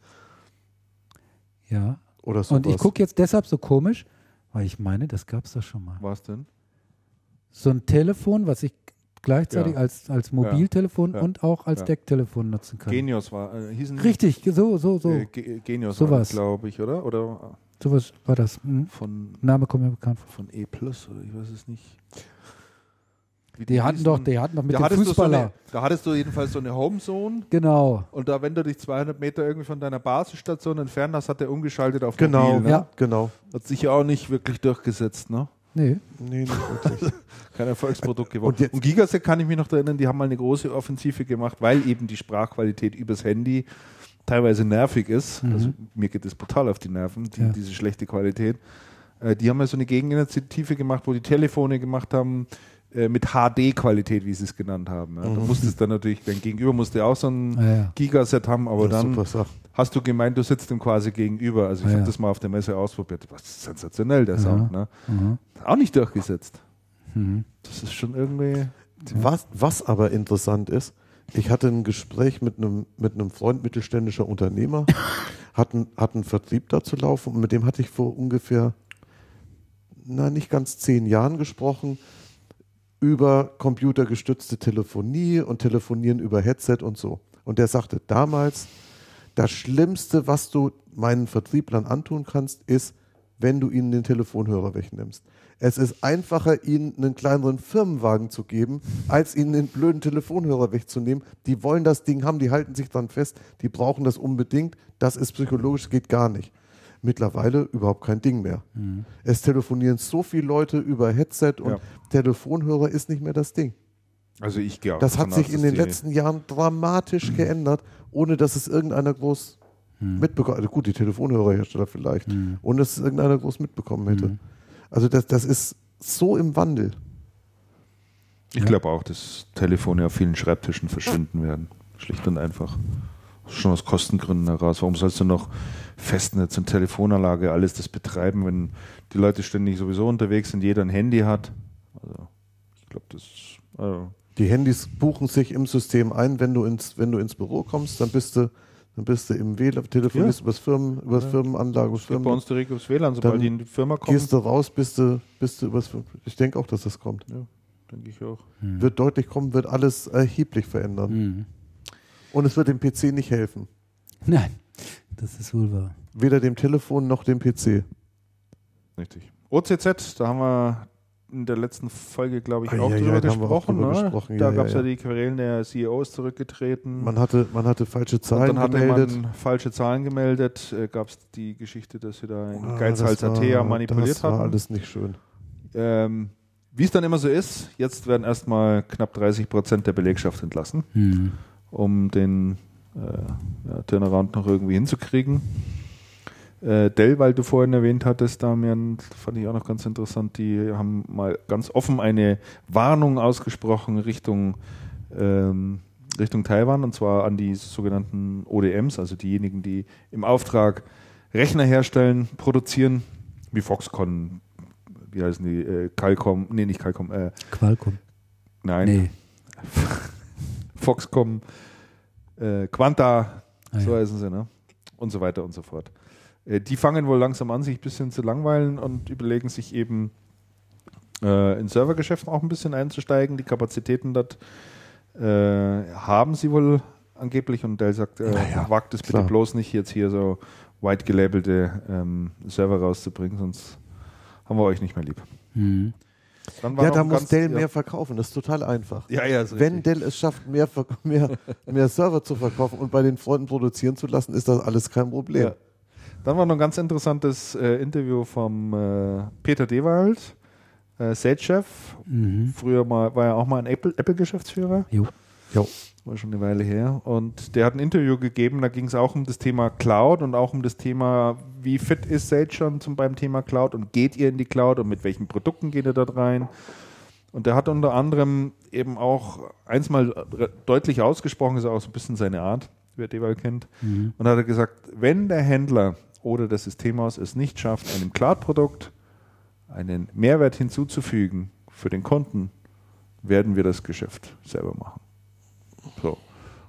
Ja. Oder so. Und ich gucke jetzt deshalb so komisch, weil ich meine, das gab es da schon mal. Was denn? So ein Telefon, was ich gleichzeitig ja. als, als Mobiltelefon ja. und auch als Decktelefon nutzen kann. Genius war, äh, hießen Richtig, so, so, so. Äh, Genius so war glaube ich, oder? oder? Sowas war das. Hm? Von, Name kommt mir bekannt vor. Von E Plus oder ich weiß es nicht. Die, die, hatten doch, die hatten doch mit dem Fußballer. So eine, da hattest du jedenfalls so eine Homezone. Genau. Und da, wenn du dich 200 Meter irgendwie von deiner Basisstation entfernt hast, hat der umgeschaltet auf genau, Mobil. Ne? Ja, genau. Hat sich ja auch nicht wirklich durchgesetzt, ne? Nee. Nee, nicht wirklich. Kein Erfolgsprodukt geworden. Und, und Gigasec kann ich mich noch erinnern, die haben mal eine große Offensive gemacht, weil eben die Sprachqualität übers Handy teilweise nervig ist. Mhm. Also mir geht das brutal auf die Nerven, die, ja. diese schlechte Qualität. Äh, die haben ja so eine Gegeninitiative gemacht, wo die Telefone gemacht haben, äh, mit HD-Qualität, wie sie es genannt haben. Ja. Mhm. Da musstest dann natürlich, dein Gegenüber musste auch so ein ah, ja. Gigaset haben, aber dann hast du gemeint, du sitzt ihm quasi gegenüber. Also ich habe das mal auf der Messe ausprobiert. Was sensationell, der Sound. Ne? Mhm. Auch nicht durchgesetzt. Mhm. Das ist schon irgendwie. Was, was aber interessant ist, ich hatte ein Gespräch mit einem, mit einem Freund mittelständischer Unternehmer, hatten, hatten Vertrieb dazu laufen und mit dem hatte ich vor ungefähr, na, nicht ganz zehn Jahren gesprochen über computergestützte Telefonie und Telefonieren über Headset und so. Und der sagte damals, das Schlimmste, was du meinen Vertrieblern antun kannst, ist, wenn du ihnen den Telefonhörer wegnimmst. Es ist einfacher, ihnen einen kleineren Firmenwagen zu geben, als ihnen den blöden Telefonhörer wegzunehmen. Die wollen das Ding haben, die halten sich dran fest, die brauchen das unbedingt. Das ist psychologisch, geht gar nicht mittlerweile überhaupt kein Ding mehr. Mhm. Es telefonieren so viele Leute über Headset und ja. Telefonhörer ist nicht mehr das Ding. Also ich glaube. Das hat sich in den letzten Jahren dramatisch mhm. geändert, ohne dass es irgendeiner groß mhm. mitbekommen Also gut, die Telefonhörerhersteller vielleicht, mhm. ohne dass es irgendeiner groß mitbekommen hätte. Mhm. Also das, das ist so im Wandel. Ich glaube auch, dass Telefone auf vielen Schreibtischen verschwinden werden. Schlicht und einfach. Schon aus Kostengründen heraus. Warum sollst du noch Festnetz und Telefonanlage alles das betreiben, wenn die Leute ständig sowieso unterwegs sind, jeder ein Handy hat? Also, ich glaube, das. Also die Handys buchen sich im System ein, wenn du ins, wenn du ins Büro kommst, dann bist du dann bist du im WLAN, telefonierst ja. übers Firmen, übers ja. Firmenanlage. Das Firmen, bei uns direkt übers WLAN, sobald die in die Firma kommt. Gehst du raus, bist du, bist du übers Ich denke auch, dass das kommt. Ja, denke ich auch. Hm. Wird deutlich kommen, wird alles erheblich verändern. Hm. Und es wird dem PC nicht helfen. Nein, das ist wohl wahr. Weder dem Telefon noch dem PC. Richtig. OCZ, da haben wir in der letzten Folge, glaube ich, ah, auch ja, drüber ja, gesprochen. Drüber ne? gesprochen. Da ja, gab es ja, die Querelen, der CEO ist zurückgetreten. Man hatte, man hatte falsche Zahlen und dann gemeldet. Hatte man falsche Zahlen gemeldet. Äh, gab es die Geschichte, dass wir da in ah, Geizhals Atea manipuliert das haben. Das war alles nicht schön. Ähm, Wie es dann immer so ist, jetzt werden erstmal knapp 30 Prozent der Belegschaft entlassen, hm. um den äh, Turnaround noch irgendwie hinzukriegen. Äh, Dell, weil du vorhin erwähnt hattest, Damian, fand ich auch noch ganz interessant, die haben mal ganz offen eine Warnung ausgesprochen Richtung, ähm, Richtung Taiwan und zwar an die sogenannten ODMs, also diejenigen, die im Auftrag Rechner herstellen, produzieren, wie Foxconn, wie heißen die, äh, Qualcomm, nee, nicht Qualcomm, äh, Qualcomm. Nein. Nee. Foxcom, äh, Quanta, ah, so ja. heißen sie, ne? Und so weiter und so fort. Äh, die fangen wohl langsam an, sich ein bisschen zu langweilen und überlegen sich eben äh, in Servergeschäften auch ein bisschen einzusteigen. Die Kapazitäten dort äh, haben sie wohl angeblich und Dell sagt, äh, naja, wagt es bitte bloß nicht, jetzt hier so white gelabelte ähm, Server rauszubringen, sonst haben wir euch nicht mehr lieb. Mhm. ja, da muss Dell ja. mehr verkaufen. Das ist total einfach. Ja, ja, Wenn richtig. Dell es schafft, mehr, mehr, mehr Server zu verkaufen und bei den Freunden produzieren zu lassen, ist das alles kein Problem. Ja. Dann war noch ein ganz interessantes äh, Interview vom äh, Peter Dewald, äh, Sage-Chef. Mhm. Früher mal, war er auch mal ein Apple-Geschäftsführer. Jo. jo. War schon eine Weile her. Und der hat ein Interview gegeben, da ging es auch um das Thema Cloud und auch um das Thema, wie fit ist Sage schon zum, beim Thema Cloud und geht ihr in die Cloud und mit welchen Produkten geht ihr dort rein? Und der hat unter anderem eben auch eins mal deutlich ausgesprochen, ist auch so ein bisschen seine Art, wer Dewald kennt. Mhm. Und hat er gesagt, wenn der Händler oder das Systemhaus es nicht schafft, einem Cloud-Produkt einen Mehrwert hinzuzufügen für den Kunden, werden wir das Geschäft selber machen. So.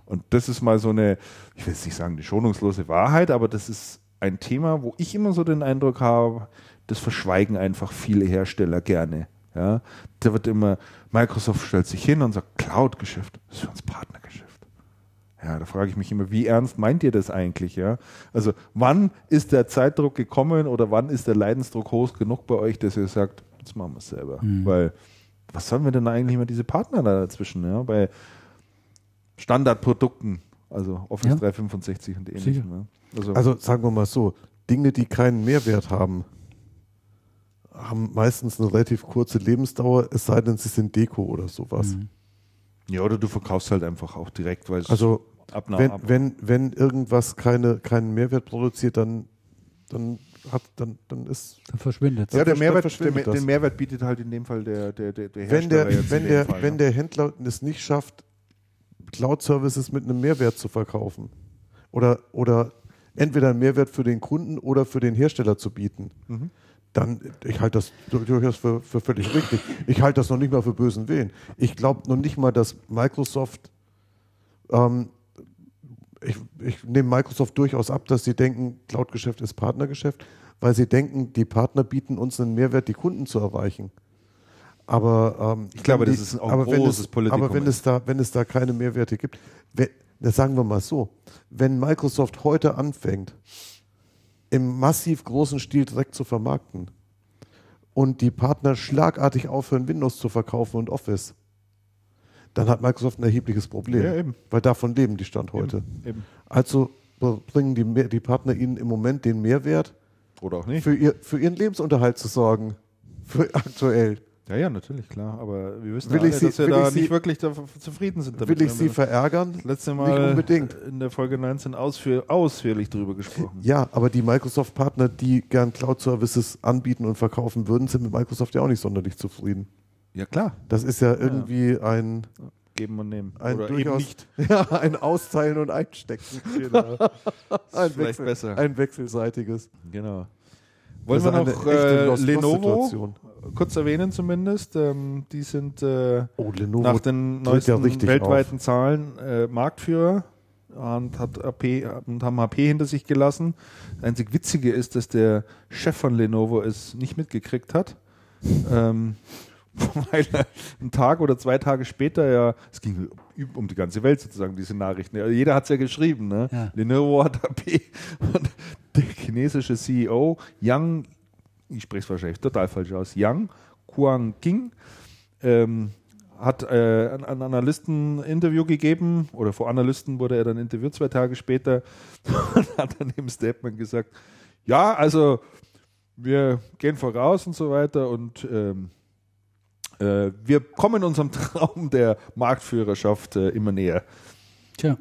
Und das ist mal so eine, ich will jetzt nicht sagen, eine schonungslose Wahrheit, aber das ist ein Thema, wo ich immer so den Eindruck habe, das verschweigen einfach viele Hersteller gerne. Ja, da wird immer, Microsoft stellt sich hin und sagt, Cloud-Geschäft, ist für uns Partnergeschäft. Ja, da frage ich mich immer, wie ernst meint ihr das eigentlich? Ja? Also wann ist der Zeitdruck gekommen oder wann ist der Leidensdruck hoch genug bei euch, dass ihr sagt, jetzt machen wir es selber? Mhm. Weil was sollen wir denn eigentlich immer diese Partner da dazwischen? Ja? Bei Standardprodukten, also Office ja. 365 und ähnlichem. Ja? Also, also sagen wir mal so, Dinge, die keinen Mehrwert haben, haben meistens eine relativ kurze Lebensdauer, es sei denn, sie sind Deko oder sowas. Mhm. Ja, oder du verkaufst halt einfach auch direkt, weil es also wenn, wenn, wenn irgendwas keine, keinen Mehrwert produziert, dann, dann hat, dann, dann ist. Dann verschwindet Ja, der Mehrwert, verschwindet der, den Mehrwert bietet halt in dem Fall der, der, der, der Hersteller. Wenn der, wenn der, Fall, wenn der Händler es nicht schafft, Cloud-Services mit einem Mehrwert zu verkaufen oder, oder entweder einen Mehrwert für den Kunden oder für den Hersteller zu bieten, mhm dann, ich halte das durchaus für, für, völlig richtig. Ich halte das noch nicht mal für bösen Willen. Ich glaube noch nicht mal, dass Microsoft, ähm, ich, ich nehme Microsoft durchaus ab, dass sie denken, Cloud-Geschäft ist Partnergeschäft, weil sie denken, die Partner bieten uns einen Mehrwert, die Kunden zu erreichen. Aber ähm, ich glaube, die, das ist auch ein großes Politikum. Aber wenn es, da, wenn es da keine Mehrwerte gibt, wenn, das sagen wir mal so, wenn Microsoft heute anfängt, im massiv großen Stil direkt zu vermarkten und die Partner schlagartig aufhören, Windows zu verkaufen und Office, dann hat Microsoft ein erhebliches Problem. Ja, weil davon leben die Stand heute. Eben, eben. Also bringen die, die, Partner ihnen im Moment den Mehrwert, oder auch nicht, für, ihr, für ihren Lebensunterhalt zu sorgen. Für aktuell. Ja, ja, natürlich, klar. Aber wir wissen will alle, Sie, dass wir da nicht wirklich zufrieden sind damit. Will ich Sie verärgern? Das letzte Mal nicht unbedingt. in der Folge 19 ausführ ausführlich darüber gesprochen. Ja, aber die Microsoft-Partner, die gern Cloud-Services anbieten und verkaufen würden, sind mit Microsoft ja auch nicht sonderlich zufrieden. Ja, klar. Das ist ja irgendwie ja. ein geben und nehmen. Ein Oder durchaus, nicht. Ja, ein Austeilen und Einstecken. Genau. ein, Wechsel, besser. ein wechselseitiges. Genau. Wollen wir noch äh, Lenovo kurz erwähnen zumindest? Ähm, die sind äh, oh, nach den neuesten ja weltweiten auf. Zahlen äh, Marktführer und, hat AP, und haben HP hinter sich gelassen. Das einzig Witzige ist, dass der Chef von Lenovo es nicht mitgekriegt hat. ähm, weil einen Tag oder zwei Tage später ja, es ging um die ganze Welt sozusagen, diese Nachrichten. Jeder hat es ja geschrieben, ne? Ja. Lenovo hat AP und der chinesische CEO Yang, ich spreche es wahrscheinlich total falsch aus, Yang Kuang-King, ähm, hat äh, an Analysten ein Interview gegeben oder vor Analysten wurde er dann interviewt zwei Tage später und hat dann im Statement gesagt, ja, also wir gehen voraus und so weiter und ähm, äh, wir kommen unserem Traum der Marktführerschaft äh, immer näher. Tja.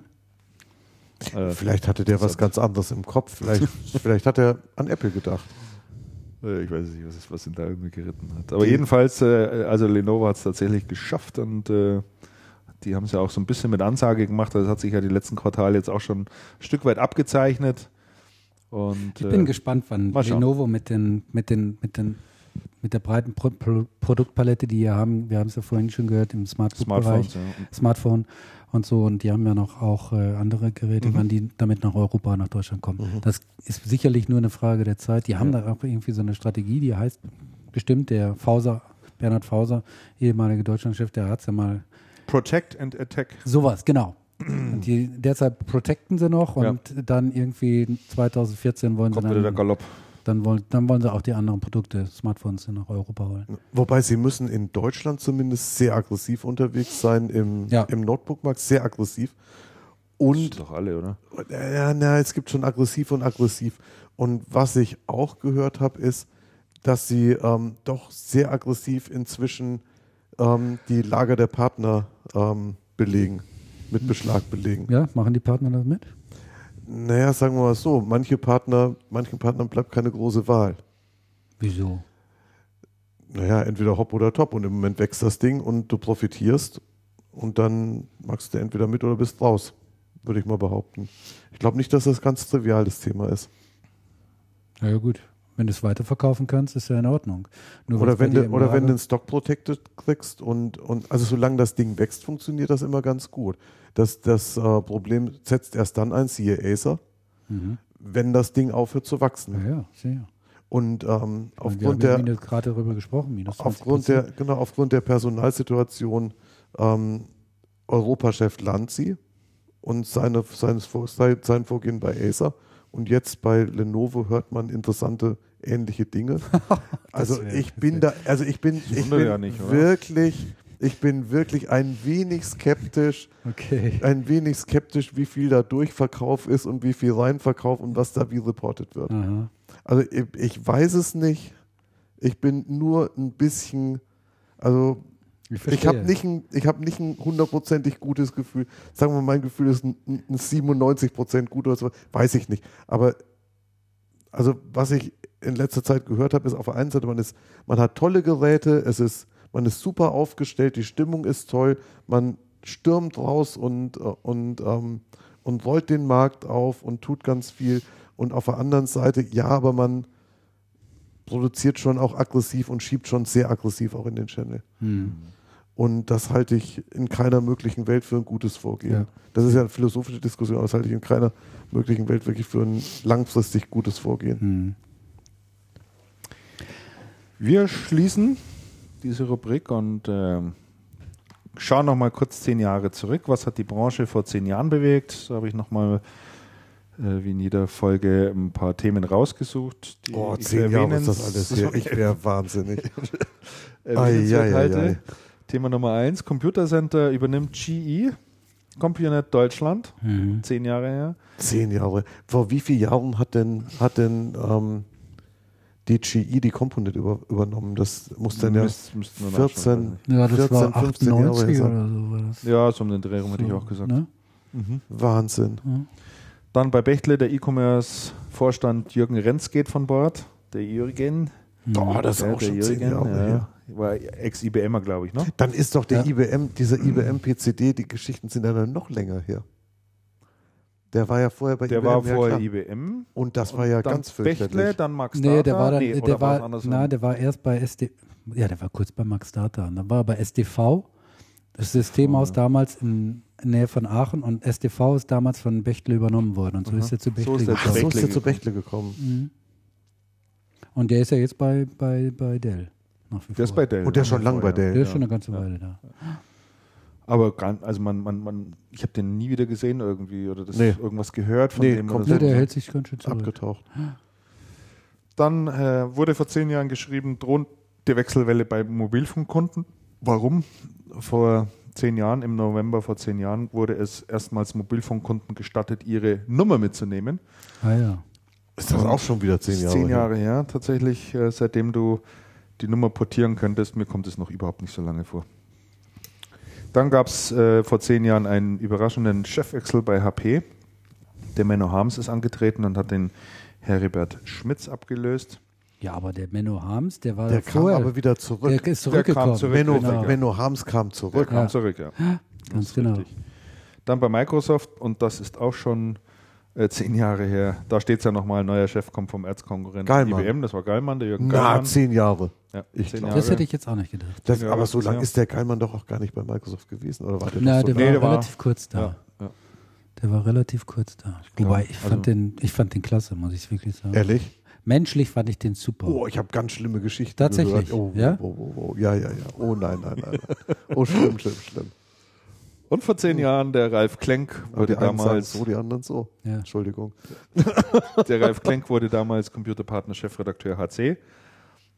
Äh, vielleicht hatte der was ganz anderes im Kopf. Vielleicht, vielleicht hat er an Apple gedacht. Äh, ich weiß nicht, was, ist, was ihn da irgendwie geritten hat. Aber jedenfalls, also Lenovo hat es tatsächlich geschafft und die haben es ja auch so ein bisschen mit Ansage gemacht. Das hat sich ja die letzten Quartale jetzt auch schon ein Stück weit abgezeichnet. Und, ich bin gespannt, wann Lenovo mit den, mit den, mit den mit der breiten Pro Pro Produktpalette, die wir haben, wir haben es ja vorhin schon gehört im Smartphone-Bereich, ja. Smartphone und so, und die haben ja noch auch äh, andere Geräte, mhm. wann die damit nach Europa, nach Deutschland kommen. Mhm. Das ist sicherlich nur eine Frage der Zeit. Die haben ja. da auch irgendwie so eine Strategie, die heißt bestimmt, der Fauser, Bernhard Fauser, ehemaliger Deutschlandchef, der hat es ja mal. Protect and Attack. Sowas, genau. Und die, derzeit protecten sie noch und ja. dann irgendwie 2014 wollen Kommt sie dann. Wieder der Galopp dann wollen, dann wollen sie auch die anderen Produkte, Smartphones nach Europa holen. Wobei sie müssen in Deutschland zumindest sehr aggressiv unterwegs sein, im, ja. im Notebook-Markt sehr aggressiv. Und, das doch alle, oder? Ja, na, es gibt schon aggressiv und aggressiv. Und was ich auch gehört habe, ist, dass sie ähm, doch sehr aggressiv inzwischen ähm, die Lager der Partner ähm, belegen, mit Beschlag belegen. Ja, machen die Partner das mit? Naja, sagen wir mal so, manche Partner, manchen Partnern bleibt keine große Wahl. Wieso? Naja, entweder hopp oder top und im Moment wächst das Ding und du profitierst und dann machst du entweder mit oder bist raus, würde ich mal behaupten. Ich glaube nicht, dass das ganz trivial das Thema ist. Na ja, gut. Wenn du es weiterverkaufen kannst, ist ja in Ordnung. Nur oder wenn, du, oder wenn du einen Stock Protected kriegst und, und also solange das Ding wächst, funktioniert das immer ganz gut. Das, das äh, Problem setzt erst dann ein, siehe Acer, mhm. wenn das Ding aufhört zu wachsen. Ja, ja sehr. Und ähm, aufgrund der gerade darüber gesprochen, minus aufgrund der genau aufgrund der Personalsituation ähm, Europachef Lanzi und seine, seines, sein Vorgehen bei Acer und jetzt bei Lenovo hört man interessante ähnliche Dinge. also ich bin da, also ich bin, ich bin ja nicht, wirklich, ich bin wirklich ein wenig skeptisch, okay. ein wenig skeptisch, wie viel da Durchverkauf ist und wie viel Reinverkauf und was da wie reportet wird. Aha. Also ich, ich weiß es nicht. Ich bin nur ein bisschen, also ich, ich habe nicht, ein, hab nicht ein hundertprozentig gutes Gefühl. Sagen wir mal, mein Gefühl ist ein, ein 97 Prozent gut oder so, weiß ich nicht. Aber also was ich in letzter Zeit gehört habe, ist auf der einen Seite, man, ist, man hat tolle Geräte, es ist, man ist super aufgestellt, die Stimmung ist toll, man stürmt raus und, und, ähm, und rollt den Markt auf und tut ganz viel. Und auf der anderen Seite, ja, aber man produziert schon auch aggressiv und schiebt schon sehr aggressiv auch in den Channel. Hm. Und das halte ich in keiner möglichen Welt für ein gutes Vorgehen. Ja. Das ist ja eine philosophische Diskussion, aber das halte ich in keiner möglichen Welt wirklich für ein langfristig gutes Vorgehen. Hm. Wir schließen diese Rubrik und äh, schauen noch mal kurz zehn Jahre zurück. Was hat die Branche vor zehn Jahren bewegt? Da habe ich noch mal äh, wie in jeder Folge ein paar Themen rausgesucht. oh, zehn Jahre ist das alles hier. Ich wäre wahnsinnig. äh, ai, ai, ai, Thema Nummer eins, Computer Center übernimmt GE, CompuNet Deutschland, mhm. zehn Jahre her. Zehn Jahre. Vor wie vielen Jahren hat denn, hat denn ähm, DCI die Component über, übernommen. Das muss dann ja Müs, 14, ja, das 14 war 15 Jahre oder so. War das. Ja, so um den Dreh hätte ich auch gesagt. Ne? Mhm. Wahnsinn. Ja. Dann bei Bechtle der E-Commerce-Vorstand Jürgen Renz geht von Bord. Der Jürgen. Oh, das ist auch schon Jürgen, zehn Jahre ja. her. War Ex-IBMer, glaube ich, ne? Dann ist doch der ja. IBM, dieser IBM-PCD, die Geschichten sind ja dann noch länger her. Der war ja vorher bei der IBM. Der war vorher ja, IBM. Und das war ja ganz fürchterlich. Bechtle, dann Max Data. Nee, der war, dann, nee, der, war, na, der war erst bei SD, ja, der war kurz bei Max Data. Und dann war er bei SDV, das Systemhaus oh. damals in, in Nähe von Aachen und SDV ist damals von Bechtle übernommen worden. Und so Aha. ist er zu Bechtle so gekommen. Ach, so ist er zu Bechtle gekommen. Mhm. Und der ist ja jetzt bei, bei, bei Dell. Nach wie der ist bei Dell. Und der ist schon lange bei Dell. Der ist schon eine ganze Weile da. Aber also man, man, man, ich habe den nie wieder gesehen irgendwie oder das nee. irgendwas gehört von nee, dem. Komplett, der hält sich ganz schön zurück. abgetaucht. Dann äh, wurde vor zehn Jahren geschrieben, droht die Wechselwelle bei Mobilfunkkunden. Warum? Vor zehn Jahren, im November vor zehn Jahren, wurde es erstmals Mobilfunkkunden gestattet, ihre Nummer mitzunehmen. Ah ja. Ist das auch schon wieder zehn Jahre? Zehn Jahre her, ja, tatsächlich, äh, seitdem du die Nummer portieren könntest. Mir kommt es noch überhaupt nicht so lange vor. Dann gab es äh, vor zehn Jahren einen überraschenden Chefwechsel bei HP. Der Menno Harms ist angetreten und hat den Heribert Schmitz abgelöst. Ja, aber der Menno Harms, der war der vorher, kam aber wieder zurück. Der ist zurückgekommen. Der zurück, Menno, genau. Menno Harms kam zurück. Der kam ja. zurück, ja. Ganz genau. Richtig. Dann bei Microsoft und das ist auch schon äh, zehn Jahre her. Da steht es ja nochmal, neuer Chef kommt vom Erzkonkurrenten IBM, das war Geilmann, der Jürgen Na, zehn Jahre. Ja, ich zehn Jahre. Das hätte ich jetzt auch nicht gedacht. Das, aber so lange ist der Geilmann doch auch gar nicht bei Microsoft gewesen, oder war der Na, so der, war nee, der relativ war, kurz da. Ja, der war relativ kurz da. Wobei, ich fand, also, den, ich fand den klasse, muss ich wirklich sagen. Ehrlich? Menschlich fand ich den super. Oh, ich habe ganz schlimme Geschichten Tatsächlich, gehört. Oh, ja? Oh, oh, oh, ja, ja, ja. Oh nein, nein, nein. nein. Oh, schlimm, schlimm, schlimm. Und vor zehn Jahren der Ralf Klenk wurde damals. So, die anderen so. Ja. Entschuldigung. der Ralf Klenk wurde damals Computerpartner Chefredakteur HC.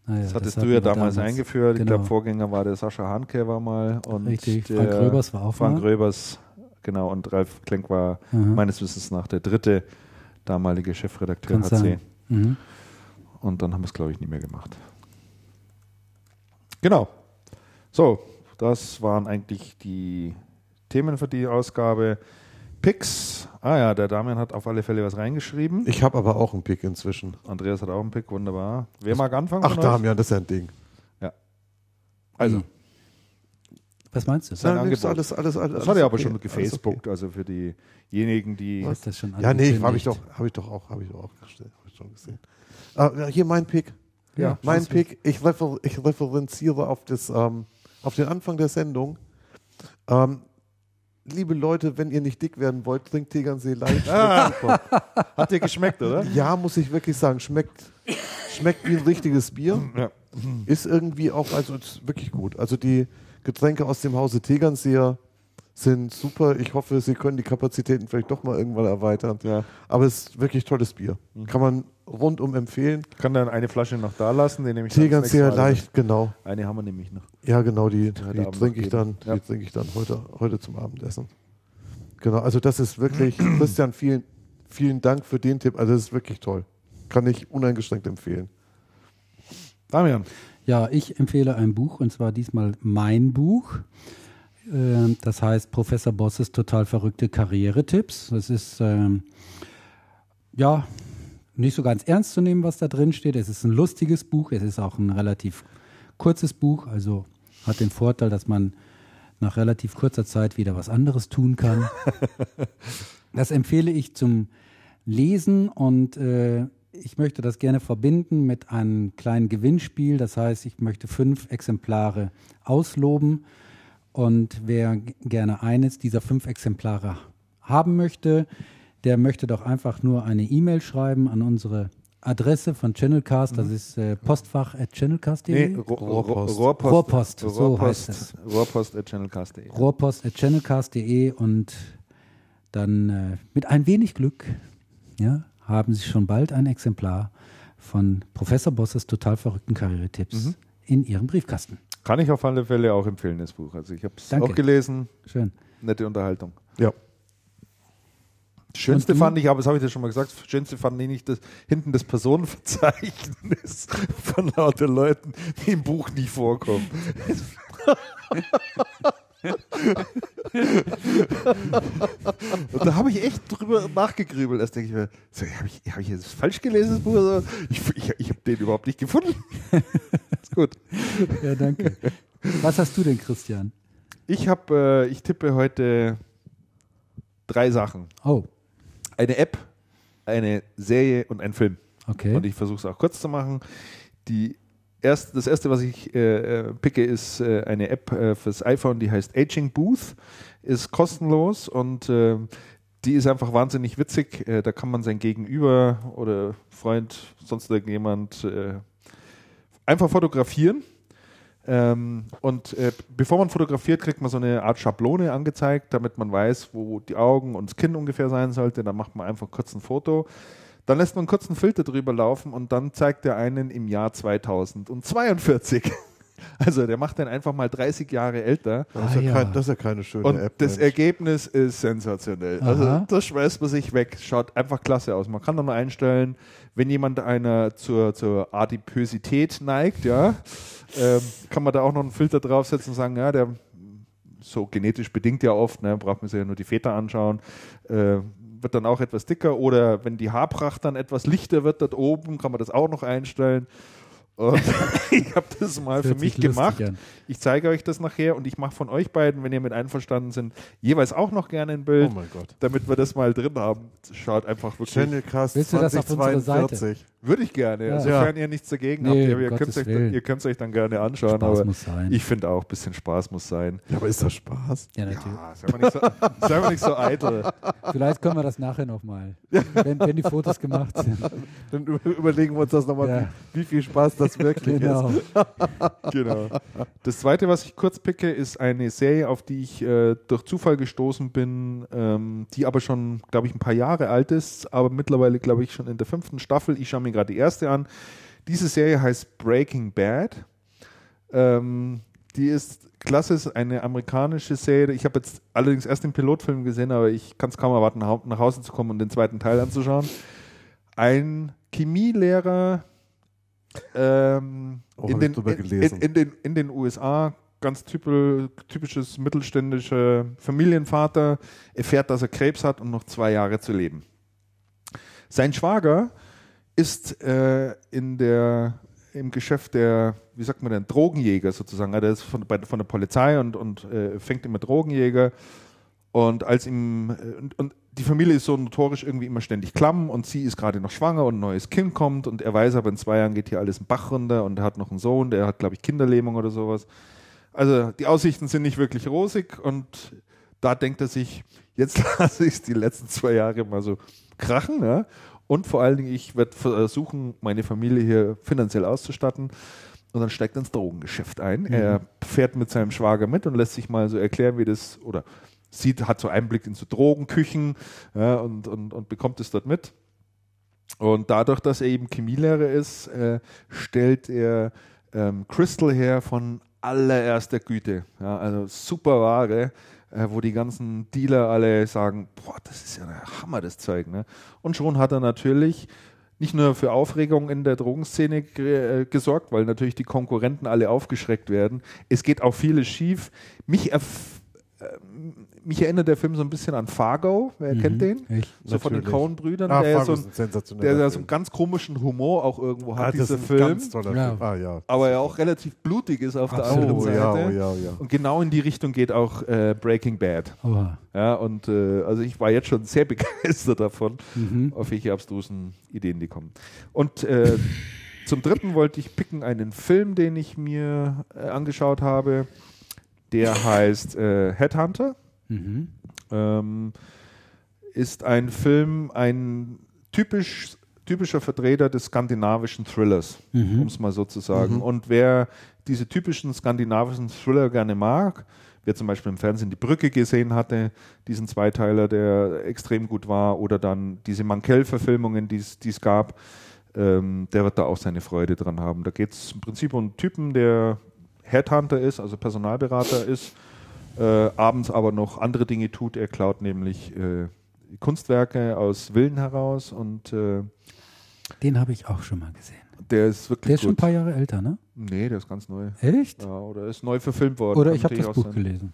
Ah ja, das hattest das du ja damals, damals eingeführt. Genau. Der Vorgänger war der Sascha Hanke war mal. Und Richtig, Frank Gröbers war auch Frank mal. Gröbers, genau. Und Ralf Klenk war mhm. meines Wissens nach der dritte damalige Chefredakteur Kann HC. Mhm. Und dann haben wir es, glaube ich, nie mehr gemacht. Genau. So, das waren eigentlich die Themen für die Ausgabe. Picks. Ah ja, der Damian hat auf alle Fälle was reingeschrieben. Ich habe aber auch einen Pick inzwischen. Andreas hat auch einen Pick, wunderbar. Wer mag anfangen? Ach, Damian, das ist ja ein Ding. Ja. Also. Hm. Was meinst du? Sein ja, Angebot. Alles, alles, alles, das hat er aber okay. schon gefacebookt, okay. also für diejenigen, die. Was das schon ja, nee, habe ich doch, habe ich doch auch, habe ich auch hab ich schon gesehen. Uh, hier mein Pick. Ja, mein Pick. Ich, refer, ich referenziere auf das, ähm, auf den Anfang der Sendung. Ähm, liebe Leute, wenn ihr nicht dick werden wollt, trinkt Tegernsee Light. Ah. Hat dir geschmeckt, oder? Ja, muss ich wirklich sagen. Schmeckt, schmeckt wie ein richtiges Bier. Ja. Ist irgendwie auch, also ist wirklich gut. Also die Getränke aus dem Hause Tegernseer sind super. Ich hoffe, sie können die Kapazitäten vielleicht doch mal irgendwann erweitern. Ja. Aber es ist wirklich tolles Bier. Mhm. Kann man rundum empfehlen. Kann dann eine Flasche noch da lassen, den nehme ich Tegernseer leicht, genau. Eine haben wir nämlich noch. Ja, genau, die, die trinke ich dann, ja. die trinke ich dann heute, heute zum Abendessen. Genau, also das ist wirklich, Christian, vielen, vielen Dank für den Tipp. Also das ist wirklich toll. Kann ich uneingeschränkt empfehlen. Damian. Ja, ich empfehle ein Buch und zwar diesmal mein Buch. Ähm, das heißt Professor Bosses total verrückte Karrieretipps. Das ist ähm, ja nicht so ganz ernst zu nehmen, was da drin steht. Es ist ein lustiges Buch, es ist auch ein relativ kurzes Buch, also hat den Vorteil, dass man nach relativ kurzer Zeit wieder was anderes tun kann. das empfehle ich zum Lesen und äh, ich möchte das gerne verbinden mit einem kleinen Gewinnspiel. Das heißt, ich möchte fünf Exemplare ausloben und wer gerne eines dieser fünf Exemplare haben möchte, der möchte doch einfach nur eine E-Mail schreiben an unsere Adresse von Channelcast, das mhm. ist äh, postfach at channelcast.de. Nee, Rohrpost. Rohrpost, Rohrpost, so Rohrpost, heißt es. Rohrpost at channelcast.de. Rohrpost at channelcast.de und dann äh, mit ein wenig Glück ja, haben Sie schon bald ein Exemplar von Professor Bosses total verrückten Karrieretipps mhm. in Ihrem Briefkasten. Kann ich auf alle Fälle auch empfehlen, das Buch. Also ich habe es auch gelesen. Schön. Nette Unterhaltung. Ja. Schönste fand ich, aber das habe ich dir schon mal gesagt, schönste fand ich nicht das, hinten das Personenverzeichnis von lauter Leuten, die im Buch nicht vorkommen. und da habe ich echt drüber nachgegrübelt. Erst denke ich mir, so, habe ich, hab ich das falsch gelesen, das Buch? Ich ich, ich habe den überhaupt nicht gefunden. gut. Ja, danke. Was hast du denn, Christian? Ich habe, äh, ich tippe heute drei Sachen. Oh. Eine App, eine Serie und ein Film. Okay. Und ich versuche es auch kurz zu machen. Die erst, das erste, was ich äh, äh, picke, ist äh, eine App äh, fürs iPhone, die heißt Aging Booth, ist kostenlos und äh, die ist einfach wahnsinnig witzig. Äh, da kann man sein Gegenüber oder Freund, sonst irgendjemand einfach fotografieren. Ähm, und bevor man fotografiert, kriegt man so eine Art Schablone angezeigt, damit man weiß, wo die Augen und das Kinn ungefähr sein sollte. Dann macht man einfach kurz ein Foto. Dann lässt man kurz einen Filter drüber laufen und dann zeigt er einen im Jahr 2042. Also der macht den einfach mal 30 Jahre älter. Das, ist, ja ah, kein, das ist ja keine schöne und App. Das Mensch. Ergebnis ist sensationell. Also Aha. Also das schmeißt man sich weg. Schaut einfach klasse aus. Man kann dann einstellen, wenn jemand einer zur, zur Adipösität neigt, ja, ähm, kann man da auch noch einen Filter draufsetzen und sagen, ja, der so genetisch bedingt ja oft, ne, braucht man sich ja nur die Väter anschauen. Äh, wird dann auch etwas dicker oder wenn die Haarpracht dann etwas lichter wird dort oben, kann man das auch noch einstellen. Und ich habe das mal das für mich gemacht. An. Ich zeige euch das nachher und ich mache von euch beiden, wenn ihr mit einverstanden sind, jeweils auch noch gerne ein Bild, oh damit wir das mal drin haben. Schaut einfach wirklich. Channelcast Willst du das auf unserer Seite? Würde ich gerne, ja. sofern ja. ihr nichts dagegen nee, habt. Ihr, könnt es euch, dann gerne anschauen. Spaß aber muss sein. ich finde auch, ein bisschen Spaß muss sein. Ja, aber ist das Spaß? Ja, natürlich. Ja, sei, mal nicht so, sei mal nicht so eitel. Vielleicht können wir das nachher nochmal, wenn, wenn die Fotos gemacht sind. Dann überlegen wir uns das nochmal, ja. wie, wie viel Spaß das wirklich genau. ist. genau. Das zweite, was ich kurz picke, ist eine Serie, auf die ich äh, durch Zufall gestoßen bin, ähm, die aber schon, glaube ich, ein paar Jahre alt ist, aber mittlerweile, glaube ich, schon in der fünften Staffel. Ich schaue mir mir gerade die erste an. Diese Serie heißt Breaking Bad. Ähm, die ist klasse, ist eine amerikanische Serie. Ich habe jetzt allerdings erst den Pilotfilm gesehen, aber ich kann es kaum erwarten, nach Hause zu kommen und den zweiten Teil anzuschauen. Ein Chemielehrer ähm, oh, in, den, in, in, den, in den USA, ganz typisch, typisches mittelständischer Familienvater, erfährt, dass er Krebs hat und noch zwei Jahre zu leben. Sein Schwager ist äh, in der, im Geschäft der, wie sagt man denn, Drogenjäger sozusagen. Also er ist von, bei, von der Polizei und, und äh, fängt immer Drogenjäger. Und als ihm, äh, und, und, die Familie ist so notorisch irgendwie immer ständig klamm und sie ist gerade noch schwanger und ein neues Kind kommt und er weiß aber, in zwei Jahren geht hier alles einen Bach runter und er hat noch einen Sohn, der hat, glaube ich, Kinderlähmung oder sowas. Also die Aussichten sind nicht wirklich rosig und da denkt er sich, jetzt lasse ich es die letzten zwei Jahre mal so krachen. Ja? Und vor allen Dingen, ich werde versuchen, meine Familie hier finanziell auszustatten. Und dann steigt er ins Drogengeschäft ein. Mhm. Er fährt mit seinem Schwager mit und lässt sich mal so erklären, wie das, oder sieht, hat so Einblick in so Drogenküchen ja, und, und, und bekommt es dort mit. Und dadurch, dass er eben Chemielehrer ist, äh, stellt er ähm, Crystal her von allererster Güte. Ja, also super Ware äh, wo die ganzen Dealer alle sagen, boah, das ist ja der Hammer, das Zeug. Ne? Und schon hat er natürlich nicht nur für Aufregung in der Drogenszene äh, gesorgt, weil natürlich die Konkurrenten alle aufgeschreckt werden. Es geht auch vieles schief. Mich ähm, mich erinnert der Film so ein bisschen an Fargo. Wer mhm, kennt den? Ich, so natürlich. von den Coen-Brüdern. Ah, der, so ein, der, der so einen ganz komischen Humor auch irgendwo hat, ah, dieser Film. Ja. Ah, ja. Aber er auch relativ blutig ist auf Absolut. der anderen Seite. Ja, oh, ja, ja. Und genau in die Richtung geht auch äh, Breaking Bad. Oh. Ja, und äh, also ich war jetzt schon sehr begeistert davon, mhm. auf welche abstrusen Ideen die kommen. Und äh, zum dritten wollte ich picken einen Film, den ich mir äh, angeschaut habe. Der heißt äh, Headhunter. Mhm. Ähm, ist ein Film, ein typisch, typischer Vertreter des skandinavischen Thrillers, mhm. um es mal so zu sagen. Mhm. Und wer diese typischen skandinavischen Thriller gerne mag, wer zum Beispiel im Fernsehen die Brücke gesehen hatte, diesen Zweiteiler, der extrem gut war, oder dann diese Mankell-Verfilmungen, die es gab, ähm, der wird da auch seine Freude dran haben. Da geht es im Prinzip um einen Typen, der Headhunter ist, also Personalberater ist, äh, abends aber noch andere Dinge tut. Er klaut nämlich äh, Kunstwerke aus Villen heraus und äh, den habe ich auch schon mal gesehen. Der ist wirklich Der ist gut. schon ein paar Jahre älter, ne? Nee, der ist ganz neu. Echt? Ja, oder ist neu verfilmt worden. Oder ich habe das Buch sein. gelesen.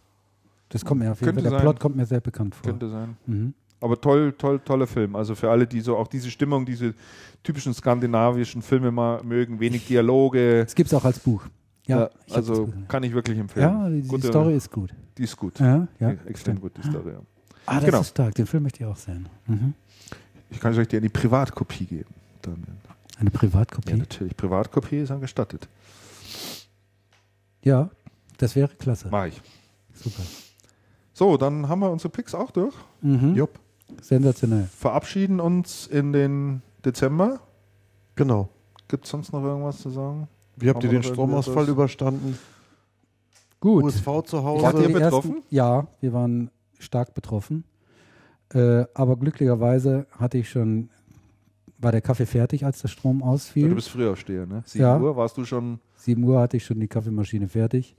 Das kommt mir auf jeden Fall. Der sein. Plot kommt mir sehr bekannt vor. Könnte sein. Mhm. Aber toll, toll, toller Film. Also für alle, die so auch diese Stimmung, diese typischen skandinavischen Filme mal mögen, wenig Dialoge. Es gibt es auch als Buch. Ja, ja also kann ich wirklich empfehlen. Ja, die, die Story ist gut. Die ist gut. Ja, ja. Extrem gut, die Story. Ja. Ah, das genau. ist stark. Den Film möchte ich auch sehen. Mhm. Ich kann euch dir die Privatkopie geben. Damian. Eine Privatkopie? Ja, natürlich. Privatkopie ist angestattet. Ja, das wäre klasse. Mach ich. Super. So, dann haben wir unsere Picks auch durch. Mhm. Jupp. Sensationell. Verabschieden uns in den Dezember. Genau. Gibt es sonst noch irgendwas zu sagen? Wie habt ihr den Stromausfall überstanden? Gut. USV zu Hause. Wart ihr betroffen? Ersten, ja, wir waren stark betroffen. Äh, aber glücklicherweise hatte ich schon war der Kaffee fertig, als der Strom ausfiel. Ja, du bist früher aufsteher, ne? 7 ja. Uhr warst du schon. 7 Uhr hatte ich schon die Kaffeemaschine fertig.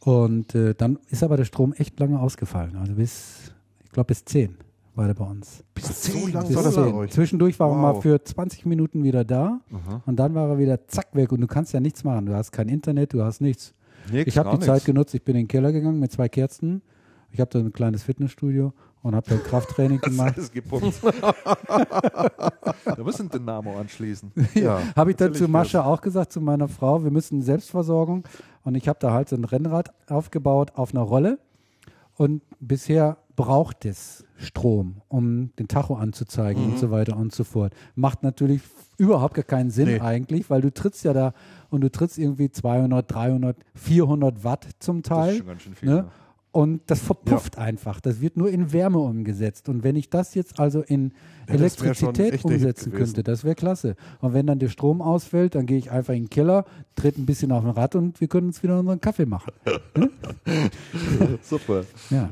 Und äh, dann ist aber der Strom echt lange ausgefallen. Also bis, ich glaube, bis 10 war der bei uns. Bis 10? So lange bis war das 10. Zwischendurch war wow. er mal für 20 Minuten wieder da Aha. und dann war er wieder zack weg und du kannst ja nichts machen. Du hast kein Internet, du hast nichts. Nix, ich habe die nix. Zeit genutzt, ich bin in den Keller gegangen mit zwei Kerzen. Ich habe da ein kleines Fitnessstudio und habe dann Krafttraining gemacht. Das gepumpt. da müssen Dynamo anschließen. Ja, habe ich dann zu Mascha auch gesagt, zu meiner Frau, wir müssen Selbstversorgung. Und ich habe da halt so ein Rennrad aufgebaut auf einer Rolle. Und bisher braucht es Strom, um den Tacho anzuzeigen mhm. und so weiter und so fort. Macht natürlich überhaupt gar keinen Sinn nee. eigentlich, weil du trittst ja da und du trittst irgendwie 200, 300, 400 Watt zum Teil. Das ist schon ganz schön viel. Ne? Und das verpufft ja. einfach. Das wird nur in Wärme umgesetzt. Und wenn ich das jetzt also in ja, Elektrizität umsetzen könnte, das wäre klasse. Und wenn dann der Strom ausfällt, dann gehe ich einfach in den Keller, trete ein bisschen auf den Rad und wir können uns wieder unseren Kaffee machen. hm? Super. Ja.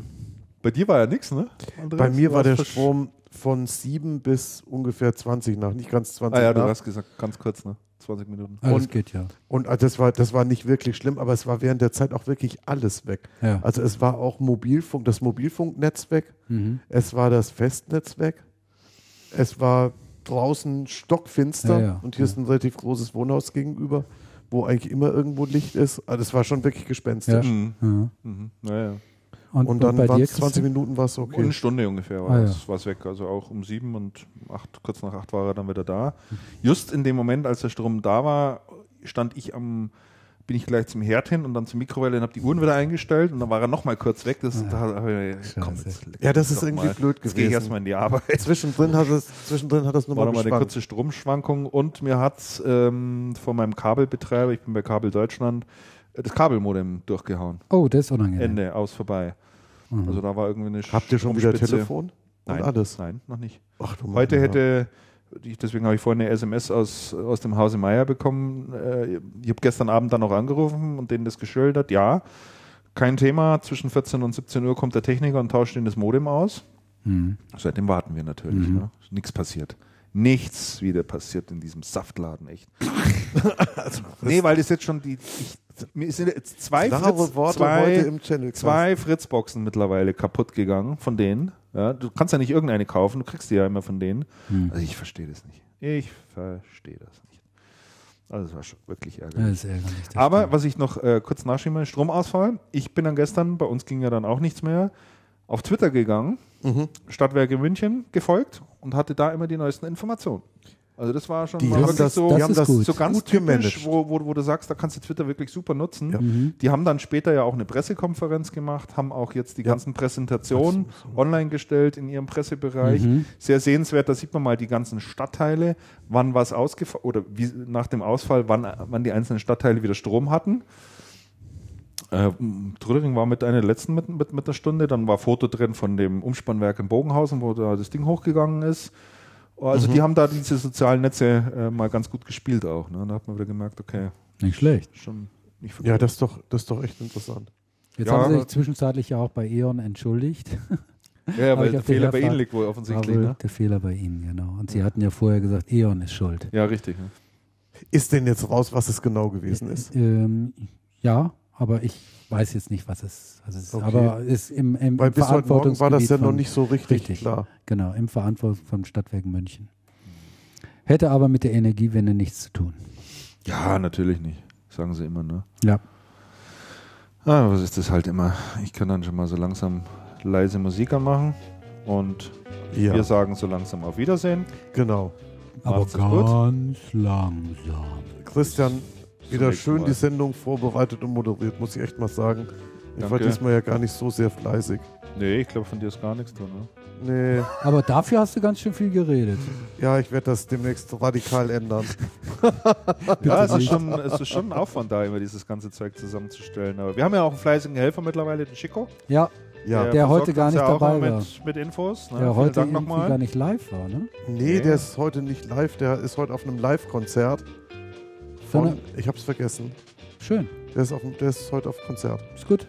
Bei dir war ja nichts, ne? Andreas? Bei mir war der Strom von 7 bis ungefähr 20 nach, nicht ganz 20 Ah ja, nach. du hast gesagt, ganz kurz, ne? 20 Minuten. Ah, und, geht ja. Und also das war, das war nicht wirklich schlimm, aber es war während der Zeit auch wirklich alles weg. Ja. Also es war auch Mobilfunk, das Mobilfunknetz weg, mhm. es war das Festnetz weg, es war draußen stockfinster ja, ja. und hier ist ein relativ großes Wohnhaus gegenüber, wo eigentlich immer irgendwo Licht ist. Also es war schon wirklich gespenstisch. Mhm. Mhm. Naja. Und, und dann waren es 20 Minuten war es okay. Eine Stunde ungefähr war ah, es ja. weg. Also auch um sieben und acht, kurz nach acht war er dann wieder da. Just in dem Moment, als der Strom da war, stand ich am, bin ich gleich zum Herd hin und dann zur Mikrowelle und habe die Uhren wieder eingestellt und dann war er nochmal kurz weg. Das, ja. da, komm, jetzt, ja, das ist irgendwie mal. blöd gewesen. Jetzt gehe ich erstmal in die Arbeit. Zwischendrin hat es, zwischendrin hat es nochmal War nochmal eine kurze Stromschwankung und mir hat ähm, von meinem Kabelbetreiber, ich bin bei Kabel Deutschland, das Kabelmodem durchgehauen. Oh, das ist unangenehm. Ende, aus, vorbei. Mhm. Also da war irgendwie eine Habt ihr schon wieder Telefon? Nein, alles? Nein, noch nicht. Ach, Heute Mann, hätte, deswegen habe ich vorhin eine SMS aus, aus dem Hause Meier bekommen. Äh, ich habe gestern Abend dann noch angerufen und denen das geschildert. Ja, kein Thema. Zwischen 14 und 17 Uhr kommt der Techniker und tauscht ihnen das Modem aus. Mhm. Seitdem warten wir natürlich. Mhm. Ne? Nichts passiert nichts wieder passiert in diesem Saftladen, echt. also, nee, weil das jetzt schon die. Ich, mir sind jetzt zwei, Fritz, zwei, zwei Fritzboxen mittlerweile kaputt gegangen von denen. Ja, du kannst ja nicht irgendeine kaufen, du kriegst die ja immer von denen. Hm. Also ich verstehe das nicht. Ich verstehe das nicht. Also das war schon wirklich ärgerlich. ärgerlich Aber stimmt. was ich noch äh, kurz nachschiebe, Stromausfall. Ich bin dann gestern, bei uns ging ja dann auch nichts mehr, auf Twitter gegangen, mhm. Stadtwerke München gefolgt und hatte da immer die neuesten Informationen. Also das war schon die mal wirklich das, so, die haben das so ganz gut typisch, wo, wo, wo, du sagst, da kannst du Twitter wirklich super nutzen. Ja. Mhm. Die haben dann später ja auch eine Pressekonferenz gemacht, haben auch jetzt die ja. ganzen Präsentationen so. online gestellt in ihrem Pressebereich. Mhm. Sehr sehenswert, da sieht man mal die ganzen Stadtteile, wann was ausgefallen oder wie nach dem Ausfall, wann, wann die einzelnen Stadtteile wieder Strom hatten. Äh, Trödering war mit einer letzten mit, mit, mit der Stunde, dann war Foto drin von dem Umspannwerk in Bogenhausen, wo da das Ding hochgegangen ist. Also mhm. die haben da diese sozialen Netze äh, mal ganz gut gespielt auch. Ne? Da hat man wieder gemerkt, okay. Nicht schlecht. Schon nicht ja, das ist, doch, das ist doch echt interessant. Jetzt ja, haben sie sich zwischenzeitlich ja auch bei E.ON entschuldigt. Ja, weil der Fehler bei Ihnen liegt wohl offensichtlich. Ne? Der Fehler bei Ihnen, genau. Und Sie hatten ja vorher gesagt, E.ON ist schuld. Ja, richtig. Ne? Ist denn jetzt raus, was es genau gewesen ist? Ähm, ja, aber ich weiß jetzt nicht, was es, was es okay. ist. Aber ist im, im, Weil bis heute Morgen war das ja noch nicht so richtig, richtig klar. Genau, im Verantwortung vom Stadtwerk München. Hätte aber mit der Energiewende nichts zu tun. Ja, natürlich nicht. Sagen sie immer, ne? Ja. Ah, was ist das halt immer? Ich kann dann schon mal so langsam leise Musik anmachen und ja. wir sagen so langsam auf Wiedersehen. Genau. Aber ganz gut. langsam. Christian, wieder schön mal. die Sendung vorbereitet und moderiert, muss ich echt mal sagen. Ich Danke. war diesmal ja gar nicht so sehr fleißig. Nee, ich glaube, von dir ist gar nichts drin. Ne? Nee. Aber dafür hast du ganz schön viel geredet. Ja, ich werde das demnächst radikal ändern. ja, es ist, schon, es ist schon ein Aufwand da, immer dieses ganze Zeug zusammenzustellen. Aber wir haben ja auch einen fleißigen Helfer mittlerweile, den Chico. Ja. Ja. Der, der heute gar nicht dabei mit, war. Mit Infos. Ne? Der heute gar nicht live war, ne? Nee, nee, der ist heute nicht live. Der ist heute auf einem Live-Konzert. Von, ich hab's vergessen. Schön. Der ist, auf, der ist heute auf Konzert. Ist gut.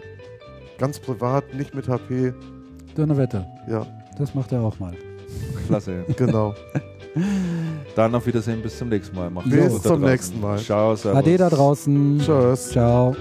Ganz privat, nicht mit HP. Donnerwetter. Ja. Das macht er auch mal. Klasse. genau. Dann auf Wiedersehen, bis zum nächsten Mal. Macht's bis zum nächsten Mal. Ciao, servus. Ade da draußen. Tschüss. Ciao.